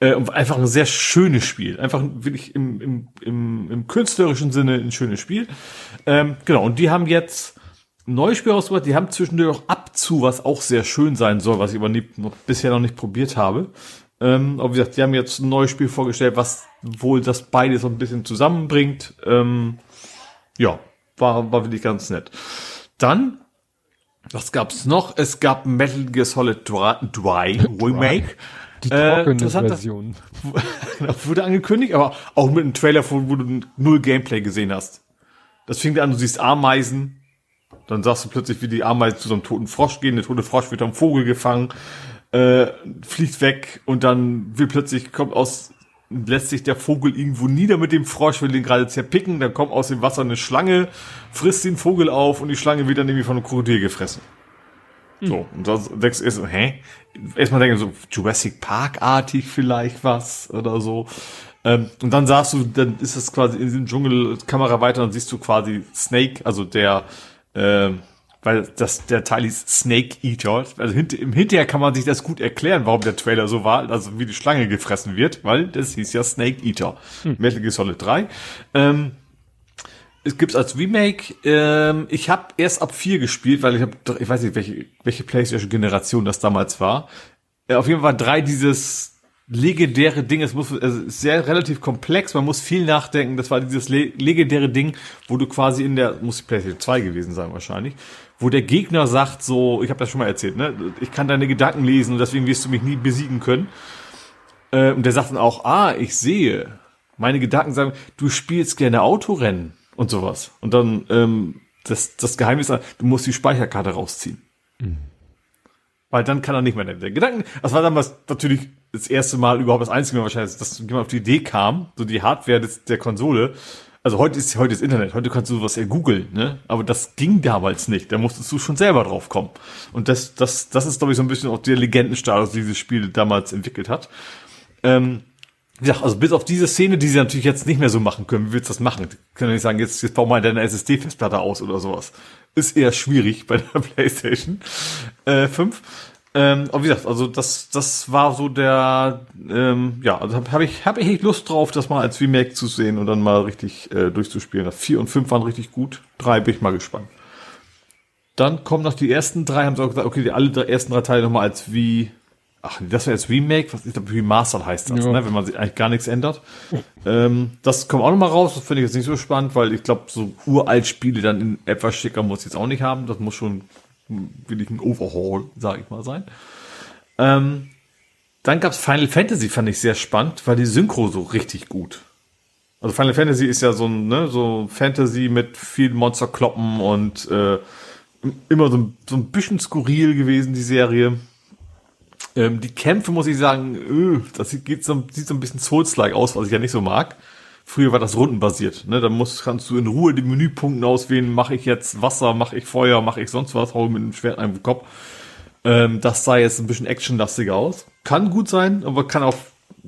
Äh, einfach ein sehr schönes Spiel. Einfach wirklich im, im, im, im künstlerischen Sinne ein schönes Spiel. Ähm, genau, und die haben jetzt ein neues Spiel rausgebracht, die haben zwischendurch auch Abzu, was auch sehr schön sein soll, was ich aber nie, noch, bisher noch nicht probiert habe. Ähm, aber wie gesagt, die haben jetzt ein neues Spiel vorgestellt, was wohl das beide so ein bisschen zusammenbringt. Ähm, ja, war, war wirklich ganz nett. Dann, was gab's noch? Es gab Metal Gear Solid 3 Remake. Die trockene äh, Version. Genau, wurde angekündigt, aber auch mit einem Trailer, wo du null Gameplay gesehen hast. Das fing an, du siehst Ameisen, dann sagst du plötzlich, wie die Ameisen zu so einem toten Frosch gehen, der tote Frosch wird am Vogel gefangen, äh, fliegt weg und dann will plötzlich, kommt aus lässt sich der Vogel irgendwo nieder mit dem Frosch, will den gerade zerpicken, dann kommt aus dem Wasser eine Schlange, frisst den Vogel auf und die Schlange wird dann irgendwie von einem Krokodil gefressen. Hm. So, und dann denkst du erst, hä? Erstmal denken so, Jurassic Park-artig vielleicht was oder so. Ähm, und dann sagst du, dann ist es quasi in diesem Dschungel, Kamera weiter, und siehst du quasi Snake, also der, ähm, weil das der Teil ist Snake Eater. Also hint, im Hinterher kann man sich das gut erklären, warum der Trailer so war, also wie die Schlange gefressen wird, weil das hieß ja Snake Eater. Hm. Metal Gear Solid 3. Ähm, es gibt's als Remake. Ähm, ich habe erst ab 4 gespielt, weil ich habe, ich weiß nicht, welche, welche PlayStation-Generation das damals war. Äh, auf jeden Fall drei dieses legendäre Ding, es muss es ist sehr relativ komplex, man muss viel nachdenken. Das war dieses le legendäre Ding, wo du quasi in der, muss die PlayStation 2 gewesen sein wahrscheinlich, wo der Gegner sagt so, ich habe das schon mal erzählt, ne, ich kann deine Gedanken lesen und deswegen wirst du mich nie besiegen können. Äh, und der sagt dann auch, ah, ich sehe, meine Gedanken sagen, du spielst gerne Autorennen und sowas. Und dann ähm, das, das Geheimnis, du musst die Speicherkarte rausziehen. Mhm. Weil dann kann er nicht mehr der Gedanken. Das war damals natürlich das erste Mal überhaupt das einzige Mal wahrscheinlich, dass jemand auf die Idee kam, so die Hardware des, der Konsole also heute ist heute das Internet, heute kannst du sowas ja googeln, ne? Aber das ging damals nicht. Da musstest du schon selber drauf kommen. Und das, das, das ist, glaube ich, so ein bisschen auch der Legendenstatus, die dieses Spiel damals entwickelt hat. Ähm, wie gesagt, also bis auf diese Szene, die sie natürlich jetzt nicht mehr so machen können, wie willst du das machen? Die können ja nicht sagen, jetzt, jetzt bau mal deine SSD-Festplatte aus oder sowas. Ist eher schwierig bei der PlayStation äh, 5. Ähm, aber wie gesagt, also das, das war so der, ähm, ja, also habe hab ich, hab ich Lust drauf, das mal als Remake zu sehen und dann mal richtig äh, durchzuspielen. Vier und fünf waren richtig gut, drei bin ich mal gespannt. Dann kommen noch die ersten drei, haben sie auch gesagt, okay, die alle drei, ersten drei Teile nochmal als wie ach, das wäre jetzt Remake, was ist das? Remastered heißt das, Ja. ne? wenn man sich eigentlich gar nichts ändert. ähm, das kommt auch noch mal raus, das finde ich jetzt nicht so spannend, weil ich glaube, so uralt Spiele dann in etwas schicker muss ich jetzt auch nicht haben. Das muss schon wirklich ein Overhaul, sage ich mal, sein. Ähm, dann gab's Final Fantasy, fand ich sehr spannend, weil die Synchro so richtig gut. Also Final Fantasy ist ja so ein, ne, so Fantasy mit viel Monsterkloppen und äh, immer so ein, so ein bisschen skurril gewesen, die Serie. Ähm, die Kämpfe, muss ich sagen, öh, das sieht, geht so, sieht so ein bisschen Souls-like aus, was ich ja nicht so mag. Früher war das rundenbasiert. Ne? Da musst, kannst du in Ruhe die Menüpunkte auswählen, mache ich jetzt Wasser, mache ich Feuer, mache ich sonst was, hau mit dem Schwert einem Kopf. Ähm, das sah jetzt ein bisschen actionlastiger aus. Kann gut sein, aber kann auch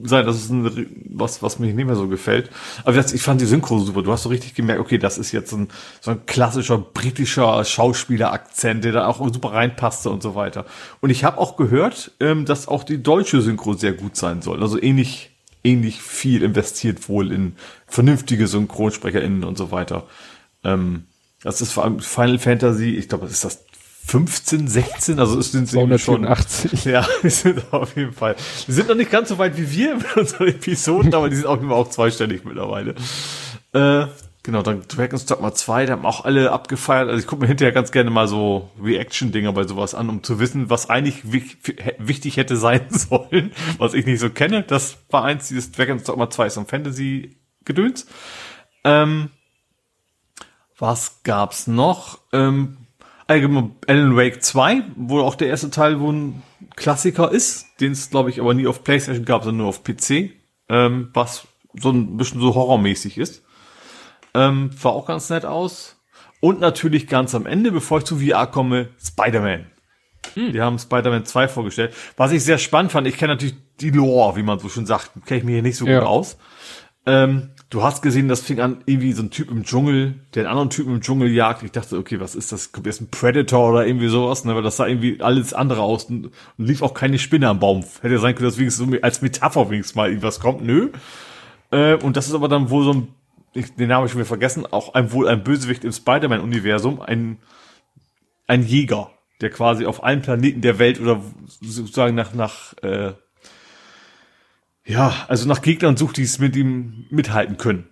sein, dass es ein, was, was mir nicht mehr so gefällt. Aber ich fand die Synchro super. Du hast so richtig gemerkt, okay, das ist jetzt ein, so ein klassischer britischer Schauspieler-Akzent, der da auch super reinpasste und so weiter. Und ich habe auch gehört, ähm, dass auch die deutsche Synchro sehr gut sein soll. Also ähnlich, ähnlich viel investiert wohl in vernünftige SynchronsprecherInnen und so weiter. Ähm, das ist vor allem Final Fantasy, ich glaube, das ist das 15, 16, also es sind sie irgendwie schon 284. ja, wir sind auf jeden Fall. Die sind noch nicht ganz so weit wie wir mit unseren Episoden, aber die sind auch immer auch zweistellig mittlerweile. Äh, genau, dann Dragon's Dogma 2, da haben auch alle abgefeiert. Also ich gucke mir hinterher ganz gerne mal so Reaction-Dinger bei sowas an, um zu wissen, was eigentlich wich- wichtig hätte sein sollen, was ich nicht so kenne. Das war eins, dieses Dragon's Dogma 2 ist so ein Fantasy-Gedöns. Ähm, was gab's noch? Ähm, allgemein Alan Wake 2, wo auch der erste Teil wohl ein Klassiker ist, den es, glaube ich, aber nie auf Playstation gab, sondern nur auf PC, ähm, was so ein bisschen so horrormäßig ist. Ähm, war auch ganz nett aus. Und natürlich ganz am Ende, bevor ich zu VR komme, Spider-Man. Die haben Spider-Man 2 vorgestellt. Was ich sehr spannend fand, ich kenne natürlich die Lore, wie man so schon sagt, kenne ich mir hier nicht so Ja. gut aus. Ähm, du hast gesehen, das fing an, irgendwie so ein Typ im Dschungel, der einen anderen Typen im Dschungel jagt. Ich dachte, okay, was ist das? Kommt jetzt ein Predator oder irgendwie sowas, ne? Weil das sah irgendwie alles andere aus und, lief auch keine Spinne am Baum. Hätte sein können, dass wenigstens so als Metapher wenigstens mal irgendwas kommt. Nö. Äh, und das ist aber dann wohl so ein, ich, den Namen habe ich schon wieder vergessen, auch ein, wohl ein Bösewicht im Spider-Man-Universum, ein, ein Jäger, der quasi auf allen Planeten der Welt oder sozusagen nach, nach, äh, ja, also nach Gegnern sucht, die es mit ihm mithalten können.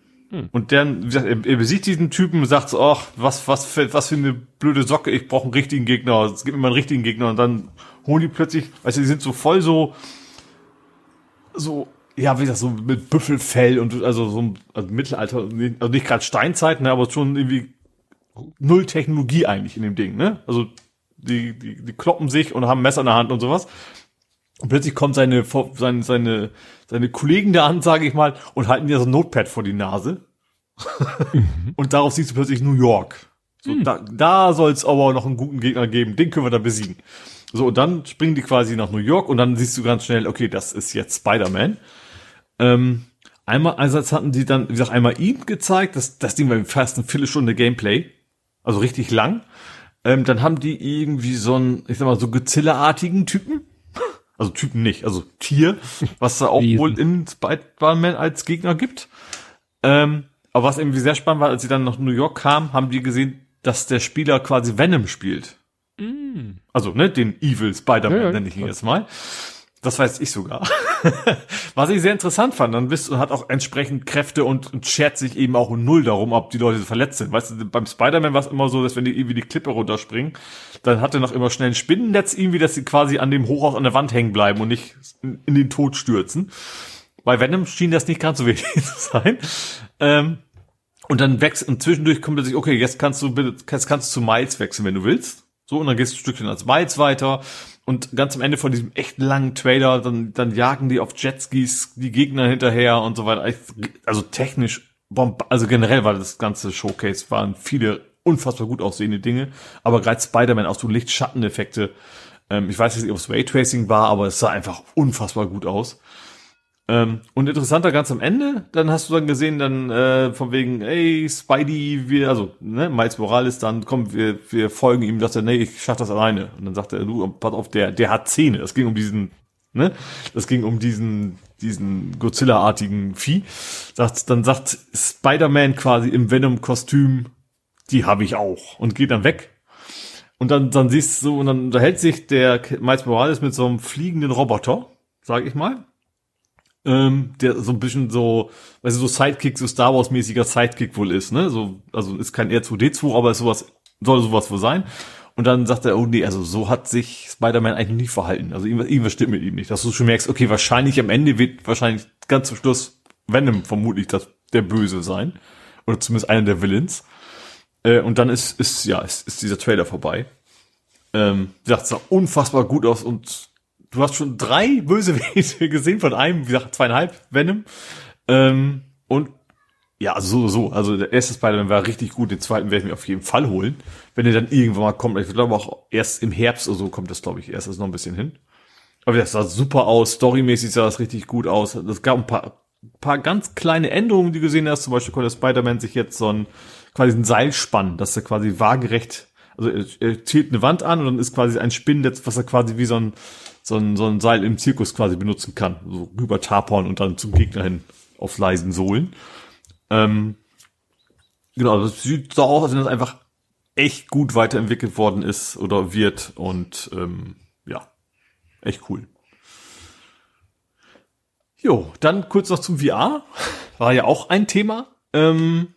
Und dann, wie gesagt, er, er besiegt diesen Typen und sagt so, ach, was, was, für, was für eine blöde Socke, ich brauche einen richtigen Gegner, es gibt mir mal einen richtigen Gegner und dann holen die plötzlich, weißt du, die sind so voll so, so, ja, wie gesagt, so mit Büffelfell und also so ein also Mittelalter, also nicht gerade Steinzeit, ne, aber schon irgendwie null Technologie eigentlich in dem Ding, ne? Also die, die, die kloppen sich und haben Messer in der Hand und sowas. Und plötzlich kommen seine, seine, seine, seine Kollegen da an, sage ich mal, und halten dir so ein Notepad vor die Nase. und darauf siehst du plötzlich New York. So, da, da soll es aber noch einen guten Gegner geben, den können wir da besiegen. So, und dann springen die quasi nach New York und dann siehst du ganz schnell, okay, das ist jetzt Spider-Man. Ähm, einmal, einerseits hatten die dann, wie gesagt, einmal ihn gezeigt, das, das Ding war fast eine Viertelstunde Gameplay. Also richtig lang. Ähm, dann haben die irgendwie so einen, ich sag mal, so Godzilla-artigen Typen. Also Typen nicht, also Tier, was da auch Wesen. wohl in Spider-Man als Gegner gibt. Ähm, aber was irgendwie sehr spannend war, als sie dann nach New York kamen, haben die gesehen, dass der Spieler quasi Venom spielt. Also, ne, den Evil Spider-Man ja, nenne ich ihn jetzt mal. Das weiß ich sogar. Was ich sehr interessant fand, dann bist du, hat auch entsprechend Kräfte und, und schert sich eben auch null darum, ob die Leute verletzt sind. Weißt du, beim Spider-Man war es immer so, dass wenn die irgendwie die Klippe runterspringen, dann hat er noch immer schnell ein Spinnennetz irgendwie, dass sie quasi an dem Hochhaus an der Wand hängen bleiben und nicht in, in den Tod stürzen. Bei Venom schien das nicht ganz so wichtig zu sein. Ähm, und dann wächst, und zwischendurch kommt er sich, okay, jetzt kannst du jetzt kannst du zu Miles wechseln, wenn du willst. So, und dann gehst du ein Stückchen als Miles weiter. Und ganz am Ende von diesem echt langen Trailer, dann, dann jagen die auf Jetskis die Gegner hinterher und so weiter. Also technisch, bomb also generell war das ganze Showcase, waren viele unfassbar gut aussehende Dinge. Aber gerade Spider-Man auch so Lichtschatteneffekte. Ähm, ich weiß nicht, ob es Raytracing war, aber es sah einfach unfassbar gut aus. Ähm, und interessanter ganz am Ende, dann hast du dann gesehen, dann äh, von wegen, ey, Spidey, wir, also, ne, Miles Morales, dann komm, wir, wir folgen ihm, dass er, nee, ich schaff das alleine. Und dann sagt er, du, pass auf, der, der hat Zähne. Es ging um diesen, ne, das ging um diesen, diesen Godzilla-artigen Vieh. Sagt, dann sagt Spider-Man quasi im Venom-Kostüm, die habe ich auch. Und geht dann weg. Und dann, dann siehst du, und dann unterhält sich der Miles Morales mit so einem fliegenden Roboter, sag ich mal. Ähm, der so ein bisschen so, weißt du, so Sidekick, so Star Wars-mäßiger Sidekick wohl ist, ne? So, also ist kein R2D2, aber ist sowas, soll sowas wohl sein. Und dann sagt er, oh nee, also so hat sich Spider-Man eigentlich nie verhalten. Also irgendwas, irgendwas stimmt mit ihm nicht. Dass du schon merkst, okay, wahrscheinlich am Ende wird wahrscheinlich ganz zum Schluss Venom vermutlich das, der Böse sein. Oder zumindest einer der Villains. Äh, und dann ist, ist, ja, ist, ist dieser Trailer vorbei. Ähm, wie gesagt, sah unfassbar gut aus und du hast schon drei Bösewichte gesehen von einem, wie gesagt, zweieinhalb Venom. Ähm, und ja, also so, so. Also der erste Spider-Man war richtig gut, den zweiten werde ich mir auf jeden Fall holen. Wenn er dann irgendwann mal kommt. Ich glaube auch erst im Herbst oder so kommt das, glaube ich, erst. Ist noch ein bisschen hin. Aber das sah super aus. Storymäßig sah das richtig gut aus. Es gab ein paar, paar ganz kleine Änderungen, die du gesehen hast. Zum Beispiel konnte Spider-Man sich jetzt so ein, quasi ein Seil spannen, dass er quasi waagerecht, also er, er zielt eine Wand an und dann ist quasi ein Spinnennetz, was er quasi wie so ein, so ein, so ein Seil im Zirkus quasi benutzen kann. So rüber tapern und dann zum Gegner hin auf leisen Sohlen. Ähm, genau, das sieht so aus, als wenn das einfach echt gut weiterentwickelt worden ist oder wird und ähm, ja, echt cool. Jo, dann kurz noch zum VR. War ja auch ein Thema. Ähm,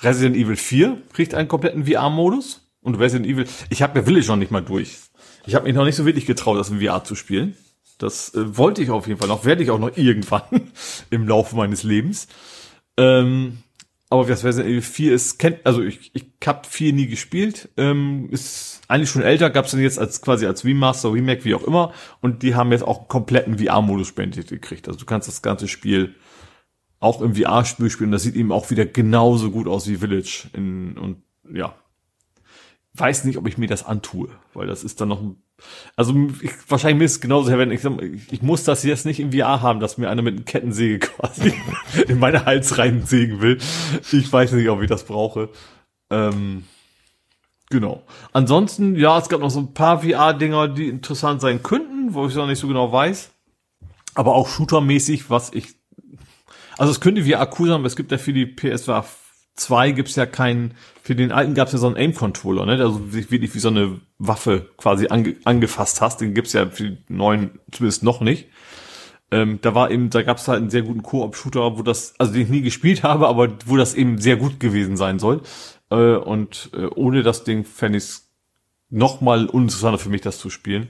Resident Evil 4 kriegt einen kompletten VR-Modus. Und Resident Evil, ich habe ja Village noch nicht mal durch. Ich habe mich noch nicht so wirklich getraut, das in VR zu spielen. Das äh, wollte ich auf jeden Fall noch, werde ich auch noch irgendwann im Laufe meines Lebens. Ähm, aber das Resident Evil 4 ist, kennt, also ich, ich hab 4 nie gespielt, ähm, ist eigentlich schon älter, gab's dann jetzt als quasi als Remaster, Remake, wie auch immer, und die haben jetzt auch einen kompletten VR-Modus spendiert gekriegt. Also du kannst das ganze Spiel auch im VR-Spiel spielen, das sieht eben auch wieder genauso gut aus wie Village. In, und ja, weiß nicht, ob ich mir das antue, weil das ist dann noch also ich, wahrscheinlich mir ist es genauso, wenn ich, ich, muss das jetzt nicht im VR haben, dass mir einer mit einer Kettensäge quasi in meine Hals reinsägen will. Ich weiß nicht, ob ich das brauche. Ähm, genau. Ansonsten, ja, es gab noch so ein paar VR-Dinger, die interessant sein könnten, wo ich noch nicht so genau weiß. Aber auch shootermäßig, was ich. Also es könnte VR cool sein, aber es gibt ja für die PSVR 2 gibt's ja keinen, für den alten gab's ja so einen Aim-Controller, ne, der so wirklich wie so eine Waffe quasi ange, angefasst hast. Den gibt's ja für die neuen zumindest noch nicht. Ähm, da war eben, da gab's halt einen sehr guten Koop-Shooter, wo das, also den ich nie gespielt habe, aber wo das eben sehr gut gewesen sein soll. Äh, und äh, ohne das Ding fände ich noch mal uninteressanter für mich, das zu spielen.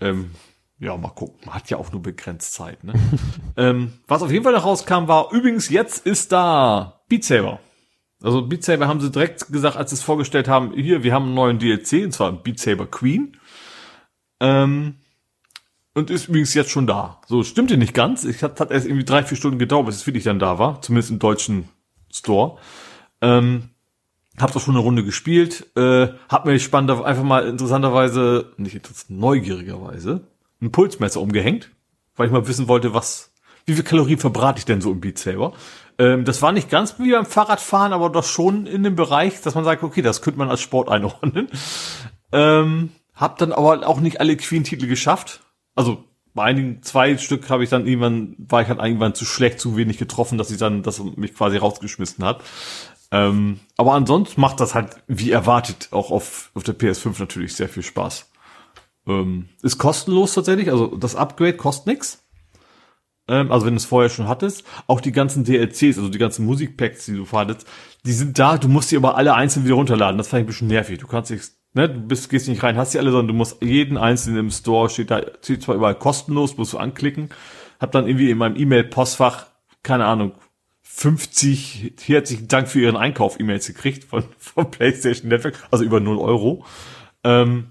Ähm, ja, mal gucken. Man hat ja auch nur begrenzt Zeit. Ne? ähm, was auf jeden Fall noch rauskam, war übrigens, jetzt ist da Beat Saber. Also Beat Saber haben sie direkt gesagt, als sie es vorgestellt haben, hier, wir haben einen neuen DLC, und zwar Beat Saber Queen. Ähm, und ist übrigens jetzt schon da. So, stimmte nicht ganz. Ich hat, hat erst irgendwie drei, vier Stunden gedauert, bis es wirklich dann da war. Zumindest im deutschen Store. Ähm, hab doch schon eine Runde gespielt. Äh, hab mir spannend einfach mal interessanterweise, nicht interessant, neugierigerweise, ein Pulsmesser umgehängt. Weil ich mal wissen wollte, was, wie viel Kalorien verbrate ich denn so im Beat Saber? Ähm, das war nicht ganz wie beim Fahrradfahren, aber doch schon in dem Bereich, dass man sagt, okay, das könnte man als Sport einordnen. Ähm, hab dann aber auch nicht alle Queen-Titel geschafft. Also bei einigen zwei Stück habe ich dann irgendwann, war ich halt irgendwann zu schlecht, zu wenig getroffen, dass ich dann, das mich quasi rausgeschmissen hat. Ähm, aber ansonsten macht das halt, wie erwartet, auch auf, auf der PS5 natürlich sehr viel Spaß. Ähm, ist kostenlos tatsächlich, also das Upgrade kostet nix ähm, also wenn du es vorher schon hattest, auch die ganzen DLCs, also die ganzen Musikpacks, die du hattest, die sind da, du musst die aber alle einzeln wieder runterladen. Das fand ich ein bisschen nervig. Du kannst dich, ne, du bist, gehst nicht rein, hast die alle, sondern du musst jeden einzelnen im Store, steht da, steht zwar überall kostenlos, musst du anklicken. Hab dann irgendwie in meinem E-Mail-Postfach, keine Ahnung, 50 herzlichen Dank für Ihren Einkauf E-Mails gekriegt von, von PlayStation Network, also über 0 Euro. Ähm,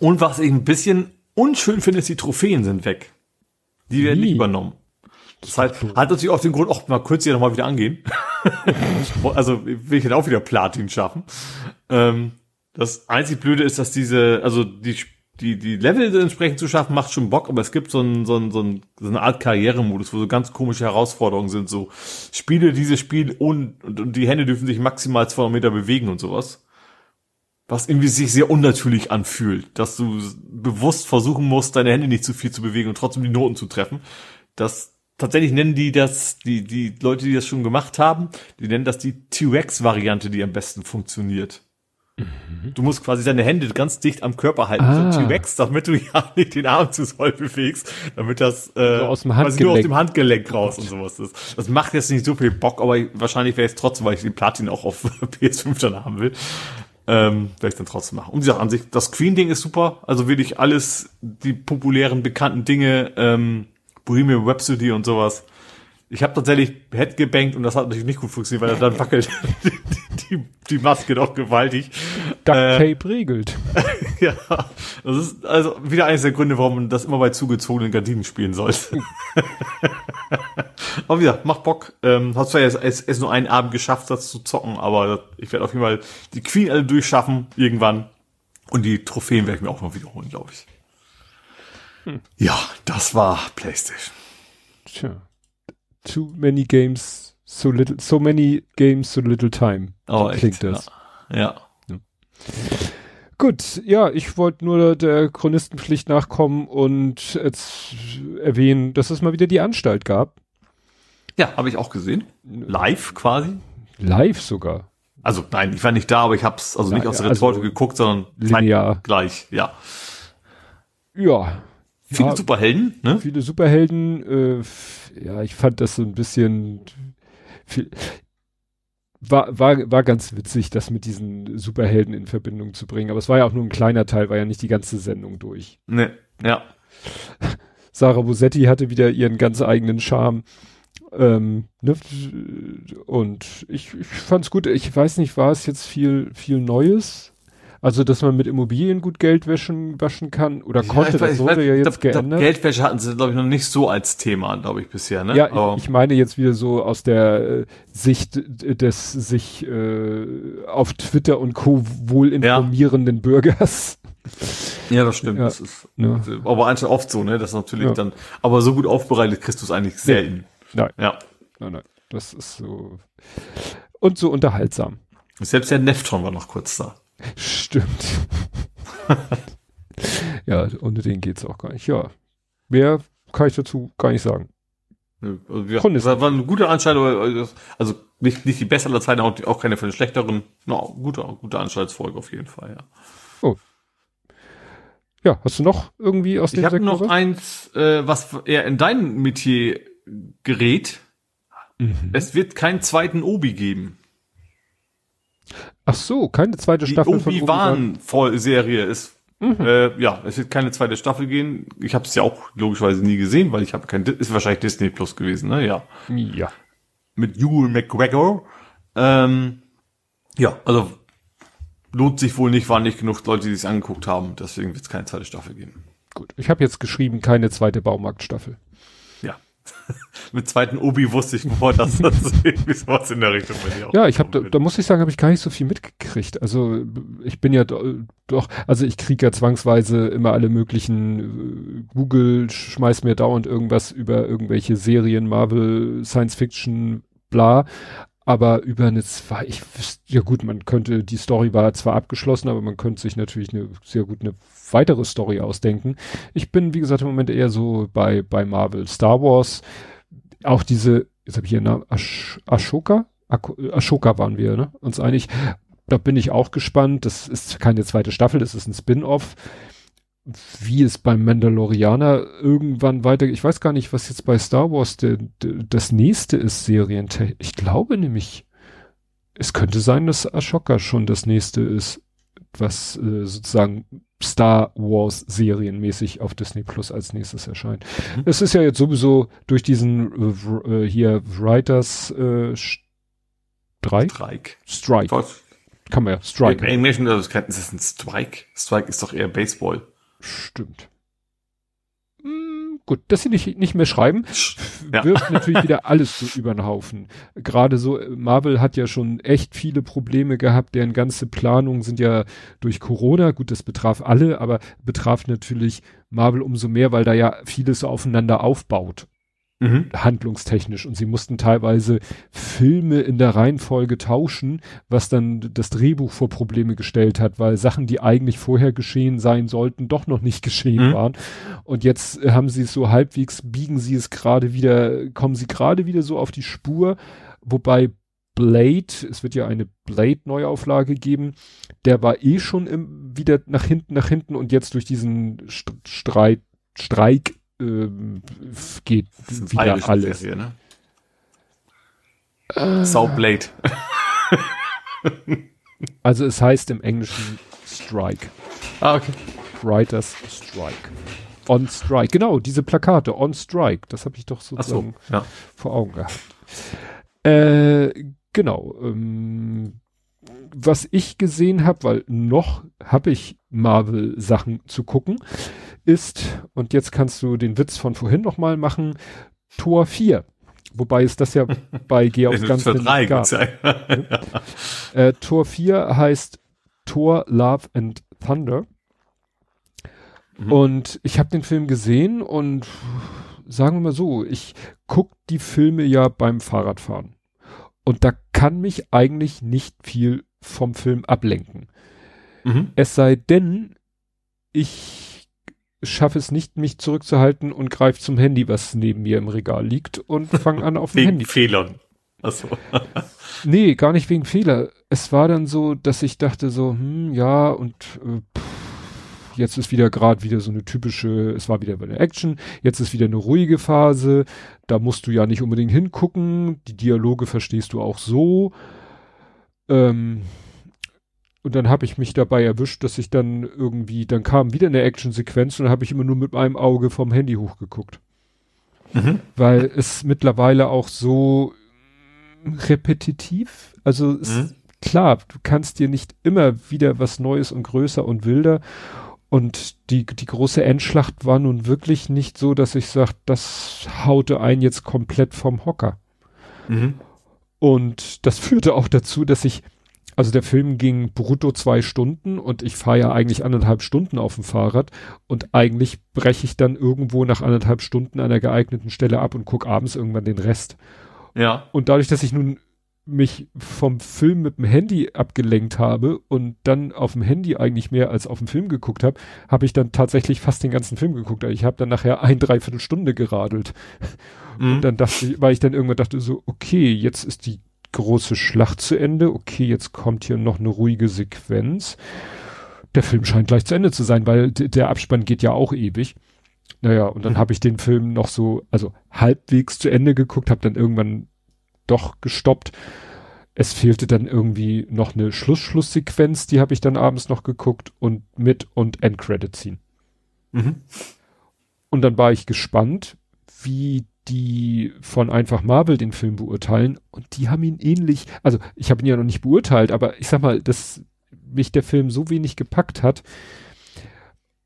und was ich ein bisschen unschön finde, ist, die Trophäen sind weg. Die werden Wie? nicht übernommen. Das heißt, hat natürlich auch den Grund, auch mal kurz hier nochmal wieder angehen. also will ich dann auch wieder Platin schaffen. Ähm, das einzig Blöde ist, dass diese, also die, die, die Level entsprechend zu schaffen, macht schon Bock, aber es gibt so, ein, so, ein, so, ein, so eine Art Karrieremodus, wo so ganz komische Herausforderungen sind, so Spiele dieses Spiel und, und, und die Hände dürfen sich maximal 200 Meter bewegen und sowas was irgendwie sich sehr unnatürlich anfühlt, dass du bewusst versuchen musst, deine Hände nicht zu viel zu bewegen und trotzdem die Noten zu treffen. Das tatsächlich nennen die das, die, die Leute, die das schon gemacht haben, die nennen das die T-Rex-Variante, die am besten funktioniert. Du musst quasi deine Hände ganz dicht am Körper halten, ah. so T-Rex, damit du ja nicht den Arm zu voll bewegst, damit das äh, so aus dem Handgelenk. nur aus dem Handgelenk raus und sowas ist. Das macht jetzt nicht so viel Bock, aber wahrscheinlich wäre es trotzdem, weil ich den Platin auch auf PS5 dann haben will, ähm, werde ich dann trotzdem machen. Und die Sache an sich, das Queen-Ding ist super, also wirklich alles, die populären, bekannten Dinge, ähm, Bohemian Rhapsody und sowas, ich habe tatsächlich Head gebankt und das hat natürlich nicht gut funktioniert, weil dann wackelt die, die Maske doch gewaltig. Duct Tape äh, regelt. ja, das ist also wieder eines der Gründe, warum man das immer bei zugezogenen Gardinen spielen sollte. aber wieder, macht Bock. Ähm, hast zwar jetzt erst, nur einen Abend geschafft, das zu zocken, aber ich werde auf jeden Fall die Queen alle durchschaffen irgendwann. Und die Trophäen werde ich mir auch mal wiederholen, glaube ich. Hm. Ja, das war PlayStation. Tja too many games, so little, so many games, so little time. Oh, so klingt das. Ja. ja. Gut, ja, ich wollte nur der Chronistenpflicht nachkommen und jetzt erwähnen, dass es mal wieder die Anstalt gab. Ja, habe ich auch gesehen. Live quasi. Live sogar. Also nein, ich war nicht da, aber ich habe es also nicht aus der Retorte also geguckt, sondern linear. gleich, ja. Ja, Viele ja, Superhelden, ne? Viele Superhelden, äh, ja, ich fand das so ein bisschen viel, war, war, war ganz witzig, das mit diesen Superhelden in Verbindung zu bringen. Aber es war ja auch nur ein kleiner Teil, war ja nicht die ganze Sendung durch. Ne, ja. Sarah Bosetti hatte wieder ihren ganz eigenen Charme. Ähm, ne? Und ich, ich fand's gut. Ich weiß nicht, war es jetzt viel, viel Neues? Also, dass man mit Immobilien gut Geld waschen, waschen kann oder ja, konnte, das wurde weiß, ja jetzt da, geändert. Geldwäsche hatten sie, glaube ich, noch nicht so als Thema, glaube ich, bisher, ne? Ja, Aber ich, ich, meine jetzt wieder so aus der äh, Sicht des sich äh, auf Twitter und Co. wohl informierenden ja. Bürgers. Ja, das stimmt. Ja, das ist ne? aber eigentlich oft so, ne? Das ist natürlich ja. dann, aber so gut aufbereitet kriegst du es eigentlich selten. Nein. Ja. Nein, nein. Das ist so. Und so unterhaltsam. Selbst der Neftron war noch kurz da. Stimmt. ja, ohne den geht's auch gar nicht. Ja. Mehr kann ich dazu gar nicht sagen. Also, ja, das war eine gute Anstalt, also nicht, nicht die bessere aller Zeiten, auch, auch keine von den schlechteren. No, gute, gute Anstaltsfolge auf jeden Fall, ja. Oh. Ja, hast du noch irgendwie aus dem Ich habe noch eins, äh, was eher in dein Metier gerät. Mhm. Es wird keinen zweiten Obi geben. Ach so, keine zweite Staffel die Obi-Wan-Serie ist mhm. äh, ja, es wird keine zweite Staffel gehen. Ich habe es ja auch logischerweise nie gesehen, weil ich habe kein ist wahrscheinlich Disney Plus gewesen, ne? Ja. Ja. Mit Ewan McGregor. Ähm, ja, also lohnt sich wohl nicht, waren nicht genug Leute, die es angeguckt haben, deswegen wird es keine zweite Staffel geben. Gut, ich habe jetzt geschrieben, keine zweite Baumarktstaffel. Mit zweiten Obi wusste ich, bevor das, das irgendwie sowas in der Richtung bei dir auch. Ja, ich habe, da, da muss ich sagen, habe ich gar nicht so viel mitgekriegt. Also ich bin ja doch, also ich kriege ja zwangsweise immer alle möglichen, äh, Google schmeißt mir dauernd irgendwas über irgendwelche Serien, Marvel, Science Fiction, bla aber über eine zwei, ich ja gut, man könnte, die Story war zwar abgeschlossen, aber man könnte sich natürlich eine sehr gut eine weitere Story ausdenken. Ich bin, wie gesagt, im Moment eher so bei, bei Marvel. Star Wars, auch diese, jetzt habe ich hier einen Namen, Ash, Ashoka? Ashoka waren wir, ne? Uns einig. Da bin ich auch gespannt. Das ist keine zweite Staffel, das ist ein Spin-off wie es beim Mandalorianer irgendwann weiter, ich weiß gar nicht, was jetzt bei Star Wars de, de, das nächste ist, Serien. Ich glaube nämlich, es könnte sein, dass Ashoka schon das nächste ist, was äh, sozusagen Star Wars serienmäßig auf Disney Plus als nächstes erscheint. Mhm. Es ist ja jetzt sowieso durch diesen äh, hier Writers äh, Strike? Strike. Strike. Kann man ja, Strike. Im Englischen das ist ein Strike. Strike ist doch eher Baseball. Stimmt. Hm, gut, dass sie nicht, nicht mehr schreiben, ja. wirft natürlich wieder alles so über den Haufen. Gerade so, Marvel hat ja schon echt viele Probleme gehabt, deren ganze Planungen sind ja durch Corona, gut, das betraf alle, aber betraf natürlich Marvel umso mehr, weil da ja vieles aufeinander aufbaut mhm. handlungstechnisch. Und sie mussten teilweise Filme in der Reihenfolge tauschen, was dann das Drehbuch vor Probleme gestellt hat, weil Sachen, die eigentlich vorher geschehen sein sollten, doch noch nicht geschehen mhm. waren. Und jetzt haben sie es so halbwegs, biegen sie es gerade wieder, kommen sie gerade wieder so auf die Spur, wobei Blade, es wird ja eine Blade-Neuauflage geben, der war eh schon im, wieder nach hinten, nach hinten und jetzt durch diesen St Streit, Streik ähm, geht wieder alles. Serie, ne? äh, Blade. also es heißt im Englischen Strike. Ah, okay. Writers Strike. On Strike, genau, diese Plakate, On Strike, das habe ich doch sozusagen so, ja. vor Augen gehabt. Äh, genau. Ähm, was ich gesehen habe, weil noch habe ich Marvel-Sachen zu gucken, ist, und jetzt kannst du den Witz von vorhin nochmal machen, Tor 4. Wobei es das ja bei Geh aufs Ganze nicht gab. Ja. äh, Tor 4 heißt Tor Love and Thunder. Mhm. Und ich habe den Film gesehen und sagen wir mal so, ich guck die Filme ja beim Fahrradfahren. Und da kann mich eigentlich nicht viel vom Film ablenken. Mhm. Es sei denn, ich schaffe es nicht, mich zurückzuhalten und greife zum Handy, was neben mir im Regal liegt und fange an auf dem wegen Handy. Fehlern. Achso. nee, gar nicht wegen Fehler. Es war dann so, dass ich dachte so, hm, ja, und äh, pff, jetzt ist wieder gerade wieder so eine typische, es war wieder eine Action, jetzt ist wieder eine ruhige Phase, da musst du ja nicht unbedingt hingucken, die Dialoge verstehst du auch so. Ähm, und dann habe ich mich dabei erwischt, dass ich dann irgendwie, dann kam wieder eine Action-Sequenz und dann habe ich immer nur mit meinem Auge vom Handy hochgeguckt. Mhm. Weil es mittlerweile auch so repetitiv, also mhm. klar, du kannst dir nicht immer wieder was Neues und größer und wilder und die, die große Endschlacht war nun wirklich nicht so, dass ich sage, das haute ein jetzt komplett vom Hocker. Mhm. Und das führte auch dazu, dass ich, also der Film ging brutto zwei Stunden und ich fahre ja eigentlich anderthalb Stunden auf dem Fahrrad und eigentlich breche ich dann irgendwo nach anderthalb Stunden an einer geeigneten Stelle ab und gucke abends irgendwann den Rest. Ja. Und dadurch, dass ich nun mich vom Film mit dem Handy abgelenkt habe und dann auf dem Handy eigentlich mehr als auf dem Film geguckt habe, habe ich dann tatsächlich fast den ganzen Film geguckt. Ich habe dann nachher ein, dreiviertel Stunde geradelt. Mhm. Und dann dachte ich, weil ich dann irgendwann dachte so, okay, jetzt ist die große Schlacht zu Ende. Okay, jetzt kommt hier noch eine ruhige Sequenz. Der Film scheint gleich zu Ende zu sein, weil der Abspann geht ja auch ewig. Naja, und dann mhm. habe ich den Film noch so, also halbwegs zu Ende geguckt, habe dann irgendwann doch gestoppt. Es fehlte dann irgendwie noch eine Schluss-Schlusssequenz, die habe ich dann abends noch geguckt und mit und Endcredit ziehen. Mhm. Und dann war ich gespannt, wie die von einfach Marvel den Film beurteilen und die haben ihn ähnlich, also ich habe ihn ja noch nicht beurteilt, aber ich sag mal, dass mich der Film so wenig gepackt hat,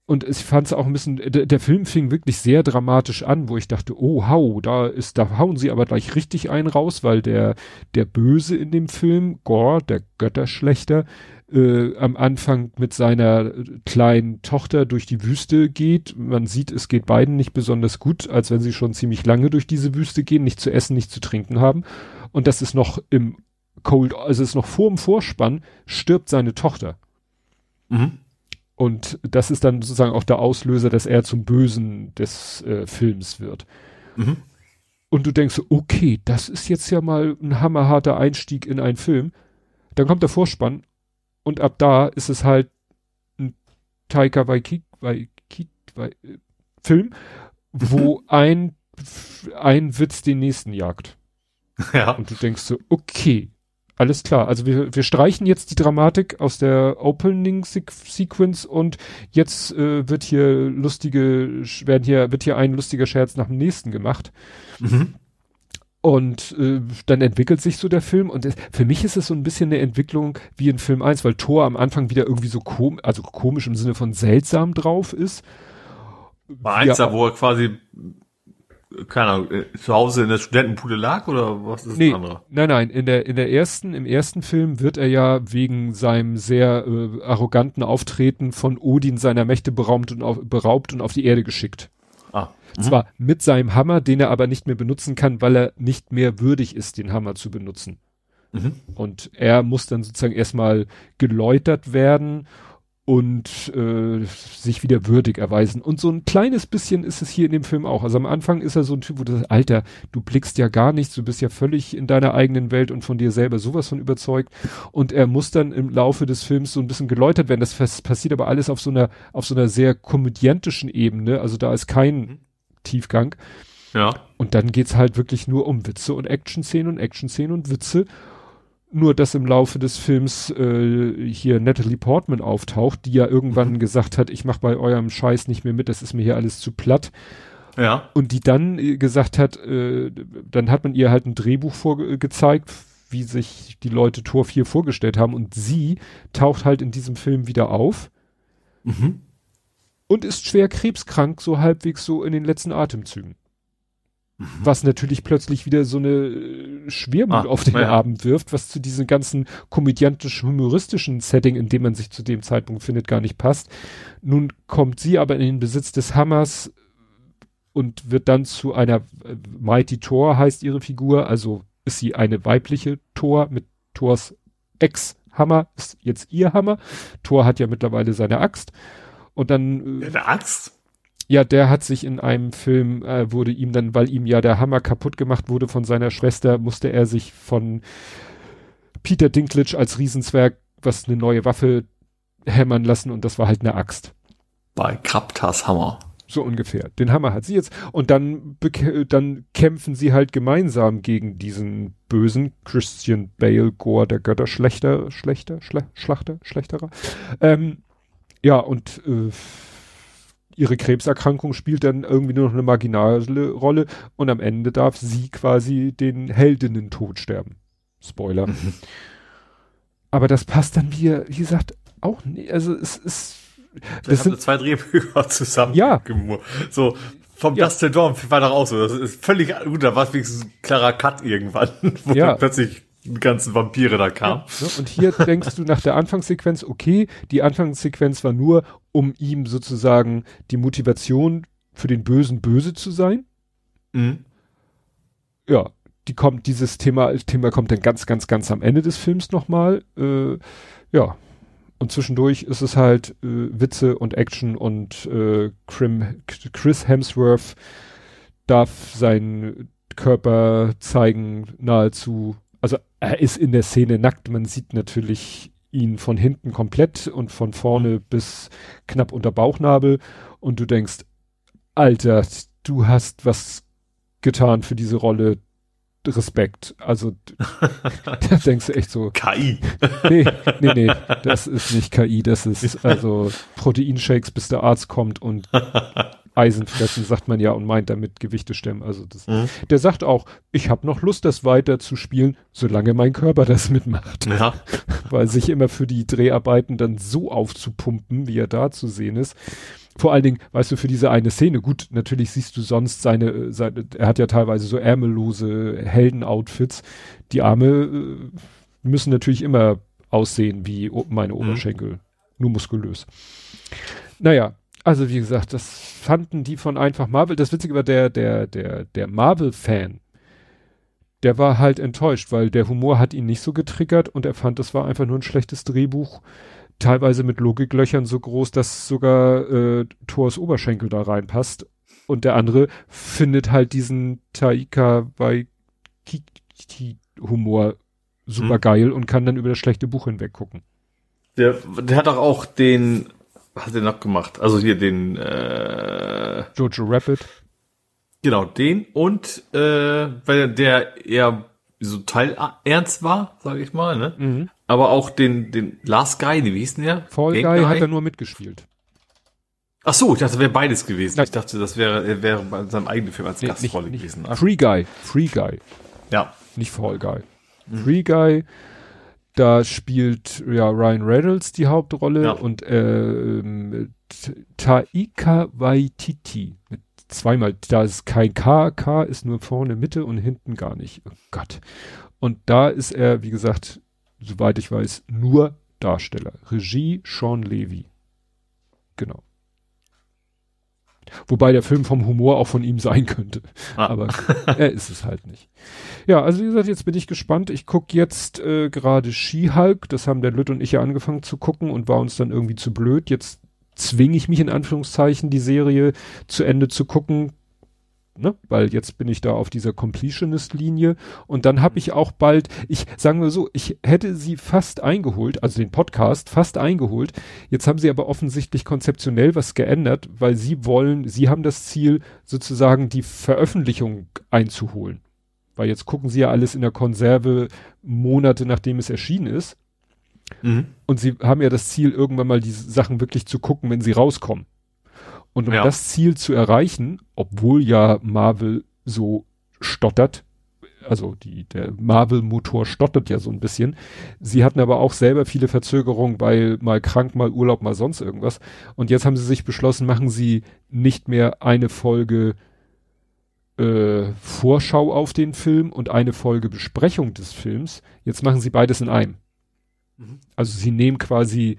und ich fand es auch ein bisschen, der, der, Film fing wirklich sehr dramatisch an, wo ich dachte, oh hau, da ist, da hauen sie aber gleich richtig einen raus, weil der, der Böse in dem Film, Gore, der Götterschlechter, äh, am Anfang mit seiner kleinen Tochter durch die Wüste geht. Man sieht, es geht beiden nicht besonders gut, als wenn sie schon ziemlich lange durch diese Wüste gehen, nicht zu essen, nicht zu trinken haben. Und das ist noch im Cold, also ist noch vor dem Vorspann, stirbt seine Tochter. Mhm. Und das ist dann sozusagen auch der Auslöser, dass er zum Bösen des äh, Films wird. Mhm. Und du denkst, okay, das ist jetzt ja mal ein hammerharter Einstieg in einen Film. Dann kommt der Vorspann und ab da ist es halt ein Taika Waititi, Waititi, Waititi Film, wo mhm. ein, ein Witz den nächsten jagt. Ja. Und du denkst so, okay, alles klar. Also wir, wir streichen jetzt die Dramatik aus der Opening Sequence und jetzt äh, wird hier lustige, werden hier, wird hier ein lustiger Scherz nach dem nächsten gemacht. Mhm. Und äh, dann entwickelt sich so der Film und es, für mich ist es so ein bisschen eine Entwicklung wie in Film 1, weil Thor am Anfang wieder irgendwie so kom also komisch im Sinne von seltsam drauf ist. Bei 1 ja, wo er quasi keine Ahnung, äh, zu Hause in der Studentenpude lag oder was ist nee, das andere? Nein, nein, in der, in der ersten, im ersten Film wird er ja wegen seinem sehr äh, arroganten Auftreten von Odin seiner Mächte beraubt und auf, beraubt und auf die Erde geschickt. Mhm. Zwar mit seinem Hammer, den er aber nicht mehr benutzen kann, weil er nicht mehr würdig ist, den Hammer zu benutzen. Mhm. Und er muss dann sozusagen erstmal geläutert werden und äh, sich wieder würdig erweisen. Und so ein kleines bisschen ist es hier in dem Film auch. Also am Anfang ist er so ein Typ, wo du sagst, Alter, du blickst ja gar nichts, du bist ja völlig in deiner eigenen Welt und von dir selber sowas von überzeugt. Und er muss dann im Laufe des Films so ein bisschen geläutert werden. Das passiert aber alles auf so einer, auf so einer sehr komödiantischen Ebene. Also da ist kein mhm. Tiefgang. Ja. Und dann geht's halt wirklich nur um Witze und Action-Szenen und Action-Szenen und Witze. Nur, dass im Laufe des Films äh, hier Natalie Portman auftaucht, die ja irgendwann mhm. gesagt hat, ich mache bei eurem Scheiß nicht mehr mit, das ist mir hier alles zu platt. Ja. Und die dann äh, gesagt hat, äh, dann hat man ihr halt ein Drehbuch vorgezeigt, wie sich die Leute Tor 4 vorgestellt haben. Und sie taucht halt in diesem Film wieder auf. Mhm. Und ist schwer krebskrank, so halbwegs so in den letzten Atemzügen. Mhm. Was natürlich plötzlich wieder so eine äh, Schwermut ah, auf den ja. Abend wirft, was zu diesem ganzen komödiantisch-humoristischen Setting, in dem man sich zu dem Zeitpunkt findet, gar nicht passt. Nun kommt sie aber in den Besitz des Hammers und wird dann zu einer äh, Mighty Thor heißt ihre Figur, also ist sie eine weibliche Thor mit Thors Ex-Hammer, ist jetzt ihr Hammer. Thor hat ja mittlerweile seine Axt. Und dann. Äh, eine Axt? Ja, der hat sich in einem Film, äh, wurde ihm dann, weil ihm ja der Hammer kaputt gemacht wurde von seiner Schwester, musste er sich von Peter Dinklage als Riesenzwerg was eine neue Waffe hämmern lassen und das war halt eine Axt. Bei Kraptas Hammer. So ungefähr. Den Hammer hat sie jetzt. Und dann, dann kämpfen sie halt gemeinsam gegen diesen bösen Christian Bale Gore, der Götterschlechter, schlechter, Schle Schlachter, schlechterer. Ähm, ja, und äh, ihre Krebserkrankung spielt dann irgendwie nur noch eine marginale Rolle und am Ende darf sie quasi den Heldinnen-Tod sterben. Spoiler. Mhm. Aber das passt dann wie, wie gesagt, auch nicht. Also es ist. Das sind zwei Drehbücher zusammen. Ja. So, vom ja. Dustin Dorn war doch auch so. Das ist völlig gut. Da war es wenigstens ein klarer Cut irgendwann, wo ja. plötzlich ganzen Vampire da kamen. Ja, ne? und hier denkst du nach der Anfangssequenz, okay, die Anfangssequenz war nur, um ihm sozusagen die Motivation für den Bösen böse zu sein. Mhm. Ja, die kommt, dieses Thema, Thema kommt dann ganz, ganz, ganz am Ende des Films nochmal. Äh, ja. Und zwischendurch ist es halt äh, Witze und Action und äh, Chris Hemsworth darf seinen Körper zeigen, nahezu. Also er ist in der Szene nackt, man sieht natürlich ihn von hinten komplett und von vorne mhm. bis knapp unter Bauchnabel und du denkst, Alter, du hast was getan für diese Rolle. Respekt. Also da denkst du echt so. KI. Nee, nee, nee, das ist nicht KI, das ist also Proteinshakes, bis der Arzt kommt und Eisen fressen, sagt man ja und meint damit Gewichte stemmen. Also das, mhm. der sagt auch, ich habe noch Lust, das weiter zu spielen, solange mein Körper das mitmacht. Ja. Weil sich immer für die Dreharbeiten dann so aufzupumpen, wie er da zu sehen ist. Vor allen Dingen, weißt du, für diese eine Szene, gut, natürlich siehst du sonst seine, seine er hat ja teilweise so ärmellose Heldenoutfits. Die Arme äh, müssen natürlich immer aussehen wie meine mhm. Oberschenkel. Mhm. Nur muskulös. Naja, also wie gesagt, das fanden die von einfach Marvel. Das Witzige war der, der, der, der Marvel-Fan. Der war halt enttäuscht, weil der Humor hat ihn nicht so getriggert und er fand, das war einfach nur ein schlechtes Drehbuch. Teilweise mit Logiklöchern so groß, dass sogar äh, Thors Oberschenkel da reinpasst. Und der andere findet halt diesen Taika Waititi Humor super hm. geil und kann dann über das schlechte Buch hinweg gucken. Der, der hat doch auch den was hat er noch gemacht? Also hier den äh, Jojo Rabbit. Genau, den und äh, weil der eher so Teil ernst war, sage ich mal, ne? Mhm. Aber auch den den Last Guy, wie hieß denn der? Fall Guy, Guy, hat er nur mitgespielt. Ach so, ich dachte, das wäre beides gewesen. Nein. Ich dachte, das wäre er wäre bei seinem eigenen Film als nee, Gastrolle nicht, gewesen. Free Guy, Free Guy. Ja. Nicht Fall Guy. Mhm. Free Guy da spielt ja Ryan Reynolds die Hauptrolle ja. und äh, Taika Waititi mit zweimal, da ist kein K, K ist nur vorne Mitte und hinten gar nicht. Oh Gott. Und da ist er, wie gesagt, soweit ich weiß, nur Darsteller. Regie Sean Levy. Genau. Wobei der Film vom Humor auch von ihm sein könnte. Ah. Aber er ist es halt nicht. Ja, also wie gesagt, jetzt bin ich gespannt. Ich gucke jetzt äh, gerade She-Hulk. Das haben der Lütt und ich ja angefangen zu gucken und war uns dann irgendwie zu blöd. Jetzt zwinge ich mich in Anführungszeichen, die Serie zu Ende zu gucken. Ne? Weil jetzt bin ich da auf dieser Completionist-Linie und dann habe ich auch bald, ich sagen wir so, ich hätte sie fast eingeholt, also den Podcast fast eingeholt. Jetzt haben sie aber offensichtlich konzeptionell was geändert, weil sie wollen, sie haben das Ziel, sozusagen die Veröffentlichung einzuholen. Weil jetzt gucken sie ja alles in der Konserve Monate nachdem es erschienen ist. Mhm. Und sie haben ja das Ziel, irgendwann mal diese Sachen wirklich zu gucken, wenn sie rauskommen. Und um Ja. das Ziel zu erreichen, obwohl ja Marvel so stottert, also die, der Marvel-Motor stottert ja so ein bisschen. Sie hatten aber auch selber viele Verzögerungen, weil mal krank, mal Urlaub, mal sonst irgendwas. Und jetzt haben sie sich beschlossen, machen sie nicht mehr eine Folge äh, Vorschau auf den Film und eine Folge Besprechung des Films. Jetzt machen sie beides in einem. Mhm. Also sie nehmen quasi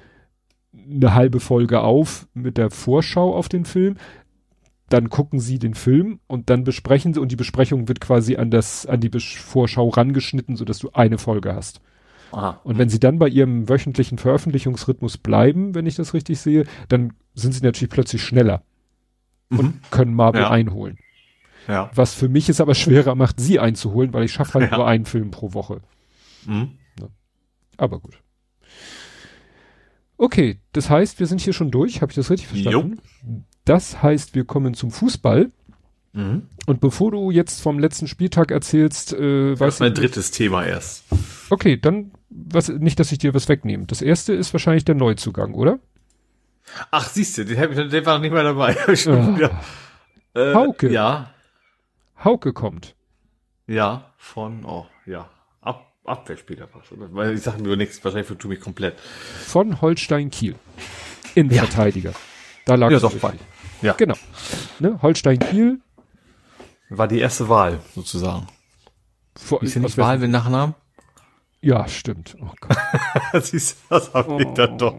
eine halbe Folge auf mit der Vorschau auf den Film, dann gucken sie den Film und dann besprechen sie und die Besprechung wird quasi an das an die Bes Vorschau rangeschnitten, so dass du eine Folge hast. Aha. Und wenn sie dann bei ihrem wöchentlichen Veröffentlichungsrhythmus bleiben, wenn ich das richtig sehe, dann sind sie natürlich plötzlich schneller Mhm. und können Marvel Ja. einholen. Ja. Was für mich es aber schwerer macht, sie einzuholen, weil ich schaffe halt Ja. nur einen Film pro Woche. Mhm. Aber gut. Okay, das heißt, wir sind hier schon durch. Habe ich das richtig verstanden? Das heißt, wir kommen zum Fußball. Mhm. Und bevor du jetzt vom letzten Spieltag erzählst, äh, Das ist mein drittes Thema erst. Okay, dann was, nicht, dass ich dir was wegnehme. Das erste ist wahrscheinlich der Neuzugang, oder? Ach, siehst du, den, ich, der war noch nicht mehr dabei. Ah. äh, Hauke. Ja, Hauke kommt. ja, von, oh, ja, Abwehrspieler fast. oder? Weil ich sage mir nichts, wahrscheinlich vertue mich komplett. Von Holstein Kiel. Innenverteidiger. Da lag Ja, doch, bei. Ja, Genau. Ne? Holstein Kiel. war die erste Wahl, sozusagen. Vor, Ist ja nicht Wahl mit Nachnamen? Ja, stimmt. Oh Gott. Siehst du, das habe ich Oh. dann doch.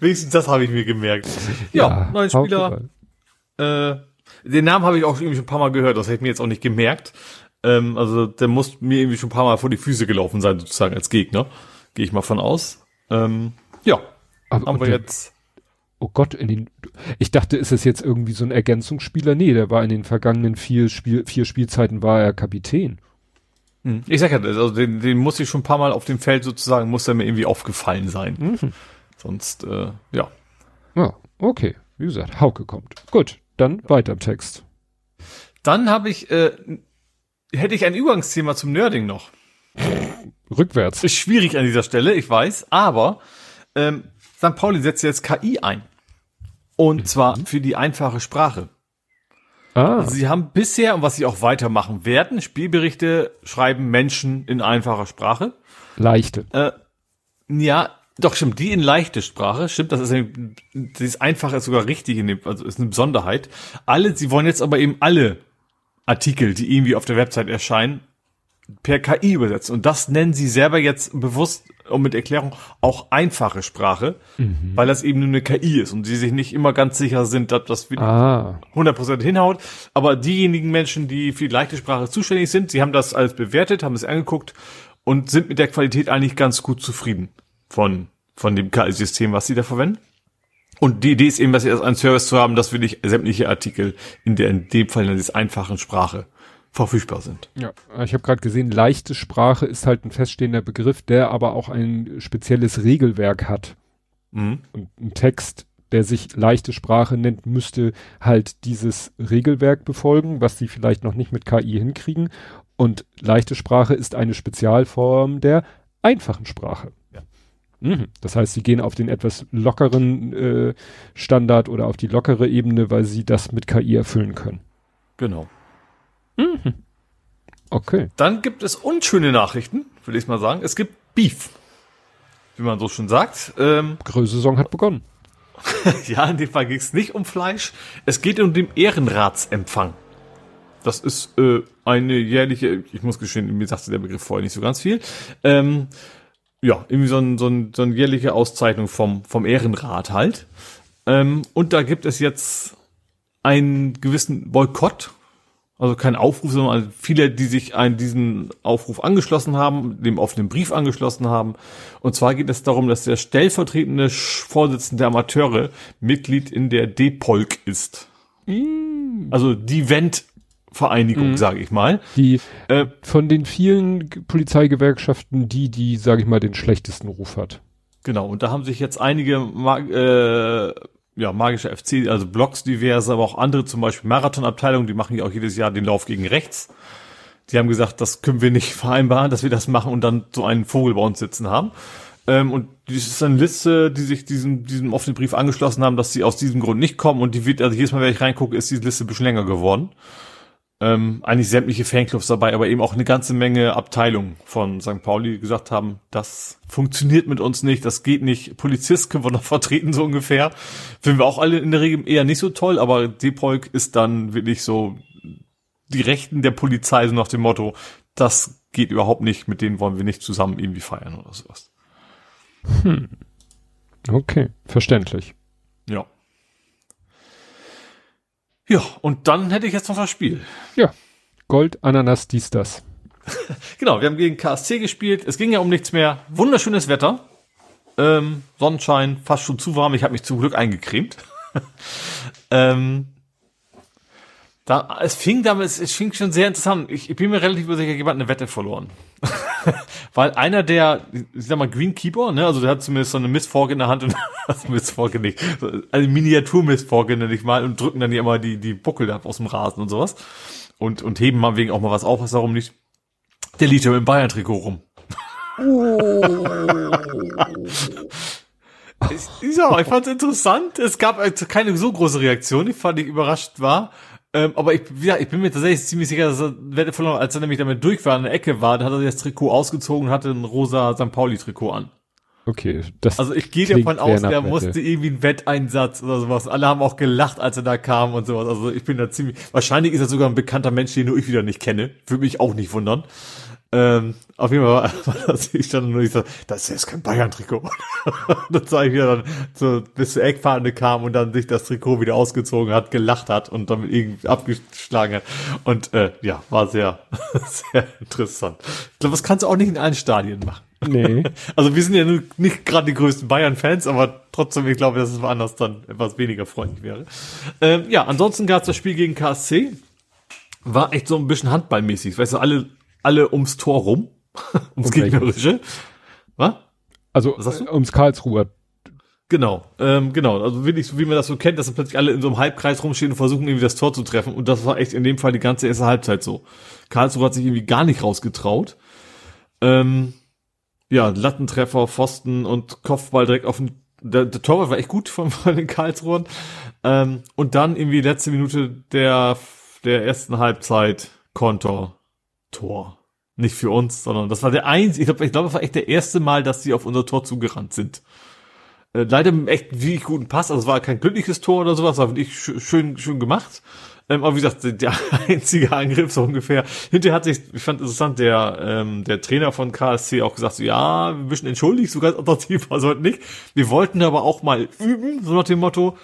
Wenigstens das habe ich mir gemerkt. Ja, neuen Hauke Spieler. Äh, den Namen habe ich auch irgendwie schon ein paar Mal gehört, das hätte ich mir jetzt auch nicht gemerkt. Ähm, also der muss mir irgendwie schon ein paar Mal vor die Füße gelaufen sein, sozusagen als Gegner. Gehe ich mal von aus. Ähm, ja, Aber, haben und wir der- jetzt. Oh Gott, in den, ich dachte, ist es jetzt irgendwie so ein Ergänzungsspieler? Nee, der war in den vergangenen vier, Spiel, vier Spielzeiten war er Kapitän. Hm, Ich sag ja, also den, den muss ich schon ein paar Mal auf dem Feld sozusagen, muss er mir irgendwie aufgefallen sein. Mhm. Sonst, äh, ja. Ja, okay. Wie gesagt, Hauke kommt. Gut, dann weiter im Text. Dann habe ich, äh, hätte ich ein Übergangsthema zum Nerding noch. Rückwärts. Ist schwierig an dieser Stelle, ich weiß, aber ähm, St. Pauli setzt jetzt KI ein. Und zwar für die einfache Sprache. Ah, Also sie haben bisher, und was sie auch weitermachen werden, Spielberichte schreiben Menschen in einfacher Sprache. leichte. Äh, ja, doch stimmt, die in leichte Sprache, stimmt, das ist, ein- das ist einfacher ist sogar richtig, in dem, also ist eine Besonderheit. Alle, sie wollen jetzt aber eben alle Artikel, die irgendwie auf der Website erscheinen, per KI übersetzen. Und das nennen sie selber jetzt bewusst und mit Erklärung auch einfache Sprache, weil das eben nur eine KI ist und sie sich nicht immer ganz sicher sind, dass das wirklich Ah, 100% hinhaut. Aber diejenigen Menschen, die für die leichte Sprache zuständig sind, sie haben das alles bewertet, haben es angeguckt und sind mit der Qualität eigentlich ganz gut zufrieden von, von dem KI-System, was sie da verwenden. Und die Idee ist eben, dass sie erst einen Service zu haben, dass wirklich sämtliche Artikel in der in dem Fall in dieser einfachen Sprache verfügbar sind. ja. Ich habe gerade gesehen, leichte Sprache ist halt ein feststehender Begriff, der aber auch ein spezielles Regelwerk hat. Mhm. Und ein Text, der sich leichte Sprache nennt, müsste halt dieses Regelwerk befolgen, was sie vielleicht noch nicht mit KI hinkriegen. Und leichte Sprache ist eine Spezialform der einfachen Sprache. Mhm. Das heißt, sie gehen auf den etwas lockeren äh, Standard oder auf die lockere Ebene, weil sie das mit KI erfüllen können. Genau. Okay. Dann gibt es unschöne Nachrichten, will ich mal sagen. Es gibt Beef. Wie man so schon sagt. Ähm, Größe-Saison hat begonnen. Ja, in dem Fall ging es nicht um Fleisch. Es geht um den Ehrenratsempfang. Das ist äh, eine jährliche, ich muss gestehen, mir sagte der Begriff vorher nicht so ganz viel. Ähm, ja, irgendwie so, ein, so, ein, so eine jährliche Auszeichnung vom, vom Ehrenrat halt. Ähm, und da gibt es jetzt einen gewissen Boykott also kein Aufruf, sondern viele, die sich an diesen Aufruf angeschlossen haben, dem offenen Brief angeschlossen haben. Und zwar geht es darum, dass der stellvertretende Vorsitzende der Amateure Mitglied in der DPOLK ist. Mm. Also die Vent-Vereinigung, mm. sage ich mal. Die äh, von den vielen Polizeigewerkschaften, die, die, sage ich mal, den schlechtesten Ruf hat. Genau, und da haben sich jetzt einige äh, ja, magische FC, also Blogs diverse, aber auch andere, zum Beispiel Marathonabteilungen, die machen ja auch jedes Jahr den Lauf gegen rechts. Die haben gesagt, das können wir nicht vereinbaren, dass wir das machen und dann so einen Vogel bei uns sitzen haben. Ähm, und das ist eine Liste, die sich diesem, diesem offenen Brief angeschlossen haben, dass sie aus diesem Grund nicht kommen und die wird, also jedes Mal, wenn ich reingucke, ist diese Liste ein bisschen länger geworden ähm, eigentlich sämtliche Fanclubs dabei, aber eben auch eine ganze Menge Abteilungen von St. Pauli, gesagt haben, das funktioniert mit uns nicht, das geht nicht. Polizist können wir noch vertreten, so ungefähr. Finden wir auch alle in der Regel eher nicht so toll, aber Depolk ist dann wirklich so die Rechten der Polizei, so nach dem Motto, das geht überhaupt nicht, mit denen wollen wir nicht zusammen irgendwie feiern oder sowas. Hm. Okay, verständlich. Ja. Ja, und dann hätte ich jetzt noch das Spiel. Ja. Gold, Ananas, dies, das. genau, wir haben gegen KSC gespielt. Es ging ja um nichts mehr. Wunderschönes Wetter. Ähm, Sonnenschein, fast schon zu warm. Ich habe mich zum Glück eingecremt. ähm, da, es fing damit, es, es fing schon sehr interessant. Ich, ich bin mir relativ sicher, jemand eine Wette verloren. Weil einer der, ich sag mal, Greenkeeper, ne, also der hat zumindest so eine Mistfork in der Hand und also Mistfork nicht, so eine Miniatur-Mistfork nenne ich mal und drücken dann hier immer die, die Buckel da aus dem Rasen und sowas. Und, und heben mal wegen auch mal was auf, was darum nicht. Der liegt ja mit dem Bayern-Trikot rum. Oh. ich, ja, ich fand es interessant. Es gab also keine so große Reaktion, die fand ich überrascht war. Ähm, aber ich, ja, ich bin mir tatsächlich ziemlich sicher, dass er als er nämlich damit durch war, in der Ecke war, dann hat er das Trikot ausgezogen und hatte ein rosa St. Pauli-Trikot an. Okay, das Also ich gehe davon aus, der musste irgendwie einen Wetteinsatz oder sowas. Alle haben auch gelacht, als er da kam und sowas. Also ich bin da ziemlich. Wahrscheinlich ist er sogar ein bekannter Mensch, den nur ich wieder nicht kenne. Würde mich auch nicht wundern. Ähm, auf jeden Fall war das, ich stand nur, ich so, das ist jetzt kein Bayern-Trikot. dann sah ich wieder dann so bis zur Eckfahne kam und dann sich das Trikot wieder ausgezogen hat, gelacht hat und damit irgendwie abgeschlagen hat. Und äh, ja, war sehr, sehr interessant. Ich glaube, das kannst du auch nicht in allen Stadien machen. Nee. Also wir sind ja nicht gerade die größten Bayern-Fans, aber trotzdem, ich glaube, dass es woanders dann etwas weniger freundlich wäre. Ähm, ja, ansonsten gab es das Spiel gegen KSC. War echt so ein bisschen handballmäßig. Weißt du, alle alle ums Tor rum, ums um gegnerische. Was? Also Was äh, ums Karlsruher. Genau, ähm, genau. Also wirklich, so wie man das so kennt, dass dann plötzlich alle in so einem Halbkreis rumstehen und versuchen irgendwie das Tor zu treffen. Und das war echt in dem Fall die ganze erste Halbzeit so. Karlsruhe hat sich irgendwie gar nicht rausgetraut. Ähm, ja, Lattentreffer, Pfosten und Kopfball direkt auf den. Der, der Torwart war echt gut von, von den Karlsruhern. Ähm, und dann irgendwie letzte Minute der der ersten Halbzeit Kontor Tor. Nicht für uns, sondern das war der einzige, ich glaube, ich glaube, das war echt der erste Mal, dass sie auf unser Tor zugerannt sind. Äh, leider mit echt wirklich guten Pass, also es war kein glückliches Tor oder sowas, war wirklich schön, schön gemacht. Ähm, aber wie gesagt, der einzige Angriff so ungefähr. Hinterher hat sich, ich fand interessant, der, ähm, der Trainer von KSC auch gesagt, so, ja, wir müssen entschuldigt, so ganz attraktiv war es heute nicht. Wir wollten aber auch mal üben, so nach dem Motto,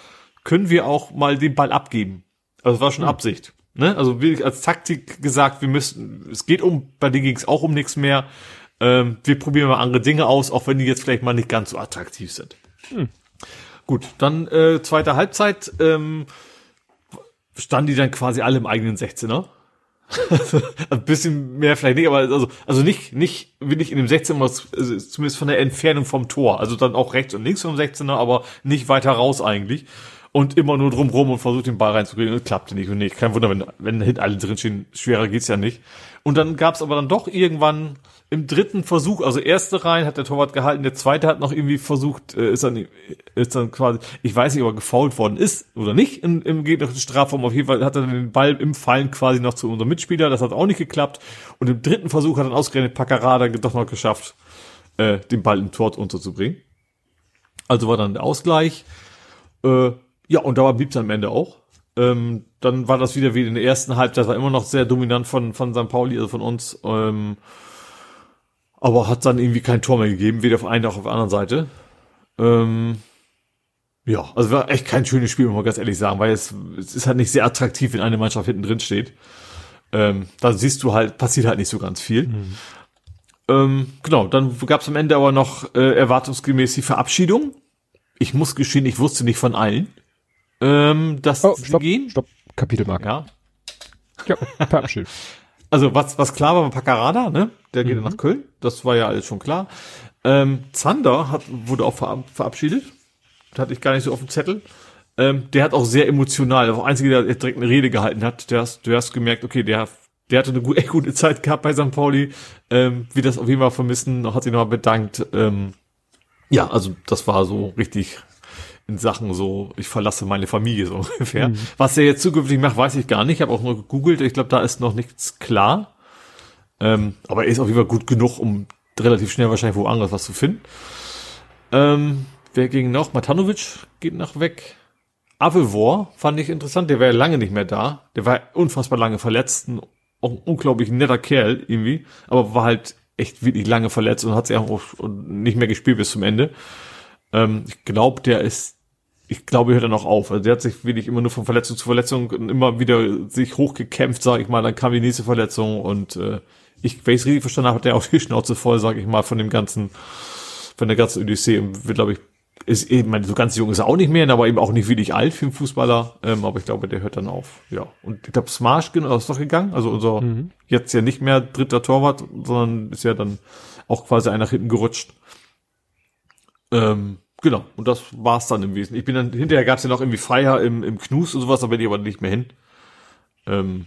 können wir auch mal den Ball abgeben. Also es war schon hm. Absicht. Ne? Also wirklich als Taktik gesagt, wir müssen, es geht um, bei denen ging es auch um nichts mehr. Ähm, wir probieren mal andere Dinge aus, auch wenn die jetzt vielleicht mal nicht ganz so attraktiv sind. Hm. Gut, dann äh, zweite Halbzeit ähm, standen die dann quasi alle im eigenen 16er. ein bisschen mehr vielleicht nicht, aber also, also nicht, nicht wirklich in dem 16er, also zumindest von der Entfernung vom Tor. Also dann auch rechts und links vom 16er, aber nicht weiter raus eigentlich und immer nur drumrum und versucht den Ball reinzukriegen und klappte nicht und nicht. Kein Wunder, wenn, wenn hinten alle drinstehen, schwerer geht's ja nicht. Und dann gab's aber dann doch irgendwann im dritten Versuch, also erste rein hat der Torwart gehalten, der zweite hat noch irgendwie versucht, äh, ist dann, ist dann quasi, ich weiß nicht, ob er gefault worden ist oder nicht im, im gegnerischen Strafraum. Auf jeden Fall hat er den Ball im Fallen quasi noch zu unserem Mitspieler, das hat auch nicht geklappt. Und im dritten Versuch hat dann ausgerechnet Paccarada doch noch geschafft, äh, den Ball im Tor unterzubringen. Also war dann der Ausgleich. Äh, ja, und da blieb es am Ende auch. Ähm, dann war das wieder wie in der ersten Halbzeit, war immer noch sehr dominant von, von St. Pauli, also von uns. Ähm, aber hat dann irgendwie kein Tor mehr gegeben, weder auf einer noch auf der anderen Seite. Ähm, Ja, also war echt kein schönes Spiel, muss man ganz ehrlich sagen, weil es, es ist halt nicht sehr attraktiv, wenn eine Mannschaft hinten drin steht. Ähm, da siehst du halt, passiert halt nicht so ganz viel. Mhm. Ähm, genau, dann gab es am Ende aber noch äh, erwartungsgemäß die Verabschiedung. Ich muss gestehen, ich wusste nicht von allen, ähm, dass oh, stopp, gehen. Stopp, Kapitelmarke. Ja. Ja, verabschiedet. also was, was klar war, war Paccarada, ne? Der geht mhm. nach Köln. Das war ja alles schon klar. Ähm, Zander hat, wurde auch verabschiedet. Das hatte ich gar nicht so auf dem Zettel. Ähm, der hat auch sehr emotional, der war der Einzige, der direkt eine Rede gehalten hat. Der hast, du hast gemerkt, okay, der, der hatte eine gute, echt gute Zeit gehabt bei St. Pauli. Ähm, wie das auf jeden Fall vermissen, hat sich nochmal bedankt. Ähm, ja, also das war so richtig in Sachen so, ich verlasse meine Familie so ungefähr. Mhm. Was er jetzt zukünftig macht, weiß ich gar nicht. Ich habe auch nur gegoogelt. Ich glaube, da ist noch nichts klar. Ähm, aber er ist auf jeden Fall gut genug, um relativ schnell wahrscheinlich woanders was zu finden. Ähm, wer ging noch? Matanovic geht nach weg. Avevor fand ich interessant. Der war ja lange nicht mehr da. Der war unfassbar lange verletzt. Ein unglaublich netter Kerl irgendwie. Aber war halt echt wirklich lange verletzt und hat sich auch nicht mehr gespielt bis zum Ende. Ähm, ich glaube, der ist ich glaube, hört er noch auf. Also der hat sich wirklich immer nur von Verletzung zu Verletzung immer wieder sich hochgekämpft, sag ich mal. Dann kam die nächste Verletzung und äh, ich, wenn ich es richtig verstanden habe, hat der auch die Schnauze voll, sag ich mal, von dem ganzen, von der ganzen Odyssee und wird, glaube ich, ist eben, so ganz jung ist er auch nicht mehr, aber eben auch nicht wirklich alt für einen Fußballer. Ähm, aber ich glaube, der hört dann auf. Ja. Und ich glaube, Smash ist doch gegangen. Also unser mhm. jetzt ja nicht mehr dritter Torwart, sondern ist ja dann auch quasi einer nach hinten gerutscht. Ähm, genau. Und das war's dann im Wesentlichen. Ich bin dann, hinterher gab's ja noch irgendwie Feier im, im Knus und sowas, da bin ich aber nicht mehr hin. Ähm,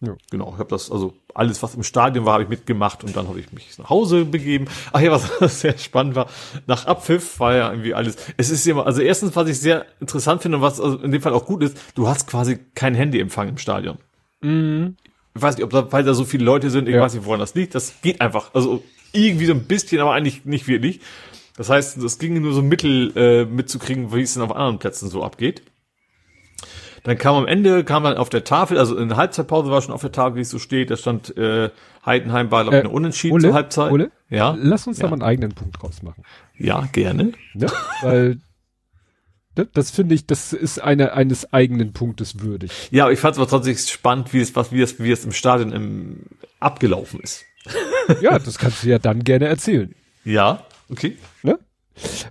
ja. Genau, ich habe das, also alles, was im Stadion war, habe ich mitgemacht und dann habe ich mich nach Hause begeben. Ach ja, was sehr spannend war, nach Abpfiff war ja irgendwie alles. Es ist immer, also erstens, was ich sehr interessant finde und was also in dem Fall auch gut ist, du hast quasi kein Handyempfang im Stadion. Mhm. Ich weiß nicht, ob da, weil da so viele Leute sind, ich ja. weiß nicht, woran das liegt. Das geht einfach. Also irgendwie so ein bisschen, aber eigentlich nicht wirklich. Das heißt, es ging nur so Mittel äh, mitzukriegen, wie es denn auf anderen Plätzen so abgeht. Dann kam am Ende, kam dann auf der Tafel, also in der Halbzeitpause war schon auf der Tafel, wie es so steht, da stand äh, Heidenheim war, glaube ich, äh, eine Unentschieden Ole, zur Halbzeit. Ole, ja. Lass uns ja. da mal einen eigenen Punkt draus machen. Ja, gerne. Ja, weil das finde ich, das ist eine, eines eigenen Punktes würdig. Ja, aber ich fand es aber trotzdem spannend, wie es, was, wie es, wie es im Stadion im, abgelaufen ist. ja, das kannst du ja dann gerne erzählen. Ja, okay. Ne?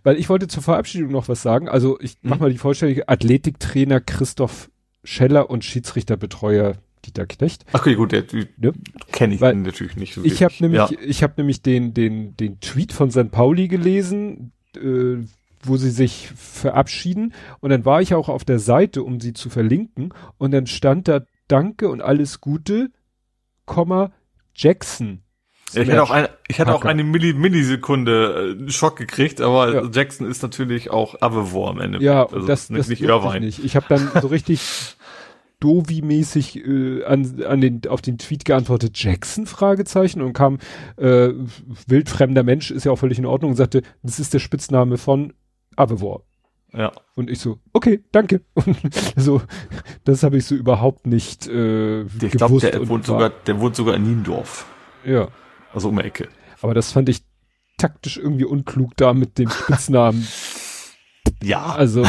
Weil ich wollte zur Verabschiedung noch was sagen. Also ich mach mhm. mal die vollständige Athletiktrainer Christoph Scheller und Schiedsrichterbetreuer Dieter Knecht. Okay, gut, der ne? kenne ich Weil natürlich nicht so Ich habe nämlich, ja. ich habe nämlich den den den Tweet von St. Pauli gelesen, äh, wo sie sich verabschieden und dann war ich auch auf der Seite, um sie zu verlinken und dann stand da Danke und alles Gute, Komma Jackson ich hatte auch eine, ich hatte auch eine Milli Millisekunde äh, Schock gekriegt, aber ja. Jackson ist natürlich auch Avevor am Ende. Ja, also das, nicht, das nicht Irvine. Ich, nicht. ich habe dann so richtig Dovi-mäßig äh, an, an den, auf den Tweet geantwortet, Jackson? Fragezeichen und kam äh, wildfremder Mensch, ist ja auch völlig in Ordnung und sagte, das ist der Spitzname von Avevor. Ja. Und ich so, okay, danke. Und so, das habe ich so überhaupt nicht äh, ich glaube, der wohnt sogar, der wohnt sogar in Niendorf. Ja. Also um die Ecke. Aber das fand ich taktisch irgendwie unklug da mit dem Spitznamen. ja. Also,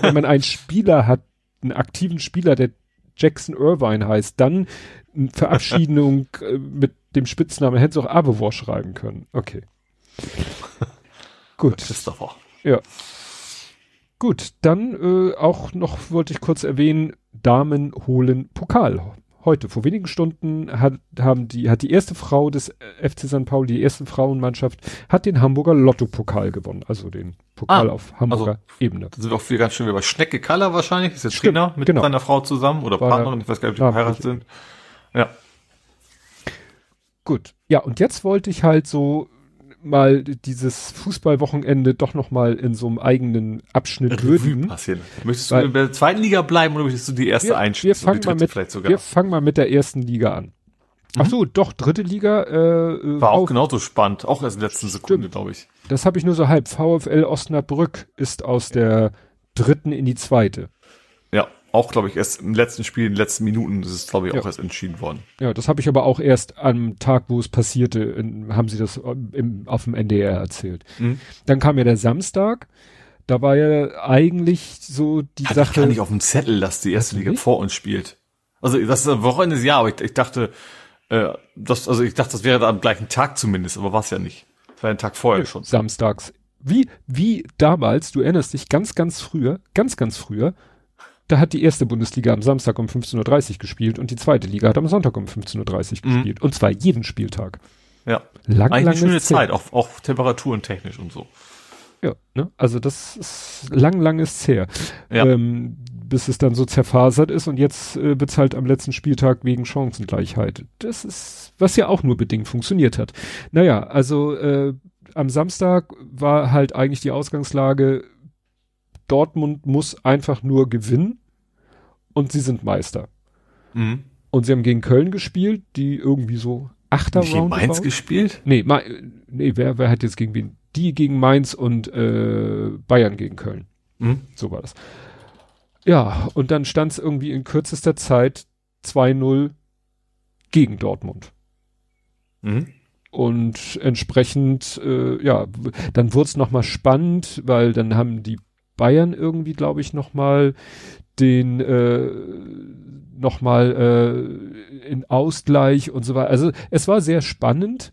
wenn man einen Spieler hat, einen aktiven Spieler, der Jackson Irvine heißt, dann eine Verabschiedung äh, mit dem Spitznamen hätte es auch Abevor schreiben können. Okay. Gut. Christopher. Ja. Gut, dann äh, auch noch wollte ich kurz erwähnen, Damen holen Pokal heute, vor wenigen Stunden hat, haben die, hat die erste Frau des äh, FC St. Pauli, die erste Frauenmannschaft, hat den Hamburger Lotto-Pokal gewonnen, also den Pokal ah, auf Hamburger also, Ebene. Da sind auch viel ganz schön wie bei Schnecke Kaller wahrscheinlich, ist der Stimmt, Trainer mit genau. seiner Frau zusammen oder War Partnerin, ich weiß gar nicht, ob die verheiratet sind. Ja. Gut. Ja, und jetzt wollte ich halt so mal dieses Fußballwochenende doch noch mal in so einem eigenen Abschnitt würden. Passieren. Möchtest du in der zweiten Liga bleiben oder möchtest du die erste einschätzen? Wir fangen mal mit, wir fangen mal mit der ersten Liga an. Ach mhm. so, doch, dritte Liga. Äh, War auch genauso spannend, auch erst in der letzten Sekunde, glaube ich. Das habe ich nur so halb. VfL Osnabrück ist aus der dritten in die zweite. Ja auch, glaube ich, erst im letzten Spiel, in den letzten Minuten ist es, glaube ich, auch erst entschieden worden. Ja, das habe ich aber auch erst am Tag, wo es passierte, in, haben sie das im, auf dem NDR erzählt. Mhm. Dann kam ja der Samstag. Da war ja eigentlich so die Hatte Sache. ich gar nicht auf dem Zettel, dass die erste Liga nicht? vor uns spielt. Also das ist ein Wochenende, ja, aber ich, ich dachte, äh, das, also ich dachte, das wäre da am gleichen Tag zumindest, aber war es ja nicht. Das war ein Tag vorher schon. samstags. Wie, wie damals, du erinnerst dich, ganz, ganz früher, ganz, ganz früher, da hat die erste Bundesliga am Samstag um 15.30 Uhr gespielt und die zweite Liga hat am Sonntag um 15.30 Uhr Mhm. gespielt. Und zwar jeden Spieltag. Ja. Lang, Eigentlich lang eine schöne. Zeit, auch, auch temperaturen technisch und so. Ja, ne? Also das ist lang, lang ist her. Ja. Ähm, bis es dann so zerfasert ist und jetzt äh, halt am letzten Spieltag wegen Chancengleichheit. Das ist, was ja auch nur bedingt funktioniert hat. Naja, also äh, am Samstag war halt eigentlich die Ausgangslage, Dortmund muss einfach nur gewinnen und sie sind Meister. Mhm. Und sie haben gegen Köln gespielt, die irgendwie so Achter Nicht gegen Mainz gespielt? Nee, Ma nee wer, wer hat jetzt gegen wen? Die gegen Mainz und äh, Bayern gegen Köln. Mhm. So war das. Ja, und dann stand es irgendwie in kürzester Zeit 2-0 gegen Dortmund. Mhm. Und entsprechend, äh, ja, dann wurde es nochmal spannend, weil dann haben die Bayern irgendwie, glaube ich, nochmal den äh, nochmal äh, in Ausgleich und so weiter. Also es war sehr spannend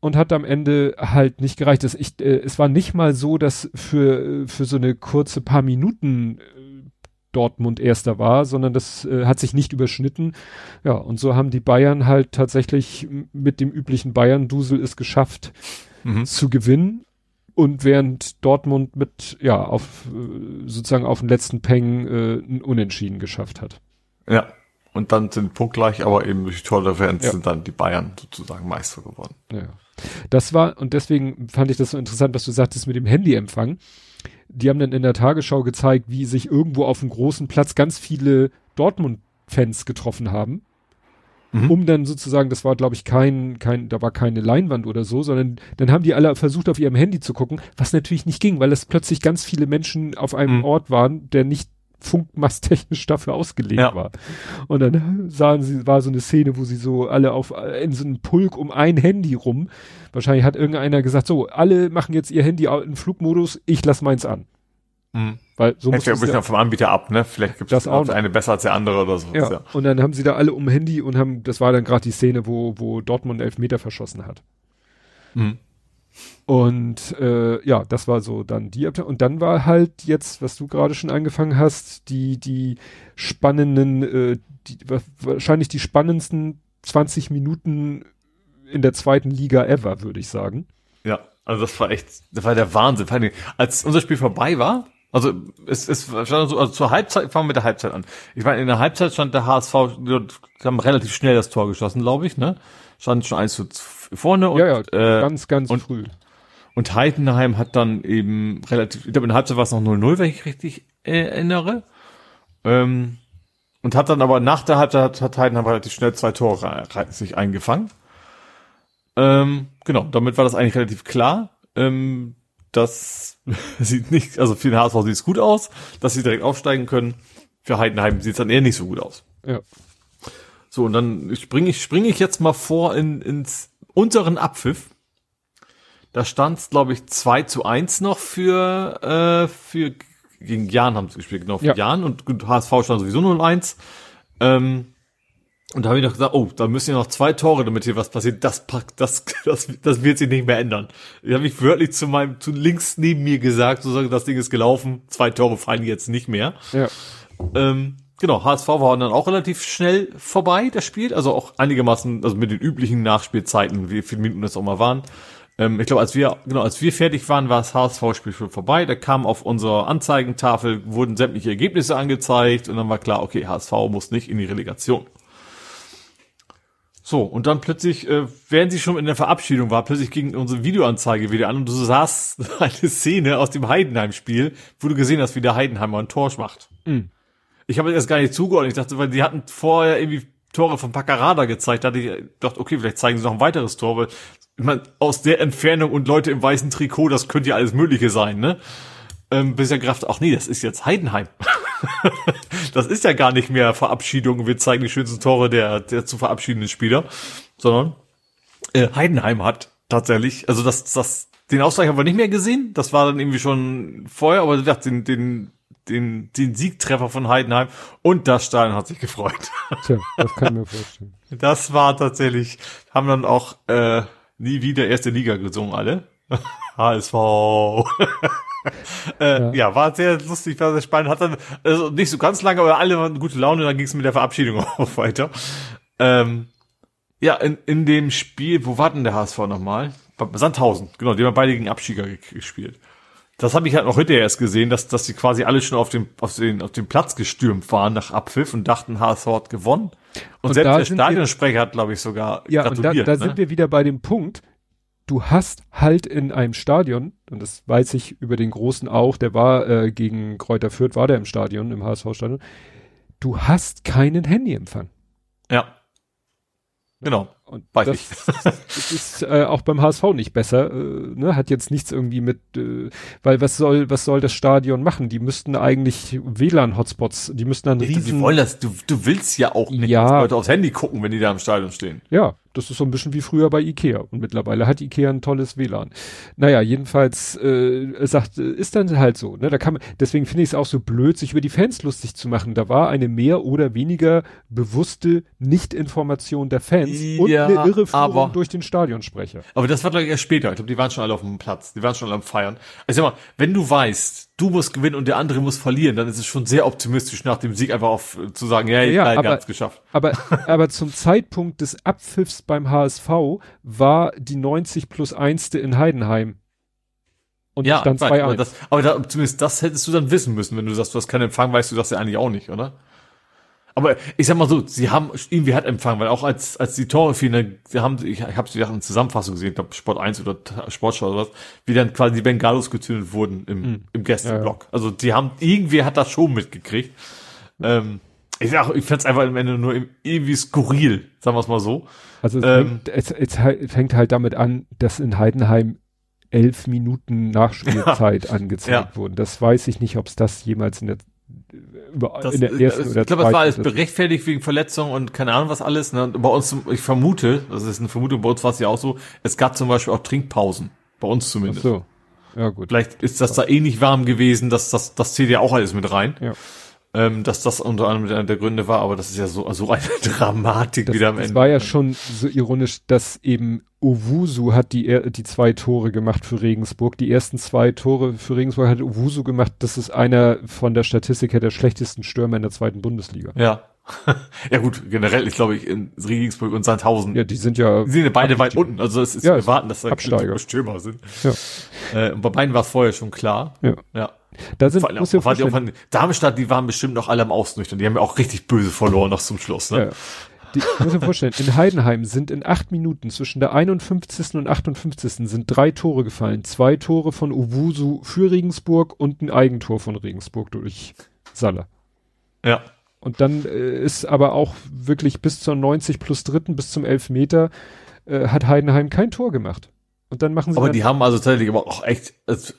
und hat am Ende halt nicht gereicht. Es, ich, äh, es war nicht mal so, dass für, für so eine kurze paar Minuten äh, Dortmund erster war, sondern das äh, hat sich nicht überschnitten. Ja, und so haben die Bayern halt tatsächlich mit dem üblichen Bayern-Dusel es geschafft Mhm. zu gewinnen. Und während Dortmund mit, ja, auf, äh, sozusagen auf den letzten Peng äh, ein Unentschieden geschafft hat. Ja. Und dann sind punktgleich, aber eben durch die Tordifferenz Ja. sind dann die Bayern sozusagen Meister geworden. Ja. Das war, und deswegen fand ich das so interessant, was du sagtest mit dem Handyempfang. Die haben dann in der Tagesschau gezeigt, wie sich irgendwo auf einem großen Platz ganz viele Dortmund-Fans getroffen haben. Mhm. Um dann sozusagen, das war glaube ich kein, kein, da war keine Leinwand oder so, sondern dann haben die alle versucht auf ihrem Handy zu gucken, was natürlich nicht ging, weil es plötzlich ganz viele Menschen auf einem Mhm. Ort waren, der nicht funkmasttechnisch dafür ausgelegt Ja. war. Und dann sahen sie, war so eine Szene, wo sie so alle auf, in so einem Pulk um ein Handy rum. Wahrscheinlich hat irgendeiner gesagt, so, alle machen jetzt ihr Handy in Flugmodus, ich lass meins an. Mhm. Weil so muss Hängt ja ein es bisschen ja, vom Anbieter ab, ne? Vielleicht gibt Das es eine besser als der andere oder so. ja. Und dann haben sie da alle um Handy und haben, das war dann gerade die Szene, wo, wo Dortmund elf Meter verschossen hat. Mhm. Und äh, ja, das war so dann die Abteilung. Und dann war halt jetzt, was du gerade schon angefangen hast, die, die spannenden, äh, die, wa- wahrscheinlich die spannendsten 20 Minuten in der zweiten Liga ever, würde ich sagen. Ja, also das war echt, das war der Wahnsinn. Vor allen Dingen, Als unser Spiel vorbei war, also es, es stand so, also zur Halbzeit, fangen wir mit der Halbzeit an. Ich meine, in der Halbzeit stand der HSV, die haben relativ schnell das Tor geschossen, glaube ich, ne? Stand schon eins zu vorne und, ja, ja, äh, ganz, ganz und- früh. und Heidenheim hat dann eben relativ, ich glaube in der Halbzeit war es noch 0-0, wenn ich richtig äh, erinnere. Ähm, und hat dann aber nach der Halbzeit hat, hat Heidenheim relativ schnell zwei Tore sich eingefangen. Ähm, genau, damit war das eigentlich relativ klar. Ähm, das sieht nicht, also für den HSV sieht es gut aus, dass sie direkt aufsteigen können. Für Heidenheim sieht es dann eher nicht so gut aus. Ja. So, und dann springe ich, springe ich jetzt mal vor in, ins unteren Abpfiff. Da stand es, glaube ich, 2 zu 1 noch für, äh, für gegen Jan haben sie gespielt, genau, für Ja. Jan und gut, HSV stand sowieso 0-1. Ähm, und da habe ich noch gesagt, oh, da müssen ja noch zwei Tore, damit hier was passiert. Das packt, das, das, das wird sich nicht mehr ändern. Ich habe mich wörtlich zu meinem, zu links neben mir gesagt, sozusagen, das Ding ist gelaufen, zwei Tore fallen jetzt nicht mehr. Ja. Ähm, genau, HSV war dann auch relativ schnell vorbei, das Spiel. Also auch einigermaßen, also mit den üblichen Nachspielzeiten, wie viele Minuten das auch mal waren. Ähm, ich glaube, als wir, genau, als wir fertig waren, war das HSV-Spiel schon vorbei. Da kam auf unserer Anzeigentafel, wurden sämtliche Ergebnisse angezeigt und dann war klar, okay, HSV muss nicht in die Relegation. So, und dann plötzlich, äh, während sie schon in der Verabschiedung war, plötzlich ging unsere Videoanzeige wieder an und du sahst eine Szene aus dem Heidenheim-Spiel, wo du gesehen hast, wie der Heidenheimer ein Tor macht. Mhm. Ich habe erst gar nicht zugeordnet. Ich dachte, weil die hatten vorher irgendwie Tore von Paccarada gezeigt. Da hatte ich gedacht, okay, vielleicht zeigen sie noch ein weiteres Tor, weil ich meine, aus der Entfernung und Leute im weißen Trikot, das könnte ja alles Mögliche sein, ne? Ähm, bis er gedacht, ach nee, das ist jetzt Heidenheim. das ist ja gar nicht mehr Verabschiedung. Wir zeigen die schönsten Tore der, der zu verabschiedenden Spieler, sondern äh, Heidenheim hat tatsächlich, also das, das, Den Ausgleich haben wir nicht mehr gesehen. Das war dann irgendwie schon vorher, aber den, den, den, den Siegtreffer von Heidenheim und das Stadion hat sich gefreut. Tja, das kann ich mir vorstellen. Das war tatsächlich, haben dann auch äh, nie wieder erste Liga gesungen, alle. HSV. Äh, ja. ja. war sehr lustig, war sehr spannend. Hat dann also nicht so ganz lange, aber alle waren gute Laune. Dann ging es mit der Verabschiedung auch weiter. Ähm, ja, in, in dem Spiel, wo war denn der HSV nochmal? Sandhausen, genau, die haben beide gegen Abstieger gespielt. Das habe ich halt noch heute erst gesehen, dass, dass die quasi alle schon auf dem, auf den, auf den Platz gestürmt waren nach Abpfiff und dachten, HSV hat gewonnen. Und, und selbst der Stadionsprecher hat, glaube ich, sogar Ja, und da, da ne? sind wir wieder bei dem Punkt, du hast halt in einem Stadion, und das weiß ich über den Großen auch, der war äh, gegen Kräuter Fürth, war der im Stadion, im HSV-Stadion, du hast keinen Handyempfang. Ja. Genau. Und Weiß das, ich. das ist äh, auch beim HSV nicht besser. Äh, ne? Hat jetzt nichts irgendwie mit, äh, weil was soll, was soll das Stadion machen? Die müssten eigentlich WLAN-Hotspots, die müssten dann riesen. Die wollen das, du, du willst ja auch nicht, ja, dass Leute aufs Handy gucken, wenn die da im Stadion stehen. Ja, das ist so ein bisschen wie früher bei Ikea. Und mittlerweile hat Ikea ein tolles WLAN. Naja, jedenfalls äh, sagt, ist dann halt so. Ne? Da kann man, deswegen finde ich es auch so blöd, sich über die Fans lustig zu machen. Da war eine mehr oder weniger bewusste Nichtinformation der Fans ja, und eine irre Führung durch den Stadionsprecher. Aber das war, glaube ich, erst später. Ich glaube, die waren schon alle auf dem Platz. Die waren schon alle am Feiern. Also sag mal, wenn du weißt, du musst gewinnen und der andere muss verlieren, dann ist es schon sehr optimistisch nach dem Sieg einfach auf zu sagen, ja, ja, ja aber, geschafft. Aber, aber zum Zeitpunkt des Abpfiffs beim HSV war die 90 plus 1. in Heidenheim. Und ja, stand 2 aber, das, aber da, zumindest das hättest du dann wissen müssen, wenn du sagst, du hast keinen Empfang, weißt du das ja eigentlich auch nicht, oder? Aber ich sag mal so, sie haben irgendwie hat empfangen, weil auch als als die Tore fielen, sie haben ich, ich habe sie in Zusammenfassung gesehen, ich glaube Sport 1 oder Sportschau oder was, wie dann quasi die Bengalos gezündet wurden im mhm. im Gästeblock. Ja, ja. Also die haben irgendwie hat das schon mitgekriegt. Ähm, ich sag, ich find's einfach am Ende nur irgendwie skurril, sagen wir es mal so. Also es, ähm, fängt, es, es fängt halt damit an, dass in Heidenheim elf Minuten Nachspielzeit ja. angezeigt wurden. Das weiß ich nicht, ob es das jemals in der das, in der ersten das, oder Ich glaube, es war alles berechtfertigt wegen Verletzung und keine Ahnung was alles. Ne? bei uns, ich vermute, das ist eine Vermutung, bei uns war es ja auch so, es gab zum Beispiel auch Trinkpausen. Bei uns zumindest. Ach so. Ja, gut. Vielleicht ist das da eh nicht warm gewesen, dass das, das zählt ja auch alles mit rein. Ja. Ähm, dass das unter anderem einer der Gründe war, aber das ist ja so, so eine Dramatik das, wieder am das Ende. Es war ja schon so ironisch, dass eben Owusu hat die, die zwei Tore gemacht für Regensburg. Die ersten zwei Tore für Regensburg hat Owusu gemacht. Das ist einer von der Statistik her der schlechtesten Stürmer in der zweiten Bundesliga. Ja. ja gut, generell, ich glaube, ich in Regensburg und Sandhausen. Ja, die sind ja. Die sind ja beide weit unten. Also es ist ja, wir warten, dass da Absteiger. Stürmer sind. Ja. Äh, und bei beiden war es vorher schon klar. Ja. ja. Da sind, muss auch, die auch von Darmstadt, die waren bestimmt noch alle am Ausnüchtern. Die haben ja auch richtig böse verloren noch zum Schluss, ne? Ja. Die, muss mir vorstellen, in Heidenheim sind in acht Minuten zwischen der 51. und 58. sind drei Tore gefallen. Zwei Tore von Uwusu für Regensburg und ein Eigentor von Regensburg durch Salle. Ja. Und dann äh, ist aber auch wirklich bis zur 90 plus dritten, bis zum Elfmeter, äh, hat Heidenheim kein Tor gemacht. Und dann machen sie. Aber die haben also tatsächlich aber auch echt,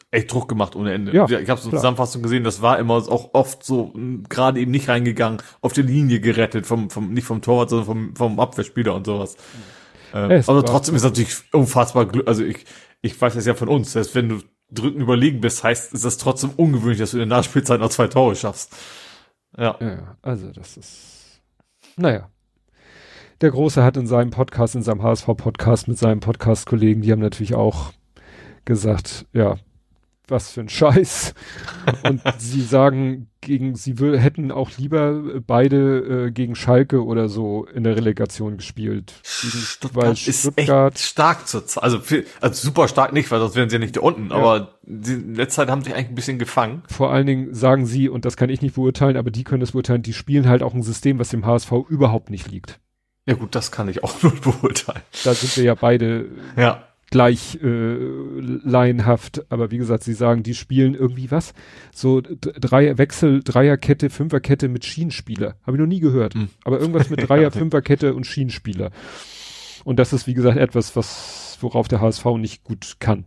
echt Druck gemacht ohne Ende. Ja, ich habe so eine Zusammenfassung gesehen, das war immer auch oft so gerade eben nicht reingegangen, auf der Linie gerettet, vom, vom, nicht vom Torwart, sondern vom, vom Abwehrspieler und sowas. Mhm. Ähm, aber trotzdem ist natürlich unfassbar, also ich, ich weiß das ja von uns, dass wenn du drücken überlegen bist, heißt, ist das trotzdem ungewöhnlich, dass du in der Nachspielzeit noch zwei Tore schaffst. Ja. ja also das ist, naja der Große hat in seinem Podcast, in seinem HSV-Podcast mit seinem Podcast-Kollegen, die haben natürlich auch gesagt, ja, was für ein Scheiß. Und sie sagen, gegen, sie hätten auch lieber beide äh, gegen Schalke oder so in der Relegation gespielt. Stuttgart weil Stuttgart ist echt stark zur Zeit. Also, also super stark nicht, weil sonst wären sie ja nicht da unten. Ja. Aber die, in letzter Zeit haben sich eigentlich ein bisschen gefangen. Vor allen Dingen sagen sie, und das kann ich nicht beurteilen, aber die können das beurteilen, die spielen halt auch ein System, was dem HSV überhaupt nicht liegt. Ja gut, das kann ich auch nur beurteilen. Da sind wir ja beide ja. gleich äh, laienhaft, aber wie gesagt, sie sagen, die spielen irgendwie was? So drei Wechsel, Dreierkette, Fünferkette mit Schienenspieler. Habe ich noch nie gehört. Hm. Aber irgendwas mit Dreier, Fünferkette und Schienenspieler. Und das ist, wie gesagt, etwas, was, worauf der HSV nicht gut kann.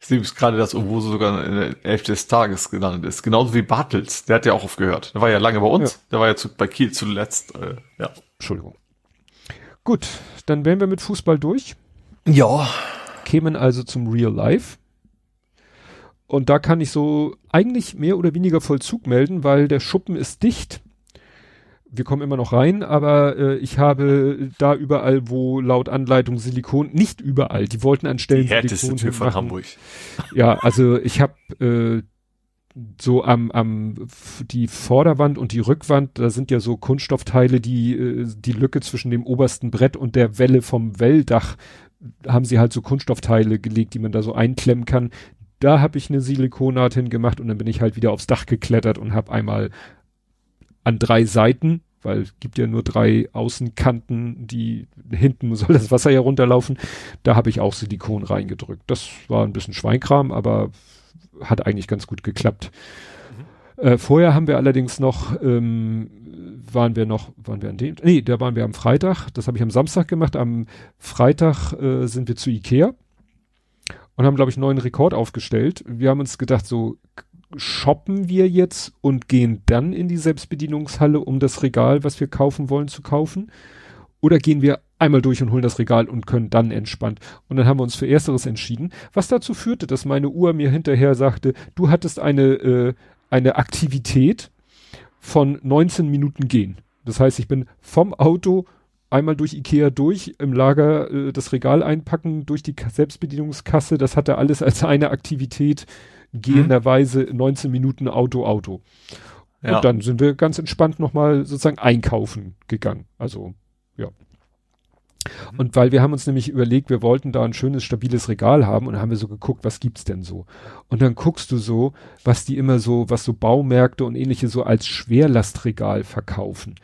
Ich sehe gerade, dass Owusu sogar in der Hälfte des Tages gelandet ist. Genauso wie Bartels. Der hat ja auch aufgehört. Der war ja lange bei uns. Ja. Der war ja zu, bei Kiel zuletzt. Äh, ja. Entschuldigung. Gut, dann wären wir mit Fußball durch. Ja. kämen also zum Real Life. Und da kann ich so eigentlich mehr oder weniger Vollzug melden, weil der Schuppen ist dicht. Wir kommen immer noch rein, aber äh, ich habe da überall, wo laut Anleitung Silikon, nicht überall, die wollten an Stellen Die härteste Silikon Tür von. Hamburg. Ja, also ich habe äh, so am, am die Vorderwand und die Rückwand, da sind ja so Kunststoffteile, die äh, die Lücke zwischen dem obersten Brett und der Welle vom Welldach haben sie halt so Kunststoffteile gelegt, die man da so einklemmen kann. Da habe ich eine Silikonnaht hingemacht und dann bin ich halt wieder aufs Dach geklettert und habe einmal an drei Seiten, weil es gibt ja nur drei Außenkanten, die hinten soll das Wasser ja runterlaufen, da habe ich auch Silikon reingedrückt. Das war ein bisschen Schweinkram, aber hat eigentlich ganz gut geklappt. Äh, vorher haben wir allerdings noch, ähm, waren wir noch, waren wir an dem, nee, da waren wir am Freitag, das habe ich am Samstag gemacht, am Freitag äh, sind wir zu Ikea und haben, glaube ich, einen neuen Rekord aufgestellt. Wir haben uns gedacht, so shoppen wir jetzt und gehen dann in die Selbstbedienungshalle, um das Regal, was wir kaufen wollen, zu kaufen? Oder gehen wir einmal durch und holen das Regal und können dann entspannt? Und dann haben wir uns für Ersteres entschieden, was dazu führte, dass meine Uhr mir hinterher sagte, du hattest eine, äh, eine Aktivität von 19 Minuten gehen. Das heißt, ich bin vom Auto einmal durch Ikea durch, im Lager äh, das Regal einpacken, durch die Ka- Selbstbedienungskasse, das hatte alles als eine Aktivität gehenderweise 19 Minuten Auto, Auto. Ja. Und dann sind wir ganz entspannt nochmal sozusagen einkaufen gegangen. Also, ja. Und weil wir haben uns nämlich überlegt, wir wollten da ein schönes, stabiles Regal haben und haben wir so geguckt, was gibt's denn so? Und dann guckst du so, was die immer so, was so Baumärkte und ähnliche so als Schwerlastregal verkaufen.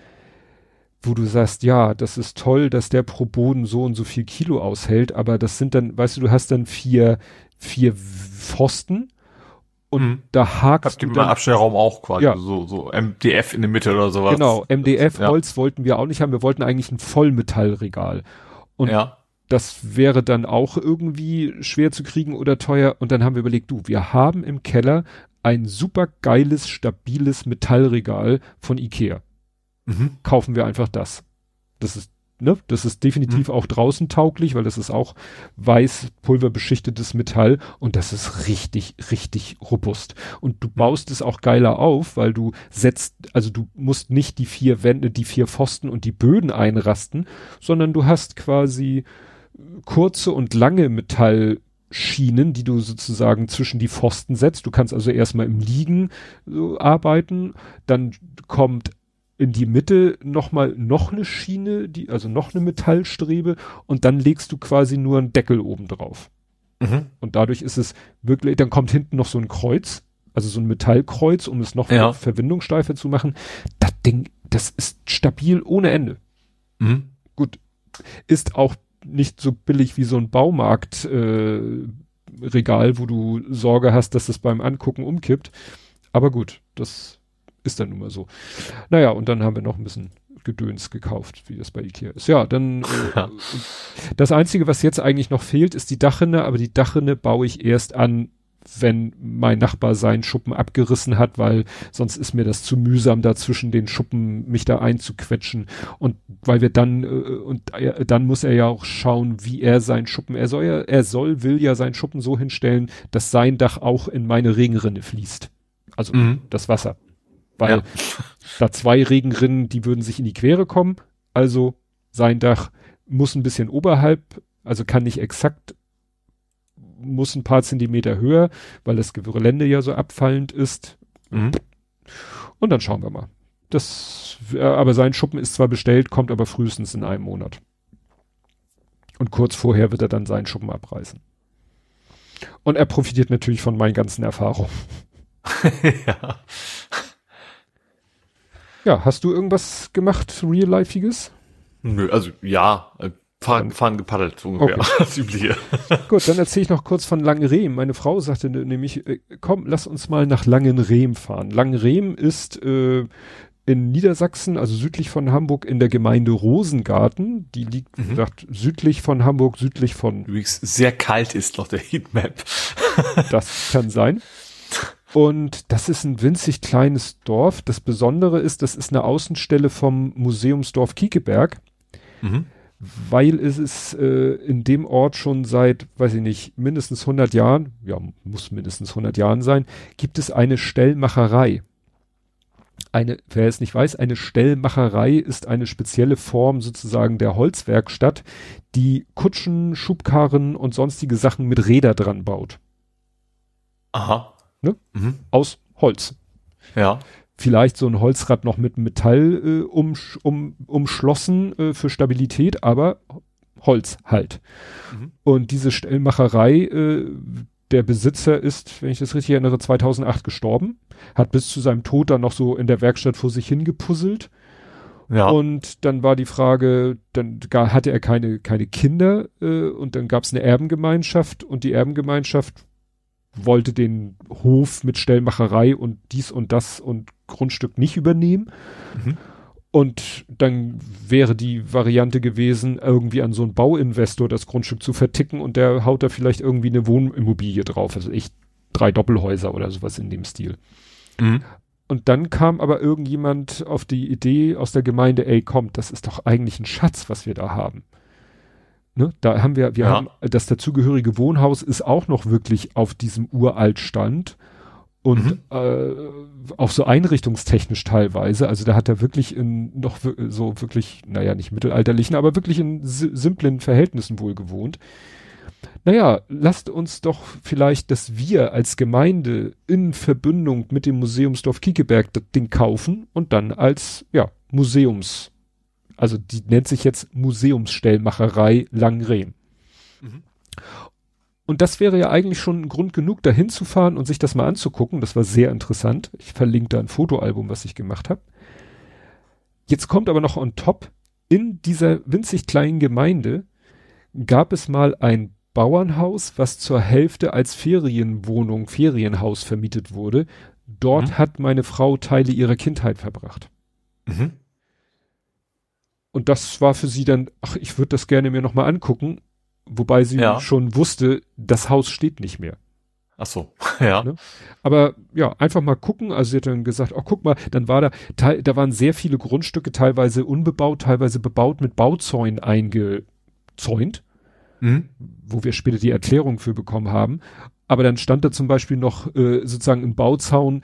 Wo du sagst, ja, das ist toll, dass der pro Boden so und so viel Kilo aushält, aber das sind dann, weißt du, du hast dann vier, vier Pfosten und Mhm. da hakst Habt ihr du mal dann Abstellraum auch quasi, Ja. so, so MDF in der Mitte oder sowas. Genau, MDF, Ja. Holz wollten wir auch nicht haben. Wir wollten eigentlich ein Vollmetallregal. Und ja. das wäre dann auch irgendwie schwer zu kriegen oder teuer. Und dann haben wir überlegt, du, wir haben im Keller ein super geiles, stabiles Metallregal von Ikea. Mhm. Kaufen wir einfach das. Das ist, ne, das ist definitiv auch draußen tauglich, weil das ist auch weiß pulverbeschichtetes Metall und das ist richtig, richtig robust. Und du baust es auch geiler auf, weil du setzt, also du musst nicht die vier Wände, die vier Pfosten und die Böden einrasten, sondern du hast quasi kurze und lange Metallschienen, die du sozusagen zwischen die Pfosten setzt. Du kannst also erstmal im Liegen so arbeiten, dann kommt in die Mitte nochmal noch eine Schiene, die, also noch eine Metallstrebe und dann legst du quasi nur einen Deckel oben drauf. Mhm. Und dadurch ist es wirklich, dann kommt hinten noch so ein Kreuz, also so ein Metallkreuz, um es noch Ja. verwindungssteifer zu machen. Das Ding, das ist stabil ohne Ende Mhm. gut, ist auch nicht so billig wie so ein Baumarkt äh, Regal, wo du Sorge hast, dass es beim Angucken umkippt. Aber gut, das ist dann nun mal so. Naja, und dann haben wir noch ein bisschen Gedöns gekauft, wie das bei Ikea ist. Ja, dann äh, das Einzige, was jetzt eigentlich noch fehlt, ist die Dachrinne, aber die Dachrinne baue ich erst an, wenn mein Nachbar seinen Schuppen abgerissen hat, weil sonst ist mir das zu mühsam, da zwischen den Schuppen mich da einzuquetschen. Und weil wir dann, äh, und er, dann muss er ja auch schauen, wie er seinen Schuppen, er soll ja, er soll, will ja seinen Schuppen so hinstellen, dass sein Dach auch in meine Regenrinne fließt. Also Mhm. das Wasser. Weil Ja. da zwei Regenrinnen, die würden sich in die Quere kommen. Also sein Dach muss ein bisschen oberhalb, also kann nicht exakt, muss ein paar Zentimeter höher, weil das Gelände ja so abfallend ist. Mhm. Und dann schauen wir mal. Das, äh, aber sein Schuppen ist zwar bestellt, kommt aber frühestens in einem Monat. Und kurz vorher wird er dann seinen Schuppen abreißen. Und er profitiert natürlich von meinen ganzen Erfahrungen. ja. Ja, hast du irgendwas gemacht, real-lifeiges? Nö, also ja, äh, fahren, fahren gepaddelt, so ungefähr. Okay. Das Übliche. Gut, dann erzähle ich noch kurz von Langenrehm. Meine Frau sagte ne- nämlich, äh, komm, lass uns mal nach Langenrehm fahren. Langenrehm ist äh, in Niedersachsen, also südlich von Hamburg, in der Gemeinde Rosengarten. Die liegt, wie Mhm. gesagt, südlich von Hamburg, südlich von, Übrigens sehr kalt ist noch der Heatmap. das kann sein. Und das ist ein winzig kleines Dorf. Das Besondere ist, das ist eine Außenstelle vom Museumsdorf Kiekeberg. Mhm. weil es ist äh, in dem Ort schon seit, weiß ich nicht, mindestens 100 Jahren, ja, muss mindestens 100 Jahren sein, gibt es eine Stellmacherei. Eine, wer es nicht weiß, eine Stellmacherei ist eine spezielle Form sozusagen der Holzwerkstatt, die Kutschen, Schubkarren und sonstige Sachen mit Räder dran baut. Aha. Ne? Mhm. Aus Holz. Ja vielleicht so ein Holzrad noch mit Metall äh, um, um, umschlossen äh, für Stabilität, aber Holz halt. Mhm. Und diese Stellmacherei, äh, der Besitzer ist, wenn ich das richtig erinnere, 2008 gestorben, hat bis zu seinem Tod dann noch so in der Werkstatt vor sich hingepuzzelt. Ja. Und dann war die Frage, dann hatte er keine, keine Kinder äh, und dann gab es eine Erbengemeinschaft und die Erbengemeinschaft wollte den Hof mit Stellmacherei und dies und das und Grundstück nicht übernehmen. Mhm. Und dann wäre die Variante gewesen, irgendwie an so einen Bauinvestor das Grundstück zu verticken und der haut da vielleicht irgendwie eine Wohnimmobilie drauf. Also echt drei Doppelhäuser oder sowas in dem Stil. Mhm. Und dann kam aber irgendjemand auf die Idee aus der Gemeinde, ey, kommt, das ist doch eigentlich ein Schatz, was wir da haben. Ne? Da haben wir, wir ja. haben das dazugehörige Wohnhaus ist auch noch wirklich auf diesem Uraltstand und mhm. äh, auch so einrichtungstechnisch teilweise. Also da hat er wirklich in noch so wirklich, naja, nicht mittelalterlichen, aber wirklich in simplen Verhältnissen wohl gewohnt. Naja, lasst uns doch vielleicht, dass wir als Gemeinde in Verbindung mit dem Museumsdorf Kiekeberg das Ding kaufen und dann als ja Museums also die nennt sich jetzt Museumsstellmacherei Langrehm. Mhm. Und das wäre ja eigentlich schon ein Grund genug, da hinzufahren und sich das mal anzugucken. Das war sehr interessant. Ich verlinke da ein Fotoalbum, was ich gemacht habe. Jetzt kommt aber noch on top, in dieser winzig kleinen Gemeinde gab es mal ein Bauernhaus, was zur Hälfte als Ferienwohnung, Ferienhaus vermietet wurde. Dort mhm. hat meine Frau Teile ihrer Kindheit verbracht. Mhm. Und das war für sie dann, ach, ich würde das gerne mir nochmal angucken, wobei sie ja. schon wusste, das Haus steht nicht mehr. Ach so, ja. Ne? Aber ja, einfach mal gucken. Also sie hat dann gesagt, oh guck mal, dann war da, da waren sehr viele Grundstücke, teilweise unbebaut, teilweise bebaut mit Bauzäunen eingezäunt, mhm. wo wir später die Erklärung für bekommen haben. Aber dann stand da zum Beispiel noch äh, sozusagen im Bauzaun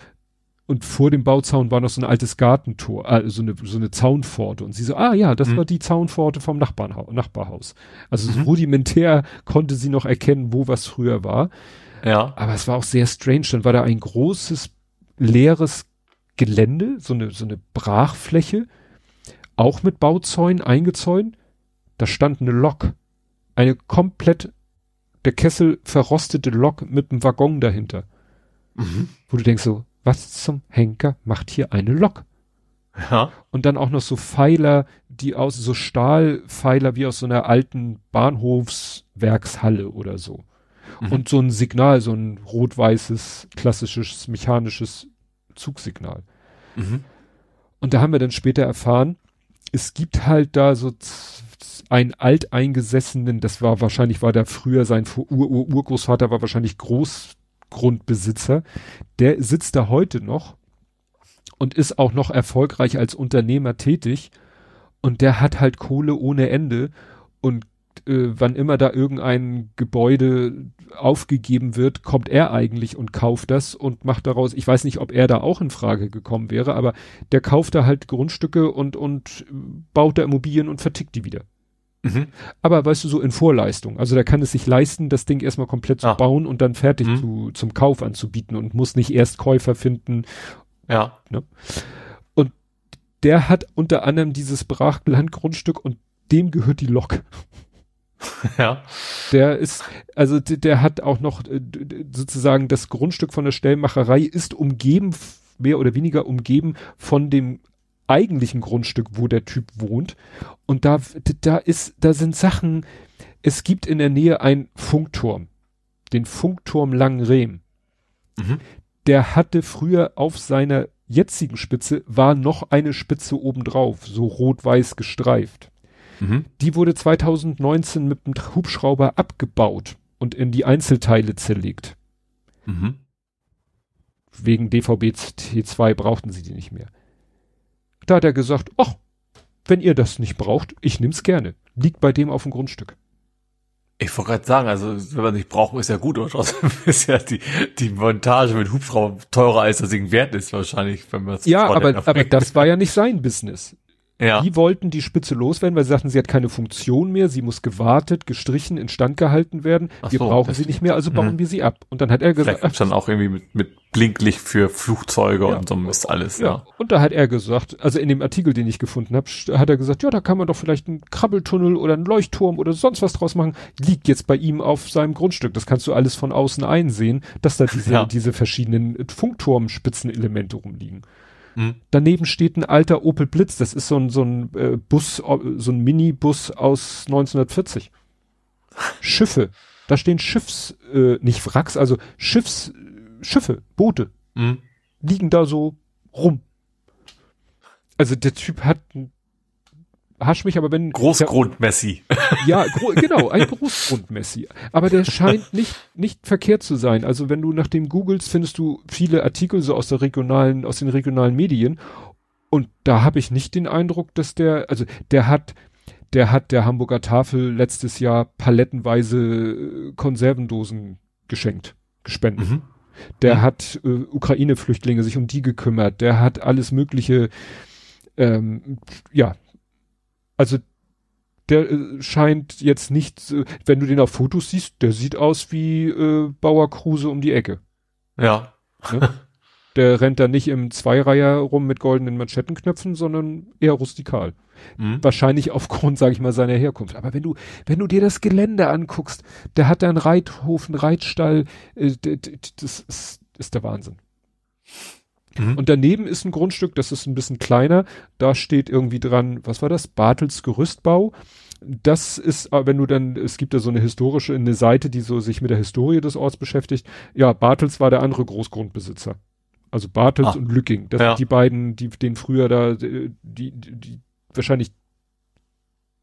und vor dem Bauzaun war noch so ein altes Gartentor, äh, so eine, so eine Zaunpforte. Und sie so, ah ja, das mhm. war die Zaunpforte vom Nachbarnha Nachbarhaus. Also mhm. so rudimentär konnte sie noch erkennen, wo was früher war. Ja. Aber es war auch sehr strange. Dann war da ein großes, leeres Gelände, so eine, so eine Brachfläche, auch mit Bauzäunen eingezäunt. Da stand eine Lok. Eine komplett, der Kessel verrostete Lok mit einem Waggon dahinter. Mhm. Wo du denkst so, was zum Henker macht hier eine Lok? Ja. Und dann auch noch so Pfeiler, die aus, so Stahlpfeiler wie aus so einer alten Bahnhofswerkshalle oder so. Mhm. Und so ein Signal, so ein rot-weißes, klassisches, mechanisches Zugsignal. Mhm. Und da haben wir dann später erfahren, es gibt halt da so einen alteingesessenen, das war wahrscheinlich, war der früher sein Ur -Ur Urgroßvater war wahrscheinlich groß Grundbesitzer, der sitzt da heute noch und ist auch noch erfolgreich als Unternehmer tätig und der hat halt Kohle ohne Ende und äh, wann immer da irgendein Gebäude aufgegeben wird, kommt er eigentlich und kauft das und macht daraus, ich weiß nicht, ob er da auch in Frage gekommen wäre, aber der kauft da halt Grundstücke und, und baut da Immobilien und vertickt die wieder. Mhm. Aber weißt du, so in Vorleistung. Also der kann es sich leisten, das Ding erstmal komplett zu ah. bauen und dann fertig mhm. zu, zum Kauf anzubieten und muss nicht erst Käufer finden. Ja. Ne? Und der hat unter anderem dieses Brachlandgrundstück und dem gehört die Lok. Ja. Der ist, also der hat auch noch äh, sozusagen das Grundstück von der Stellmacherei ist umgeben, mehr oder weniger umgeben von dem eigentlichen Grundstück, wo der Typ wohnt. Und da, da ist, da sind Sachen, es gibt in der Nähe einen Funkturm, den Funkturm Langrehm. Mhm. Der hatte früher auf seiner jetzigen Spitze war noch eine Spitze obendrauf, so rot-weiß gestreift. Mhm. Die wurde 2019 mit einem Hubschrauber abgebaut und in die Einzelteile zerlegt. Mhm. Wegen DVB T2 brauchten sie die nicht mehr. Da hat er gesagt, ach, wenn ihr das nicht braucht, ich nehm's gerne. Liegt bei dem auf dem Grundstück. Ich wollte gerade sagen, also wenn man nicht braucht, ist ja gut, trotzdem ist ja die, die Montage mit Hubschrauber teurer als das Ding wert ist wahrscheinlich, wenn man es Ja, aber, aber das war ja nicht sein Business. Ja. Die wollten die Spitze loswerden, weil sie sagten, sie hat keine Funktion mehr, sie muss gewartet, gestrichen, instand gehalten werden. Ach wir so, brauchen sie nicht mehr, also bauen Mhm. wir sie ab. Und dann hat er Vielleicht gesagt, gibt's dann auch irgendwie mit, mit Blinklicht für Flugzeuge Ja. und so ist alles, ja. ja. Und da hat er gesagt, also in dem Artikel, den ich gefunden habe, hat er gesagt, ja, da kann man doch vielleicht einen Krabbeltunnel oder einen Leuchtturm oder sonst was draus machen. Liegt jetzt bei ihm auf seinem Grundstück. Das kannst du alles von außen einsehen, dass da diese, Ja. diese verschiedenen Funkturmspitzenelemente rumliegen. Mhm. Daneben steht ein alter Opel Blitz. Das ist so ein, so ein äh, Bus, so ein Minibus aus 1940. Schiffe. Da stehen Schiffs, äh, nicht Wracks, also Schiffs, Schiffe, Boote Mhm. liegen da so rum. Also der Typ hat ein- hasch mich, aber wenn Großgrund-Messi. ja, gro genau, ein Großgrundmessi. Aber der scheint nicht, nicht verkehrt zu sein. Also wenn du nach dem googelst, findest du viele Artikel so aus der regionalen, aus den regionalen Medien. Und da habe ich nicht den Eindruck, dass der, also der hat, der hat der Hamburger Tafel letztes Jahr palettenweise äh, Konservendosen geschenkt, gespendet. Mhm. Der Mhm. hat äh, Ukraine-Flüchtlinge sich um die gekümmert. Der hat alles mögliche, ähm, ja, also der äh, scheint jetzt nicht, so- wenn du den auf Fotos siehst, der sieht aus wie äh, Bauer Kruse um die Ecke. Ja. Der rennt da nicht im Zweireiher rum mit goldenen Manschettenknöpfen, sondern eher rustikal. Mhm. Wahrscheinlich aufgrund, sage ich mal, seiner Herkunft. Aber wenn du, wenn du dir das Gelände anguckst, der hat da einen Reithof, einen Reitstall, äh, das ist, ist der Wahnsinn. Mhm. Und daneben ist ein Grundstück, das ist ein bisschen kleiner. Da steht irgendwie dran, was war das? Bartels Gerüstbau. Das ist, aber wenn du dann, es gibt da so eine historische, eine Seite, die so sich mit der Historie des Orts beschäftigt. Ja, Bartels war der andere Großgrundbesitzer. Also Bartels Ah. und Lücking. Das Ja. sind die beiden, die, den früher da, äh, die, die, die wahrscheinlich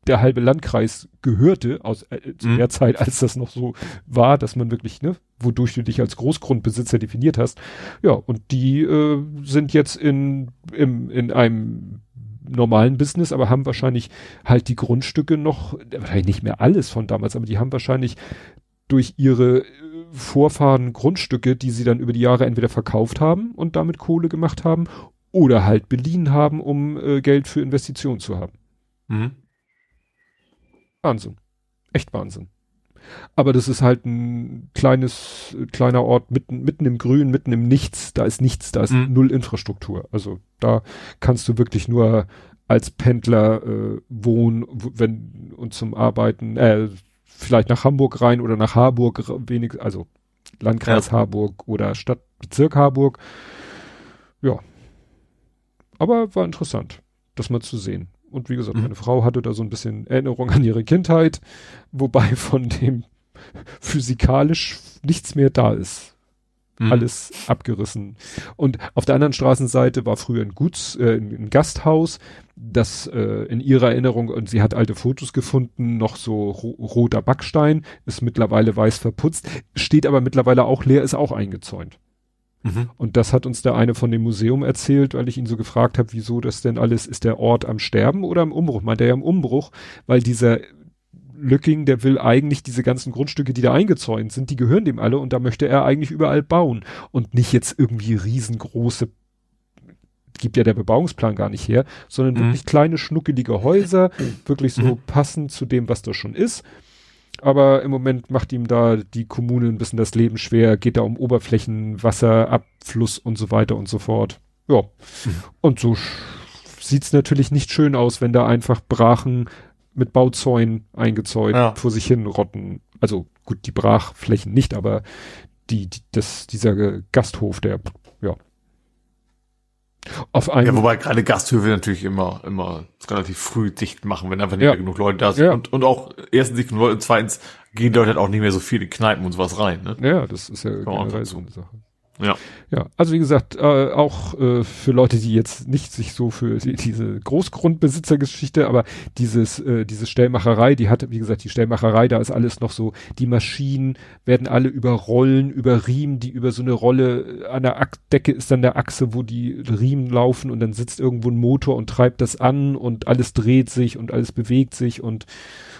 der halbe Landkreis gehörte aus äh, zu Mhm. der Zeit, als das noch so war, dass man wirklich, ne, wodurch du dich als Großgrundbesitzer definiert hast. Ja, und die äh, sind jetzt in, im, in einem normalen Business, aber haben wahrscheinlich halt die Grundstücke noch, wahrscheinlich nicht mehr alles von damals, aber die haben wahrscheinlich durch ihre äh, Vorfahren Grundstücke, die sie dann über die Jahre entweder verkauft haben und damit Kohle gemacht haben oder halt beliehen haben, um äh, Geld für Investitionen zu haben. Mhm. Wahnsinn. Echt Wahnsinn. Aber das ist halt ein kleines, kleiner Ort mitten, mitten im Grün, mitten im Nichts. Da ist nichts, da ist Mhm. null Infrastruktur. Also da kannst du wirklich nur als Pendler äh, wohnen, wenn und zum Arbeiten, äh, vielleicht nach Hamburg rein oder nach Harburg wenig, also Landkreis Harburg oder Stadtbezirk Harburg. Ja. Aber war interessant, das mal zu sehen. Und wie gesagt, Mhm. meine Frau hatte da so ein bisschen Erinnerung an ihre Kindheit, wobei von dem physikalisch nichts mehr da ist. Mhm. Alles abgerissen. Und auf der anderen Straßenseite war früher ein Guts, äh, ein Gasthaus, das äh, in ihrer Erinnerung, und sie hat alte Fotos gefunden, noch so ro roter Backstein, ist mittlerweile weiß verputzt, steht aber mittlerweile auch leer, ist auch eingezäunt. Mhm. Und das hat uns der eine von dem Museum erzählt, weil ich ihn so gefragt habe, wieso das denn alles, ist der Ort am Sterben oder im Umbruch? Meint er ja im Umbruch, weil dieser Lücking, der will eigentlich diese ganzen Grundstücke, die da eingezäunt sind, die gehören dem alle und da möchte er eigentlich überall bauen und nicht jetzt irgendwie riesengroße, gibt ja der Bebauungsplan gar nicht her, sondern Mhm. wirklich kleine schnuckelige Häuser, wirklich so Mhm. passend zu dem, was da schon ist. Aber im Moment macht ihm da die Kommune ein bisschen das Leben schwer, geht da um Oberflächen, Wasser, Abfluss und so weiter und so fort. Ja. Mhm. Und so sch- sieht's natürlich nicht schön aus, wenn da einfach Brachen mit Bauzäunen eingezäunt Ja. vor sich hin rotten. Also gut, die Brachflächen nicht, aber die, die das, dieser Gasthof, der, ja. Auf einem, Ja, wobei gerade Gasthöfe natürlich immer, immer relativ früh dicht machen, wenn einfach nicht Ja. mehr genug Leute da sind. Ja. Und, und auch erstens nicht genug Leute, und zweitens gehen Leute halt auch nicht mehr so viele Kneipen und sowas rein, ne? ja, das ist ja generell so. eine Sache. Ja. Ja, also wie gesagt, äh, auch äh, für Leute, die jetzt nicht sich so für die, diese Großgrundbesitzergeschichte, aber dieses, äh, diese Stellmacherei, die hatte, wie gesagt, die Stellmacherei, da ist alles noch so, die Maschinen werden alle über Rollen, über Riemen, die über so eine Rolle, an der Ach Decke ist dann der Achse, wo die Riemen laufen und dann sitzt irgendwo ein Motor und treibt das an und alles dreht sich und alles bewegt sich und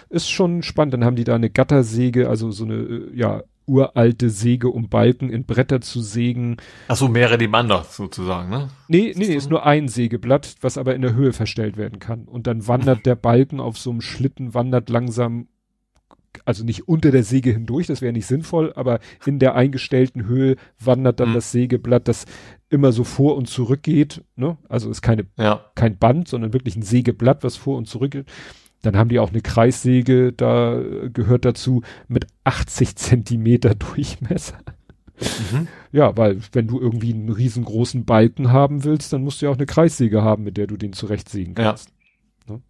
ist schon spannend. Dann haben die da eine Gattersäge, also so eine, äh, ja, uralte Säge, um Balken in Bretter zu sägen. Ach so, mehrere nebeneinander sozusagen, ne? Nee, nee, nee, ist nur ein Sägeblatt, was aber in der Höhe verstellt werden kann. Und dann wandert der Balken auf so einem Schlitten, wandert langsam, also nicht unter der Säge hindurch, das wäre nicht sinnvoll, aber in der eingestellten Höhe wandert dann Mhm. das Sägeblatt, das immer so vor und zurück geht, ne? Also ist keine, Ja. kein Band, sondern wirklich ein Sägeblatt, was vor und zurück geht. Dann haben die auch eine Kreissäge, da äh, gehört dazu mit 80 Zentimeter Durchmesser. Mhm. Ja, weil wenn du irgendwie einen riesengroßen Balken haben willst, dann musst du ja auch eine Kreissäge haben, mit der du den zurechtsägen Ja. kannst. Ne?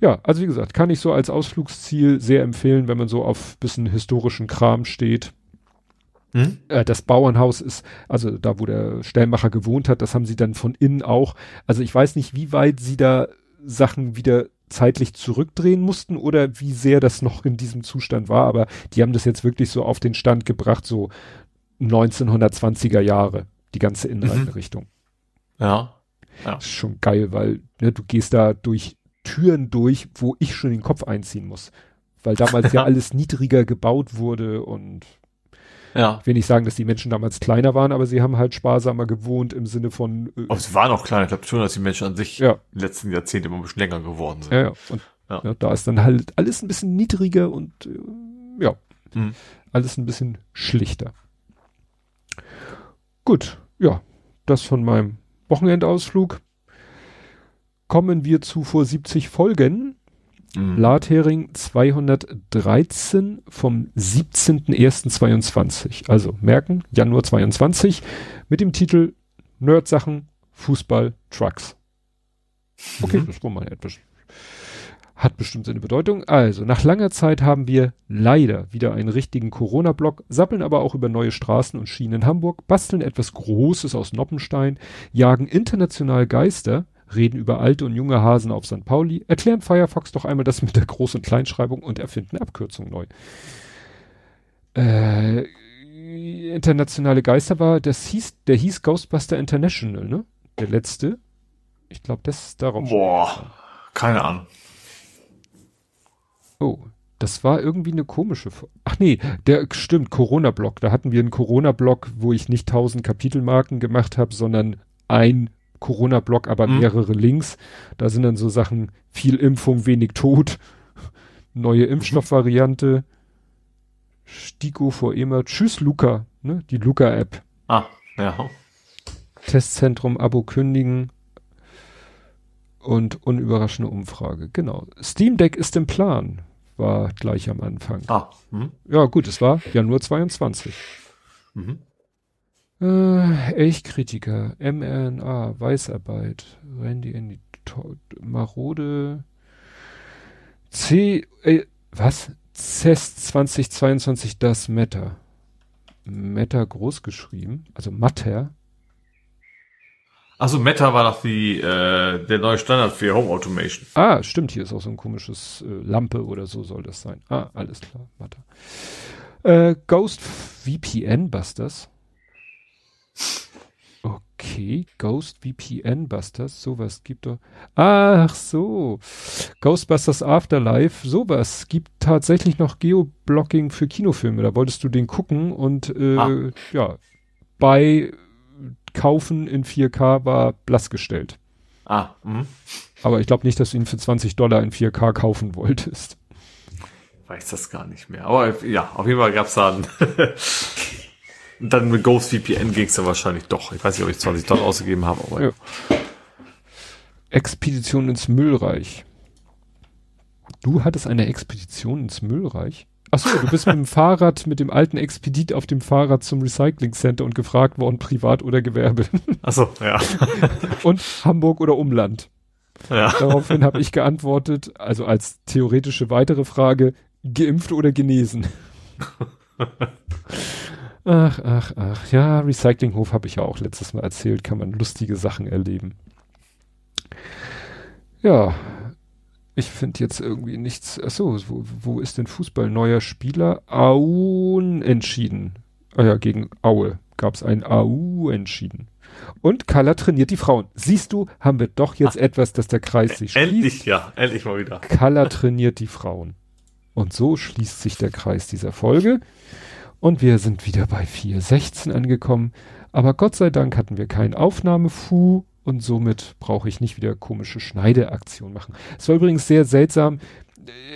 Ja, also wie gesagt, kann ich so als Ausflugsziel sehr empfehlen, wenn man so auf bisschen historischen Kram steht. Hm? Äh, das Bauernhaus ist, also da, wo der Stellmacher gewohnt hat, das haben sie dann von innen auch. Also ich weiß nicht, wie weit sie da Sachen wieder zeitlich zurückdrehen mussten oder wie sehr das noch in diesem Zustand war, aber die haben das jetzt wirklich so auf den Stand gebracht, so 1920er Jahre, die ganze Inneneinrichtung. Ja. Das ist schon geil, weil ne, du gehst da durch Türen durch, wo ich schon den Kopf einziehen muss. Weil damals ja alles niedriger gebaut wurde und Ja. ich will nicht sagen, dass die Menschen damals kleiner waren, aber sie haben halt sparsamer gewohnt im Sinne von äh, Aber es war noch kleiner. Ich glaube schon, dass die Menschen an sich ja, in den letzten Jahrzehnten immer ein bisschen länger geworden sind. ja, ja. Und Ja. ja, da ist dann halt alles ein bisschen niedriger und äh, ja, Mhm. alles ein bisschen schlichter. Gut, ja, das von meinem Wochenendausflug. Kommen wir zu vor 70 Folgen. Mhm. Blathering 213 vom 17.01.22. Also merken, Januar 22 mit dem Titel Nerdsachen, Fußball, Trucks. Okay, Mhm. das war mal etwas. Hat bestimmt seine Bedeutung. Also, nach langer Zeit haben wir leider wieder einen richtigen Corona-Block, sappeln aber auch über neue Straßen und Schienen in Hamburg, basteln etwas Großes aus Noppenstein, jagen international Geister, reden über alte und junge Hasen auf St. Pauli, erklären Firefox doch einmal das mit der Groß- und Kleinschreibung und erfinden Abkürzungen neu. Äh, internationale Geister war, das hieß, der hieß Ghostbuster International, ne? Der letzte. Ich glaube, das ist darauf. Boah. Keine Ahnung. Oh, das war irgendwie eine komische. Ach nee, der stimmt, Corona-Block. Da hatten wir einen Corona-Block, wo ich nicht tausend Kapitelmarken gemacht habe, sondern ein Corona-Block, aber Mhm. mehrere Links. Da sind dann so Sachen, viel Impfung, wenig Tod, neue Impfstoffvariante, Stiko vor immer, Tschüss Luca, ne? Die Luca-App. Ah, ja. Testzentrum Abo kündigen und unüberraschende Umfrage. Genau. Steam Deck ist im Plan, war gleich am Anfang. Ah. Mhm. Ja, gut, es war Januar 22. Mhm. Äh, Elchkritiker, mRNA, Weißarbeit, Randy Andy, To- Marode, C, äh, was? CES 2022 das Meta. Meta groß geschrieben, also Matter. Also Meta war doch die, äh, der neue Standard für Home Automation. Ah, stimmt, hier ist auch so ein komisches äh, Lampe oder so soll das sein. Ah, alles klar, Matter. Äh, Ghost VPN Busters. Okay, Ghost VPN Busters, sowas gibt doch. Ach so. Ghostbusters Afterlife, sowas gibt tatsächlich noch Geoblocking für Kinofilme. Da wolltest du den gucken und äh, Ah. ja, bei Kaufen in 4K war blass gestellt. Ah, mhm. Aber ich glaube nicht, dass du ihn für 20 Dollar in 4K kaufen wolltest. Weiß das gar nicht mehr. Aber ja, auf jeden Fall gab's da einen Und dann mit Ghost VPN ging's dann wahrscheinlich doch. Ich weiß nicht, ob ich 20 Dollar ausgegeben habe, aber Ja. Expedition ins Müllreich. Du hattest eine Expedition ins Müllreich? Achso, du bist mit dem Fahrrad, mit dem alten Expedit auf dem Fahrrad zum Recycling Center und gefragt worden, privat oder Gewerbe. Ach so, ja. und Hamburg oder Umland. ja. Daraufhin habe ich geantwortet, also als theoretische weitere Frage, geimpft oder genesen. Ach, ach, ach. Ja, Recyclinghof habe ich ja auch letztes Mal erzählt, kann man lustige Sachen erleben. Ja, ich finde jetzt irgendwie nichts. Achso, wo, wo ist denn Fußball? Neuer Spieler? Auen entschieden. Ah ja, gegen Aue gab es ein AU entschieden. Und Kalla trainiert die Frauen. Siehst du, haben wir doch jetzt Ach, etwas, dass der Kreis sich schließt. Endlich, ja, endlich mal wieder. Kalla trainiert die Frauen. Und so schließt sich der Kreis dieser Folge. Und wir sind wieder bei 4.16 angekommen. Aber Gott sei Dank hatten wir keinen Aufnahmefu und somit brauche ich nicht wieder komische Schneideaktion machen. Es war übrigens sehr seltsam.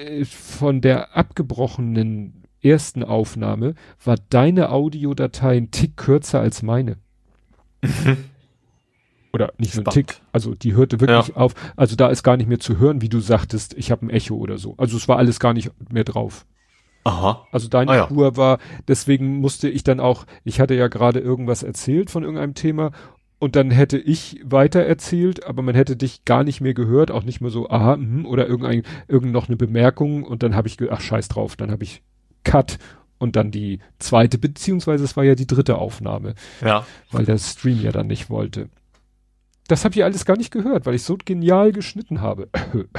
Äh, von der abgebrochenen ersten Aufnahme war deine Audiodatei ein Tick kürzer als meine. Oder nicht nur ein Tick, also die hörte wirklich ja. auf. Also da ist gar nicht mehr zu hören, wie du sagtest, ich habe ein Echo oder so. Also es war alles gar nicht mehr drauf. Aha. Also deine ah, ja. Tour war, deswegen musste ich dann auch, ich hatte ja gerade irgendwas erzählt von irgendeinem Thema und dann hätte ich weiter erzählt, aber man hätte dich gar nicht mehr gehört, auch nicht mehr so, aha, mh, oder irgendein, irgend noch eine Bemerkung und dann habe ich, ach scheiß drauf, dann habe ich Cut und dann die zweite, beziehungsweise es war ja die dritte Aufnahme. Ja. Weil der Stream ja dann nicht wollte. Das habe ich alles gar nicht gehört, weil ich so genial geschnitten habe.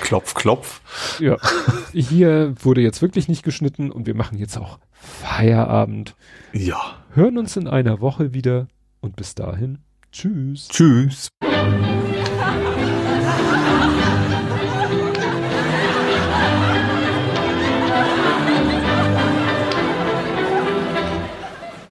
klopf, klopf. Ja. Hier wurde jetzt wirklich nicht geschnitten und wir machen jetzt auch Feierabend. Ja. Hören uns in einer Woche wieder und bis dahin. Tschüss. Tschüss.